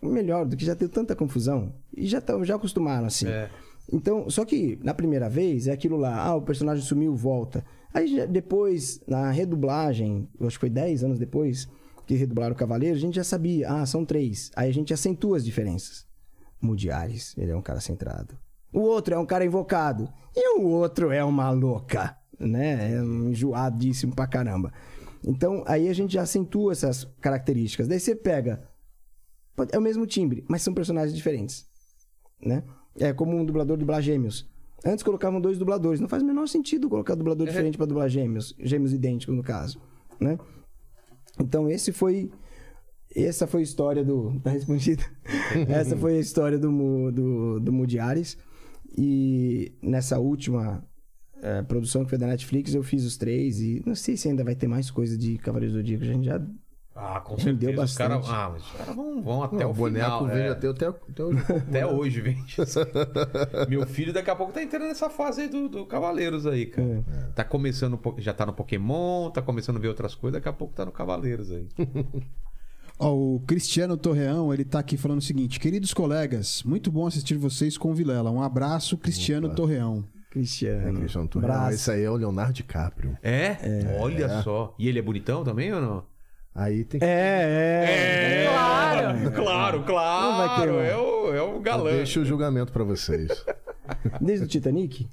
Melhor do que já teve tanta confusão. E já, tá- já acostumaram, assim. É. Então, só que na primeira vez é aquilo lá, ah, o personagem sumiu, volta. Aí depois, na redublagem, eu acho que foi 10 anos depois que redublaram o Cavaleiro, a gente já sabia, ah, são três. Aí a gente acentua as diferenças. Mudiares, ele é um cara centrado. O outro é um cara invocado. E o outro é uma louca, né? É um enjoadíssimo pra caramba. Então, aí a gente já acentua essas características. Daí você pega. É o mesmo timbre, mas são personagens diferentes, né? É como um dublador dublar gêmeos. Antes colocavam dois dubladores. Não faz o menor sentido colocar dublador diferente pra dublar gêmeos. Gêmeos idênticos, no caso, né? Então, esse foi... Essa foi a história do... Tá respondida? Essa foi a história do, do, do Mudiares. E nessa última eh, produção que foi da Netflix, eu fiz os três. E não sei se ainda vai ter mais coisa de Cavaleiros do Zodíaco. A gente já... Ah, com certeza. Os caras bastante. ah, mas os caras vão, vão até Não, o o boneco final. vende é. até, até, até hoje. Até hoje vende. Meu filho daqui a pouco tá entrando nessa fase aí do, do Cavaleiros aí, cara. Tá começando, um po- já tá no Pokémon, tá começando a ver outras coisas, daqui a pouco tá no Cavaleiros aí. Ó, o Cristiano Torreão, ele tá aqui falando o seguinte: Queridos colegas, muito bom assistir vocês com o Vilela. Um abraço, Cristiano Torreão. Cristiano. É, Cristiano Torreão. Braço. Esse aí é o Leonardo DiCaprio. É? Olha só. E ele é bonitão também ou não? Aí tem que. É, é. Claro! Claro, claro. Não vai queimar. é, o, é o galã. Deixa o julgamento pra vocês. Desde o Titanic?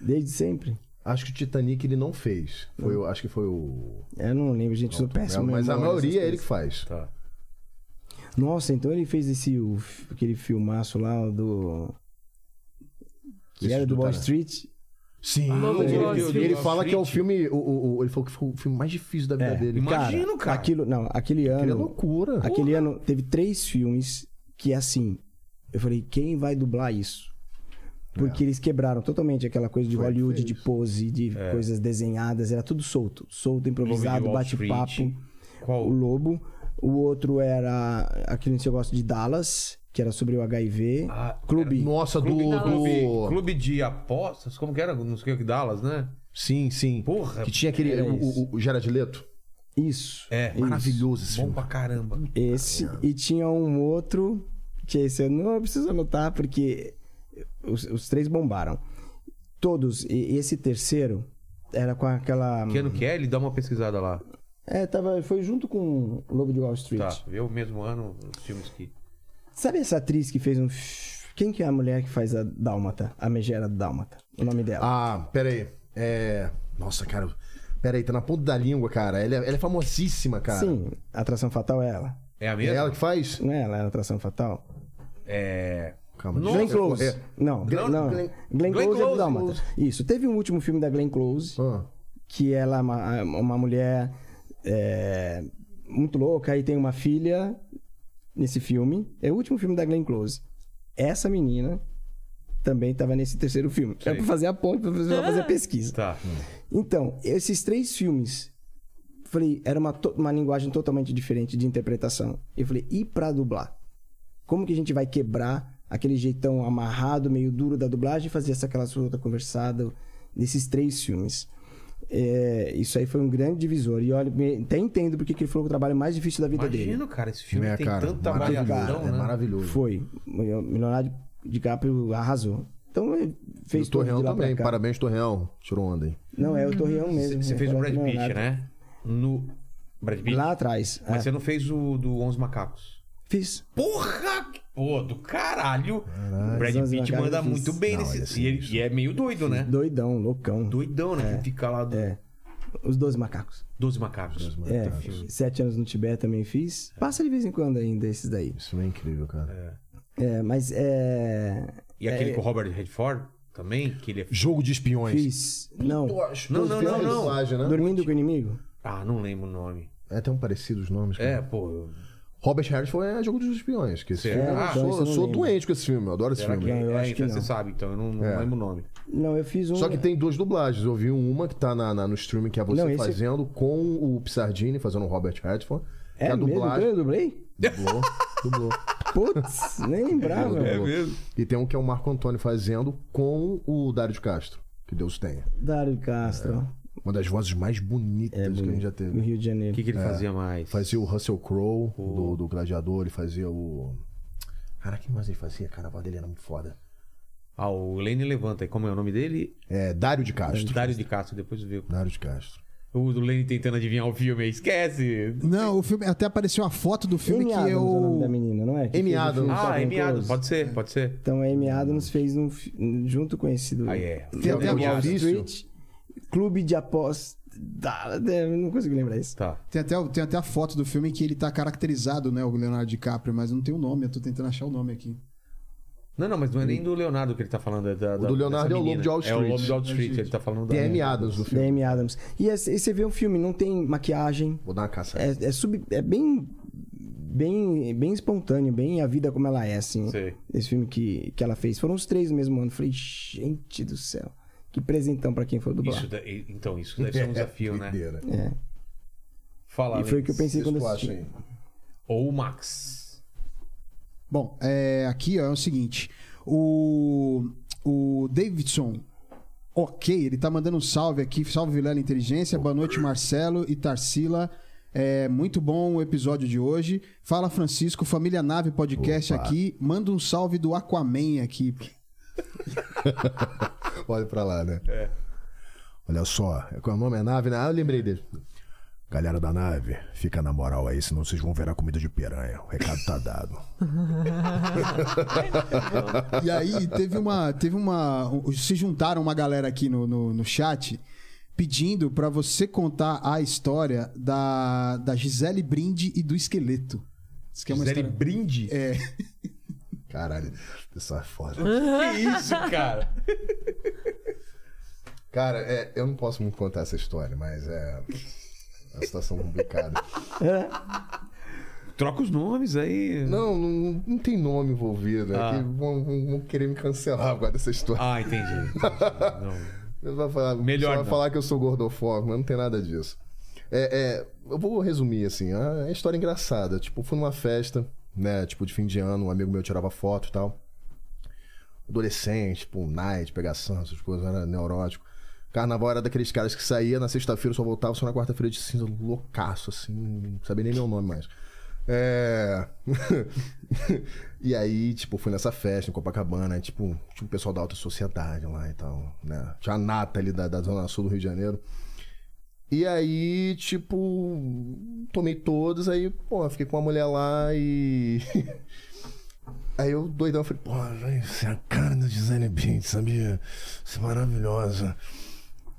Desde sempre. Acho que o Titanic ele não fez. Foi, o- acho que foi o. Eu não lembro, gente, sou péssimo. mas a maioria é ele que faz. Tá. Nossa, então ele fez esse o- aquele filmaço lá do que Esse era do do Wall. Street. Sim. De Wall ele, Street. ele fala que é o filme. O, o- o- ele falou que foi o filme mais difícil da vida É. dele. Imagino, cara. Aquilo, não, aquele ano. Aquele é loucura. Aquele ano teve três filmes que assim, eu falei, quem vai dublar isso? Porque eles quebraram totalmente aquela coisa de É. Foi, Hollywood, de pose, de coisas desenhadas, era tudo solto, solto, improvisado, bate-papo. O Lobo. O outro era aquele que eu gosto de Dallas, que era sobre o HIV. Ah, Clube. Nossa, do. Clube, clube, do... clube de apostas? Como que era? Não sei o que, Dallas, né? Sim, sim. Porra. Que tinha aquele. Era o, o, o Gerard Leto. Isso. É, isso. Maravilhoso esse Bom filme. pra caramba. Esse. E tinha um outro, que esse eu não preciso anotar, porque os, os três bombaram. Todos. E esse terceiro era com aquela. Que ano que é? Ele dá uma pesquisada lá. É, tava, foi junto com o Lobo de Wall Street. Tá, o mesmo ano os filmes que. Sabe essa atriz que fez um. f- Quem que é a mulher que faz a Dálmata? A Megera Dálmata. O nome dela. Ah, pera aí. É. Nossa, cara. Pera aí, tá na ponta da língua, cara. Ela é, ela é famosíssima, cara. Sim, a Atração Fatal é ela. É a É mesma? ela que faz? Não é ela, é a Atração Fatal? É. Calma, Nossa, Glenn Close. correr. Não, Glenn- não. Glenn- Glenn, Glenn Close é Close, do Dálmata. Close. Isso. Teve um último filme da Glenn Close. Ah, que ela é uma, uma mulher é, muito louca e tem uma filha nesse filme. É o último filme da Glenn Close. Essa menina também estava nesse terceiro filme. É Sei. pra fazer a ponte, pra fazer, a pesquisa. Tá. Então, esses três filmes, falei, era uma, uma linguagem totalmente diferente de interpretação. Eu falei, e pra dublar? Como que a gente vai quebrar aquele jeitão amarrado, meio duro da dublagem e fazer essa aquela solta conversada nesses três filmes? É, isso aí foi um grande divisor. E olha, até entendo porque que ele foi o trabalho mais difícil da vida dele. Imagino, cara, esse filme é, tem cara. tanta maravilhoso. variação, é né? maravilhoso. Foi. O Leonardo DiCaprio arrasou. Então ele fez o Torreão também. Parabéns, Torreão. Tirou onda, hein? Não, é o Torreão mesmo. Você fez o Brad. Pitt, né? No. Brad Pitt? Lá atrás. Mas é. você não fez o do Onze Macacos. Fiz. Porra! Pô, do caralho! o Brad Pitt Macacos manda muito bem Não, ele é nesse. E, ele- e é meio doido, né? Doidão, loucão. Doidão, né? Que fica lá do. É. Os Doze Macacos. Doze Macacos. É, sete anos no Tibete também fiz. Passa de vez em quando ainda esses daí. Isso é incrível, cara. É, mas é. E aquele é, com o Robert Redford também, que ele é. Jogo de espiões. Fiz. Não. Não, não, não, não. Né? Dormindo com o inimigo? Ah, não lembro o nome. É tão parecido os nomes. Cara. É, pô. eu- Robert Harris é Jogo dos Espiões. Que esse filme, Ah, eu então sou, eu sou doente com esse filme. Eu adoro esse Será filme. que Não, eu é, acho então que você não. sabe, então eu não, não É. lembro o nome. Não, eu fiz um. Só que tem duas dublagens. Eu vi uma que tá na, na- no streaming que é você Não, esse- fazendo com o Pissardini fazendo o Robert Redford. É a mesmo? dublagem. Eu dublei? Dublou, dublou. Putz, nem lembrava. É mano. mesmo? E tem um que é o Marco Antônio fazendo com o Dário de Castro. Que Deus tenha. Dário Castro. Uma das vozes mais bonitas É, que a gente já no teve. Rio de O Janeiro. que, que ele fazia mais? Fazia o Russell Crowe do, do Gladiador, ele fazia o. Cara, quem mais ele fazia? Cara, a voz dele era muito foda. Ah, o Lene Levanta. Como é o nome dele? É Dário de Castro. Dário de Castro, depois vê. Dário de Castro. O do Lene tentando adivinhar o filme aí. Esquece! Não, o filme até apareceu uma foto do filme Amy que Adams é o nome eu. da menina, não é? Que Amy fez o Adams. Ah, é Glenn Adams. Pode ser, pode ser. Então a Amy Adams fez um junto com esse do Ah, é. Tem até Amy a Adams. voz. Clube de da- Não consigo lembrar isso. Tá. Tem até, tem até a foto do filme que ele tá caracterizado, né? O Leonardo DiCaprio, mas não tem o nome, eu tô tentando achar o nome aqui. Não, não, mas não é nem do Leonardo que ele tá falando. É da, da, do Leonardo dessa é o. Lobo de Wall É o Lobo Street. de Wall Street. Ele tá falando da. Amy Adams Da filme. Amy Adams. E, esse- e você vê o filme, não tem maquiagem. Vou dar uma caça. É, é, sub, é bem, bem, bem espontâneo, bem a vida como ela é, assim. Sei. Esse filme que, que ela fez. Foram os três no mesmo ano. Falei, gente do céu. Que presentão pra quem for dublar. Isso, da- então, isso deve ser um desafio, né? É. Fala. E foi o que eu pensei quando tu assisti. aí? Ou o Max. Bom, é, aqui ó, é o seguinte. O, o Davidson, ok, ele tá mandando um salve aqui. Salve Vilela Inteligência. Boa noite, Marcelo e Tarsila. É muito bom o episódio de hoje. Fala Francisco, Família Nave Podcast Opa. aqui. Manda um salve do Aquaman aqui. Olha pra lá, né? É. Olha só, é qual é o nome? É nave, né? Ah, eu lembrei dele. Galera da nave, fica na moral aí, senão vocês vão ver a comida de piranha. O recado tá dado. E aí teve uma. Teve uma. Se juntaram uma galera aqui no, no, no chat pedindo pra você contar a história da, da Gisele Brinde e do esqueleto. Que é uma Gisele história... Brinde? É. Caralho, pessoal é foda. Que isso, cara? Cara, é, eu não posso muito contar essa história, mas é uma situação complicada. Troca os nomes aí. Não, não, não tem nome envolvido. Ah. É que vão, vão- vão querer me cancelar agora dessa história. Ah, entendi. entendi. Falar, Melhor vai falar que eu sou gordofóbico, mas não tem nada disso. É, é, eu vou resumir assim, é uma história engraçada. Tipo, fui numa festa, né? Tipo, de fim de ano, um amigo meu tirava foto e tal. Adolescente, tipo, night, pegação, essas coisas, era neurótico. Carnaval era daqueles caras que saía na sexta-feira, só voltava só na quarta-feira de cinza, loucaço, assim, não sabia nem meu nome mais. É. e aí, tipo, fui nessa festa em Copacabana, aí, tipo, tinha o pessoal da alta sociedade lá e tal, né? Tinha a nata ali da, da Zona Sul do Rio de Janeiro. E aí, tipo, tomei todos, aí, pô, fiquei com uma mulher lá e. Aí eu, doidão, falei, pô, você é a cara da Gisele Bündchen, sabia? Você é maravilhosa.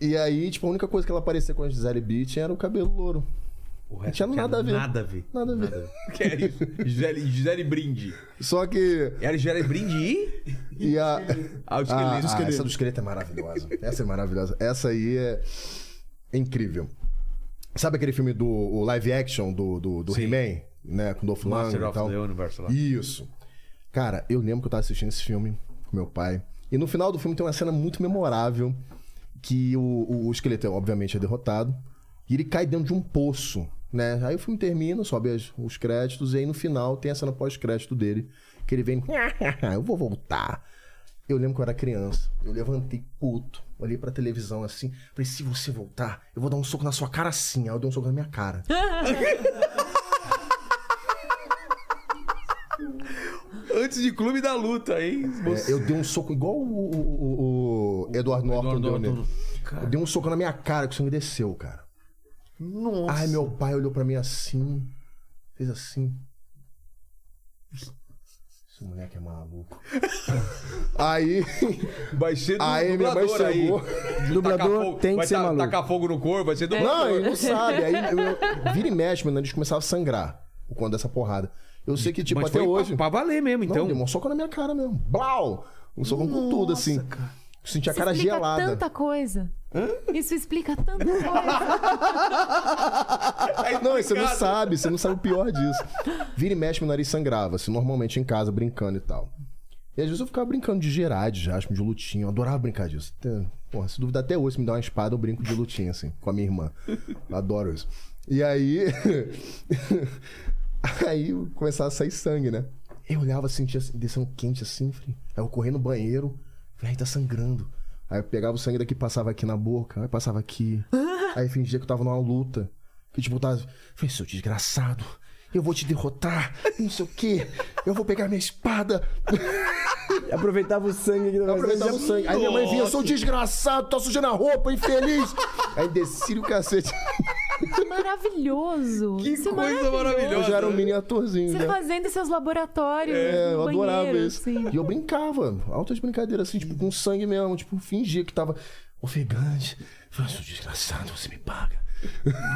E aí, tipo, a única coisa que ela parecia com a Gisele Bündchen era o cabelo louro. O Não tinha nada a ver. Nada a ver. Nada a ver. Que é isso? Gisele, Gisele Brinde. Só que. Era Gisele Brinde e... E a. Ah, o Ah, esqueleto. ah, essa do esqueleto é maravilhosa. Essa é maravilhosa. Essa aí é incrível. Sabe aquele filme do live action do, do, do. He-Man? Né? Com Dolph Lundgren e tal. the Universe lá. Isso. Cara, eu lembro que eu tava assistindo esse filme com meu pai. E no final do filme tem uma cena muito memorável que o, o, o esqueleto, obviamente, é derrotado. E ele cai dentro de um poço, né? Aí o filme termina, sobe as- os créditos, e aí no final tem a cena pós-crédito dele, que ele vem, eu vou voltar. Eu lembro que eu era criança. Eu levantei puto, olhei pra televisão assim, falei, se você voltar, eu vou dar um soco na sua cara assim. Aí eu dei um soco na minha cara. Antes de Clube da Luta, hein? É, eu dei um soco igual o, o- o- o Edward Norton deu nele. Eu dei um soco na minha cara que o sangue desceu, cara. Nossa. Ai, meu pai olhou pra mim assim, fez assim. Moleque é maluco. aí, Vai ser do aí minha mãe dublador aí. Dublador fogo- tem que vai ser ta- maluco. tacar fogo no corpo, vai ser do Não, ele não sabe. Aí eu, eu- vira e mexe, mano, eles começavam a sangrar por conta dessa porrada. Eu sei que, tipo, Mas até foi hoje. Pra, pra valer mesmo, Não, então. deu um soco na minha cara mesmo. Blau! Um soco com tudo, assim. Senti a cara explica gelada. tanta coisa. Isso explica tanta coisa. Não, você não sabe, você não sabe o pior disso. Vira e mexe, meu nariz sangrava, assim, normalmente em casa, brincando e tal. E às vezes eu ficava brincando de Gerard, Jasper, de lutinha. Eu adorava brincar disso. Até- Porra, se duvidar até hoje, se me dá uma espada, eu brinco de lutinha, assim, com a minha irmã. Eu adoro isso. E aí. aí começava a sair sangue, né? Eu olhava, sentia assim, descendo quente assim, falei. Aí eu corri no banheiro, falei, ai, tá sangrando. Aí eu pegava o sangue daqui, passava aqui na boca, aí passava aqui. Aí fingia que eu tava numa luta. Que tipo, eu tava. Falei, seu desgraçado, eu vou te derrotar, não sei o quê. Eu vou pegar minha espada. Aproveitava o sangue aqui Eu aproveitava o sangue. Aí minha mãe vinha, eu sou desgraçado, tá sujando a roupa, infeliz. Aí descia o cacete. Que maravilhoso. Que Isso é coisa maravilhosa. Eu já era um mini atorzinho, Você né? fazendo seus laboratórios. É, eu no adorava banheiro, isso. assim. E eu brincava, altas brincadeiras assim, tipo, com sangue mesmo, tipo, fingia que tava ofegante. Falei, sou desgraçado, você me paga.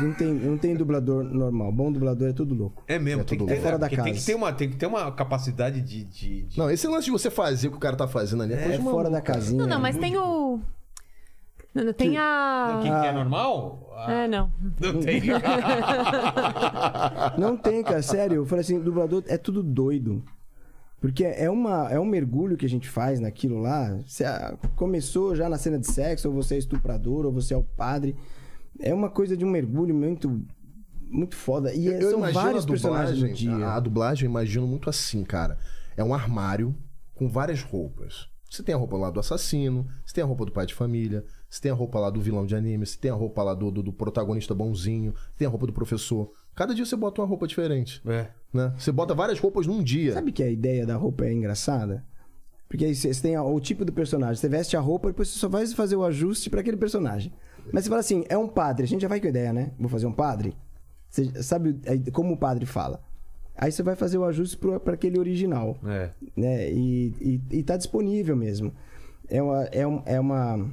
Não tem, não tem dublador normal. Bom dublador é tudo louco. É mesmo, É tem, que tudo ter, fora da porque tem casa. que ter uma Tem que ter uma capacidade de. de- de- Não, esse lance de você fazer o que o cara tá fazendo ali é, É fora da casinha. Não, não, mas tem o. Não, não, Tem a. Quem que é normal? Ah, É, não. Não tem. Não tem, cara, sério. Eu falei assim, dublador é tudo doido. Porque é, uma, é um mergulho que a gente faz naquilo lá. Você ah, começou já na cena de sexo, ou você é estuprador, ou você é o padre. É uma coisa de um mergulho muito, muito foda. E é- Eu são imagino vários personagens no dublagem, dia. A, a dublagem eu imagino muito assim, cara. É um armário com várias roupas. Você tem a roupa lá do assassino, você tem a roupa do pai de família, você tem a roupa lá do vilão de anime, você tem a roupa lá do, do, do protagonista bonzinho, tem a roupa do professor. Cada dia você bota uma roupa diferente, É. né? Você bota várias roupas num dia. Sabe que a ideia da roupa é engraçada? Porque aí você tem o tipo do personagem. Você veste a roupa e depois você só vai fazer o ajuste pra aquele personagem. Mas você fala assim, é um padre. A gente já vai com a ideia, né? Vou fazer um padre. Você sabe aí como o padre fala. Aí você vai fazer o ajuste pra aquele original. É. Né? E, e, e tá disponível mesmo. É uma, é, um- é uma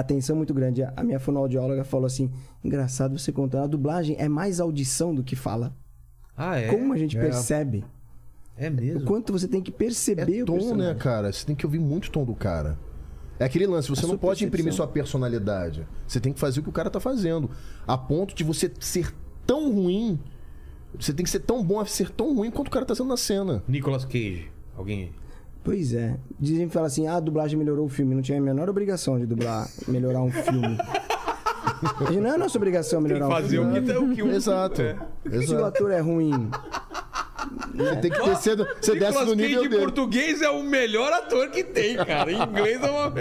atenção muito grande. A minha fonoaudióloga falou assim: engraçado você contando. A dublagem é mais audição do que fala. Ah, é? Como a gente É. percebe. É O mesmo? quanto você tem que perceber É o tom, né, cara? Você tem que ouvir muito o tom do cara. É aquele lance, você A não sua pode imprimir percepção. sua personalidade. Você tem que fazer o que o cara tá fazendo. A ponto de você ser tão ruim. Você tem que ser tão bom a ser tão ruim quanto o cara tá sendo na cena. Nicolas Cage. Alguém. Pois é. Dizem que fala assim: ah, a dublagem melhorou o filme. Não tinha a menor obrigação de dublar, melhorar um filme. Não é nossa obrigação melhorar um filme. o que, o que o. Exato. Se o Exato. ator é ruim, Você tem que descer, do- você desce no nível Cage dele. português é o melhor ator que tem, cara. Em inglês é uma.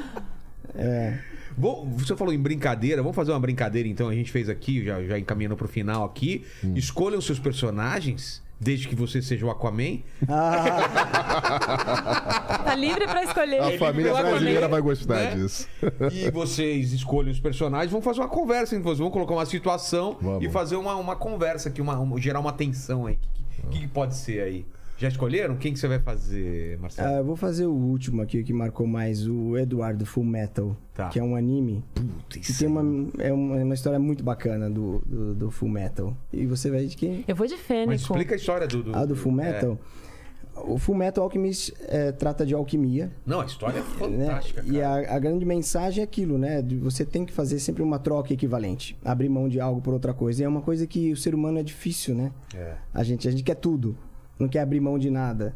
é. Bom, você falou em brincadeira, vamos fazer uma brincadeira então. A gente fez aqui, já, já encaminhando pro final aqui. Hum. Escolham seus personagens, desde que você seja o Aquaman. Ah, Tá livre pra escolher. A família vai brasileira vai gostar né? disso. E vocês escolhem os personagens, vão fazer uma conversa entre vocês, vão colocar uma situação Vamos. e fazer uma, uma conversa aqui, uma, uma- gerar uma tensão aí. O que, que pode ser aí? Já escolheram? Quem que você vai fazer, Marcelo? ah, eu vou fazer o último aqui que marcou mais, o Eduardo Full Metal, Tá. que é um anime Puta, que isso tem uma, é uma, uma história muito bacana do, do, do Full Metal. E você vai de quem? Eu vou de Fênico. Mas explica a história do. do Ah, do Full Metal? O Full Metal Alchemist é, trata de alquimia. É. Não, a história é né? fantástica, E cara. a, a grande mensagem é aquilo, né? De Você tem que fazer sempre uma troca equivalente. Abrir mão de algo por outra coisa. E é uma coisa que o ser humano é difícil, né? É. A gente, a gente quer tudo. Não quer abrir mão de nada.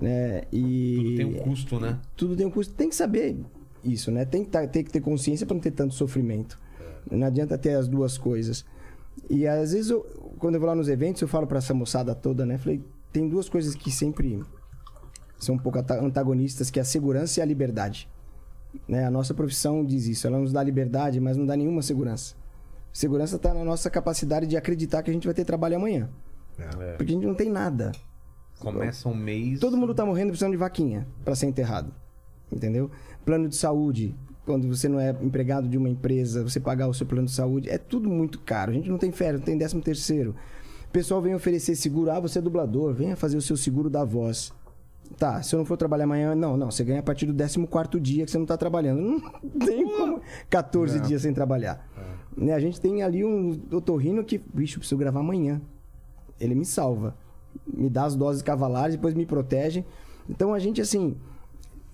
Né? E... Tudo tem um custo, né? Tudo tem um custo. Tem que saber isso, né? Tem que, tá- tem que ter consciência para não ter tanto sofrimento. Não adianta ter as duas coisas. E às vezes, eu- quando eu vou lá nos eventos, eu falo para essa moçada toda, né? Falei, tem duas coisas que sempre são um pouco antagonistas, que é a segurança e a liberdade. Né? A nossa profissão diz isso. Ela nos dá liberdade, mas não dá nenhuma segurança. Segurança está na nossa capacidade de acreditar que a gente vai ter trabalho amanhã. É. Porque a gente não tem nada. Começa um mês. Todo mundo tá morrendo precisando de vaquinha para ser enterrado. Entendeu? Plano de saúde. Quando você não é empregado de uma empresa, você pagar o seu plano de saúde, é tudo muito caro. A gente não tem férias, não tem décimo terceiro. O pessoal vem oferecer seguro. Ah, você é dublador, venha fazer o seu seguro da voz. Tá, se eu não for trabalhar amanhã, não, não. Você ganha a partir do 14 dia que você não tá trabalhando. Não tem como 14 dias sem trabalhar. Né, A gente tem ali um otorrino que, bicho, preciso gravar amanhã. Ele me salva. Me dá as doses cavalares, depois me protege. Então a gente, assim.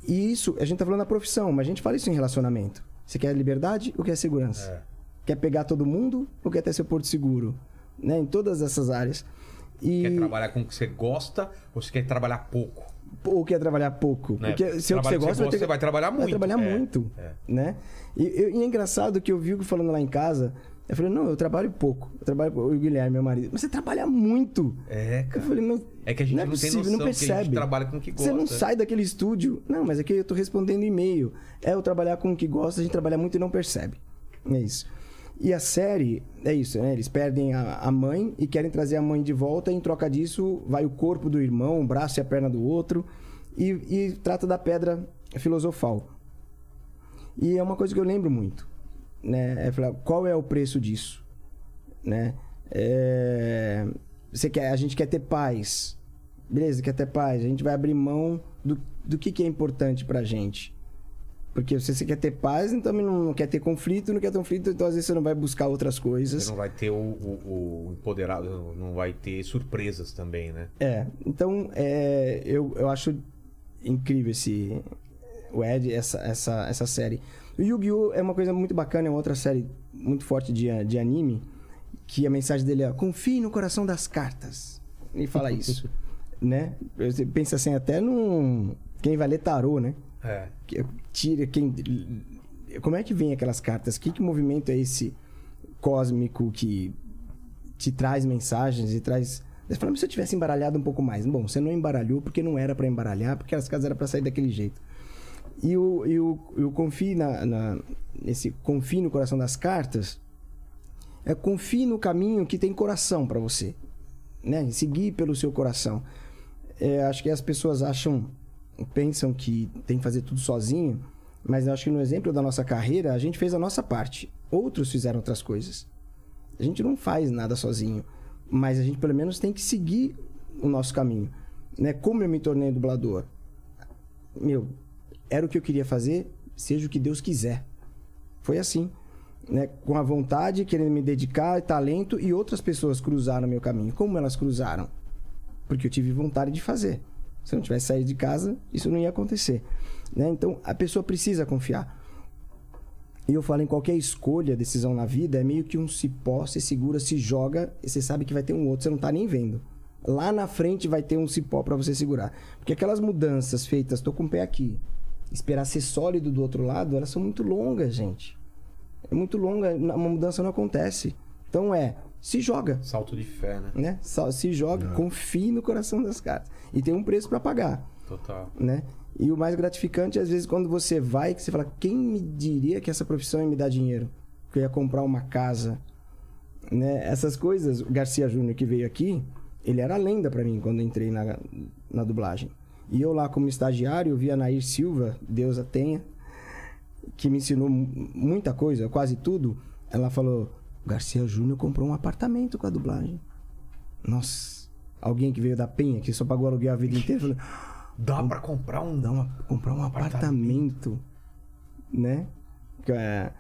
E isso, a gente tá falando da profissão, mas a gente fala isso em relacionamento. Você quer liberdade ou quer segurança? Quer pegar todo mundo ou quer ter seu porto seguro? Né? Em todas essas áreas. E... Quer trabalhar com o que você gosta ou você quer trabalhar pouco? ou quer trabalhar pouco. Né? Porque se é o que você que gosta, você vai, ter... você vai trabalhar Vai muito. trabalhar É, muito, é. né? E, eu- e é engraçado que eu vi o falando lá em casa. Eu falei, não, eu trabalho pouco. Eu trabalho pouco. O Guilherme, meu marido. Mas você trabalha muito. É, Eu cara. falei, mas É que a gente não, é não, tem possível, noção não que a gente percebe. trabalha com o que Você gosta. não sai daquele estúdio. Não, mas aqui eu tô respondendo e-mail. É eu trabalhar com o que gosta, a gente trabalha muito e não percebe. É isso. E a série, é isso, né? Eles perdem a, a mãe e querem trazer a mãe de volta. E em troca disso, vai o corpo do irmão, o braço e a perna do outro. E, e trata da pedra filosofal. E é uma coisa que eu lembro muito. Né? É falar, qual é o preço disso? Né? É, Você quer, a gente quer ter paz. Beleza, quer ter paz. A gente vai abrir mão do, do que, que é importante pra gente. Porque se você quer ter paz, então não, não quer ter conflito, não quer ter conflito, então às vezes você não vai buscar outras coisas. Você não vai ter o, o- o empoderado, não vai ter surpresas também, né? É, então é, eu, eu acho incrível esse o Ed, essa, essa, essa série. O Yu-Gi-Oh! é uma coisa muito bacana, é uma outra série muito forte de, de anime, que a mensagem dele é confie no coração das cartas. Ele fala isso, né? Você pensa assim até num... Quem vai ler tarô, né? É. Que- Tira quem... Como é que vem aquelas cartas? Que, que movimento é esse cósmico que te traz mensagens e traz. Você fala, mas se eu tivesse embaralhado um pouco mais. Bom, você não embaralhou porque não era pra embaralhar, porque as casas eram pra sair daquele jeito. E o, e o, e o confie na, na- nesse confie no coração das cartas é confie no caminho que tem coração pra você, né? Seguir pelo seu coração. É, acho que as pessoas acham, pensam que tem que fazer tudo sozinho, mas acho que no exemplo da nossa carreira a gente fez a nossa parte. Outros fizeram outras coisas. A gente não faz nada sozinho, mas a gente pelo menos tem que seguir o nosso caminho, né? Como eu me tornei dublador? Meu, era o que eu queria fazer, seja o que Deus quiser. Foi assim. né, com a vontade, querendo me dedicar, talento, e outras pessoas cruzaram meu caminho. Como elas cruzaram? Porque eu tive vontade de fazer. Se eu não tivesse saído de casa, isso não ia acontecer. né? Então, a pessoa precisa confiar. E eu falo, em qualquer escolha, decisão na vida, é meio que um cipó, você segura, se joga, e você sabe que vai ter um outro, você não tá nem vendo. Lá na frente vai ter um cipó para você segurar. Porque aquelas mudanças feitas, tô com o pé aqui, esperar ser sólido do outro lado, elas são muito longas, gente. É muito longa, uma mudança não acontece. Então é, se joga, Salto de fé, né? né? Se joga, confie no coração das caras. E tem um preço para pagar Total. né? E o mais gratificante, às vezes, quando você vai, que você fala, quem me diria que essa profissão ia me dar dinheiro? Que eu ia comprar uma casa, né? Essas coisas, o Garcia Júnior que veio aqui, ele era lenda pra mim quando eu entrei na, na dublagem. E eu lá como estagiário, eu vi a Nair Silva, Deus a tenha, que me ensinou mu- muita coisa, quase tudo. Ela falou, Garcia Júnior comprou um apartamento com a dublagem. Nossa, alguém que veio da Penha, que só pagou aluguel a vida inteira, falou, Dá pra comprar um. Dá uma, comprar um apartamento, né? Que é,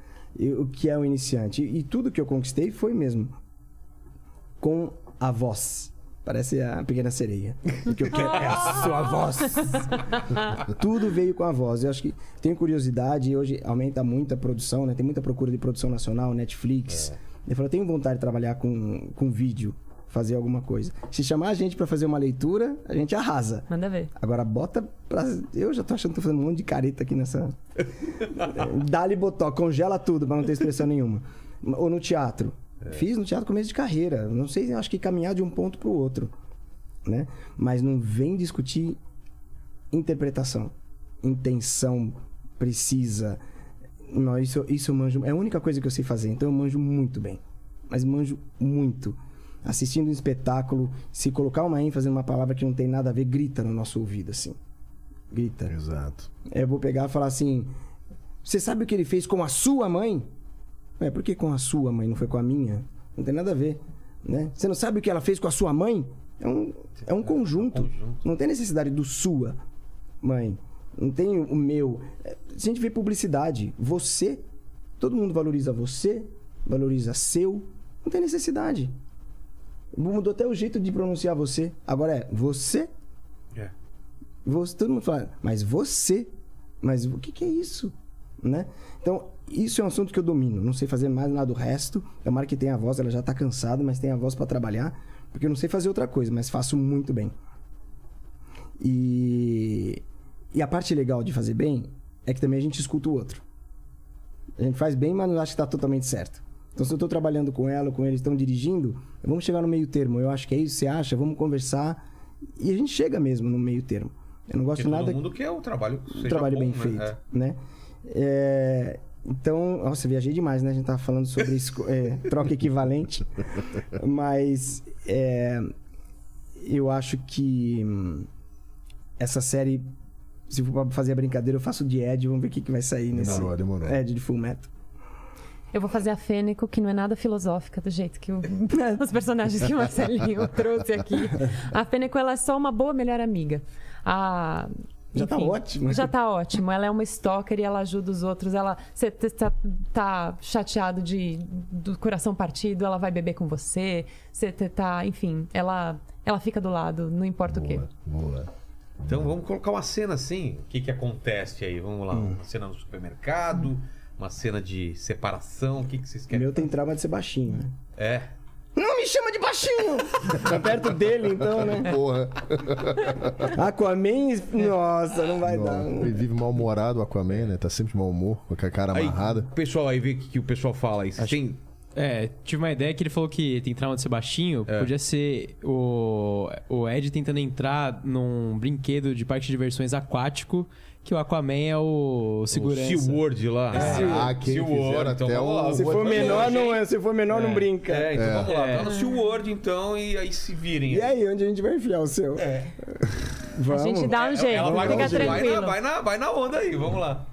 o que é o iniciante. E, e tudo que eu conquistei foi mesmo com a voz. Parece a pequena sereia. O que eu quero é a sua voz. tudo veio com a voz. Eu acho que tenho curiosidade e hoje aumenta muito a produção, né? Tem muita procura de produção nacional, Netflix. Eu falo, eu tenho vontade de trabalhar com, com vídeo, fazer alguma coisa. Se chamar a gente pra fazer uma leitura, a gente arrasa. Manda ver. Agora bota pra. Eu já tô achando que tô fazendo um monte de careta aqui nessa. Dá-lhe botó, congela tudo pra não ter expressão nenhuma. Ou no teatro. Fiz no teatro começo de carreira. Não sei, acho que caminhar de um ponto pro outro. Né? Mas não vem discutir interpretação, intenção precisa. Não, isso, isso eu manjo. É a única coisa que eu sei fazer, então eu manjo muito bem. Mas manjo muito. Assistindo um espetáculo, se colocar uma ênfase numa palavra que não tem nada a ver, grita no nosso ouvido, assim. Grita. Exato. É, Eu vou pegar e falar assim: Você sabe o que ele fez com a sua mãe? É, por que com a sua mãe, não foi com a minha? Não tem nada a ver. Né? Você não sabe o que ela fez com a sua mãe? É um, é um conjunto. Não tem necessidade do sua mãe. Não tem o meu. É, Se a gente vê publicidade, você, todo mundo valoriza você, valoriza seu. Não tem necessidade. Mudou até o jeito de pronunciar você. Agora é você É. você, todo mundo fala, mas você, mas o que, que é isso? Né? Então, isso é um assunto que eu domino. Não sei fazer mais nada do resto. A Mara que tem a voz, ela já tá cansada, mas tem a voz para trabalhar. Porque eu não sei fazer outra coisa, mas faço muito bem. E, e a parte legal de fazer bem é que também a gente escuta o outro. A gente faz bem, mas não acha que tá totalmente certo. Então, se eu tô trabalhando com ela, ou com eles estão dirigindo, vamos chegar no meio termo. Eu acho que é isso, você acha? Vamos conversar. E a gente chega mesmo no meio termo. Eu não gosto Porque nada todo mundo quer o trabalho um seja trabalho bom, bem né? feito, É. né? É, então, nossa, viajei demais, né? A gente tava falando sobre é, troca equivalente, mas é, eu acho que hum, essa série, se for pra fazer a brincadeira, eu faço de Ed, vamos ver o que, que vai sair nesse Demorou, demorou. Ed de Full Metal. Eu vou fazer a Fênico, que não é nada filosófica do jeito que o- os personagens que o Marcelinho trouxe aqui. A Fênico, ela é só uma boa melhor amiga. A... Já tá enfim, ótimo. Já tá ótimo. Ela é uma stalker e ela ajuda os outros. Ela, você tá, tá chateado de do coração partido, ela vai beber com você. Você tá, enfim, ela ela fica do lado, não importa o quê. Boa, boa. Então vamos colocar uma cena assim. O que, que acontece aí? Vamos lá. Hum. Uma cena no supermercado, uma cena de separação. O que, que vocês O querem? meu tem trauma de ser baixinho, né? É. Não me chama de baixinho! tá perto dele, então, né? Porra. Aquaman, nossa, não vai dar. Não, Ele vive mal-humorado, o Aquaman, né? Tá sempre de mau humor, com a cara Aí, amarrada. o pessoal aí vê o que, que o pessoal fala aí. Têm- É, tive uma ideia que ele falou que tem trauma de ser baixinho. É. Podia ser o, o Ed tentando entrar num brinquedo de parque de diversões aquático, que o Aquaman é o segurança. O SeaWorld lá. Ah, quem fizeram então até vamos lá. o- Se for menor, não, é- se for menor, não brinca. É, então É. vamos lá. É. Tá no SeaWorld então e aí se virem. E aí, onde a gente vai enfiar o seu? É. Vamos. A gente dá um jeito, Ela vai, fica vai, na, tranquilo. vai, na, vai na onda aí, vamos lá.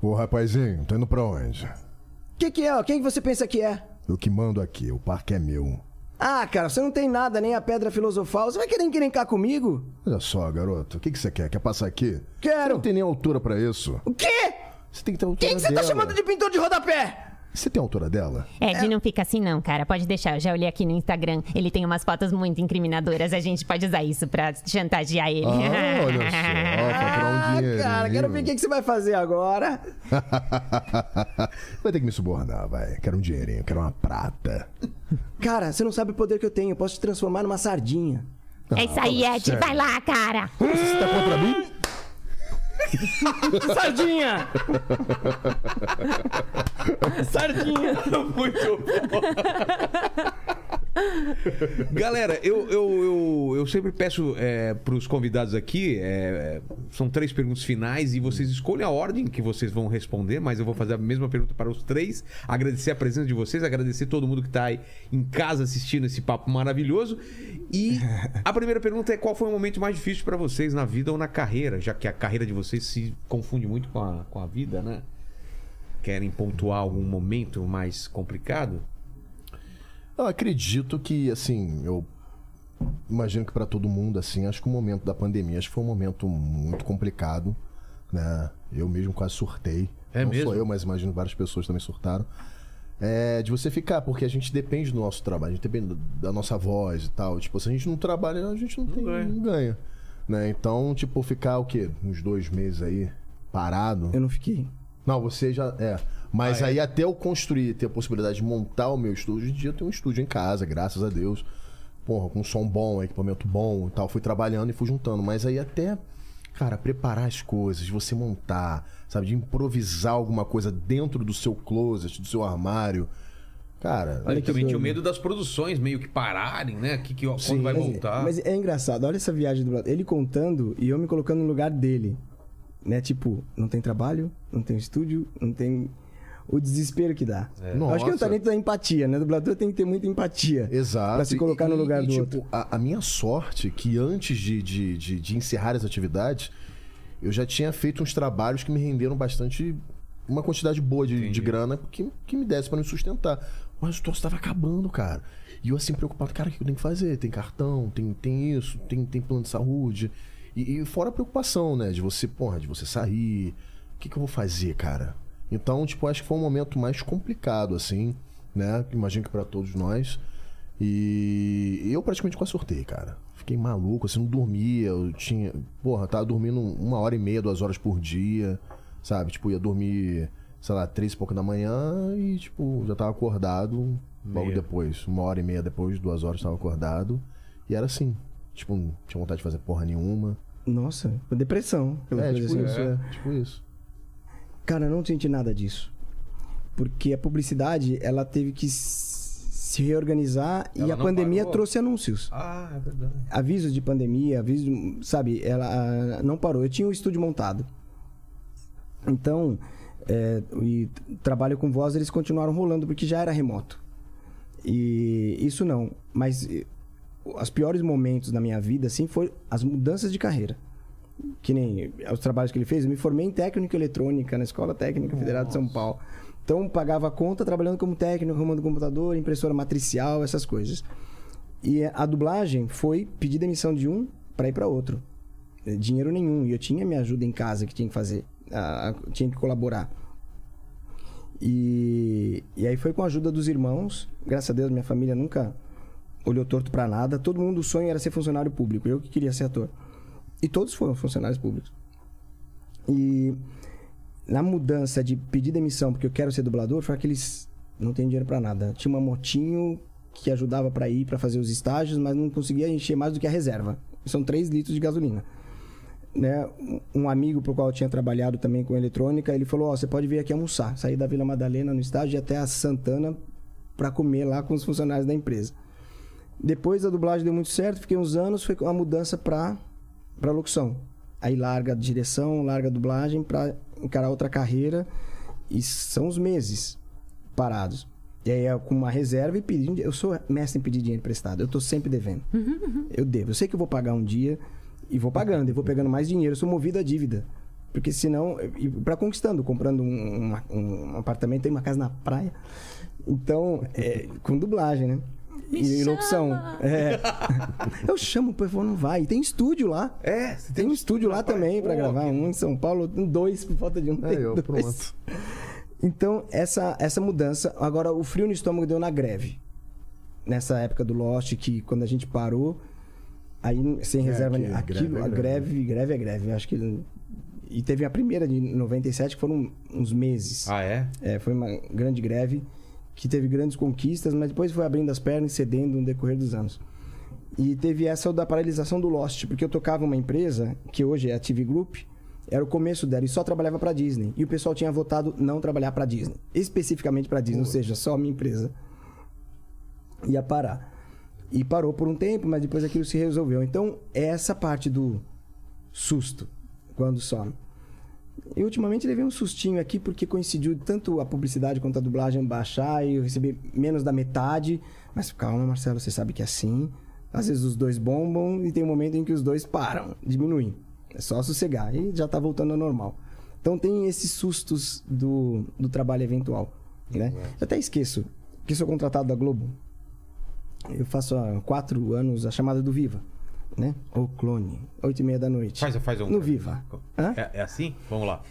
Ô, rapazinho, tá indo pra onde? O que, que é? Quem que você pensa que é? Eu que mando aqui, o parque é meu. Ah, cara, você não tem nada, nem a pedra filosofal. Você vai querer encrencar comigo? Olha só, garoto, o que, que você quer? Quer passar aqui? Você Quero. não tem nem altura pra isso. O quê? Você tem que ter altura Quem que você tá dela. chamando de pintor de rodapé? Você tem a altura dela? Ed, não fica assim não, cara. Pode deixar. Eu já olhei aqui no Instagram. Ele tem umas fotos muito incriminadoras. A gente pode usar isso pra chantagear ele. Ah, olha só, um Ah, cara, quero ver o que, você vai fazer agora. vai ter que me subornar, vai. Quero um dinheirinho, quero uma prata. Cara, você não sabe o poder que eu tenho. Eu posso te transformar numa sardinha. É isso aí, Ed. sério. Vai lá, cara. Você tá contra mim? Sardinha! Sardinha! Muito Galera, eu, eu, eu, eu sempre peço é, para os convidados aqui, é, é, são três perguntas finais e vocês escolhem a ordem que vocês vão responder, mas eu vou fazer a mesma pergunta para os três. Agradecer a presença de vocês, agradecer todo mundo que está aí em casa assistindo esse papo maravilhoso. E a primeira pergunta é qual foi o momento mais difícil para vocês na vida ou na carreira, já que a carreira de vocês se confunde muito com a, com a vida, né? Querem pontuar algum momento mais complicado? Eu acredito que, assim, eu imagino que pra todo mundo, assim, acho que o momento da pandemia, acho que foi um momento muito complicado, né? Eu mesmo quase surtei. É Não mesmo? sou eu, mas imagino que várias pessoas também surtaram. É, de você ficar, porque a gente depende do nosso trabalho, a gente depende da nossa voz e tal. Tipo, se a gente não trabalha, a gente não, tem, ganha. não ganha. Né? Então, tipo, ficar o quê? Uns dois meses aí, parado. Eu não fiquei. Não, você já. É. Mas aí até eu construir, ter a possibilidade de montar o meu estúdio, hoje em dia eu tenho um estúdio em casa, graças a Deus. Porra, com som bom, equipamento bom e tal. Fui trabalhando e fui juntando. Mas aí até, cara, preparar as coisas, você montar, sabe, de improvisar alguma coisa dentro do seu closet, do seu armário. Cara, Olha também tinha doido. medo das produções meio que pararem, né? Que, que, quando vai Mas- voltar. Mas é engraçado, olha essa viagem do Ele contando e eu me colocando no lugar dele. Né? Tipo, não tem trabalho, não tem estúdio, não tem. O desespero que dá. Eu acho que tá Nossa. dentro da empatia, né? O dublador tem que ter muita empatia. Exato. Pra se colocar no E- lugar e, do tipo, outro. A, a minha sorte que antes de, de, de, de encerrar as atividades, eu já tinha feito uns trabalhos que me renderam bastante. Uma quantidade boa de, de grana que, que me desse pra me sustentar. Mas o troço tava acabando, cara. E eu assim preocupado, cara, o que eu tenho que fazer? Tem cartão, tem, tem isso, tem, tem plano de saúde. E, e fora a preocupação, né? De você, porra, de você sair. O que, que eu vou fazer, cara? Então, tipo, acho que foi um momento mais complicado, assim, né? Imagino que pra todos nós. E eu praticamente quase sorteio, cara. Fiquei maluco, assim, não dormia. Eu tinha. Porra, tava dormindo uma hora e meia, duas horas por dia. Sabe? Tipo, ia dormir, sei lá, três e pouco da manhã e, tipo, já tava acordado logo Meia. depois. Uma hora e meia depois, duas horas tava acordado. E era assim. Tipo, não tinha vontade de fazer porra nenhuma. Nossa, depressão. Pela É, coisa tipo assim. isso, é. Tipo isso. Cara, eu não senti nada disso. Porque a publicidade, ela teve que se reorganizar e Ela a não pandemia parou? trouxe anúncios. Ah, é verdade. Avisos de pandemia, avisos, sabe, ela não parou. Eu tinha um estúdio montado. Então, é, e trabalho com voz, eles continuaram rolando porque já era remoto. E isso não, mas eh, os piores momentos da minha vida, assim, foi as mudanças de carreira. Que nem os trabalhos que ele fez, eu me formei em técnica eletrônica na Escola Técnica Federal de São Paulo. Então, pagava a conta trabalhando como técnico, arrumando computador, impressora matricial, essas coisas. E a dublagem foi pedir demissão de um para ir para outro. Eh, Dinheiro nenhum. E eu tinha minha ajuda em casa que tinha que fazer, ah, tinha que colaborar. E, e aí foi com a ajuda dos irmãos. Graças a Deus, minha família nunca olhou torto para nada. Todo mundo, o sonho era ser funcionário público. Eu que queria ser ator. E todos foram funcionários públicos. E na mudança de pedir demissão porque eu quero ser dublador, foi aqueles não tem dinheiro para nada. Tinha uma motinho que ajudava para ir para fazer os estágios, mas não conseguia encher mais do que a reserva. São 3 litros de gasolina. Né? Um amigo pro qual eu tinha trabalhado também com eletrônica, ele falou: Ó, você pode vir aqui almoçar. Sair da Vila Madalena no estágio e até a Santana para comer lá com os funcionários da empresa. Depois a dublagem deu muito certo, fiquei uns anos, foi uma mudança para para locução. Aí larga a direção, larga a dublagem para encarar outra carreira e são os meses parados. E aí é com uma reserva e pedindo, eu sou mestre em pedir dinheiro emprestado, eu tô sempre devendo. Eu devo, eu sei que eu vou pagar um dia e vou pagando, e vou pegando mais dinheiro, eu sou movido à dívida. Porque senão, e para conquistando, comprando um, um- um apartamento, tem uma casa na praia. Então, é, com dublagem, né? E e locução. É. Eu chamo, o povo não vai. E tem estúdio lá. É, você Tem um estúdio lá também pra Pô, gravar. Um em São Paulo, dois por falta de um. É, tem eu, pronto. Então, essa, essa mudança. Agora, o frio no estômago deu na greve. Nessa época do Lost, que quando a gente parou, aí sem reserva. aqui, aquilo, greve é a greve, greve é greve. Acho que. E teve a primeira de 97, que foram uns meses. Ah, é? É, foi uma grande greve que teve grandes conquistas, mas depois foi abrindo as pernas e cedendo no decorrer dos anos. E teve essa da paralisação do Lost, porque eu tocava uma empresa, que hoje é a TV Group, era o começo dela e só trabalhava para Disney. E o pessoal tinha votado não trabalhar para Disney, especificamente para Disney, ou seja, só a minha empresa ia parar. E parou por um tempo, mas depois aquilo se resolveu. Então, é essa parte do susto quando some. E ultimamente levei um sustinho aqui porque coincidiu tanto a publicidade quanto a dublagem baixar e eu recebi menos da metade. Mas calma, Marcelo, você sabe que é assim. Às vezes os dois bombam e tem um momento em que os dois param, diminuem. É só sossegar e já tá voltando ao normal. Então tem esses sustos do, do trabalho eventual. Né? Eu até esqueço que sou contratado da Globo. Eu faço há quatro anos a chamada do Viva. Né? O clone, oito e meia da noite. Faz, faz um. No Viva. É, é assim? Vamos lá.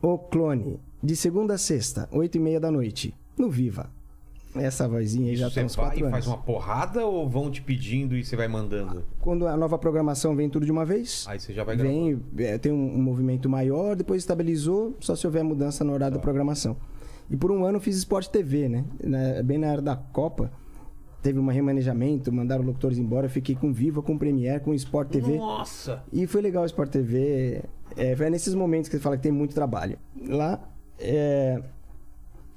O Clone, de segunda a sexta, oito e meia da noite, no Viva. Essa vozinha aí já Você tem uns vai quatro e anos. faz uma porrada ou vão te pedindo e você vai mandando? Quando a nova programação vem tudo de uma vez, Aí você já vai vem, é, tem um, movimento maior, depois estabilizou, só se houver mudança no horário Tá. da programação. E por um ano eu fiz Sport TV, né? Na- bem na era da Copa, teve um remanejamento, mandaram locutores embora, fiquei com Viva, com Premiere, com Sport TV. Nossa! E foi legal o Sport TV. É, foi nesses momentos que você fala que tem muito trabalho. Lá é,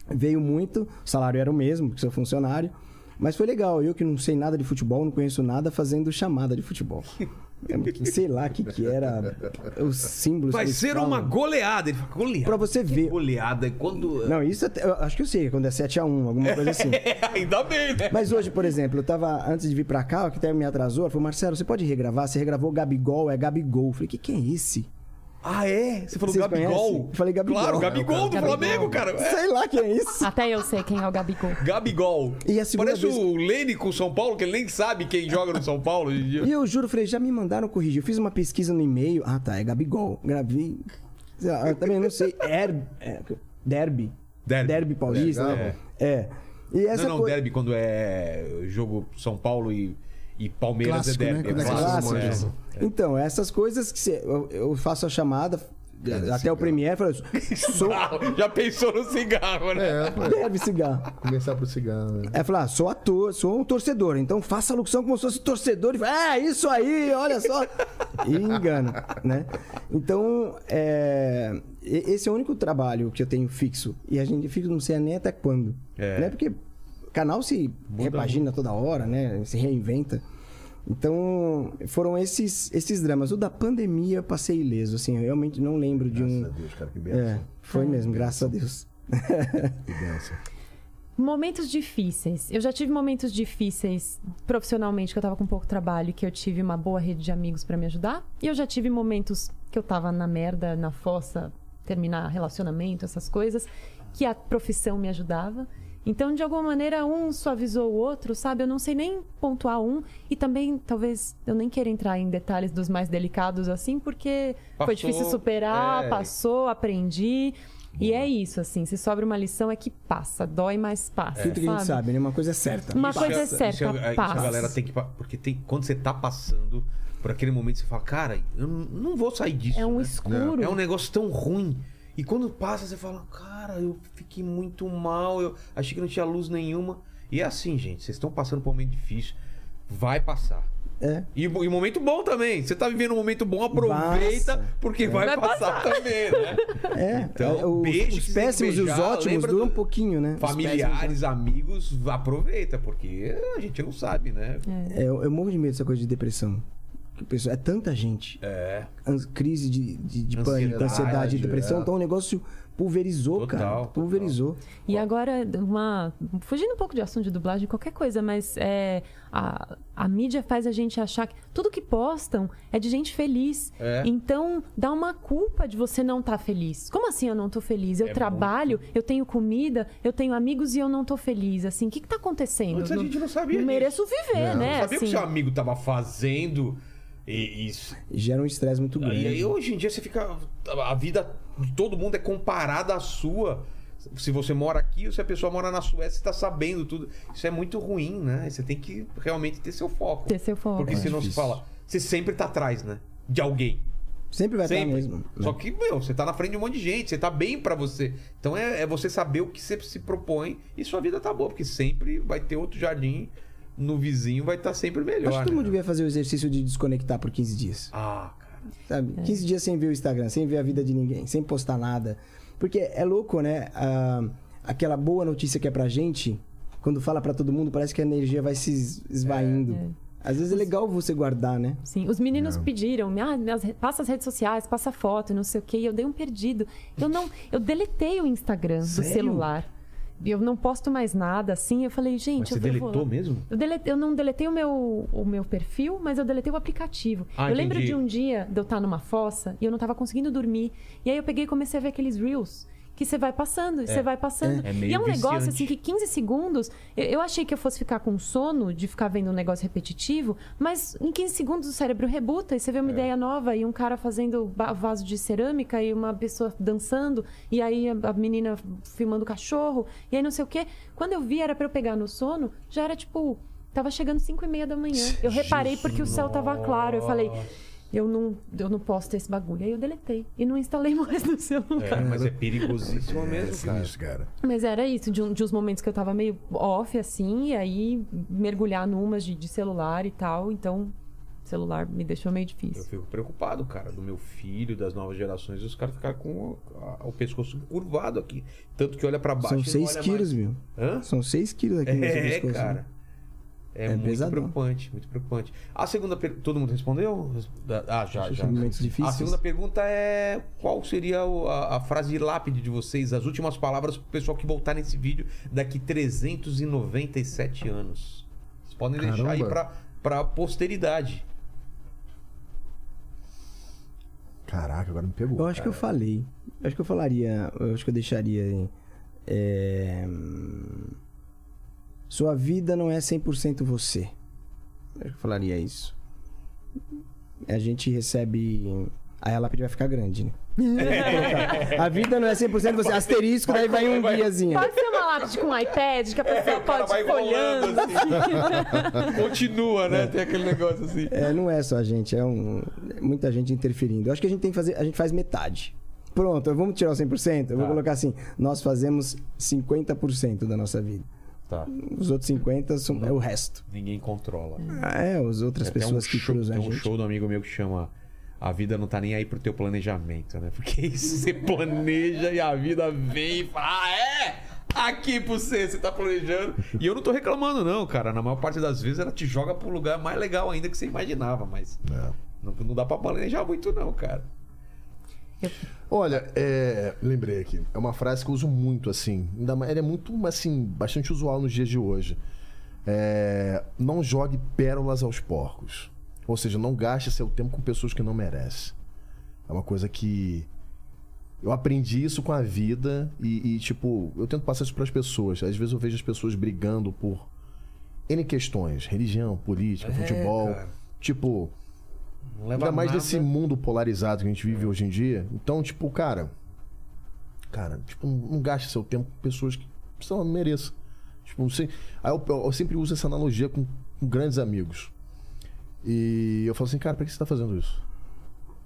veio muito, o salário era o mesmo, porque sou funcionário. Mas foi legal, eu que não sei nada de futebol, não conheço nada, fazendo chamada de futebol. É, sei lá o que, que era, os símbolos. Vai ser falam. uma goleada. Ele fala, goleada. Pra você Que ver. Goleada. E quando. Não, isso até- eu acho que eu sei, quando é 7x1, alguma coisa assim. É, ainda bem, né? Mas hoje, por exemplo, eu tava, antes de vir pra cá, que até me atrasou, ela falou, Marcelo, você pode regravar? Você regravou Gabigol, é Gabigol. Eu falei, o que, que é esse? Ah, é? Você falou Vocês Gabigol? conhecem? Eu falei Gabigol. Claro, Gabigol do Gabigol. Flamengo, cara. É. Sei lá quem é isso. Até eu sei quem é o Gabigol. Gabigol. E a segunda Parece vez- o Lene com o São Paulo, que ele nem sabe quem joga no São Paulo hoje em dia. E eu juro, falei, já me mandaram corrigir. Eu fiz uma pesquisa no e-mail. Ah, tá, é Gabigol. Gravei. Ah, Eu também não sei. Er... é, derby. Derby. paulista, Derby, né? É. E essa não, não, coi- derby quando é jogo São Paulo e, e Palmeiras Clássico, é né? derby. Quando é clássico, clássico. é. Então, essas coisas que você- eu, eu faço a chamada até o cigarro. Premiere, falei, sou Cigarro. Já pensou no cigarro, né? É, pô, derby cigarro. começar pro cigarro. né? Aí falar, ah, sou ator, sou um torcedor, então faça a locução como se fosse torcedor e fala, é isso aí, olha só. E engana, né? Então, é, esse é o único trabalho que eu tenho fixo. E a gente fica, não sei nem até quando. É. Né? Porque o canal se repagina toda hora, né? Se reinventa. Então, foram esses, esses dramas. O da pandemia eu passei ileso, assim, eu realmente não lembro de um. Graças a Deus, cara, que É, benção. foi mesmo, graças a Deus. Que benção. Momentos difíceis. Eu já tive momentos difíceis profissionalmente, que eu tava com pouco trabalho, e que eu tive uma boa rede de amigos pra me ajudar. E eu já tive momentos que eu tava na merda, na fossa, terminar relacionamento, essas coisas, que a profissão me ajudava. Então, de alguma maneira, um suavizou o outro, sabe? Eu não sei nem pontuar um. E também, talvez, eu nem queira entrar em detalhes dos mais delicados assim, porque foi Passou, difícil superar, é. passou, aprendi. E é isso, assim, se sobra uma lição é que passa, dói, mas passa. Tudo que a gente sabe, né? Uma coisa é certa. Uma coisa é isso certa, isso a passa. galera tem que. Porque tem, quando você tá passando por aquele momento, você fala, cara, eu não, não vou sair disso. É um né? escuro. É um negócio tão ruim. E quando passa, você fala, cara, eu fiquei muito mal, eu achei que não tinha luz nenhuma. E é assim, gente, vocês estão passando por um momento difícil. Vai passar. É. E, e momento bom também. Você tá vivendo um momento bom, aproveita, Passa. porque vai, Vai passar, também, né? É, Então, é, o- beijo os péssimos e os ótimos duram do- um pouquinho, né? Os Familiares, amigos, aproveita, porque a gente não sabe, né? né? É, eu, eu morro de medo dessa coisa de depressão. Que o pessoal- é tanta gente. É. Crise de, de, de Ansiedade, pânico, ansiedade e depressão. é. Então o negócio pulverizou, Total, cara. total. Pulverizou. E agora, uma. Fugindo um pouco de assunto de dublagem, qualquer coisa, mas é, a, a mídia faz a gente achar que tudo que postam é de gente feliz. É. Então, dá uma culpa de você não estar feliz. Como assim eu não tô feliz? Eu É trabalho, eu tenho comida, eu tenho amigos e eu não tô feliz. Assim, o que, que tá acontecendo? Antes a gente não sabia Não disso. mereço viver, Não, né? Não sabia o que assim. seu amigo tava fazendo e isso. Gera um estresse muito grande. E aí hoje em dia você fica. A vida de todo mundo é comparada à sua. se você mora aqui ou se a pessoa mora na Suécia, você tá sabendo tudo. Isso é muito ruim, né? Você tem que realmente ter seu foco. Ter seu foco. Porque É senão se difícil. fala, você sempre tá atrás, né? De alguém. Sempre vai estar mesmo. né? Só que, meu, você tá na frente de um monte de gente, você tá bem pra você. Então é, é você saber o que você se propõe e sua vida tá boa, porque sempre vai ter outro jardim no vizinho, vai estar sempre melhor. Acho que todo né? mundo devia fazer o exercício de desconectar por 15 dias. Ah, cara. Sabe? 15 dias sem ver o Instagram, sem ver a vida de ninguém, sem postar nada. Porque é louco, né? Ah, aquela boa notícia que é pra gente, quando fala pra todo mundo, parece que a energia vai se es- esvaindo. Às vezes é legal você guardar, né? Sim, os meninos pediram, ah, minhas passa as redes sociais, passa foto, não sei o quê, e eu dei um perdido. Eu não, eu deletei o Instagram do Sério? celular. Eu não posto mais nada, assim. Eu falei, gente, Mas você eu, vou deletou lá. mesmo? Eu, deletei- eu não deletei o meu, o meu perfil, mas eu deletei o aplicativo. Ah, eu lembro entendi. de um dia de eu estar numa fossa e eu não tava conseguindo dormir. E aí eu peguei e comecei a ver aqueles reels. Que você vai passando, e você vai passando. É meio e é um negócio viciante. assim que 15 segundos. Eu, eu achei que eu fosse ficar com sono de ficar vendo um negócio repetitivo, mas em 15 segundos o cérebro rebuta e você vê É. uma ideia nova e um cara fazendo vaso de cerâmica e uma pessoa dançando e aí a, a menina filmando cachorro e aí não sei o quê. Quando eu vi era pra eu pegar no sono, já era tipo. Tava chegando 5 e meia da manhã. Eu reparei porque o céu tava claro. Eu falei. Eu não, eu não posso ter esse bagulho. Aí eu deletei. E não instalei mais no celular. É, mas é perigosíssimo É, mesmo, cara. isso, cara. Mas era isso, de, um- de uns momentos que eu tava meio off, assim, e aí mergulhar numas de, de celular e tal. Então, celular me deixou meio Eu difícil. fico preocupado, cara, do meu filho, das novas gerações, e os caras ficaram com o, a- o pescoço curvado aqui. Tanto que olha pra baixo. São não 6 olha quilos, mais. viu? Hã? São 6 quilos aqui no seu É, pescoço. né? cara. É, É muito pesadão. preocupante, muito preocupante. A segunda pergunta. Todo mundo respondeu? Ah, já, já. A segunda pergunta é: qual seria a, a frase lápide de vocês, as últimas palavras pro pessoal que voltar nesse vídeo daqui 397 anos? Vocês podem deixar aí Caramba. pra, pra posteridade. Caraca, agora me pegou. Eu acho que eu falei. Eu acho que eu falaria. Eu acho que eu deixaria. é, Sua vida não é 100% você. Eu falaria isso. A gente recebe. Aí a lápide vai ficar grande, né? A vida não é 100% você. Asterisco, daí vai um guiazinho. Pode ser uma lápide com iPad que a pessoa pode vai folhando. rolando assim. Continua, né? Tem aquele negócio assim. É, não é só a gente, é um, é muita gente interferindo. Eu acho que a gente tem que fazer, a gente faz metade. Pronto, vamos tirar o 100%? Eu vou Tá. colocar assim, nós fazemos 50% da nossa vida. Tá. Os outros 50 são, é o resto. Ninguém controla. É, as outras Tem pessoas um que show, cruzam a tem um gente. show do amigo meu que chama A vida não tá nem aí pro teu planejamento, né? Porque isso você planeja e a vida vem e fala: Ah, é? Aqui pra você, você tá planejando. E eu não tô reclamando, não, cara. Na maior parte das vezes ela te joga pro lugar mais legal ainda que você imaginava, mas É. não, não dá pra planejar muito, não, cara. Olha, é, lembrei aqui. É uma frase que eu uso muito, assim. Ainda mais- Ela é muito, assim, bastante usual nos dias de hoje. É, não jogue pérolas aos porcos. Ou seja, não gaste seu tempo com pessoas que não merecem. É uma coisa que. Eu aprendi isso com a vida e, e, tipo, eu tento passar isso para as pessoas. Às vezes eu vejo as pessoas brigando por N questões: religião, política, futebol. cara. Tipo, Não leva Ainda mais nada. nesse mundo polarizado que a gente vive hoje em dia. Então, tipo, cara. Cara, tipo, não, gaste seu tempo com pessoas que, sei lá, não mereçam. Tipo, não sei. Aí eu, eu sempre uso essa analogia com, com grandes amigos. E eu falo assim, cara, pra que você tá fazendo isso?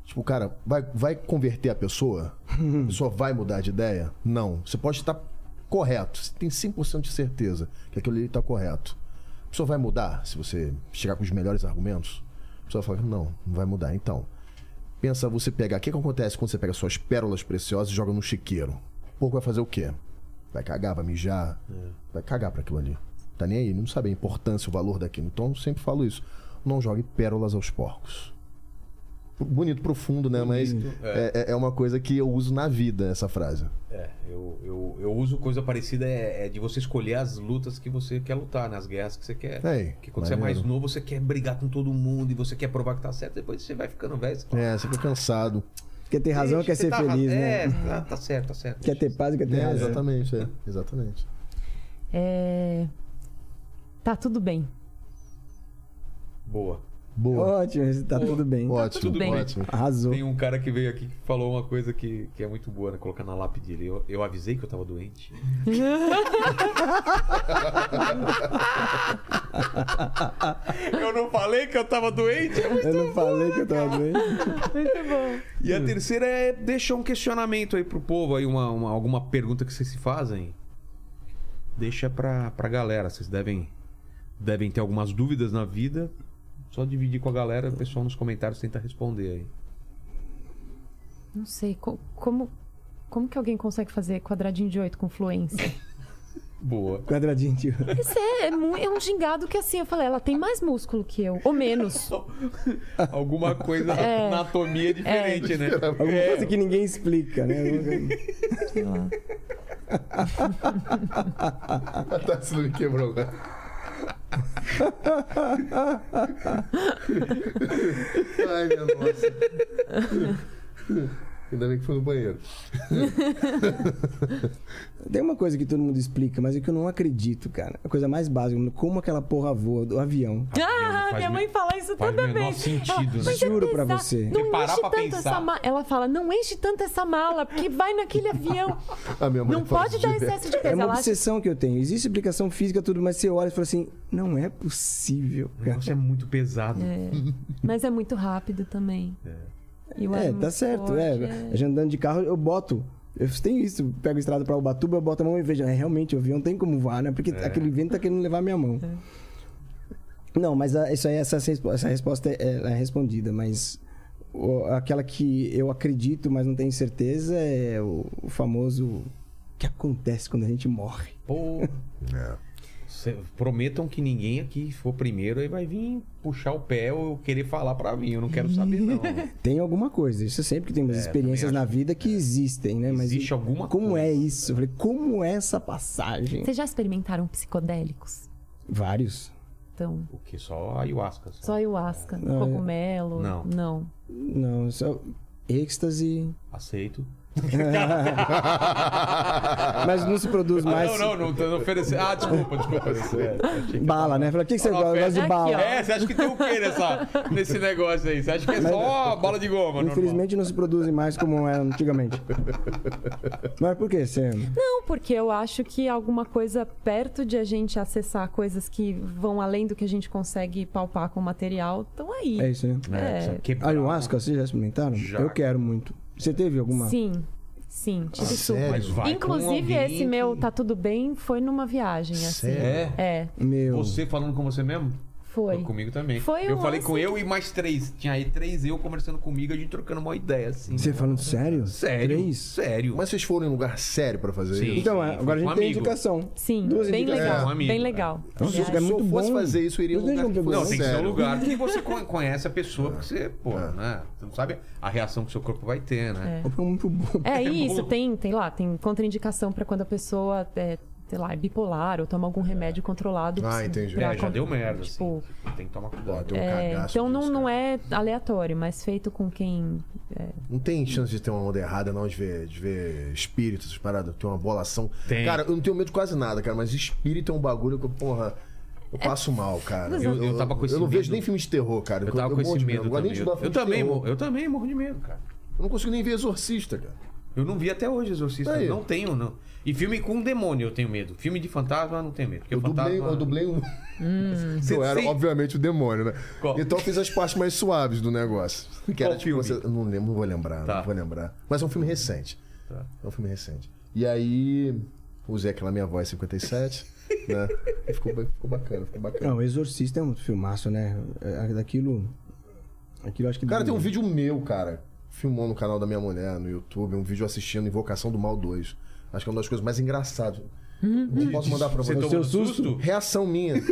Tipo, cara, vai, vai converter a pessoa? A pessoa vai mudar de ideia? Não. Você pode estar correto. Você tem 100% de certeza que aquilo ali tá correto. A pessoa vai mudar se você chegar com os melhores argumentos? Pessoa fala, não, não vai mudar. Então, pensa você pegar. O que, que acontece quando você pega suas pérolas preciosas e joga no chiqueiro? O pouco vai fazer o quê? Vai cagar, vai mijar, vai cagar pra aquilo ali. Tá nem aí, não sabe a importância, o valor daquilo. Então, eu sempre falo isso. Não jogue pérolas aos porcos. Bonito, profundo, né? Mas é. é- é uma coisa que eu uso na vida, essa frase. É, eu, eu, eu uso coisa parecida é, é de você escolher as lutas que você quer lutar, né? As guerras que você quer. É, que quando você é mais novo, você quer brigar com todo mundo e você quer provar que tá certo. Depois você vai ficando velho. Você fala, É, você fica cansado. Quer ter razão, "Deixa, quer ser tá feliz, né? É, tá, tá certo, tá certo. Quer ter paz, quer ter É, razão. exatamente, é. Exatamente. É... Tá tudo bem. Boa. Boa. Ótimo, tá tudo bem. Ótimo, tudo bem. ótimo. Arrasou. Tem um cara que veio aqui que falou uma coisa que, que é muito boa, né? Colocar na lápide dele. Eu, eu avisei que eu tava doente. eu não falei que eu tava doente. Eu não falei que eu tava doente. E a terceira é deixar um questionamento aí pro povo, aí uma, uma- alguma pergunta que vocês se fazem. Deixa pra, pra galera. Vocês devem, devem ter algumas dúvidas na vida. Só dividir com a galera, o pessoal nos comentários tenta responder aí. Não sei, co- como, como que alguém consegue fazer quadradinho de oito com fluência? Boa. Quadradinho de Esse é, é é um gingado que assim, eu falei, ela tem mais músculo que eu, ou menos. Alguma coisa É. anatomia diferente, né? Alguma coisa que ninguém explica, né? Sei lá. A Tarsila me quebrou agora. Ai, minha nossa. Ainda bem que foi no banheiro. Tem uma coisa que todo mundo explica, mas é que eu não acredito, cara. A coisa mais básica, como aquela porra voa do avião. Ah, minha mãe fala isso faz toda vez. sentido, Ela, né? "Mas é Juro pra você. Não parar enche pra tanto pensar. essa mala. Ela fala, não enche tanto essa mala, porque vai naquele avião. A minha mãe Não pode dar direto. excesso de É peso. uma Ela acha obsessão que eu tenho. Existe explicação física, tudo, mas você olha e fala assim: não é possível, O cara. negócio é muito pesado. Mas é muito rápido também. E o É, tá certo. forte, é. A gente andando de carro, eu boto. Eu tenho isso, eu pego a estrada pra Ubatuba, eu boto a mão e vejo. É, realmente, o avião tem como voar, né? Porque aquele vento tá querendo levar minha mão. Não, mas a- isso aí, essa, essa resposta é, é respondida, mas o- aquela que eu acredito, mas não tenho certeza, é o, o famoso o que acontece quando a gente morre. Pô, É. prometam que ninguém aqui for primeiro aí vai vir puxar o pé ou querer falar pra mim. Eu não quero saber, não. Tem alguma coisa. Isso sempre que tem umas É, experiências na vida que existem, né? Mas Existe alguma como coisa. é isso? Eu falei, como é essa passagem? Vocês já experimentaram psicodélicos? Vários. Então, O que? Só ayahuasca. só ayahuasca, Não, é- cogumelo? Não. Não. Não, só êxtase. Aceito. Mas não se produz mais. Ah, não, não, não tô oferecendo. Ah, desculpa, desculpa. É, Bala, né? Fala, o que, que você gosta? Eu gosto de bala. É, você acha que tem o quê nessa, nesse negócio aí? Você acha que é Mas- só bala de goma? normal? Infelizmente não se produzem mais como era antigamente. Mas por que você. Não, porque eu acho que alguma coisa perto de a gente acessar coisas que vão além do que a gente consegue palpar com o material, estão aí. É isso, né? É, quebrar. Ayahuasca, vocês já experimentaram? Já. Eu quero muito. Você teve alguma? Sim, sim, tive Ah, super. Inclusive, esse meu que- tá tudo bem foi numa viagem, assim. Sério? É? É, Meu. Você falando com você mesmo? Foi. Comigo também. Foi eu um falei com eu e mais três. Tinha aí três eu conversando comigo, a gente trocando uma ideia, assim. Você falando sério? Sério? Três? Sério. Mas vocês foram em lugar sério pra fazer Sim. isso? Então, Sim, agora a foi gente tem amigo. indicação. Sim, Duas bem indicações. legal, É, um amigo. bem legal. Então, se muito Se eu fosse bom, fazer isso, eu iria em um lugar não que fosse Não, tem que ser um lugar que você con- conhece a pessoa, porque você, pô, né? Você não sabe a reação que o seu corpo vai ter, né? Foi muito bom. É É isso, bom. tem, tem lá, tem contraindicação pra quando a pessoa é, sei lá, é bipolar ou toma algum remédio controlado. Ah, entendi. pra É, já deu merda, Tipo, assim. Tem que tomar cuidado. um é, então não, não é aleatório, mas feito com quem. Não tem chance de ter uma onda errada, não, de ver, de ver espíritos, paradas, ter uma bolação. Tem. Cara, eu não tenho medo de quase nada, cara, mas espírito é um bagulho que, eu, porra, eu passo mal, cara. Eu- eu tava com esse Eu não vejo medo. nem filme de terror, cara. Eu tava com esse morro de medo nem também. Eu, também, morro- eu também morro de medo, cara. Eu não consigo nem ver Exorcista, cara. Eu não vi até hoje Exorcista. Aí. Não tenho, não. E filme com demônio eu tenho medo. Filme de fantasma eu não tenho medo. Eu o dublei, fantasma... eu dublei um. Cê- eu era, obviamente, o demônio, né? Qual? Então eu fiz as partes mais suaves do negócio. Que Qual era tipo. filme? Você, eu não lembro, não vou lembrar, Tá. não vou lembrar. Mas é um filme recente. Tá. É um filme recente. E aí. Usei aquela minha voz 57, né? E ficou, ficou bacana, ficou bacana. Não, o Exorcista é um filmaço, né? É, Daquilo. Aquilo acho que. Cara, tem um vídeo meu, cara. Filmou no canal da minha mulher, no YouTube, um vídeo assistindo Invocação do Mal 2. Acho que é uma das coisas mais engraçadas. Não posso mandar pra Você você. tomou seu susto? Reação minha.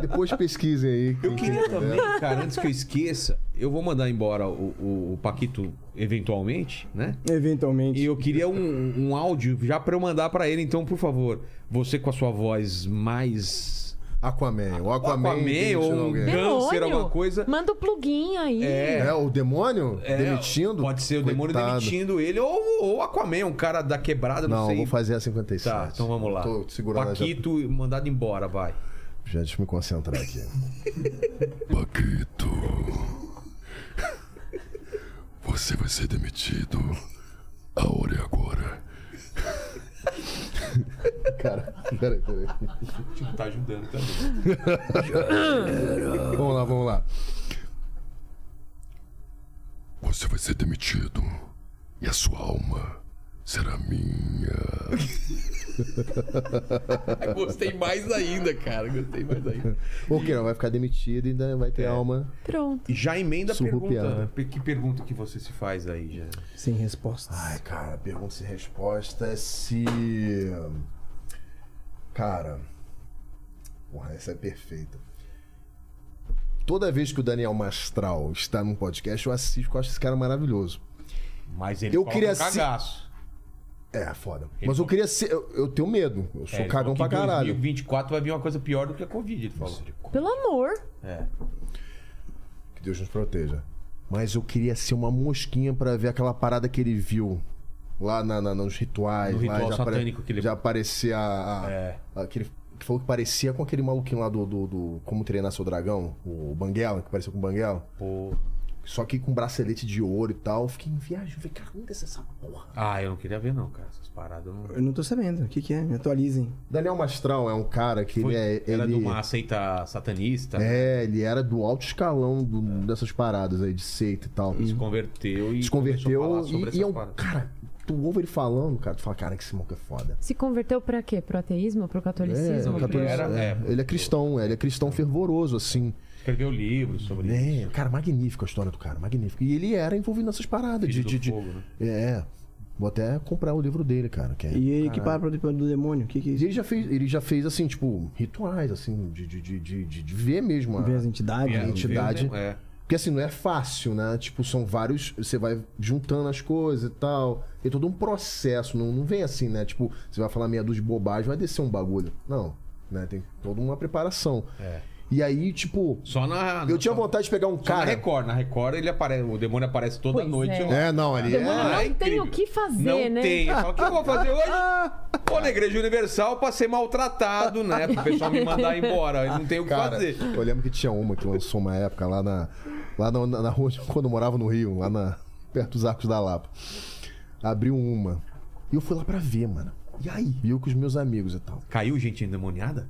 Depois pesquisem aí. Eu queria também, cara, antes que eu esqueça, eu vou mandar embora o, o- o Paquito eventualmente, né? Eventualmente. E eu queria um, um áudio já pra eu mandar pra ele, então, por favor, você com a sua voz mais Aquaman. O Aquaman. Aquaman ou um alguém. câncer, alguma coisa. Manda o plugin aí. É. É, o demônio É, demitindo? Pode ser o demônio Coitado. demitindo ele ou ou Aquaman, um cara da quebrada, não, Não, sei. vou fazer a 57. Tá, então vamos lá. Tô segurando a Paquito mandado embora, vai. Já deixa eu me concentrar aqui. Paquito. Você vai ser demitido. A hora é agora. Cara, peraí, peraí. Tipo, tá ajudando também. Vamos lá, vamos lá. Você vai ser demitido. E a sua alma será minha. Gostei mais ainda, cara. Gostei mais ainda. O que? Não vai ficar demitido e ainda vai ter alma. Pronto. E já emenda a pergunta. Que pergunta que você se faz aí, já? Sem respostas. Ai, cara, pergunta e resposta é se. Cara. Porra, essa é perfeita. Toda vez que o Daniel Mastral está num podcast, eu assisto, eu acho esse cara maravilhoso. Mas ele Eu queria ser- cagaço. É, foda. Ele Mas eu queria ser. Eu, eu tenho medo. Eu sou É, cagão pra em caralho. 2024 vai vir uma coisa pior do que a Covid, ele falou. Pelo amor. É. Que Deus nos proteja. Mas eu queria ser uma mosquinha pra ver aquela parada que ele viu lá na- na- nos rituais. No lá, ritual já apare- satânico que ele- Já aparecia a. a- É. aquele, que falou que parecia com aquele maluquinho lá do, do, do Como Treinar Seu Dragão, o Banguela, que parecia com o Banguela. Pô. Só que com bracelete de ouro e tal. Eu Fiquei em viagem. Falei, cara, onde é essa porra? Ah, eu não queria ver, não, cara. Essas paradas eu não. Eu não tô sabendo. O que, que é? Me atualizem. Daniel Mastral é um cara que Foi- ele é. Era ele... de uma seita satanista. É, ele era do alto escalão do- dessas paradas aí, de seita e tal. Se converteu e. Se começou a converteu falar sobre e, e essas é um. paradas. Cara, tu ouve ele falando, cara, tu fala, cara, que esse maluco é foda. Se converteu pra quê? Pro ateísmo? Pro catolicismo? É, Pro- catolicismo. era- é. Ele é cristão, ele é cristão fervoroso, assim. Escreveu livros sobre É, isso. cara, magnífico a história do cara, magnífico. E ele era envolvido nessas paradas de. Filho de, de- fogo, né? É. Vou até comprar o livro dele, cara. Que é, E ele que para do demônio. O que, que é E isso? ele já fez, ele já fez assim, tipo, rituais, assim, de, de, de, de, de- de ver mesmo a, Ver as entidades. a É, entidade. É. Porque assim, não é fácil, né? Tipo, são vários. Você vai juntando as coisas e tal. Tem todo um processo. Não, não vem assim, né? Tipo, você vai falar meia dúzia de bobagem, vai descer um bagulho. Não. Né? Tem toda uma preparação. É. E aí, tipo. Só na. Eu tinha vontade de pegar um Só na cara. Record. Na Record ele aparece. O demônio aparece toda Pois noite. é. É, não, ali Demônio é. não é tem o que fazer, Não né? tem. Fala, O que eu vou fazer hoje? Pô, na Igreja Universal pra ser maltratado, né? Pro pessoal me mandar embora. Eu não tem o que Cara, fazer. eu lembro que tinha uma que lançou uma época lá na. Lá na, na rua, quando eu morava no Rio, lá na, perto dos Arcos da Lapa. Abriu uma. E eu fui lá pra ver, mano. E aí? E eu com os meus amigos e tal. Caiu gente endemoniada?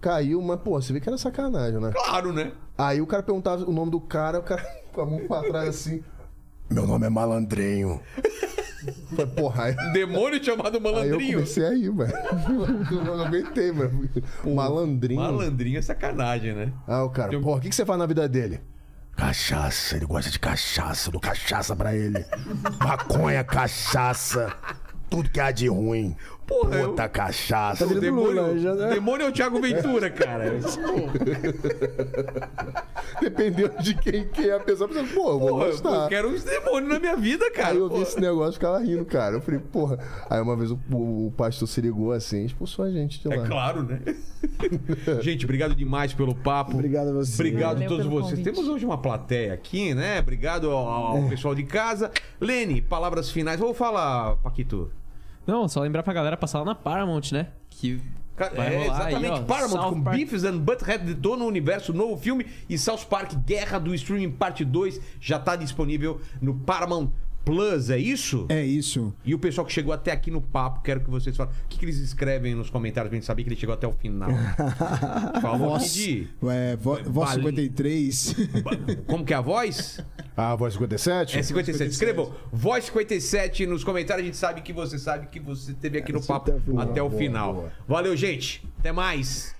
Caiu, mas, pô, você vê que era sacanagem, né? Claro, né? Aí o cara perguntava o nome do cara, o cara com a mão pra trás assim. Meu nome é Malandrinho. Foi, porra, aí, Demônio chamado aí eu malandrinho. comecei a rir, mano. Eu não aguentei, mano. Malandrinho. Malandrinho é sacanagem, né? Ah, o cara, Eu- porra, o que, que você faz na vida dele? Cachaça, ele gosta de cachaça, eu dou cachaça pra ele. Maconha, cachaça, tudo que há de ruim. Porra, eu- Puta cachaça. Tá virando Demônio, Lula, já, né? demônio é o Thiago Ventura, cara. Dependendo de quem que é a pessoa, pô, eu vou Porra, gostar. eu quero uns demônios na minha vida, cara. Aí eu vi Pô. esse negócio e ficava rindo, cara. Eu falei, porra. Aí uma vez o, o- o pastor se ligou assim, expulsou a gente de lá. É claro, né? Gente, obrigado demais pelo papo. Obrigado a você. Obrigado a todos vocês. convite. Temos hoje uma plateia aqui, né? Obrigado ao, ao pessoal de casa. Lene, palavras finais. Vou falar, Paquito. Não, só lembrar pra galera passar lá na Paramount, né? Que vai é, rolar aí, exatamente. ó, Paramount South com Park. Beavis and Butthead detona o universo, novo filme e South Park Guerra do Streaming Parte 2 já tá disponível no Paramount Plus, é isso? É isso. E o pessoal que chegou até aqui no papo, quero que vocês falem. O que, que eles escrevem nos comentários pra gente saber que ele chegou até o final? Aqui Voz, de. é, vo, voz Bali- 53. Como que é a voz? Ah, voz 57? É 57. Escrevam Voz 57 nos comentários. A gente sabe que você sabe que você esteve aqui no Assistiu papo até o final. até o Boa, final. boa. Valeu, gente. Até mais.